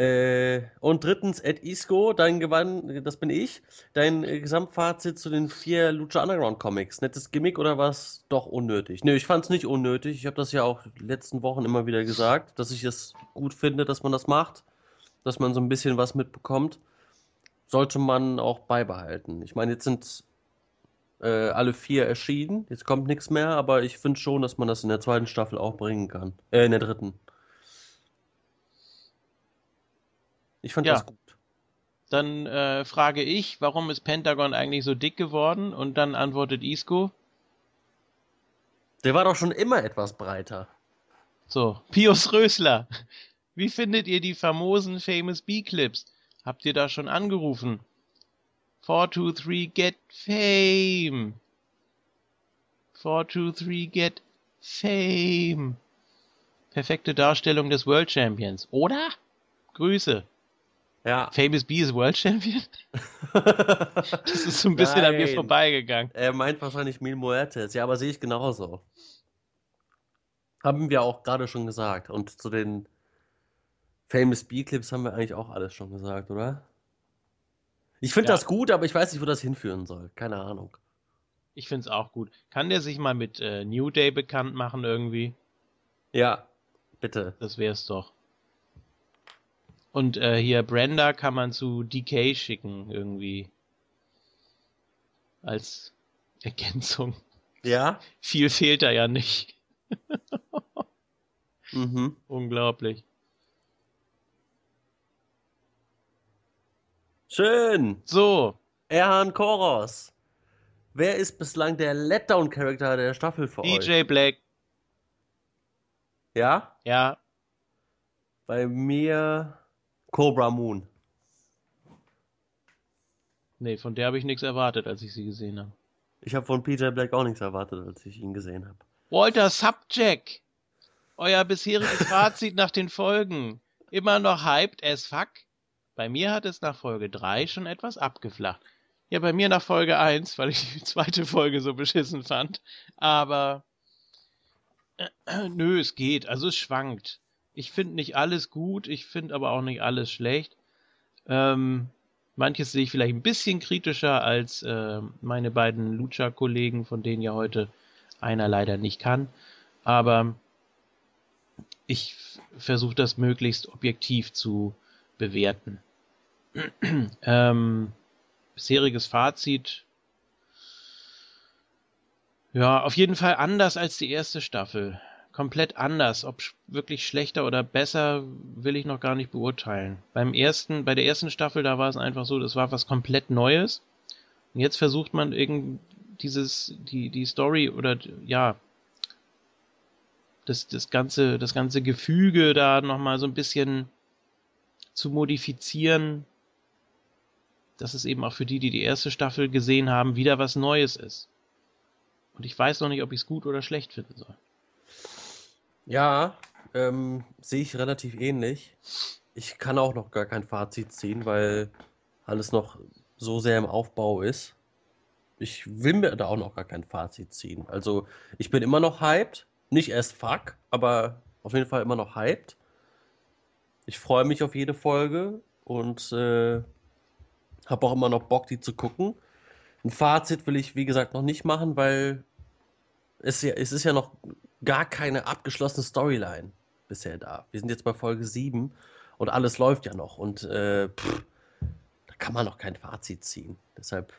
C: Äh, und drittens, Ed Isco, dein Gewann, das bin ich, dein äh, Gesamtfazit zu den vier Lucha Underground Comics. Nettes Gimmick oder was doch unnötig? Nö, ich fand's nicht unnötig. Ich habe das ja auch letzten Wochen immer wieder gesagt, dass ich es gut finde, dass man das macht, dass man so ein bisschen was mitbekommt. Sollte man auch beibehalten. Ich meine, jetzt sind äh, alle vier erschienen, jetzt kommt nichts mehr, aber ich finde schon, dass man das in der zweiten Staffel auch bringen kann. Äh, in der dritten. Ich fand
A: Ja.
C: das gut.
A: Dann äh, frage ich, warum ist Pentagon eigentlich so dick geworden? Und dann antwortet Isco,
C: Der war doch schon immer etwas breiter.
A: so, Pius Rösler, wie findet ihr die famosen Famous B-Clips? Habt ihr da schon angerufen? 423 get fame. 423 get fame. Perfekte Darstellung des World Champions, oder? Grüße.
C: Ja.
A: Famous B ist World Champion? Das ist so ein bisschen an mir
C: Nein.
A: vorbeigegangen.
C: Er meint wahrscheinlich Mil Muertes. Ja, aber sehe ich genauso. Haben wir auch gerade schon gesagt. Und zu den Famous B-Clips haben wir eigentlich auch alles schon gesagt, oder? Ich finde
A: Ja.
C: das gut, aber ich weiß nicht, wo das hinführen soll. Keine Ahnung.
A: Ich find's auch gut. Kann der sich mal mit äh, New Day bekannt machen irgendwie?
C: Ja, bitte.
A: Das wär's doch. Und äh, hier Brenda kann man zu DK schicken irgendwie. Als Ergänzung.
C: Ja?
A: Viel fehlt da ja nicht.
C: Mhm.
A: Unglaublich.
C: Schön.
A: So,
C: Erhan Koros. Wer ist bislang der Letdown-Charakter der Staffel für euch?
A: DJ Black.
C: Ja?
A: Ja,
C: Bei mir Cobra Moon.
A: nee, von der habe ich nichts erwartet, als ich sie gesehen habe.
C: Ich habe von PJ Black auch nichts erwartet, als ich ihn gesehen habe.
A: Walter Subjack. Euer bisheriges Fazit nach den Folgen. Immer noch hyped as fuck? Bei mir hat es nach Folge 3 schon etwas abgeflacht. Ja, bei mir nach Folge 1, weil ich die zweite Folge so beschissen fand. Aber äh, nö, es geht. Also es schwankt. Ich finde nicht alles gut, ich finde aber auch nicht alles schlecht. Ähm, manches sehe ich vielleicht ein bisschen kritischer als äh, meine beiden Lucha-Kollegen, von denen ja heute einer leider nicht kann. Aber ich versuche das möglichst objektiv zu bewerten. ähm, bisheriges Fazit. Ja, auf jeden Fall anders als die erste Staffel. Komplett anders. Ob wirklich schlechter oder besser, will ich noch gar nicht beurteilen. Beim ersten, bei der ersten Staffel, da war es einfach so, das war was komplett Neues. Und jetzt versucht man irgend dieses, die, die Story oder ja, das, das ganze, das ganze Gefüge da nochmal so ein bisschen zu modifizieren, dass es eben auch für die, die die erste Staffel gesehen haben, wieder was Neues ist. Und ich weiß noch nicht, ob ich es gut oder schlecht finden soll.
C: Ja, ähm, sehe ich relativ ähnlich. Ich kann auch noch gar kein Fazit ziehen, weil alles noch so sehr im Aufbau ist. Ich will mir da auch noch gar kein Fazit ziehen. Also, ich bin immer noch hyped. Nicht erst fuck, aber auf jeden Fall immer noch hyped. Ich freue mich auf jede Folge und äh, habe auch immer noch Bock, die zu gucken. Ein Fazit will ich, wie gesagt, noch nicht machen, weil es, ja, es ist ja noch gar keine abgeschlossene Storyline bisher da. Wir sind jetzt bei Folge 7 und alles läuft ja noch und äh, pff, da kann man noch kein Fazit ziehen. Deshalb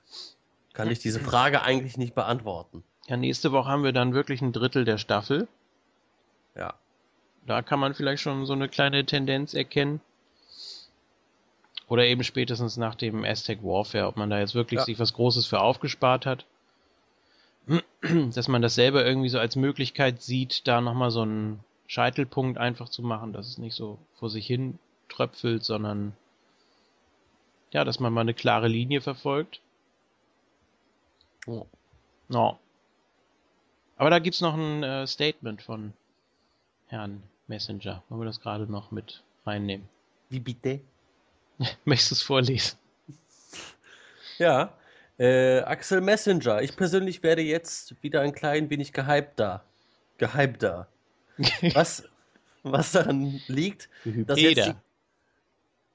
C: kann ich diese Frage eigentlich nicht beantworten.
A: Ja, nächste Woche haben wir dann wirklich ein Drittel der Staffel.
C: Ja.
A: Da kann man vielleicht schon so eine kleine Tendenz erkennen. Oder eben spätestens nach dem Aztec Warfare, ob man da jetzt wirklich
C: Ja.
A: sich was Großes für aufgespart hat. Dass man das selber irgendwie so als Möglichkeit sieht, da nochmal so einen Scheitelpunkt einfach zu machen, dass es nicht so vor sich hin tröpfelt, sondern ja, dass man mal eine klare Linie verfolgt.
C: Oh.
A: Ja. Aber da gibt's noch ein äh, Statement von Herrn Messenger. Wollen wir das gerade noch mit reinnehmen?
C: Wie bitte?
A: Möchtest du es vorlesen?
C: Ja. Äh, Axel Messenger. Ich persönlich werde jetzt wieder ein klein wenig gehypter. Gehypter. Was, was daran liegt, dass jetzt die.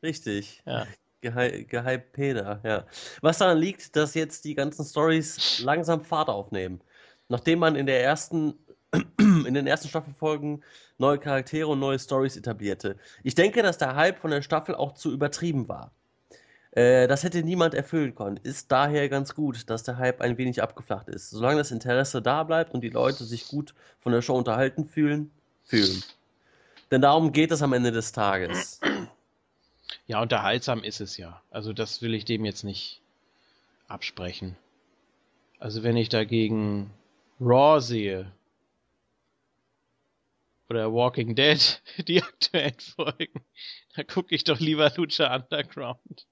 C: Richtig.
A: Ja.
C: Gehy gehypt Peter, ja. Was daran liegt, dass jetzt die ganzen Stories langsam Fahrt aufnehmen. Nachdem man in der ersten, in den ersten Staffelfolgen neue Charaktere und neue Stories etablierte. Ich denke, dass der Hype von der Staffel auch zu übertrieben war. Äh, das hätte niemand erfüllen können. Ist daher ganz gut, dass der Hype ein wenig abgeflacht ist. Solange das Interesse da bleibt und die Leute sich gut von der Show unterhalten fühlen, fühlen. Denn darum geht es am Ende des Tages.
A: Ja, unterhaltsam ist es ja. Also das will ich dem jetzt nicht absprechen. Also wenn ich dagegen Raw sehe oder Walking Dead, die aktuellen Folgen, da gucke ich doch lieber Lucha Underground.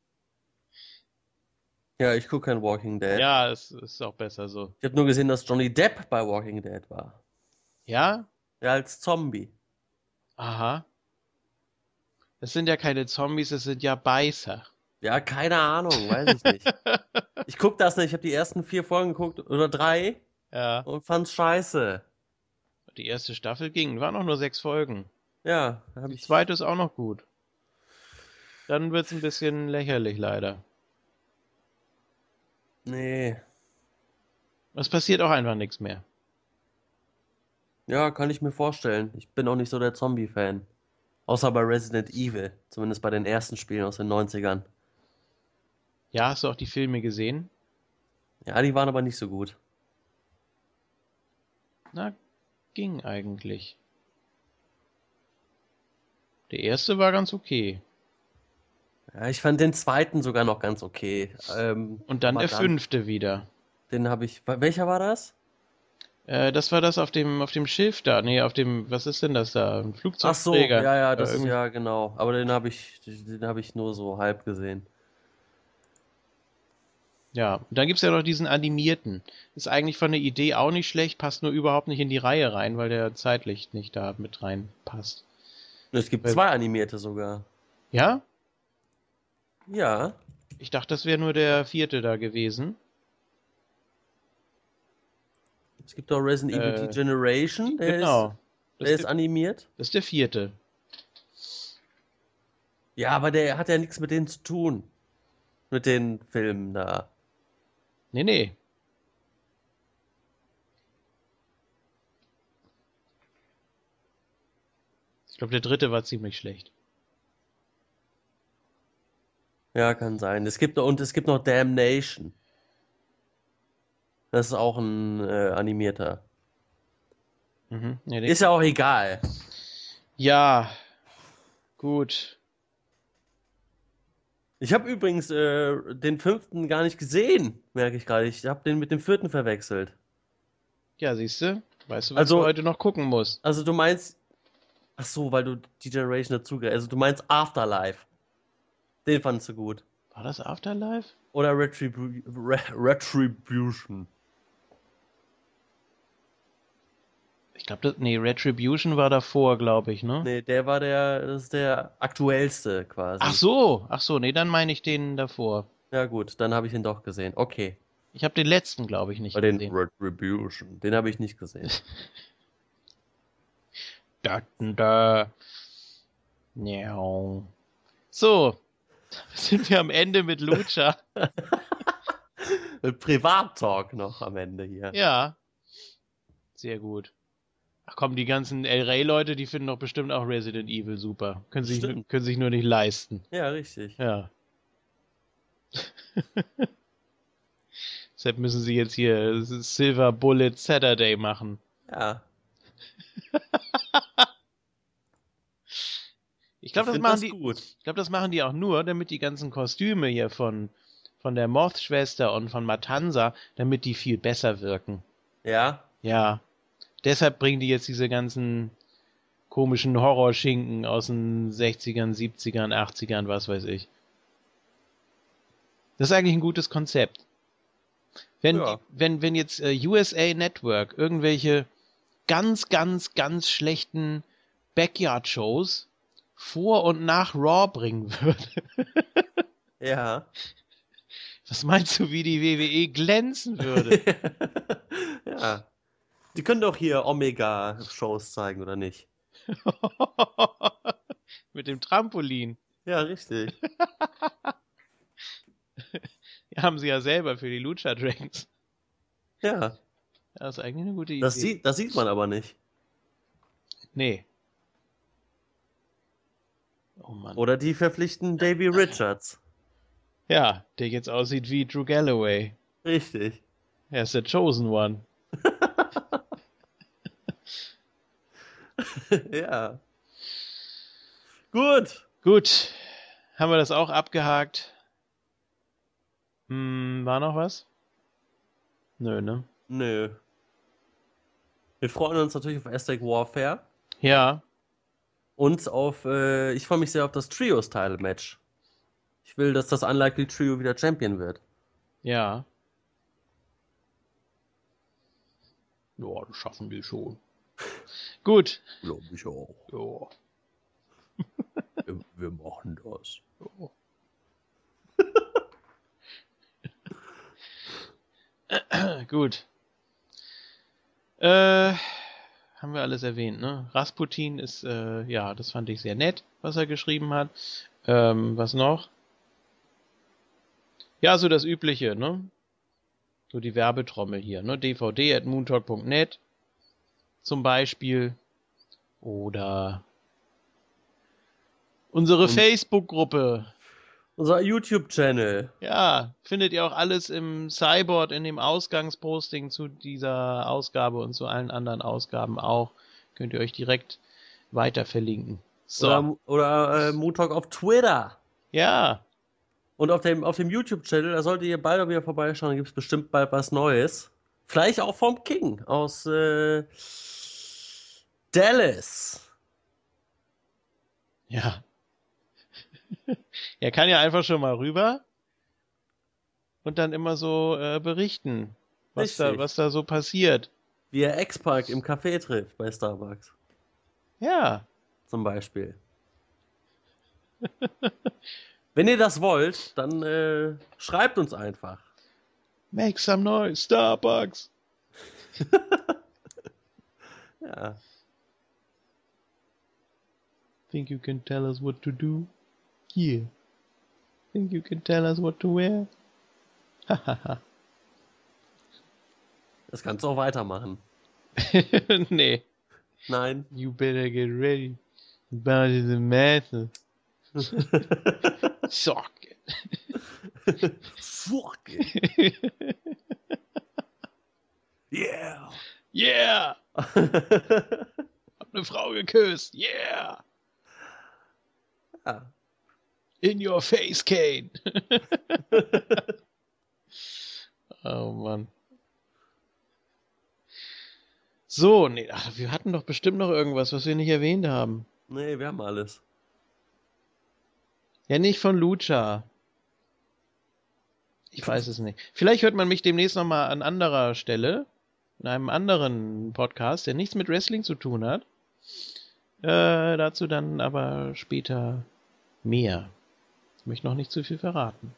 C: Ja, ich gucke kein Walking Dead.
A: Ja, es ist auch besser so.
C: Ich habe nur gesehen, dass Johnny Depp bei Walking Dead war.
A: Ja?
C: Ja, als Zombie.
A: Aha. Das sind ja keine Zombies, das sind ja Beißer.
C: Ja, keine Ahnung, weiß ich nicht. Ich guck das nicht, ich habe die ersten vier Folgen geguckt oder drei
A: Ja.
C: und fand's scheiße.
A: Die erste Staffel ging, waren noch nur sechs Folgen.
C: Ja, da habe
A: Die
C: ich.
A: zweite ist auch noch gut. Dann wird's ein bisschen lächerlich leider.
C: Nee.
A: Es passiert auch einfach nichts mehr.
C: Ja, kann ich mir vorstellen. Ich bin auch nicht so der Zombie-Fan. Außer bei Resident Evil. Zumindest bei den ersten Spielen aus den 90ern.
A: Ja, hast du auch die Filme gesehen?
C: Ja, die waren aber nicht so gut.
A: Na, ging eigentlich. Der erste war ganz okay.
C: Ja, ich fand den zweiten sogar noch ganz okay. Ähm,
A: Und dann der fünfte wieder.
C: Den habe ich. Welcher war das?
A: Äh, das war das auf dem auf dem Schiff da. Nee, auf dem, was ist denn das da? Ein
C: Ach so,
A: Flugzeugträger.
C: ja, ja, das
A: Äh,
C: ist ja genau. Aber den habe ich, den habe ich nur so halb gesehen.
A: Ja, und dann gibt's ja noch diesen animierten. Ist eigentlich von der Idee auch nicht schlecht, passt nur überhaupt nicht in die Reihe rein, weil der zeitlich nicht da mit reinpasst.
C: Es gibt
A: Weil-
C: zwei animierte sogar.
A: Ja?
C: Ja,
A: Ich dachte, das wäre nur der vierte da gewesen.
C: es gibt auch Resident Evil
A: Äh,
C: Degeneration, der
A: genau.
C: ist, der
A: ist,
C: ist
A: der,
C: animiert.
A: das ist der vierte.
C: Ja, aber der hat ja nichts mit denen zu tun. Mit den Filmen da.
A: Nee, nee. Ich glaube, der dritte war ziemlich schlecht.
C: Ja, kann sein. Es gibt noch, und es gibt noch Damnation. Das ist auch ein äh, animierter.
A: Mhm. Ja,
C: Ist ja auch egal.
A: ja, gut.
C: Ich habe übrigens äh, den fünften gar nicht gesehen, merke ich gerade. Ich habe den mit dem vierten verwechselt.
A: Ja, siehst du? Weißt du, was
C: Also-
A: du heute noch gucken musst?
C: Also du meinst, ach so, weil du die Generation dazu, also du meinst Afterlife. Den fandst du gut.
A: War das Afterlife?
C: Oder Retribu Re Retribution.
A: Ich glaube, nee, Retribution war davor, glaube ich, ne?
C: Nee, der war der, das ist der aktuellste quasi.
A: Ach so, ach so, nee, dann meine ich den davor.
C: Ja gut, dann habe ich ihn doch gesehen. Okay.
A: Ich habe den letzten, glaube ich, nicht
C: Bei den
A: gesehen.
C: Retribution. Den habe ich nicht gesehen.
A: Da, da. Miau. So, sind wir am Ende mit Lucha.
C: Privat-Talk noch am Ende hier.
A: ja, sehr gut. Ach komm, die ganzen El Rey-Leute, die finden doch bestimmt auch Resident Evil super. Können sich, können sich nur nicht leisten.
C: Ja, richtig.
A: Ja. Deshalb müssen sie jetzt hier Silver Bullet Saturday machen.
C: Ja.
A: Ich glaube, das machen die.
C: gut.
A: Ich glaube, das machen die auch nur, damit die ganzen Kostüme hier von von der Moth-Schwester und von Matanza, damit die viel besser wirken.
C: Ja.
A: Ja. Deshalb bringen die jetzt diese ganzen komischen Horrorschinken aus den 60ern, 70ern, 80ern, was weiß ich. Das ist eigentlich ein gutes Konzept. Wenn,
C: Ja.
A: wenn, wenn jetzt äh, USA Network irgendwelche ganz, ganz, ganz schlechten Backyard-Shows vor und nach Raw bringen würde,
C: Ja.
A: was meinst du, wie die WWE glänzen würde?
C: ja. Die können doch hier Omega-Shows zeigen, oder nicht?
A: Mit dem Trampolin.
C: Ja, richtig.
A: Die haben sie ja selber für die Lucha Dragons.
C: Ja.
A: Das ist eigentlich eine gute Idee.
C: Das sieht, das sieht man aber nicht.
A: Nee. Oh Mann.
C: Oder die verpflichten Davy Richards.
A: Ja, der jetzt aussieht wie Drew Galloway.
C: Richtig.
A: Er ist der Chosen One.
C: ja. Gut.
A: Gut. Haben wir das auch abgehakt? Hm, war noch was? Nö, ne?
C: Nö. Wir freuen uns natürlich auf Aztec Warfare
A: Ja.
C: Und auf, äh, ich freue mich sehr auf das Trios-Title-Match. Ich will, dass das Unlikely Trio wieder Champion wird.
A: Ja. Ja, das schaffen wir schon. Gut.
C: Glaube ich auch.
A: Ja.
C: Wir, wir machen das.
A: Gut. Äh, haben wir alles erwähnt, ne? Rasputin ist, äh, ja, das fand ich sehr nett, was er geschrieben hat. Ähm, was noch? Ja, so das Übliche, ne? So die Werbetrommel hier, ne? dvd at moontalk.net zum Beispiel. Oder unsere Facebook-Gruppe.
C: Unser YouTube-Channel.
A: Ja, findet ihr auch alles im Cyborg, in dem Ausgangsposting zu dieser Ausgabe und zu allen anderen Ausgaben auch. Könnt ihr euch direkt weiter verlinken.
C: So. Oder, oder äh, Moon Talk auf Twitter.
A: Ja.
C: Und auf dem, auf dem YouTube-Channel, da solltet ihr bald wieder vorbeischauen, da gibt es bestimmt bald was Neues. Vielleicht auch vom King aus äh, Dallas.
A: Ja. er kann ja einfach schon mal rüber und dann immer so äh, berichten, was da, was da so passiert.
C: Wie er X-Park im Café trifft bei Starbucks.
A: Ja.
C: Zum Beispiel. Wenn ihr das wollt, dann äh, schreibt uns einfach.
A: Make some noise, Starbucks.
C: ja.
A: Think you can tell us what to do? Yeah. Think you can tell us what to wear?
C: das kannst du auch weitermachen.
A: nee.
C: Nein.
A: You better get ready. About the matter. Suck
C: it. Fuck it. yeah.
A: Yeah. Hab eine Frau geküsst. Yeah.
C: Ja.
A: In your face, Kane. oh Mann. So, nee, ach, wir hatten doch bestimmt noch irgendwas, was wir nicht erwähnt haben.
C: Nee, wir haben alles.
A: Ja, nicht von Lucha. Ich weiß es nicht. Vielleicht hört man mich demnächst nochmal an anderer Stelle, in einem anderen Podcast, der nichts mit Wrestling zu tun hat. Äh, dazu dann aber später mehr. Ich möchte noch nicht zu viel verraten.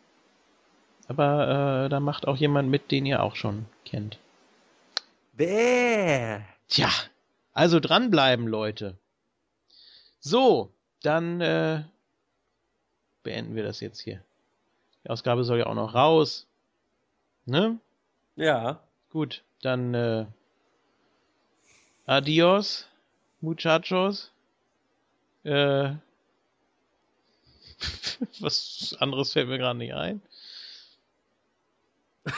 A: Aber äh, da macht auch jemand mit, den ihr auch schon kennt.
C: Wer?
A: Tja, also dranbleiben, Leute. So, dann äh, beenden wir das jetzt hier. Die Ausgabe soll ja auch noch raus. Ne?
C: Ja.
A: Gut, dann äh, adios, muchachos. Äh, was anderes fällt mir gerade nicht ein.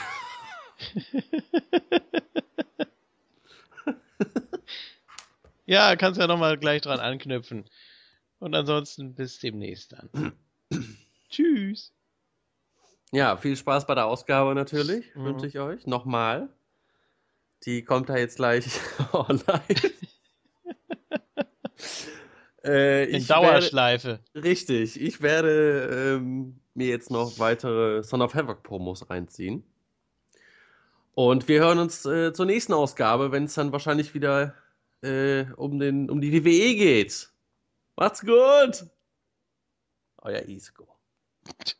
A: ja, kannst ja nochmal gleich dran anknüpfen. Und ansonsten bis demnächst dann. Tschüss.
C: Ja, viel Spaß bei der Ausgabe natürlich, mhm. wünsche ich euch. Nochmal. Die kommt da jetzt gleich online.
A: Äh, In Dauerschleife.
C: Werde, richtig. Ich werde ähm, mir jetzt noch weitere Son of Havoc Promos reinziehen. Und wir hören uns äh, zur nächsten Ausgabe, wenn es dann wahrscheinlich wieder äh, um, den, um die WWE geht. Macht's gut! Euer Isco.